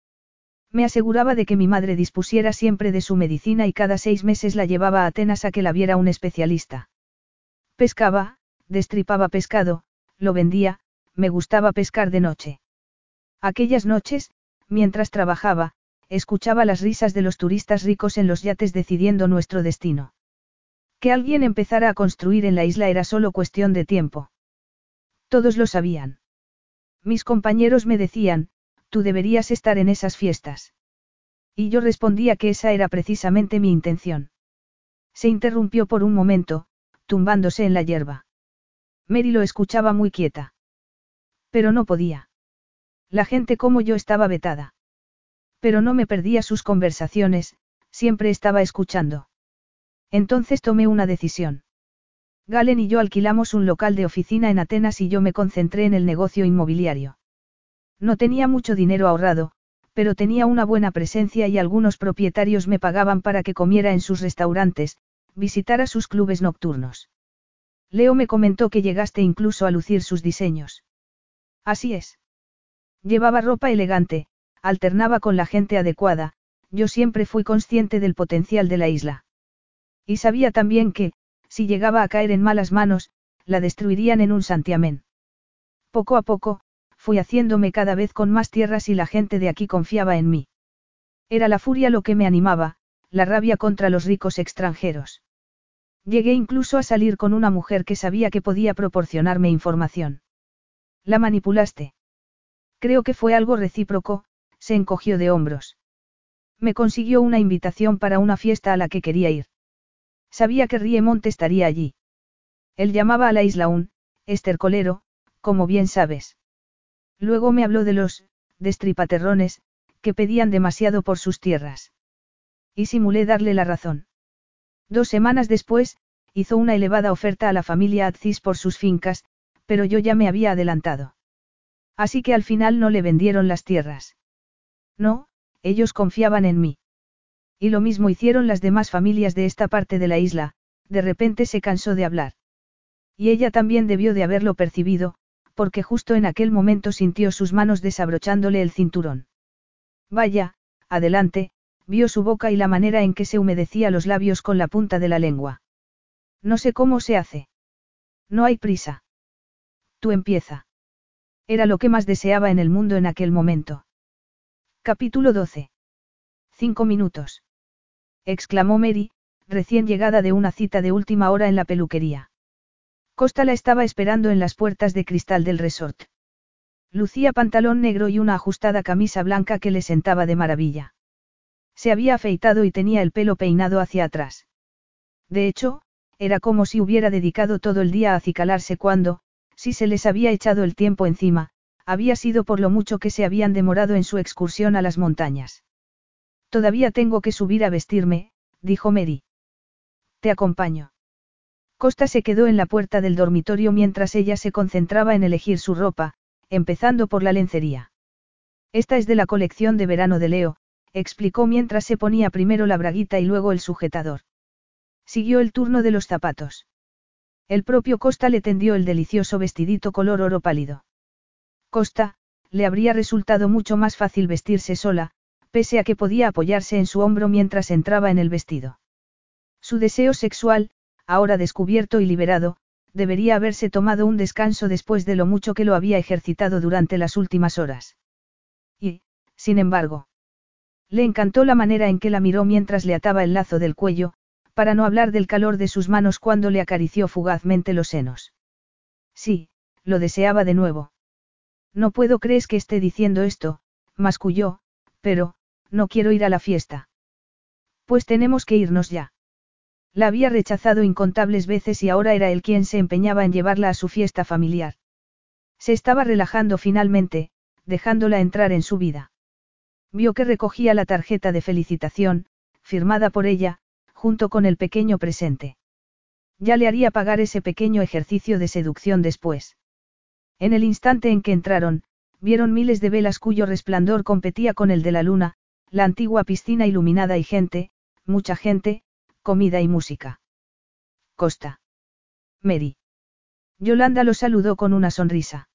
Me aseguraba de que mi madre dispusiera siempre de su medicina y cada seis meses la llevaba a Atenas a que la viera un especialista. Pescaba, destripaba pescado, lo vendía, me gustaba pescar de noche. Aquellas noches, mientras trabajaba, escuchaba las risas de los turistas ricos en los yates decidiendo nuestro destino. Que alguien empezara a construir en la isla era solo cuestión de tiempo. Todos lo sabían. Mis compañeros me decían, tú deberías estar en esas fiestas. Y yo respondía que esa era precisamente mi intención. Se interrumpió por un momento, tumbándose en la hierba. Mary lo escuchaba muy quieta. Pero no podía. La gente como yo estaba vetada. Pero no me perdía sus conversaciones, siempre estaba escuchando. Entonces tomé una decisión. Galen y yo alquilamos un local de oficina en Atenas y yo me concentré en el negocio inmobiliario. No tenía mucho dinero ahorrado, pero tenía una buena presencia y algunos propietarios me pagaban para que comiera en sus restaurantes, visitara sus clubes nocturnos. Leo me comentó que llegaste incluso a lucir sus diseños. Así es. Llevaba ropa elegante, alternaba con la gente adecuada, yo siempre fui consciente del potencial de la isla. Y sabía también que, si llegaba a caer en malas manos, la destruirían en un santiamén. Poco a poco, fui haciéndome cada vez con más tierras y la gente de aquí confiaba en mí. Era la furia lo que me animaba, la rabia contra los ricos extranjeros. Llegué incluso a salir con una mujer que sabía que podía proporcionarme información. La manipulaste. Creo que fue algo recíproco, se encogió de hombros. Me consiguió una invitación para una fiesta a la que quería ir. Sabía que Riemont estaría allí. Él llamaba a la isla un estercolero, como bien sabes. Luego me habló de los destripaterrones, que pedían demasiado por sus tierras. Y simulé darle la razón. Dos semanas después, hizo una elevada oferta a la familia Atcis por sus fincas, pero yo ya me había adelantado. Así que al final no le vendieron las tierras. No, ellos confiaban en mí. Y lo mismo hicieron las demás familias de esta parte de la isla, de repente se cansó de hablar. Y ella también debió de haberlo percibido, porque justo en aquel momento sintió sus manos desabrochándole el cinturón. Vaya, adelante, vio su boca y la manera en que se humedecía los labios con la punta de la lengua. No sé cómo se hace. No hay prisa. Tú empieza. Era lo que más deseaba en el mundo en aquel momento. Capítulo 12. Cinco minutos. exclamó Mary, recién llegada de una cita de última hora en la peluquería. Costa la estaba esperando en las puertas de cristal del resort. Lucía pantalón negro y una ajustada camisa blanca que le sentaba de maravilla. Se había afeitado y tenía el pelo peinado hacia atrás. De hecho, era como si hubiera dedicado todo el día a acicalarse cuando, si se les había echado el tiempo encima, había sido por lo mucho que se habían demorado en su excursión a las montañas. Todavía tengo que subir a vestirme, dijo Mary. Te acompaño. Costa se quedó en la puerta del dormitorio mientras ella se concentraba en elegir su ropa, empezando por la lencería. Esta es de la colección de verano de Leo, explicó mientras se ponía primero la braguita y luego el sujetador. Siguió el turno de los zapatos. El propio Costa le tendió el delicioso vestidito color oro pálido. Costa, le habría resultado mucho más fácil vestirse sola, pese a que podía apoyarse en su hombro mientras entraba en el vestido. Su deseo sexual, ahora descubierto y liberado, debería haberse tomado un descanso después de lo mucho que lo había ejercitado durante las últimas horas. Y, sin embargo, le encantó la manera en que la miró mientras le ataba el lazo del cuello, para no hablar del calor de sus manos cuando le acarició fugazmente los senos. Sí, lo deseaba de nuevo. No puedo crees que esté diciendo esto, masculló, pero, no quiero ir a la fiesta. Pues tenemos que irnos ya. La había rechazado incontables veces y ahora era él quien se empeñaba en llevarla a su fiesta familiar. Se estaba relajando finalmente, dejándola entrar en su vida. Vio que recogía la tarjeta de felicitación, firmada por ella, junto con el pequeño presente. Ya le haría pagar ese pequeño ejercicio de seducción después. En el instante en que entraron, vieron miles de velas cuyo resplandor competía con el de la luna, la antigua piscina iluminada y gente, mucha gente, comida y música. Costa. Mary. Yolanda lo saludó con una sonrisa.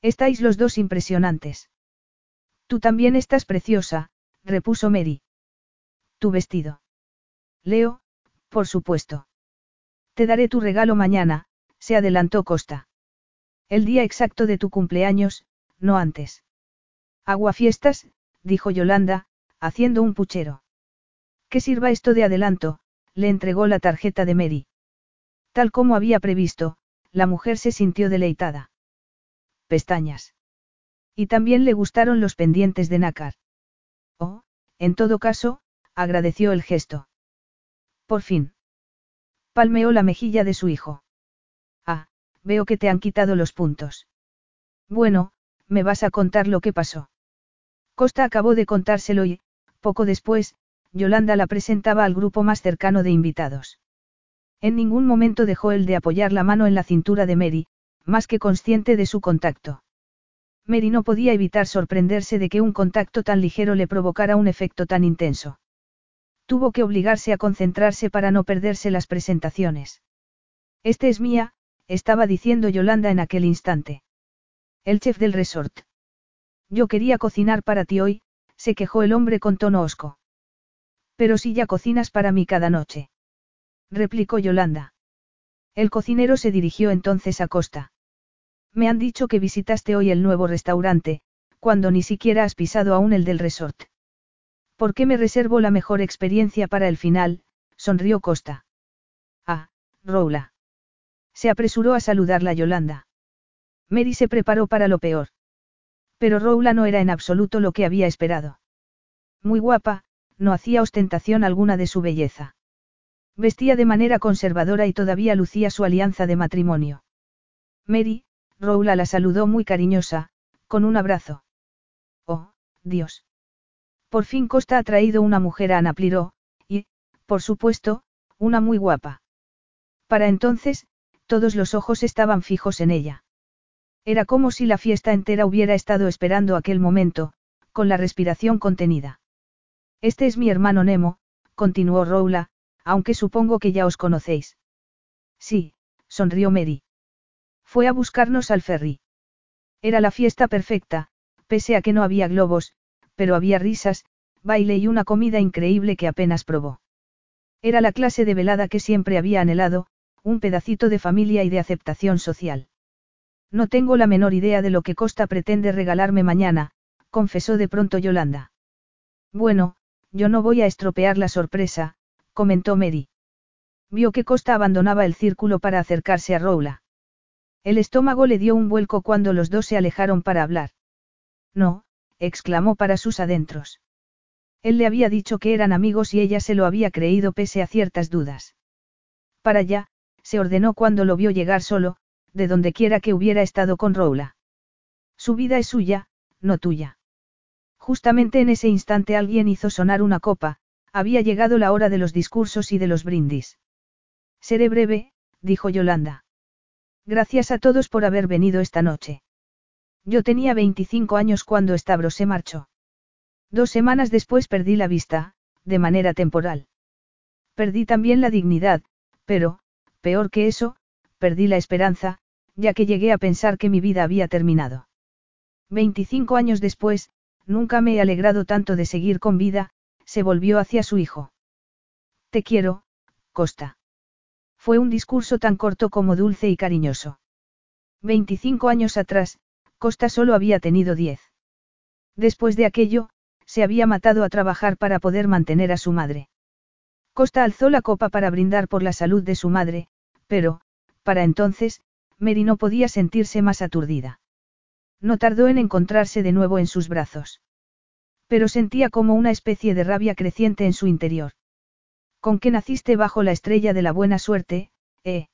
Estáis los dos impresionantes. Tú también estás preciosa, repuso Mary. Tu vestido. Leo, por supuesto. Te daré tu regalo mañana, se adelantó Costa. El día exacto de tu cumpleaños, no antes. Aguafiestas, dijo Yolanda, haciendo un puchero. Que sirva esto de adelanto, le entregó la tarjeta de Mary. Tal como había previsto, la mujer se sintió deleitada. Pestañas. Y también le gustaron los pendientes de nácar. Oh, en todo caso, agradeció el gesto. Por fin. Palmeó la mejilla de su hijo. Ah, veo que te han quitado los puntos. Bueno, me vas a contar lo que pasó. Costa acabó de contárselo y, poco después, Yolanda la presentaba al grupo más cercano de invitados. En ningún momento dejó él de apoyar la mano en la cintura de Mary, más que consciente de su contacto. Mary no podía evitar sorprenderse de que un contacto tan ligero le provocara un efecto tan intenso. Tuvo que obligarse a concentrarse para no perderse las presentaciones. Este es mía, estaba diciendo Yolanda en aquel instante. El chef del resort. Yo quería cocinar para ti hoy, se quejó el hombre con tono hosco. Pero si ya cocinas para mí cada noche. Replicó Yolanda. El cocinero se dirigió entonces a Costa. Me han dicho que visitaste hoy el nuevo restaurante, cuando ni siquiera has pisado aún el del resort. ¿Por qué me reservo la mejor experiencia para el final? sonrió Costa. Ah, Roula. Se apresuró a saludarla Yolanda. Mary se preparó para lo peor. Pero Roula no era en absoluto lo que había esperado. Muy guapa, no hacía ostentación alguna de su belleza. Vestía de manera conservadora y todavía lucía su alianza de matrimonio. Mary, Roula la saludó muy cariñosa, con un abrazo. Oh, Dios. Por fin Costa ha traído una mujer a Anapliró, y, por supuesto, una muy guapa. Para entonces, todos los ojos estaban fijos en ella. Era como si la fiesta entera hubiera estado esperando aquel momento, con la respiración contenida. Este es mi hermano Nemo, continuó Roula, aunque supongo que ya os conocéis. Sí, sonrió Mary. Fue a buscarnos al ferry. Era la fiesta perfecta, pese a que no había globos, pero había risas, baile y una comida increíble que apenas probó. Era la clase de velada que siempre había anhelado, un pedacito de familia y de aceptación social. No tengo la menor idea de lo que Costa pretende regalarme mañana, confesó de pronto Yolanda. Bueno, yo no voy a estropear la sorpresa, comentó Mary. Vio que Costa abandonaba el círculo para acercarse a Roula. El estómago le dio un vuelco cuando los dos se alejaron para hablar. No, exclamó para sus adentros. Él le había dicho que eran amigos y ella se lo había creído pese a ciertas dudas. Para allá, se ordenó cuando lo vio llegar solo, de donde quiera que hubiera estado con Roula. Su vida es suya, no tuya. Justamente en ese instante alguien hizo sonar una copa, había llegado la hora de los discursos y de los brindis. Seré breve, dijo Yolanda. Gracias a todos por haber venido esta noche. Yo tenía 25 años cuando Stavro se marchó. Dos semanas después perdí la vista, de manera temporal. Perdí también la dignidad, pero, peor que eso, perdí la esperanza, ya que llegué a pensar que mi vida había terminado. 25 años después, nunca me he alegrado tanto de seguir con vida, se volvió hacia su hijo. Te quiero, Costa. Fue un discurso tan corto como dulce y cariñoso. 25 años atrás, Costa solo había tenido 10. Después de aquello, se había matado a trabajar para poder mantener a su madre. Costa alzó la copa para brindar por la salud de su madre, pero, para entonces, Mary no podía sentirse más aturdida. No tardó en encontrarse de nuevo en sus brazos. Pero sentía como una especie de rabia creciente en su interior. ¿Con qué naciste bajo la estrella de la buena suerte, eh?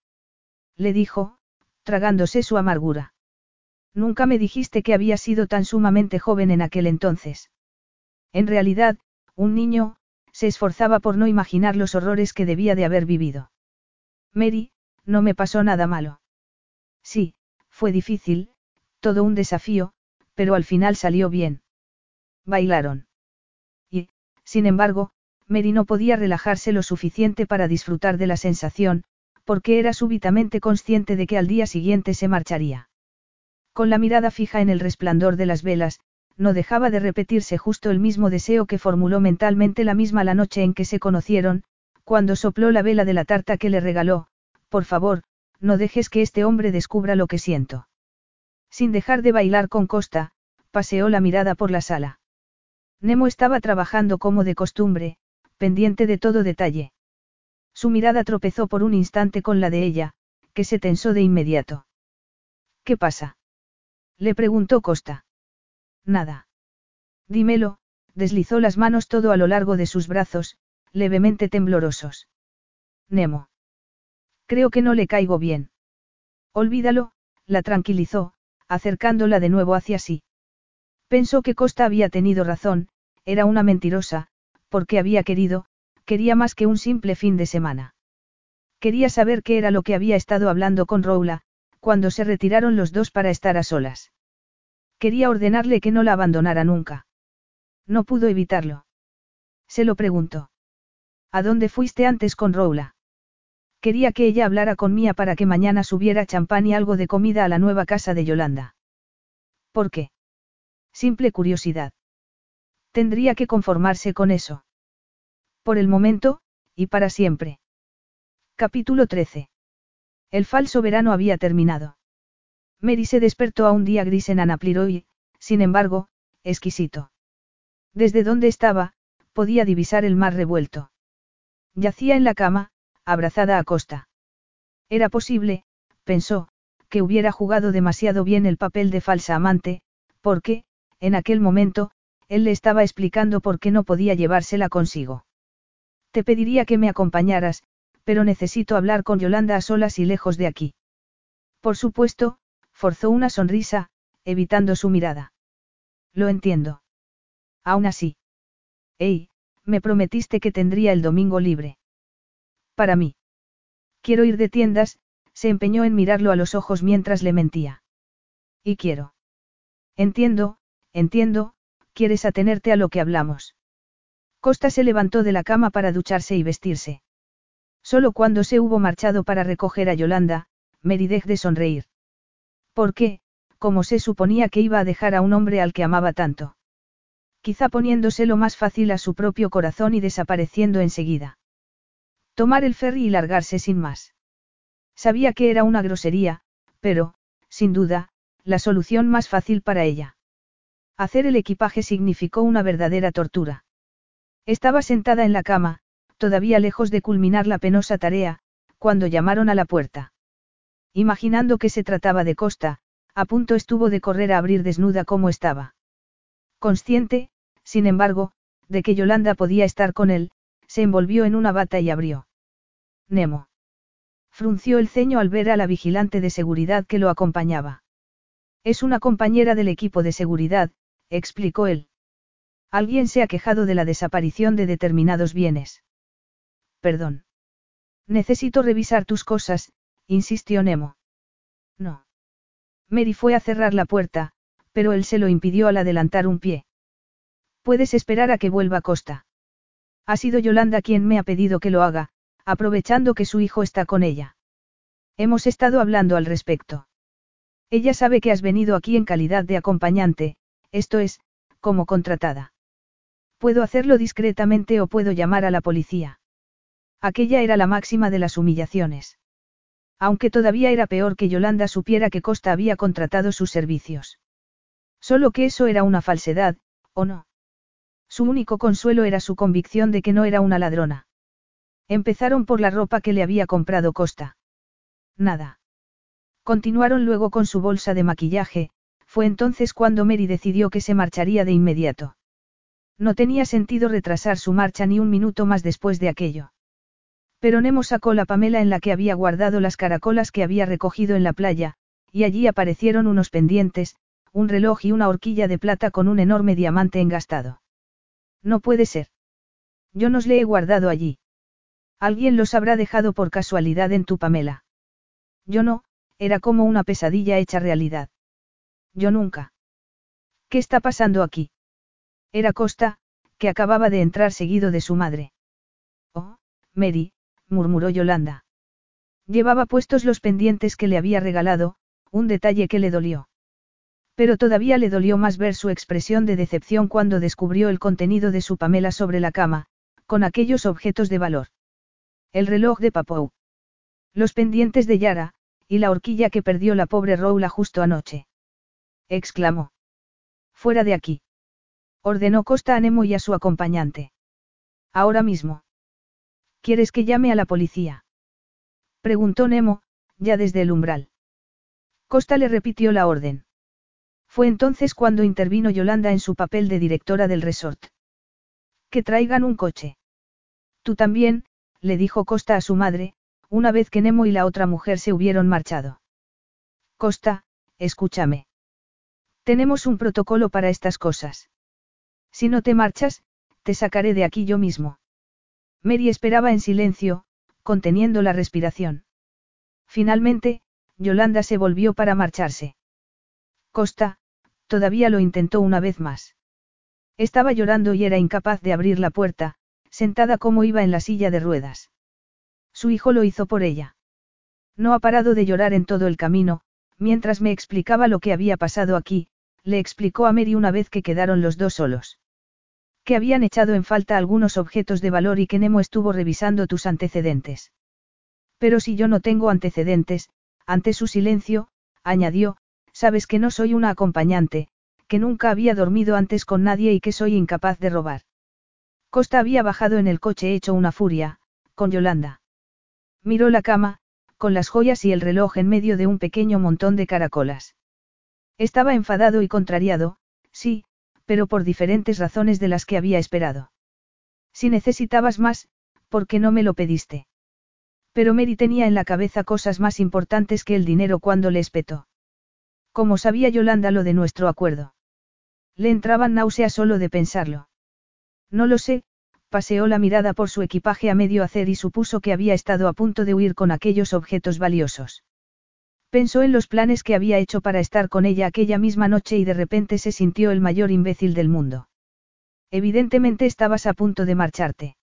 Le dijo, tragándose su amargura. Nunca me dijiste que había sido tan sumamente joven en aquel entonces. En realidad, un niño, se esforzaba por no imaginar los horrores que debía de haber vivido. Mary, no me pasó nada malo. Sí, fue difícil, todo un desafío, pero al final salió bien. Bailaron. Y, sin embargo, Mary no podía relajarse lo suficiente para disfrutar de la sensación, porque era súbitamente consciente de que al día siguiente se marcharía. Con la mirada fija en el resplandor de las velas, no dejaba de repetirse justo el mismo deseo que formuló mentalmente la misma la noche en que se conocieron, cuando sopló la vela de la tarta que le regaló, por favor, no dejes que este hombre descubra lo que siento. Sin dejar de bailar con Costa, paseó la mirada por la sala. Nemo estaba trabajando como de costumbre, pendiente de todo detalle. Su mirada tropezó por un instante con la de ella, que se tensó de inmediato. ¿Qué pasa? Le preguntó Costa. Nada. Dímelo, deslizó las manos todo a lo largo de sus brazos, levemente temblorosos. Nemo. Creo que no le caigo bien. Olvídalo, la tranquilizó, acercándola de nuevo hacia sí. Pensó que Costa había tenido razón, era una mentirosa, porque había querido, quería más que un simple fin de semana. Quería saber qué era lo que había estado hablando con Roula, cuando se retiraron los dos para estar a solas. Quería ordenarle que no la abandonara nunca. No pudo evitarlo. Se lo preguntó. ¿A dónde fuiste antes con Roula? Quería que ella hablara con Mía para que mañana subiera champán y algo de comida a la nueva casa de Yolanda. ¿Por qué? Simple curiosidad. Tendría que conformarse con eso. Por el momento, y para siempre. Capítulo 13. El falso verano había terminado. Mary se despertó a un día gris en Anapliro y, sin embargo, exquisito. Desde donde estaba, podía divisar el mar revuelto. Yacía en la cama, abrazada a Costa. Era posible, pensó, que hubiera jugado demasiado bien el papel de falsa amante, porque, en aquel momento, él le estaba explicando por qué no podía llevársela consigo. Te pediría que me acompañaras, pero necesito hablar con Yolanda a solas y lejos de aquí. Por supuesto, forzó una sonrisa, evitando su mirada. Lo entiendo. Aún así. Ey, me prometiste que tendría el domingo libre. Para mí. Quiero ir de tiendas, se empeñó en mirarlo a los ojos mientras le mentía. Y quiero. Entiendo, entiendo, quieres atenerte a lo que hablamos. Costa se levantó de la cama para ducharse y vestirse. Solo cuando se hubo marchado para recoger a Yolanda, Meridej de sonreír. ¿Por qué? Como se suponía que iba a dejar a un hombre al que amaba tanto. Quizá poniéndoselo más fácil a su propio corazón y desapareciendo enseguida. Tomar el ferry y largarse sin más. Sabía que era una grosería, pero, sin duda, la solución más fácil para ella. Hacer el equipaje significó una verdadera tortura. Estaba sentada en la cama, todavía lejos de culminar la penosa tarea, cuando llamaron a la puerta. Imaginando que se trataba de Costa, a punto estuvo de correr a abrir desnuda como estaba. Consciente, sin embargo, de que Yolanda podía estar con él, se envolvió en una bata y abrió. Nemo. Frunció el ceño al ver a la vigilante de seguridad que lo acompañaba. Es una compañera del equipo de seguridad, explicó él. Alguien se ha quejado de la desaparición de determinados bienes. Perdón. Necesito revisar tus cosas, insistió Nemo. No. Mary fue a cerrar la puerta, pero él se lo impidió al adelantar un pie. Puedes esperar a que vuelva Costa. Ha sido Yolanda quien me ha pedido que lo haga, aprovechando que su hijo está con ella. Hemos estado hablando al respecto. Ella sabe que has venido aquí en calidad de acompañante, esto es, como contratada. Puedo hacerlo discretamente o puedo llamar a la policía. Aquella era la máxima de las humillaciones. Aunque todavía era peor que Yolanda supiera que Costa había contratado sus servicios. Solo que eso era una falsedad, ¿o no? Su único consuelo era su convicción de que no era una ladrona. Empezaron por la ropa que le había comprado Costa. Nada. Continuaron luego con su bolsa de maquillaje, fue entonces cuando Mary decidió que se marcharía de inmediato. No tenía sentido retrasar su marcha ni un minuto más después de aquello. Pero Nemo sacó la pamela en la que había guardado las caracolas que había recogido en la playa, y allí aparecieron unos pendientes, un reloj y una horquilla de plata con un enorme diamante engastado. No puede ser. Yo nos le he guardado allí. Alguien los habrá dejado por casualidad en tu pamela. Yo no, era como una pesadilla hecha realidad. Yo nunca. ¿Qué está pasando aquí? Era Costa, que acababa de entrar seguido de su madre. Oh, Mary, murmuró Yolanda. Llevaba puestos los pendientes que le había regalado, un detalle que le dolió. Pero todavía le dolió más ver su expresión de decepción cuando descubrió el contenido de su Pamela sobre la cama, con aquellos objetos de valor. El reloj de Papou. Los pendientes de Yara, y la horquilla que perdió la pobre Roula justo anoche exclamó. Fuera de aquí. Ordenó Costa a Nemo y a su acompañante. Ahora mismo. ¿Quieres que llame a la policía? Preguntó Nemo, ya desde el umbral. Costa le repitió la orden. Fue entonces cuando intervino Yolanda en su papel de directora del resort. Que traigan un coche. Tú también, le dijo Costa a su madre, una vez que Nemo y la otra mujer se hubieron marchado. Costa, escúchame. Tenemos un protocolo para estas cosas. Si no te marchas, te sacaré de aquí yo mismo. Mary esperaba en silencio, conteniendo la respiración. Finalmente, Yolanda se volvió para marcharse. Costa, todavía lo intentó una vez más. Estaba llorando y era incapaz de abrir la puerta, sentada como iba en la silla de ruedas. Su hijo lo hizo por ella. No ha parado de llorar en todo el camino, mientras me explicaba lo que había pasado aquí, le explicó a Mary una vez que quedaron los dos solos. Que habían echado en falta algunos objetos de valor y que Nemo estuvo revisando tus antecedentes. Pero si yo no tengo antecedentes, ante su silencio, añadió, sabes que no soy una acompañante, que nunca había dormido antes con nadie y que soy incapaz de robar. Costa había bajado en el coche hecho una furia, con Yolanda. Miró la cama, con las joyas y el reloj en medio de un pequeño montón de caracolas. Estaba enfadado y contrariado, sí, pero por diferentes razones de las que había esperado. Si necesitabas más, ¿por qué no me lo pediste? Pero Mary tenía en la cabeza cosas más importantes que el dinero cuando le espetó. ¿Cómo sabía Yolanda lo de nuestro acuerdo? Le entraban náuseas solo de pensarlo. No lo sé, paseó la mirada por su equipaje a medio hacer y supuso que había estado a punto de huir con aquellos objetos valiosos. Pensó en los planes que había hecho para estar con ella aquella misma noche y de repente se sintió el mayor imbécil del mundo. Evidentemente estabas a punto de marcharte.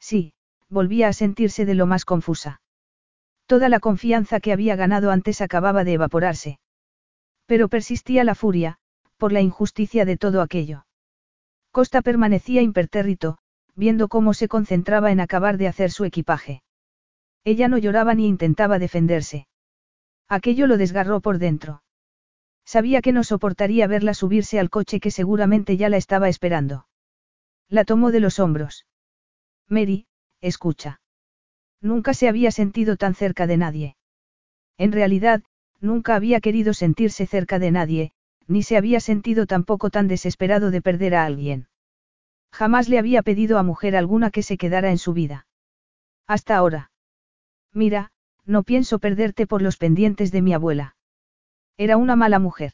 Sí, volvía a sentirse de lo más confusa. Toda la confianza que había ganado antes acababa de evaporarse. Pero persistía la furia, por la injusticia de todo aquello. Costa permanecía impertérrito, viendo cómo se concentraba en acabar de hacer su equipaje. Ella no lloraba ni intentaba defenderse. Aquello lo desgarró por dentro. Sabía que no soportaría verla subirse al coche que seguramente ya la estaba esperando. La tomó de los hombros. Mary, escucha. Nunca se había sentido tan cerca de nadie. En realidad, nunca había querido sentirse cerca de nadie, ni se había sentido tampoco tan desesperado de perder a alguien. Jamás le había pedido a mujer alguna que se quedara en su vida. Hasta ahora. Mira, no pienso perderte por los pendientes de mi abuela. Era una mala mujer.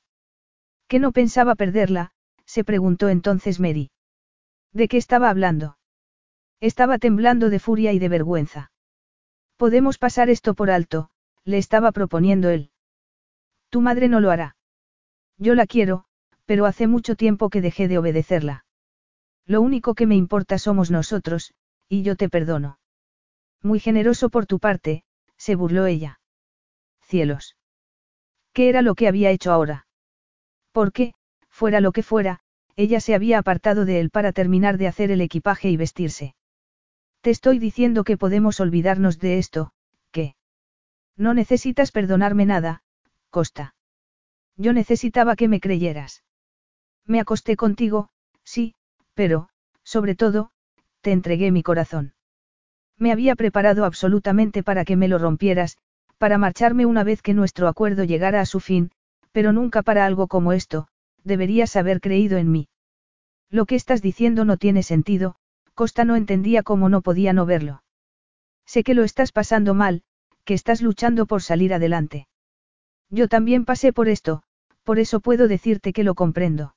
¿Qué no pensaba perderla? se preguntó entonces Mary. ¿De qué estaba hablando? Estaba temblando de furia y de vergüenza. Podemos pasar esto por alto, le estaba proponiendo él. Tu madre no lo hará. Yo la quiero, pero hace mucho tiempo que dejé de obedecerla. Lo único que me importa somos nosotros, y yo te perdono. Muy generoso por tu parte, se burló ella. Cielos. ¿Qué era lo que había hecho ahora? Porque, fuera lo que fuera, ella se había apartado de él para terminar de hacer el equipaje y vestirse. Te estoy diciendo que podemos olvidarnos de esto, que... No necesitas perdonarme nada, Costa. Yo necesitaba que me creyeras. Me acosté contigo, sí, pero, sobre todo, te entregué mi corazón. Me había preparado absolutamente para que me lo rompieras, para marcharme una vez que nuestro acuerdo llegara a su fin, pero nunca para algo como esto, deberías haber creído en mí. Lo que estás diciendo no tiene sentido, Costa no entendía cómo no podía no verlo. Sé que lo estás pasando mal, que estás luchando por salir adelante. Yo también pasé por esto, por eso puedo decirte que lo comprendo.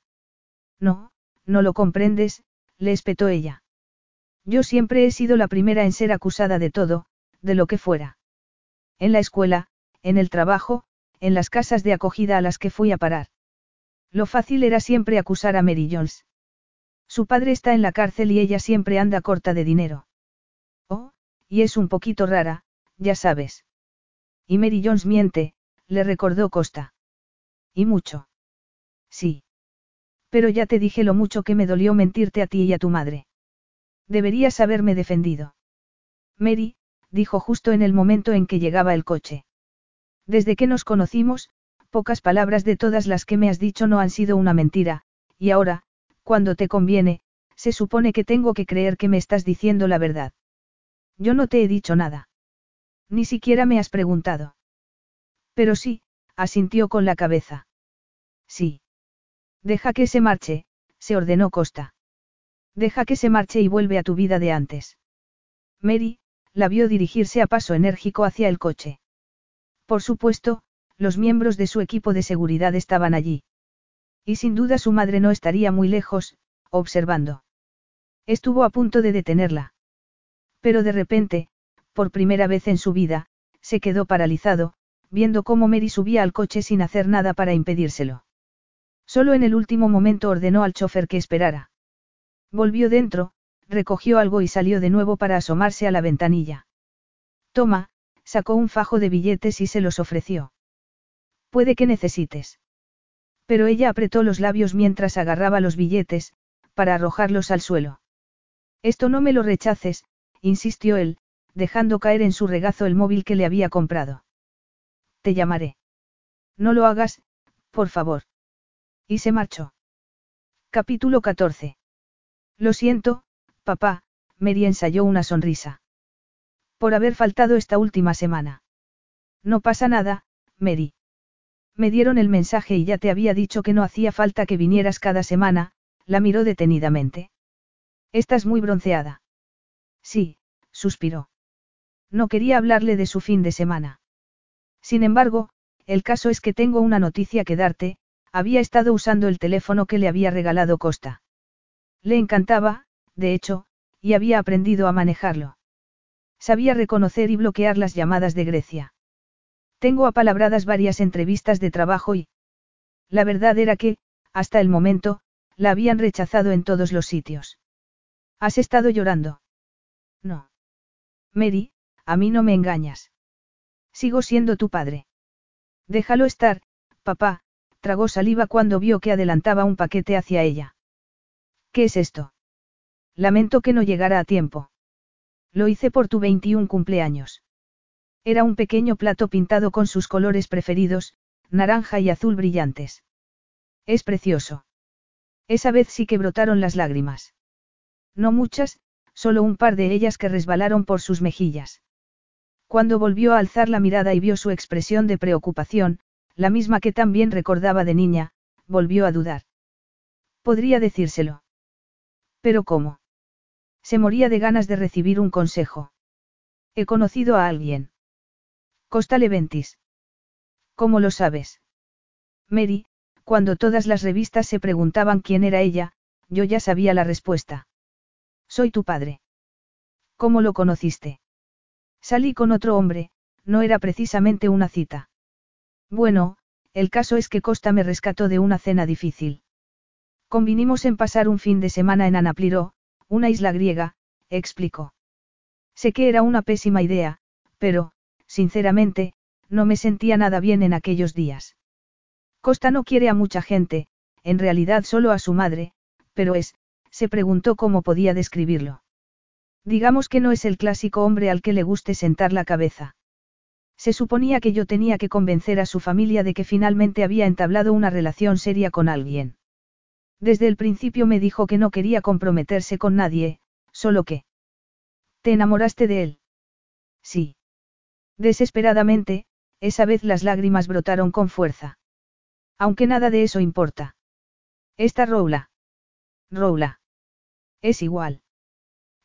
No, no lo comprendes, le espetó ella. Yo siempre he sido la primera en ser acusada de todo, de lo que fuera. En la escuela, en el trabajo, en las casas de acogida a las que fui a parar. Lo fácil era siempre acusar a Mary Jones. Su padre está en la cárcel y ella siempre anda corta de dinero. Oh, y es un poquito rara, ya sabes. Y Mary Jones miente, le recordó Costa. Y mucho. Sí. Pero ya te dije lo mucho que me dolió mentirte a ti y a tu madre. Deberías haberme defendido. Mary, dijo justo en el momento en que llegaba el coche. Desde que nos conocimos, pocas palabras de todas las que me has dicho no han sido una mentira, y ahora, cuando te conviene, se supone que tengo que creer que me estás diciendo la verdad. Yo no te he dicho nada. Ni siquiera me has preguntado. Pero sí, asintió con la cabeza. Sí. Deja que se marche, se ordenó Costa. Deja que se marche y vuelve a tu vida de antes. Mary, la vio dirigirse a paso enérgico hacia el coche. Por supuesto, los miembros de su equipo de seguridad estaban allí. Y sin duda su madre no estaría muy lejos, observando. Estuvo a punto de detenerla. Pero de repente, por primera vez en su vida, se quedó paralizado, viendo cómo Mary subía al coche sin hacer nada para impedírselo. Solo en el último momento ordenó al chofer que esperara. Volvió dentro, recogió algo y salió de nuevo para asomarse a la ventanilla. Toma, sacó un fajo de billetes y se los ofreció. Puede que necesites. Pero ella apretó los labios mientras agarraba los billetes, para arrojarlos al suelo. Esto no me lo rechaces, insistió él, dejando caer en su regazo el móvil que le había comprado. Te llamaré. No lo hagas, por favor. Y se marchó. Capítulo 14. Lo siento, papá, Mary ensayó una sonrisa. Por haber faltado esta última semana. No pasa nada, Mary. Me dieron el mensaje y ya te había dicho que no hacía falta que vinieras cada semana, la miró detenidamente. Estás muy bronceada. Sí, suspiró. No quería hablarle de su fin de semana. Sin embargo, el caso es que tengo una noticia que darte, había estado usando el teléfono que le había regalado Costa. Le encantaba, de hecho, y había aprendido a manejarlo. Sabía reconocer y bloquear las llamadas de Grecia. Tengo apalabradas varias entrevistas de trabajo y... La verdad era que, hasta el momento, la habían rechazado en todos los sitios. ¿Has estado llorando? No. Mary, a mí no me engañas. Sigo siendo tu padre. Déjalo estar, papá, tragó saliva cuando vio que adelantaba un paquete hacia ella. ¿Qué es esto? Lamento que no llegara a tiempo. Lo hice por tu 21 cumpleaños. Era un pequeño plato pintado con sus colores preferidos, naranja y azul brillantes. Es precioso. Esa vez sí que brotaron las lágrimas. No muchas, solo un par de ellas que resbalaron por sus mejillas. Cuando volvió a alzar la mirada y vio su expresión de preocupación, la misma que también recordaba de niña, volvió a dudar. Podría decírselo. Pero ¿cómo? Se moría de ganas de recibir un consejo. He conocido a alguien. Costa Leventis. ¿Cómo lo sabes? Mary, cuando todas las revistas se preguntaban quién era ella, yo ya sabía la respuesta. Soy tu padre. ¿Cómo lo conociste? Salí con otro hombre, no era precisamente una cita. Bueno, el caso es que Costa me rescató de una cena difícil. Convinimos en pasar un fin de semana en Anapliro, una isla griega, explicó. Sé que era una pésima idea, pero, sinceramente, no me sentía nada bien en aquellos días. Costa no quiere a mucha gente, en realidad solo a su madre, pero es, se preguntó cómo podía describirlo. Digamos que no es el clásico hombre al que le guste sentar la cabeza. Se suponía que yo tenía que convencer a su familia de que finalmente había entablado una relación seria con alguien. Desde el principio me dijo que no quería comprometerse con nadie, solo que... ¿Te enamoraste de él? Sí. Desesperadamente, esa vez las lágrimas brotaron con fuerza. Aunque nada de eso importa. Esta Roula. Roula. Es igual.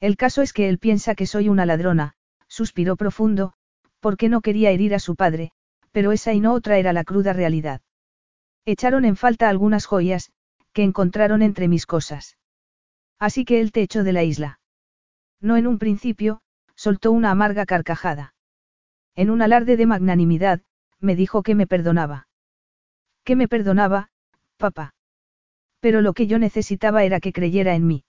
El caso es que él piensa que soy una ladrona, suspiró profundo, porque no quería herir a su padre, pero esa y no otra era la cruda realidad. Echaron en falta algunas joyas, que encontraron entre mis cosas. Así que él te echó de la isla. No en un principio, soltó una amarga carcajada. En un alarde de magnanimidad, me dijo que me perdonaba. Que me perdonaba, papá. Pero lo que yo necesitaba era que creyera en mí.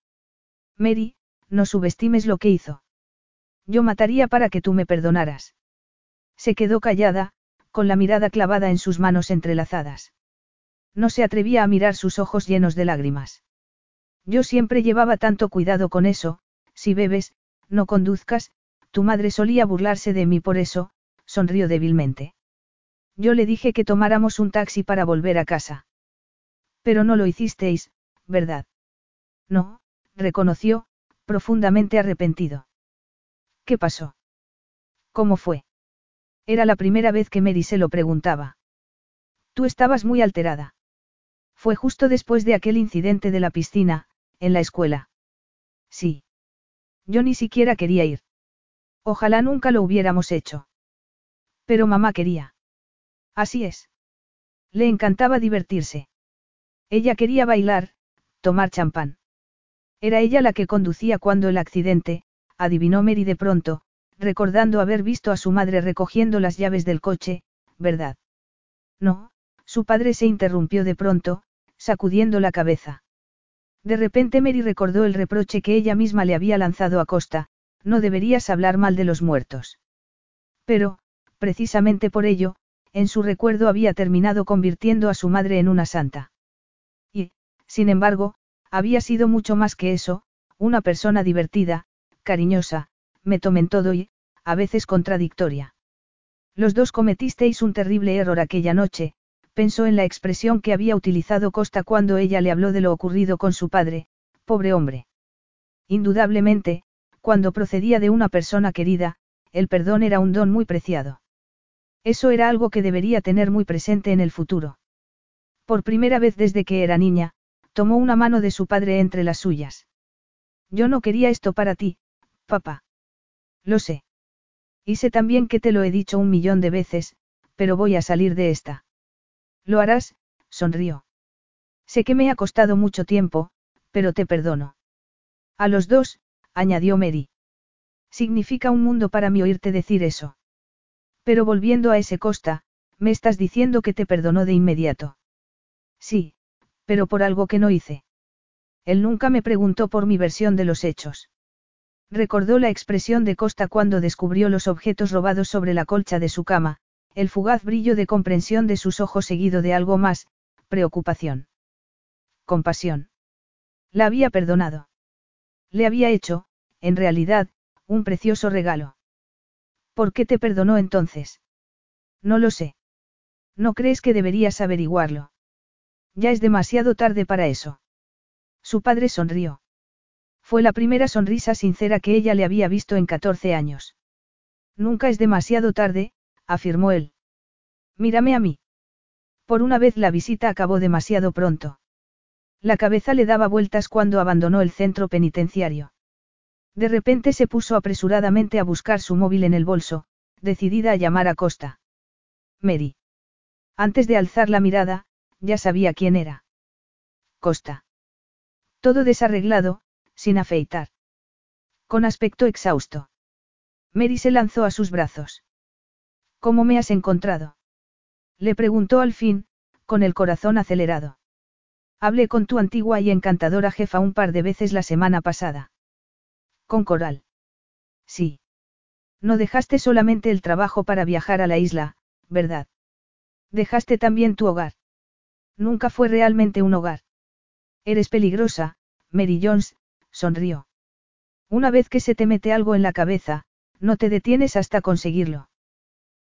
Mary, no subestimes lo que hizo. Yo mataría para que tú me perdonaras. Se quedó callada, con la mirada clavada en sus manos entrelazadas. No se atrevía a mirar sus ojos llenos de lágrimas. Yo siempre llevaba tanto cuidado con eso, si bebes, no conduzcas, tu madre solía burlarse de mí por eso, sonrió débilmente. Yo le dije que tomáramos un taxi para volver a casa. Pero no lo hicisteis, ¿verdad? No, reconoció, profundamente arrepentido. ¿Qué pasó? ¿Cómo fue? Era la primera vez que Mary se lo preguntaba. Tú estabas muy alterada. Fue justo después de aquel incidente de la piscina, en la escuela. Sí. Yo ni siquiera quería ir. Ojalá nunca lo hubiéramos hecho. Pero mamá quería. Así es. Le encantaba divertirse. Ella quería bailar, tomar champán. Era ella la que conducía cuando el accidente, adivinó Mary de pronto, recordando haber visto a su madre recogiendo las llaves del coche, ¿verdad? No, su padre se interrumpió de pronto, sacudiendo la cabeza. De repente Mary recordó el reproche que ella misma le había lanzado a Costa, no deberías hablar mal de los muertos. Pero, precisamente por ello, en su recuerdo había terminado convirtiendo a su madre en una santa. Y, sin embargo, había sido mucho más que eso, una persona divertida, cariñosa, me tomen todo y, a veces contradictoria. Los dos cometisteis un terrible error aquella noche, pensó en la expresión que había utilizado Costa cuando ella le habló de lo ocurrido con su padre, pobre hombre. Indudablemente, cuando procedía de una persona querida, el perdón era un don muy preciado. Eso era algo que debería tener muy presente en el futuro. Por primera vez desde que era niña, tomó una mano de su padre entre las suyas. Yo no quería esto para ti, papá. Lo sé. Y sé también que te lo he dicho un millón de veces, pero voy a salir de esta. Lo harás, sonrió. Sé que me ha costado mucho tiempo, pero te perdono. A los dos, añadió Mary. Significa un mundo para mí oírte decir eso. Pero volviendo a ese costa, me estás diciendo que te perdonó de inmediato. Sí, pero por algo que no hice. Él nunca me preguntó por mi versión de los hechos. Recordó la expresión de Costa cuando descubrió los objetos robados sobre la colcha de su cama, el fugaz brillo de comprensión de sus ojos seguido de algo más, preocupación. Compasión. La había perdonado. Le había hecho, en realidad, un precioso regalo. ¿Por qué te perdonó entonces? No lo sé. ¿No crees que deberías averiguarlo? Ya es demasiado tarde para eso. Su padre sonrió. Fue la primera sonrisa sincera que ella le había visto en 14 años. Nunca es demasiado tarde, afirmó él. Mírame a mí. Por una vez la visita acabó demasiado pronto. La cabeza le daba vueltas cuando abandonó el centro penitenciario. De repente se puso apresuradamente a buscar su móvil en el bolso, decidida a llamar a Costa. Mary. Antes de alzar la mirada, ya sabía quién era. Costa. Todo desarreglado, sin afeitar. Con aspecto exhausto. Mary se lanzó a sus brazos. ¿Cómo me has encontrado? Le preguntó al fin, con el corazón acelerado. Hablé con tu antigua y encantadora jefa un par de veces la semana pasada. Con Coral. Sí. No dejaste solamente el trabajo para viajar a la isla, ¿verdad? Dejaste también tu hogar. Nunca fue realmente un hogar. Eres peligrosa, Mary Jones, sonrió. Una vez que se te mete algo en la cabeza, no te detienes hasta conseguirlo.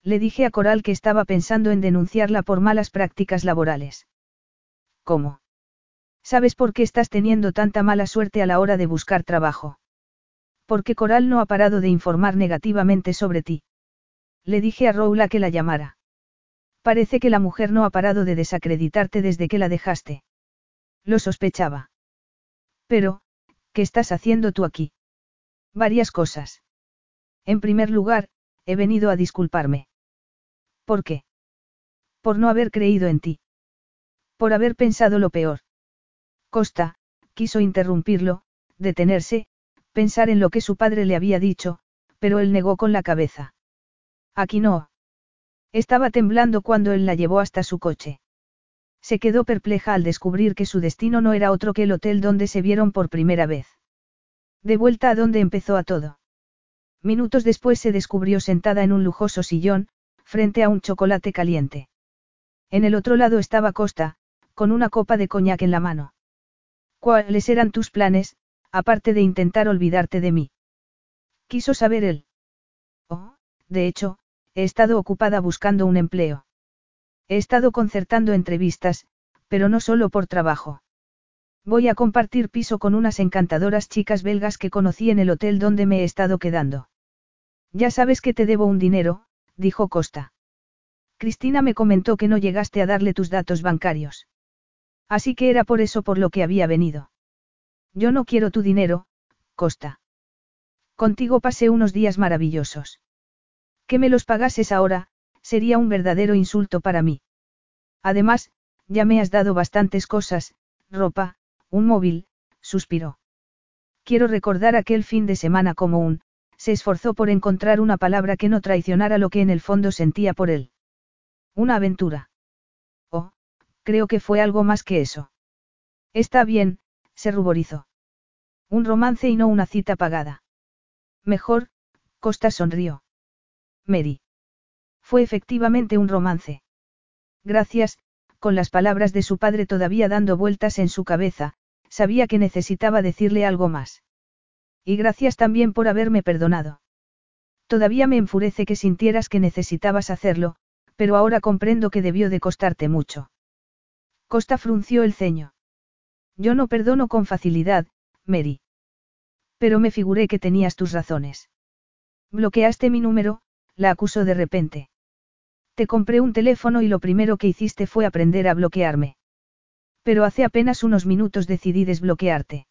Le dije a Coral que estaba pensando en denunciarla por malas prácticas laborales. ¿Cómo? ¿Sabes por qué estás teniendo tanta mala suerte a la hora de buscar trabajo? Porque Coral no ha parado de informar negativamente sobre ti. Le dije a Roula que la llamara. Parece que la mujer no ha parado de desacreditarte desde que la dejaste. Lo sospechaba. Pero, ¿qué estás haciendo tú aquí? Varias cosas. En primer lugar, he venido a disculparme. ¿Por qué? Por no haber creído en ti. Por haber pensado lo peor. Costa, quiso interrumpirlo, detenerse, pensar en lo que su padre le había dicho, pero él negó con la cabeza. Aquí no. Estaba temblando cuando él la llevó hasta su coche. Se quedó perpleja al descubrir que su destino no era otro que el hotel donde se vieron por primera vez. De vuelta a donde empezó a todo. Minutos después se descubrió sentada en un lujoso sillón, frente a un chocolate caliente. En el otro lado estaba Costa, con una copa de coñac en la mano. ¿Cuáles eran tus planes, aparte de intentar olvidarte de mí? Quiso saber él. Oh, de hecho, he estado ocupada buscando un empleo. He estado concertando entrevistas, pero no solo por trabajo. Voy a compartir piso con unas encantadoras chicas belgas que conocí en el hotel donde me he estado quedando. Ya sabes que te debo un dinero, dijo Costa. Cristina me comentó que no llegaste a darle tus datos bancarios. Así que era por eso por lo que había venido. Yo no quiero tu dinero, Costa. Contigo pasé unos días maravillosos. Que me los pagases ahora, sería un verdadero insulto para mí. Además, ya me has dado bastantes cosas, ropa, un móvil, suspiró. Quiero recordar aquel fin de semana como un, se esforzó por encontrar una palabra que no traicionara lo que en el fondo sentía por él. Una aventura. Oh, creo que fue algo más que eso. Está bien, se ruborizó. Un romance y no una cita pagada. Mejor, Costa sonrió. Mary. Fue efectivamente un romance. Gracias, con las palabras de su padre todavía dando vueltas en su cabeza, sabía que necesitaba decirle algo más. Y gracias también por haberme perdonado. Todavía me enfurece que sintieras que necesitabas hacerlo, pero ahora comprendo que debió de costarte mucho. Costa frunció el ceño. Yo no perdono con facilidad, Mary. Pero me figuré que tenías tus razones. Bloqueaste mi número, la acusó de repente. Te compré un teléfono y lo primero que hiciste fue aprender a bloquearme. Pero hace apenas unos minutos decidí desbloquearte.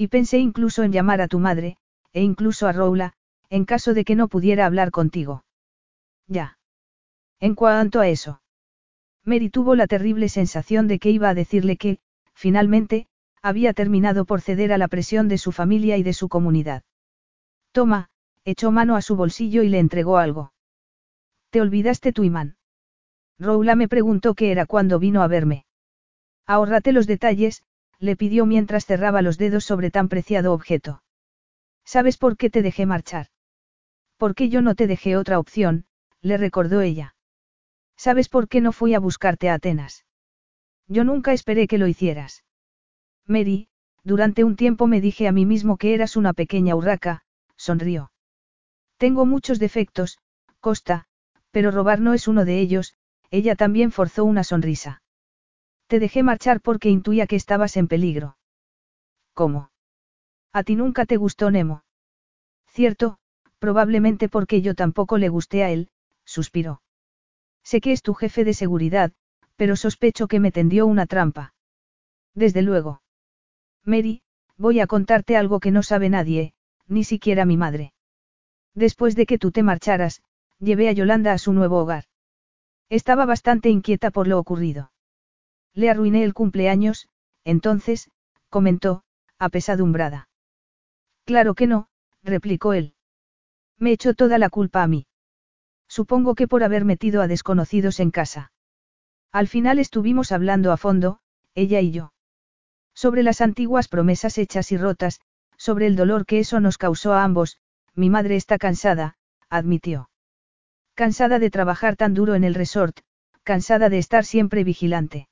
Y pensé incluso en llamar a tu madre, e incluso a Roula, en caso de que no pudiera hablar contigo. Ya. En cuanto a eso. Mary tuvo la terrible sensación de que iba a decirle que, finalmente, había terminado por ceder a la presión de su familia y de su comunidad. Toma, echó mano a su bolsillo y le entregó algo. ¿Te olvidaste tu imán? Roula me preguntó qué era cuando vino a verme. Ahórrate los detalles, le pidió mientras cerraba los dedos sobre tan preciado objeto. ¿Sabes por qué te dejé marchar? Porque yo no te dejé otra opción, le recordó ella. ¿Sabes por qué no fui a buscarte a Atenas? Yo nunca esperé que lo hicieras. Mary, durante un tiempo me dije a mí mismo que eras una pequeña urraca, sonrió. Tengo muchos defectos, Costa, pero robar no es uno de ellos, ella también forzó una sonrisa. Te dejé marchar porque intuía que estabas en peligro. ¿Cómo? A ti nunca te gustó Nemo. Cierto, probablemente porque yo tampoco le gusté a él, suspiró. Sé que es tu jefe de seguridad, pero sospecho que me tendió una trampa. Desde luego. Mary, voy a contarte algo que no sabe nadie, ni siquiera mi madre. Después de que tú te marcharas, llevé a Yolanda a su nuevo hogar. Estaba bastante inquieta por lo ocurrido. Le arruiné el cumpleaños, entonces, comentó, apesadumbrada. Claro que no, replicó él. Me echó toda la culpa a mí. Supongo que por haber metido a desconocidos en casa. Al final estuvimos hablando a fondo, ella y yo. Sobre las antiguas promesas hechas y rotas, sobre el dolor que eso nos causó a ambos, mi madre está cansada, admitió. Cansada de trabajar tan duro en el resort, cansada de estar siempre vigilante.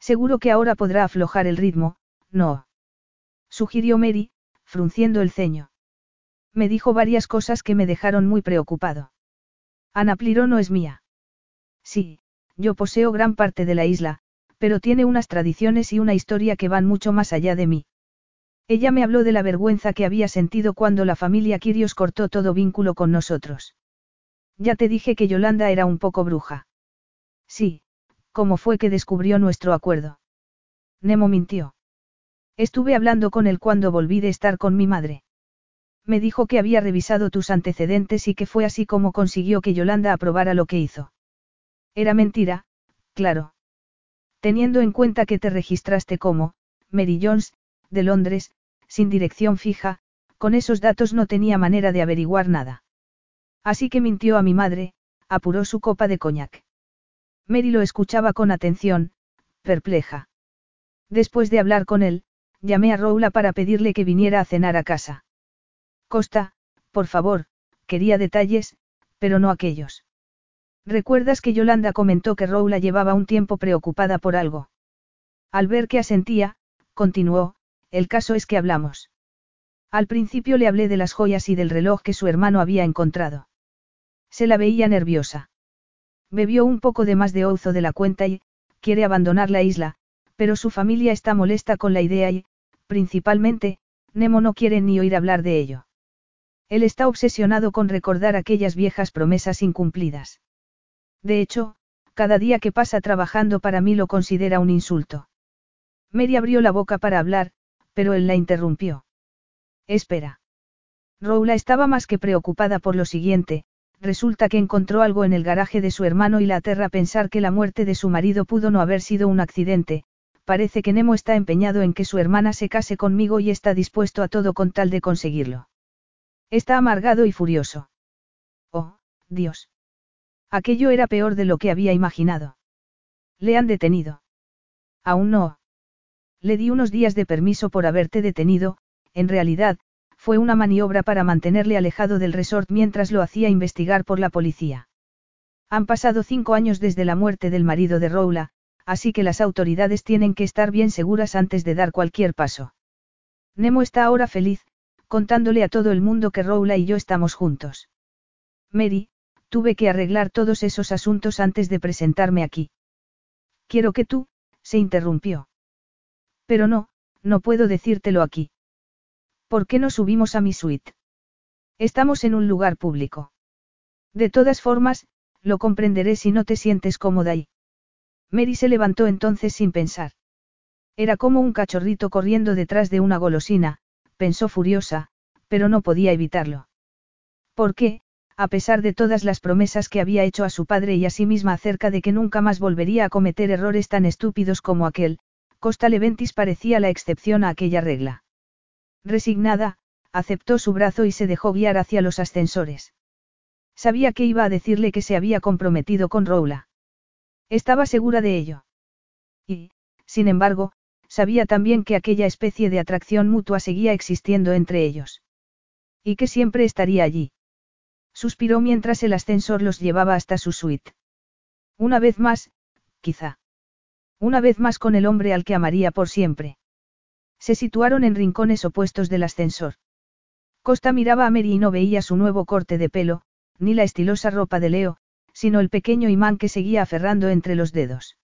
Seguro que ahora podrá aflojar el ritmo, no. Sugirió Mary, frunciendo el ceño. Me dijo varias cosas que me dejaron muy preocupado. Anapliro no es mía. Sí, yo poseo gran parte de la isla, pero tiene unas tradiciones y una historia que van mucho más allá de mí. Ella me habló de la vergüenza que había sentido cuando la familia Kirios cortó todo vínculo con nosotros. Ya te dije que Yolanda era un poco bruja. Sí, ¿Cómo fue que descubrió nuestro acuerdo? Nemo mintió. Estuve hablando con él cuando volví de estar con mi madre. Me dijo que había revisado tus antecedentes y que fue así como consiguió que Yolanda aprobara lo que hizo. Era mentira, claro. Teniendo en cuenta que te registraste como, Mary Jones, de Londres, sin dirección fija, con esos datos no tenía manera de averiguar nada. Así que mintió a mi madre, apuró su copa de coñac. Mary lo escuchaba con atención, perpleja. Después de hablar con él, llamé a Roula para pedirle que viniera a cenar a casa. Costa, por favor, quería detalles, pero no aquellos. ¿Recuerdas que Yolanda comentó que Roula llevaba un tiempo preocupada por algo? Al ver que asentía, continuó, el caso es que hablamos. Al principio le hablé de las joyas y del reloj que su hermano había encontrado. Se la veía nerviosa. Bebió un poco de más de ouzo de la cuenta y, quiere abandonar la isla, pero su familia está molesta con la idea y, principalmente, Nemo no quiere ni oír hablar de ello. Él está obsesionado con recordar aquellas viejas promesas incumplidas. De hecho, cada día que pasa trabajando para mí lo considera un insulto. Mary abrió la boca para hablar, pero él la interrumpió. Espera. Roula estaba más que preocupada por lo siguiente, resulta que encontró algo en el garaje de su hermano y la aterra pensar que la muerte de su marido pudo no haber sido un accidente, parece que Nemo está empeñado en que su hermana se case conmigo y está dispuesto a todo con tal de conseguirlo. Está amargado y furioso. Oh, Dios. Aquello era peor de lo que había imaginado. Le han detenido. Aún no. Le di unos días de permiso por haberte detenido, en realidad, fue una maniobra para mantenerle alejado del resort mientras lo hacía investigar por la policía. Han pasado cinco años desde la muerte del marido de Roula, así que las autoridades tienen que estar bien seguras antes de dar cualquier paso. Nemo está ahora feliz, contándole a todo el mundo que Roula y yo estamos juntos. Mary, tuve que arreglar todos esos asuntos antes de presentarme aquí. Quiero que tú, se interrumpió. Pero no, no puedo decírtelo aquí. ¿Por qué no subimos a mi suite? Estamos en un lugar público. De todas formas, lo comprenderé si no te sientes cómoda ahí. Mary se levantó entonces sin pensar. Era como un cachorrito corriendo detrás de una golosina, pensó furiosa, pero no podía evitarlo. ¿Por qué, a pesar de todas las promesas que había hecho a su padre y a sí misma acerca de que nunca más volvería a cometer errores tan estúpidos como aquel, Costa Leventis parecía la excepción a aquella regla? Resignada, aceptó su brazo y se dejó guiar hacia los ascensores. Sabía que iba a decirle que se había comprometido con Roula. Estaba segura de ello. Y, sin embargo, sabía también que aquella especie de atracción mutua seguía existiendo entre ellos. Y que siempre estaría allí. Suspiró mientras el ascensor los llevaba hasta su suite. Una vez más, quizá. Una vez más con el hombre al que amaría por siempre. Se situaron en rincones opuestos del ascensor. Costa miraba a Mary y no veía su nuevo corte de pelo, ni la estilosa ropa de Leo, sino el pequeño imán que seguía aferrando entre los dedos.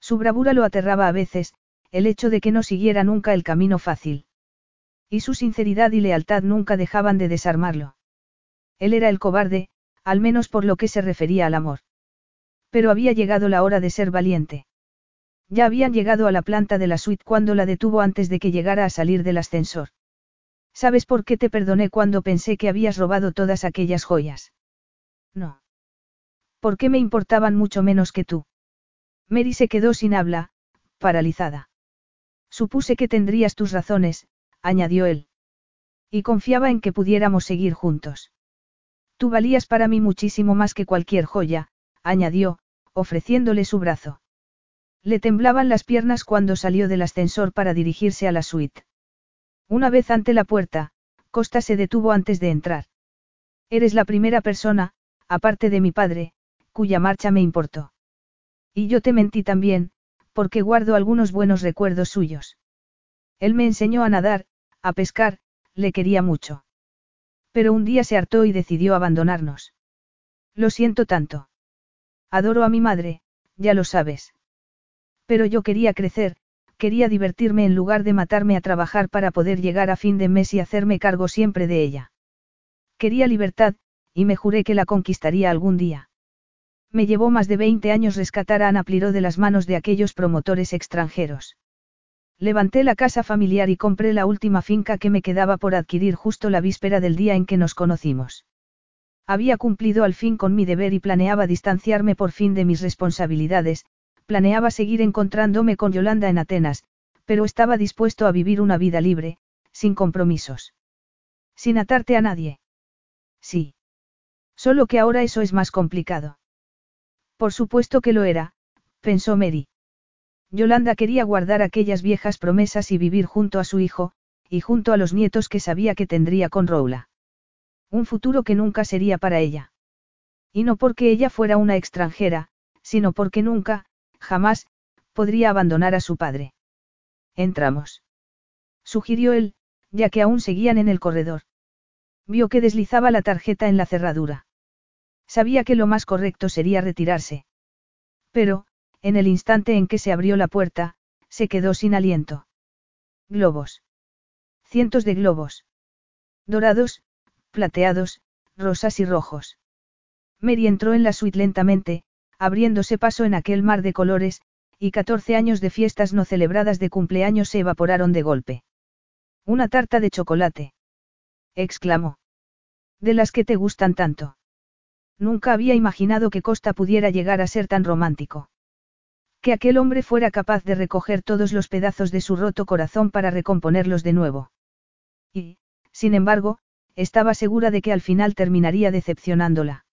Su bravura lo aterraba a veces, el hecho de que no siguiera nunca el camino fácil. Y su sinceridad y lealtad nunca dejaban de desarmarlo. Él era el cobarde, al menos por lo que se refería al amor. Pero había llegado la hora de ser valiente. Ya habían llegado a la planta de la suite cuando la detuvo antes de que llegara a salir del ascensor. ¿Sabes por qué te perdoné cuando pensé que habías robado todas aquellas joyas? No. ¿Por qué me importaban mucho menos que tú? Mary se quedó sin habla, paralizada. Supuse que tendrías tus razones, añadió él. Y confiaba en que pudiéramos seguir juntos. Tú valías para mí muchísimo más que cualquier joya, añadió, ofreciéndole su brazo. Le temblaban las piernas cuando salió del ascensor para dirigirse a la suite. Una vez ante la puerta, Costa se detuvo antes de entrar. Eres la primera persona, aparte de mi padre, cuya marcha me importó. Y yo te mentí también, porque guardo algunos buenos recuerdos suyos. Él me enseñó a nadar, a pescar, le quería mucho. Pero un día se hartó y decidió abandonarnos. Lo siento tanto. Adoro a mi madre, ya lo sabes. Pero yo quería crecer, quería divertirme en lugar de matarme a trabajar para poder llegar a fin de mes y hacerme cargo siempre de ella. Quería libertad, y me juré que la conquistaría algún día. Me llevó más de 20 años rescatar a Ana Pliró de las manos de aquellos promotores extranjeros. Levanté la casa familiar y compré la última finca que me quedaba por adquirir justo la víspera del día en que nos conocimos. Había cumplido al fin con mi deber y planeaba distanciarme por fin de mis responsabilidades, Planeaba seguir encontrándome con Yolanda en Atenas, pero estaba dispuesto a vivir una vida libre, sin compromisos. Sin atarte a nadie. Sí. Solo que ahora eso es más complicado. Por supuesto que lo era, pensó Mary. Yolanda quería guardar aquellas viejas promesas y vivir junto a su hijo, y junto a los nietos que sabía que tendría con Roula. Un futuro que nunca sería para ella. Y no porque ella fuera una extranjera, sino porque nunca, jamás, podría abandonar a su padre. Entramos. Sugirió él, ya que aún seguían en el corredor. Vio que deslizaba la tarjeta en la cerradura. Sabía que lo más correcto sería retirarse. Pero, en el instante en que se abrió la puerta, se quedó sin aliento. Globos. Cientos de globos. Dorados, plateados, rosas y rojos. Mary entró en la suite lentamente, abriéndose paso en aquel mar de colores, y 14 años de fiestas no celebradas de cumpleaños se evaporaron de golpe. Una tarta de chocolate. exclamó. De las que te gustan tanto. Nunca había imaginado que Costa pudiera llegar a ser tan romántico. Que aquel hombre fuera capaz de recoger todos los pedazos de su roto corazón para recomponerlos de nuevo. Y, sin embargo, estaba segura de que al final terminaría decepcionándola.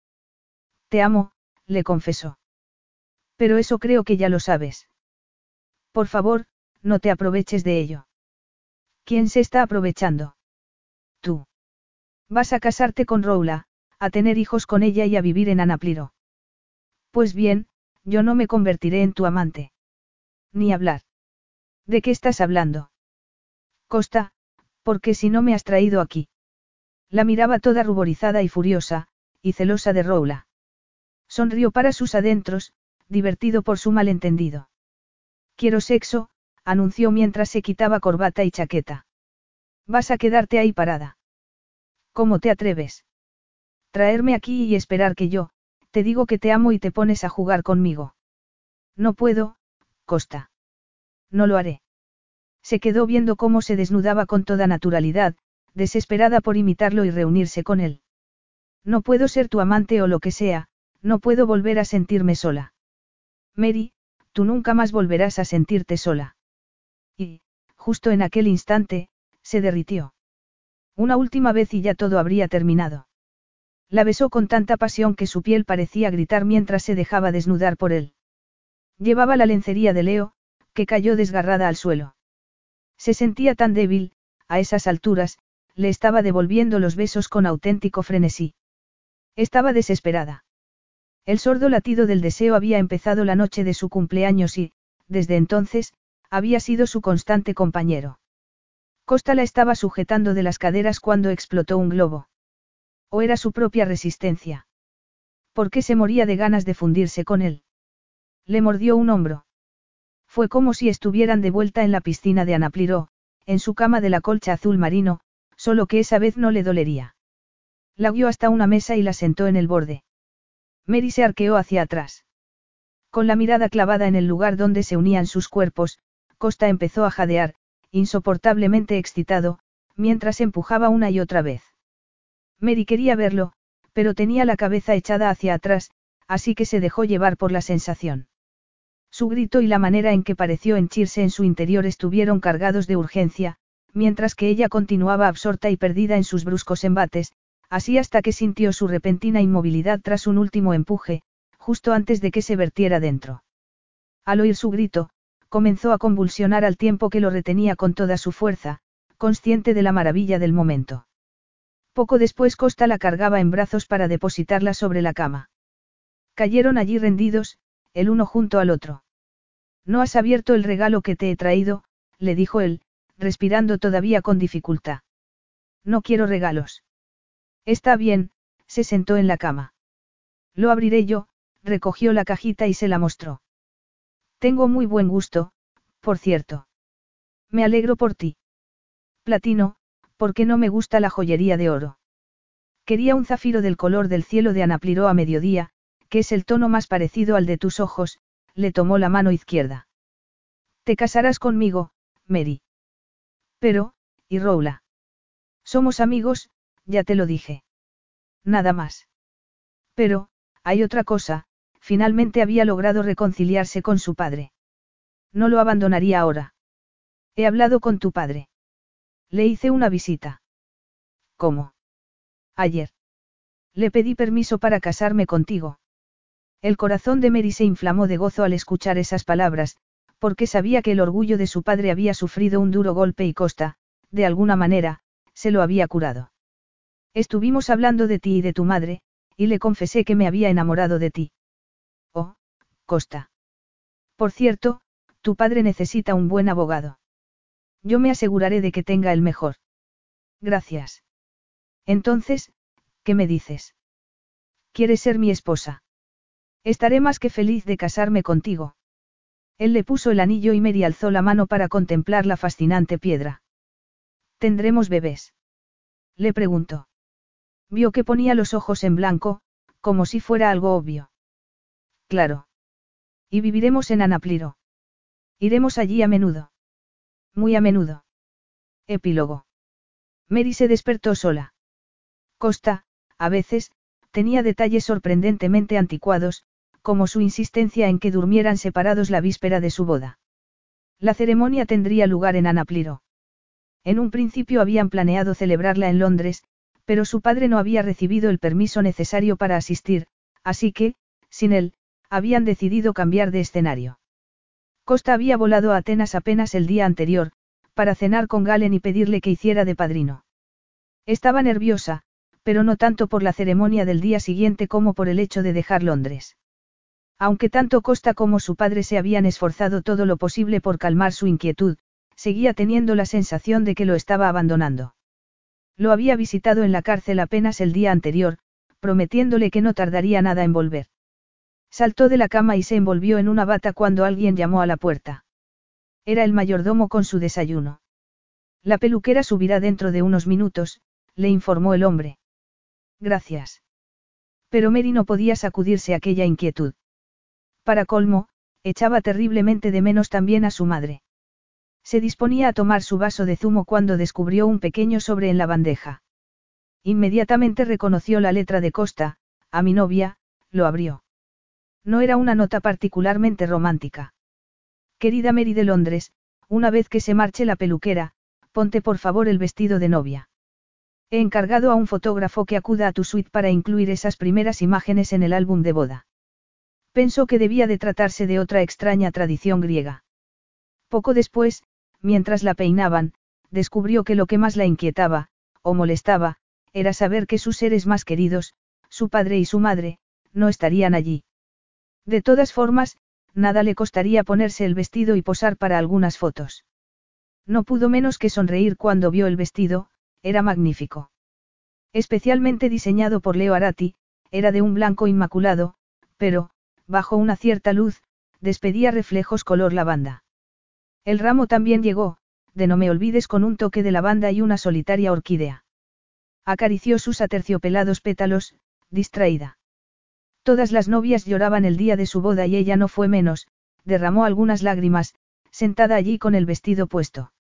Te amo, le confesó. Pero eso creo que ya lo sabes. Por favor, no te aproveches de ello. ¿Quién se está aprovechando? Tú. Vas a casarte con Roula, a tener hijos con ella y a vivir en Anapliro. Pues bien, yo no me convertiré en tu amante. Ni hablar. ¿De qué estás hablando? Costa, porque si no me has traído aquí. La miraba toda ruborizada y furiosa, y celosa de Roula. Sonrió para sus adentros, divertido por su malentendido. Quiero sexo, anunció mientras se quitaba corbata y chaqueta. Vas a quedarte ahí parada. ¿Cómo te atreves? Traerme aquí y esperar que yo, te digo que te amo y te pones a jugar conmigo. No puedo, Costa. No lo haré. Se quedó viendo cómo se desnudaba con toda naturalidad, desesperada por imitarlo y reunirse con él. No puedo ser tu amante o lo que sea, no puedo volver a sentirme sola. Mary, tú nunca más volverás a sentirte sola. Y, justo en aquel instante, se derritió. Una última vez y ya todo habría terminado. La besó con tanta pasión que su piel parecía gritar mientras se dejaba desnudar por él. Llevaba la lencería de Leo, que cayó desgarrada al suelo. Se sentía tan débil, a esas alturas, le estaba devolviendo los besos con auténtico frenesí. Estaba desesperada. El sordo latido del deseo había empezado la noche de su cumpleaños y, desde entonces, había sido su constante compañero. Costa la estaba sujetando de las caderas cuando explotó un globo. ¿O era su propia resistencia? ¿Por qué se moría de ganas de fundirse con él? Le mordió un hombro. Fue como si estuvieran de vuelta en la piscina de Anapliró, en su cama de la colcha azul marino, solo que esa vez no le dolería. La guió hasta una mesa y la sentó en el borde. Mary se arqueó hacia atrás. Con la mirada clavada en el lugar donde se unían sus cuerpos, Costa empezó a jadear, insoportablemente excitado, mientras empujaba una y otra vez. Mary quería verlo, pero tenía la cabeza echada hacia atrás, así que se dejó llevar por la sensación. Su grito y la manera en que pareció henchirse en su interior estuvieron cargados de urgencia, mientras que ella continuaba absorta y perdida en sus bruscos embates, así hasta que sintió su repentina inmovilidad tras un último empuje, justo antes de que se vertiera dentro. Al oír su grito, comenzó a convulsionar al tiempo que lo retenía con toda su fuerza, consciente de la maravilla del momento. Poco después Costa la cargaba en brazos para depositarla sobre la cama. Cayeron allí rendidos, el uno junto al otro. No has abierto el regalo que te he traído, le dijo él, respirando todavía con dificultad. No quiero regalos. Está bien, se sentó en la cama. Lo abriré yo, recogió la cajita y se la mostró. Tengo muy buen gusto, por cierto. Me alegro por ti. Platino, porque no me gusta la joyería de oro. Quería un zafiro del color del cielo de Anapliró a mediodía, que es el tono más parecido al de tus ojos, le tomó la mano izquierda. Te casarás conmigo, Mary. Pero, ¿y Roula? Somos amigos, ya te lo dije. Nada más. Pero, hay otra cosa, finalmente había logrado reconciliarse con su padre. No lo abandonaría ahora. He hablado con tu padre. Le hice una visita. ¿Cómo? Ayer. Le pedí permiso para casarme contigo. El corazón de Mary se inflamó de gozo al escuchar esas palabras, porque sabía que el orgullo de su padre había sufrido un duro golpe y Costa, de alguna manera, se lo había curado. Estuvimos hablando de ti y de tu madre, y le confesé que me había enamorado de ti. Oh, Costa. Por cierto, tu padre necesita un buen abogado. Yo me aseguraré de que tenga el mejor. Gracias. Entonces, ¿qué me dices? ¿Quieres ser mi esposa? Estaré más que feliz de casarme contigo. Él le puso el anillo y Mary alzó la mano para contemplar la fascinante piedra. ¿Tendremos bebés? Le preguntó. Vio que ponía los ojos en blanco, como si fuera algo obvio. Claro. Y viviremos en Anapliro. Iremos allí a menudo. Muy a menudo. Epílogo. Mary se despertó sola. Costa, a veces, tenía detalles sorprendentemente anticuados, como su insistencia en que durmieran separados la víspera de su boda. La ceremonia tendría lugar en Anapliro. En un principio habían planeado celebrarla en Londres, pero su padre no había recibido el permiso necesario para asistir, así que, sin él, habían decidido cambiar de escenario. Costa había volado a Atenas apenas el día anterior, para cenar con Galen y pedirle que hiciera de padrino. Estaba nerviosa, pero no tanto por la ceremonia del día siguiente como por el hecho de dejar Londres. Aunque tanto Costa como su padre se habían esforzado todo lo posible por calmar su inquietud, seguía teniendo la sensación de que lo estaba abandonando. Lo había visitado en la cárcel apenas el día anterior, prometiéndole que no tardaría nada en volver. Saltó de la cama y se envolvió en una bata cuando alguien llamó a la puerta. Era el mayordomo con su desayuno. La peluquera subirá dentro de unos minutos, le informó el hombre. Gracias. Pero Mary no podía sacudirse aquella inquietud. Para colmo, echaba terriblemente de menos también a su madre. Se disponía a tomar su vaso de zumo cuando descubrió un pequeño sobre en la bandeja. Inmediatamente reconoció la letra de Costa, a mi novia, lo abrió. No era una nota particularmente romántica. Querida Mary de Londres, una vez que se marche la peluquera, ponte por favor el vestido de novia. He encargado a un fotógrafo que acuda a tu suite para incluir esas primeras imágenes en el álbum de boda. Pensó que debía de tratarse de otra extraña tradición griega. Poco después, mientras la peinaban, descubrió que lo que más la inquietaba, o molestaba, era saber que sus seres más queridos, su padre y su madre, no estarían allí. De todas formas, nada le costaría ponerse el vestido y posar para algunas fotos. No pudo menos que sonreír cuando vio el vestido, era magnífico. Especialmente diseñado por Leo Arati, era de un blanco inmaculado, pero, bajo una cierta luz, despedía reflejos color lavanda. El ramo también llegó, de no me olvides con un toque de lavanda y una solitaria orquídea. Acarició sus aterciopelados pétalos, distraída. Todas las novias lloraban el día de su boda y ella no fue menos, derramó algunas lágrimas, sentada allí con el vestido puesto.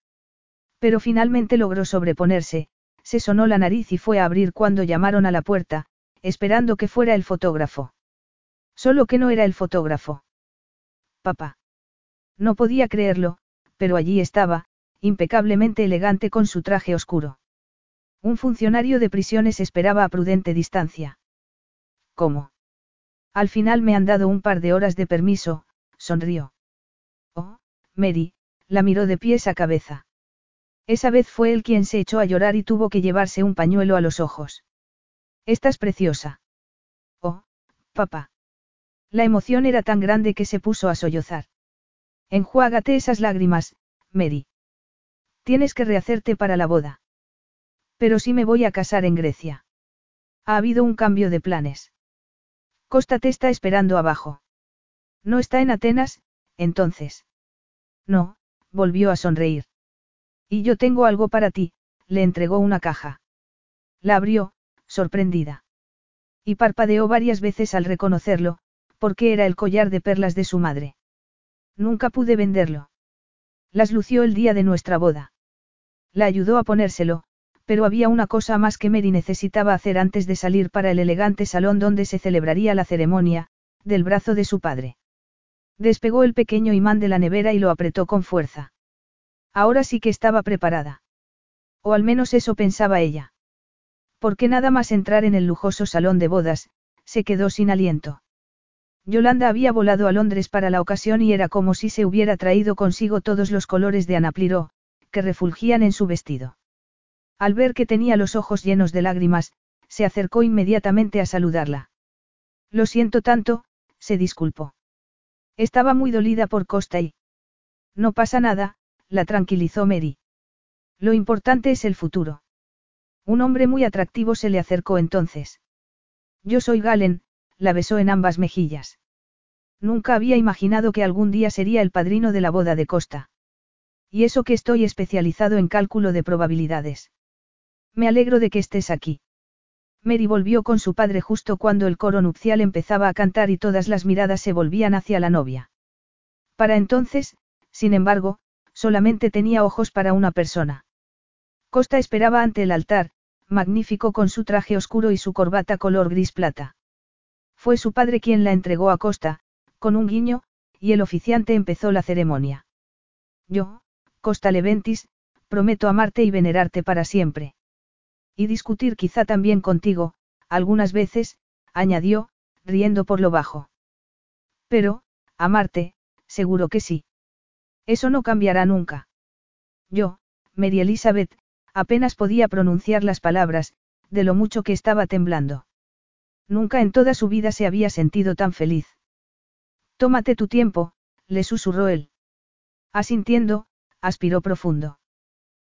Pero finalmente logró sobreponerse, se sonó la nariz y fue a abrir cuando llamaron a la puerta, esperando que fuera el fotógrafo. Solo que no era el fotógrafo. Papá. No podía creerlo, pero allí estaba, impecablemente elegante con su traje oscuro. Un funcionario de prisiones esperaba a prudente distancia. ¿Cómo? Al final me han dado un par de horas de permiso, sonrió. Oh, Mary, la miró de pies a cabeza. Esa vez fue él quien se echó a llorar y tuvo que llevarse un pañuelo a los ojos. Estás preciosa. Oh, papá. La emoción era tan grande que se puso a sollozar. Enjuágate esas lágrimas, Mary. Tienes que rehacerte para la boda. Pero si me voy a casar en Grecia. Ha habido un cambio de planes. Costa te está esperando abajo. No está en Atenas, entonces. No, volvió a sonreír. Y yo tengo algo para ti, le entregó una caja. La abrió, sorprendida. Y parpadeó varias veces al reconocerlo, porque era el collar de perlas de su madre. Nunca pude venderlo. Las lució el día de nuestra boda. La ayudó a ponérselo, pero había una cosa más que Mary necesitaba hacer antes de salir para el elegante salón donde se celebraría la ceremonia, del brazo de su padre. Despegó el pequeño imán de la nevera y lo apretó con fuerza. Ahora sí que estaba preparada. O al menos eso pensaba ella. Porque nada más entrar en el lujoso salón de bodas, se quedó sin aliento. Yolanda había volado a Londres para la ocasión y era como si se hubiera traído consigo todos los colores de Anapliro, que refulgían en su vestido. Al ver que tenía los ojos llenos de lágrimas, se acercó inmediatamente a saludarla. Lo siento tanto, se disculpó. Estaba muy dolida por Costa y... No pasa nada, la tranquilizó Mary. Lo importante es el futuro. Un hombre muy atractivo se le acercó entonces. Yo soy Galen, la besó en ambas mejillas. Nunca había imaginado que algún día sería el padrino de la boda de Costa. Y eso que estoy especializado en cálculo de probabilidades. Me alegro de que estés aquí. Mary volvió con su padre justo cuando el coro nupcial empezaba a cantar y todas las miradas se volvían hacia la novia. Para entonces, Sin embargo, solamente tenía ojos para una persona. Costa esperaba ante el altar, magnífico con su traje oscuro y su corbata color gris plata. Fue su padre quien la entregó a Costa, con un guiño, y el oficiante empezó la ceremonia. Yo, Costa Leventis, prometo amarte y venerarte para siempre. Y discutir quizá también contigo, algunas veces, añadió, riendo por lo bajo. Pero, amarte, seguro que sí. Eso no cambiará nunca. Yo, Mary Elizabeth, apenas podía pronunciar las palabras, de lo mucho que estaba temblando. Nunca en toda su vida se había sentido tan feliz. Tómate tu tiempo, le susurró él. Asintiendo, aspiró profundo.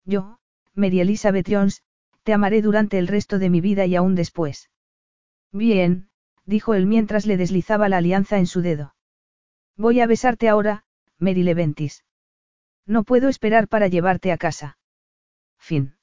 Yo, Mary Elizabeth Jones, te amaré durante el resto de mi vida y aún después. Bien, dijo él mientras le deslizaba la alianza en su dedo. Voy a besarte ahora, Mary Leventis. No puedo esperar para llevarte a casa. Fin.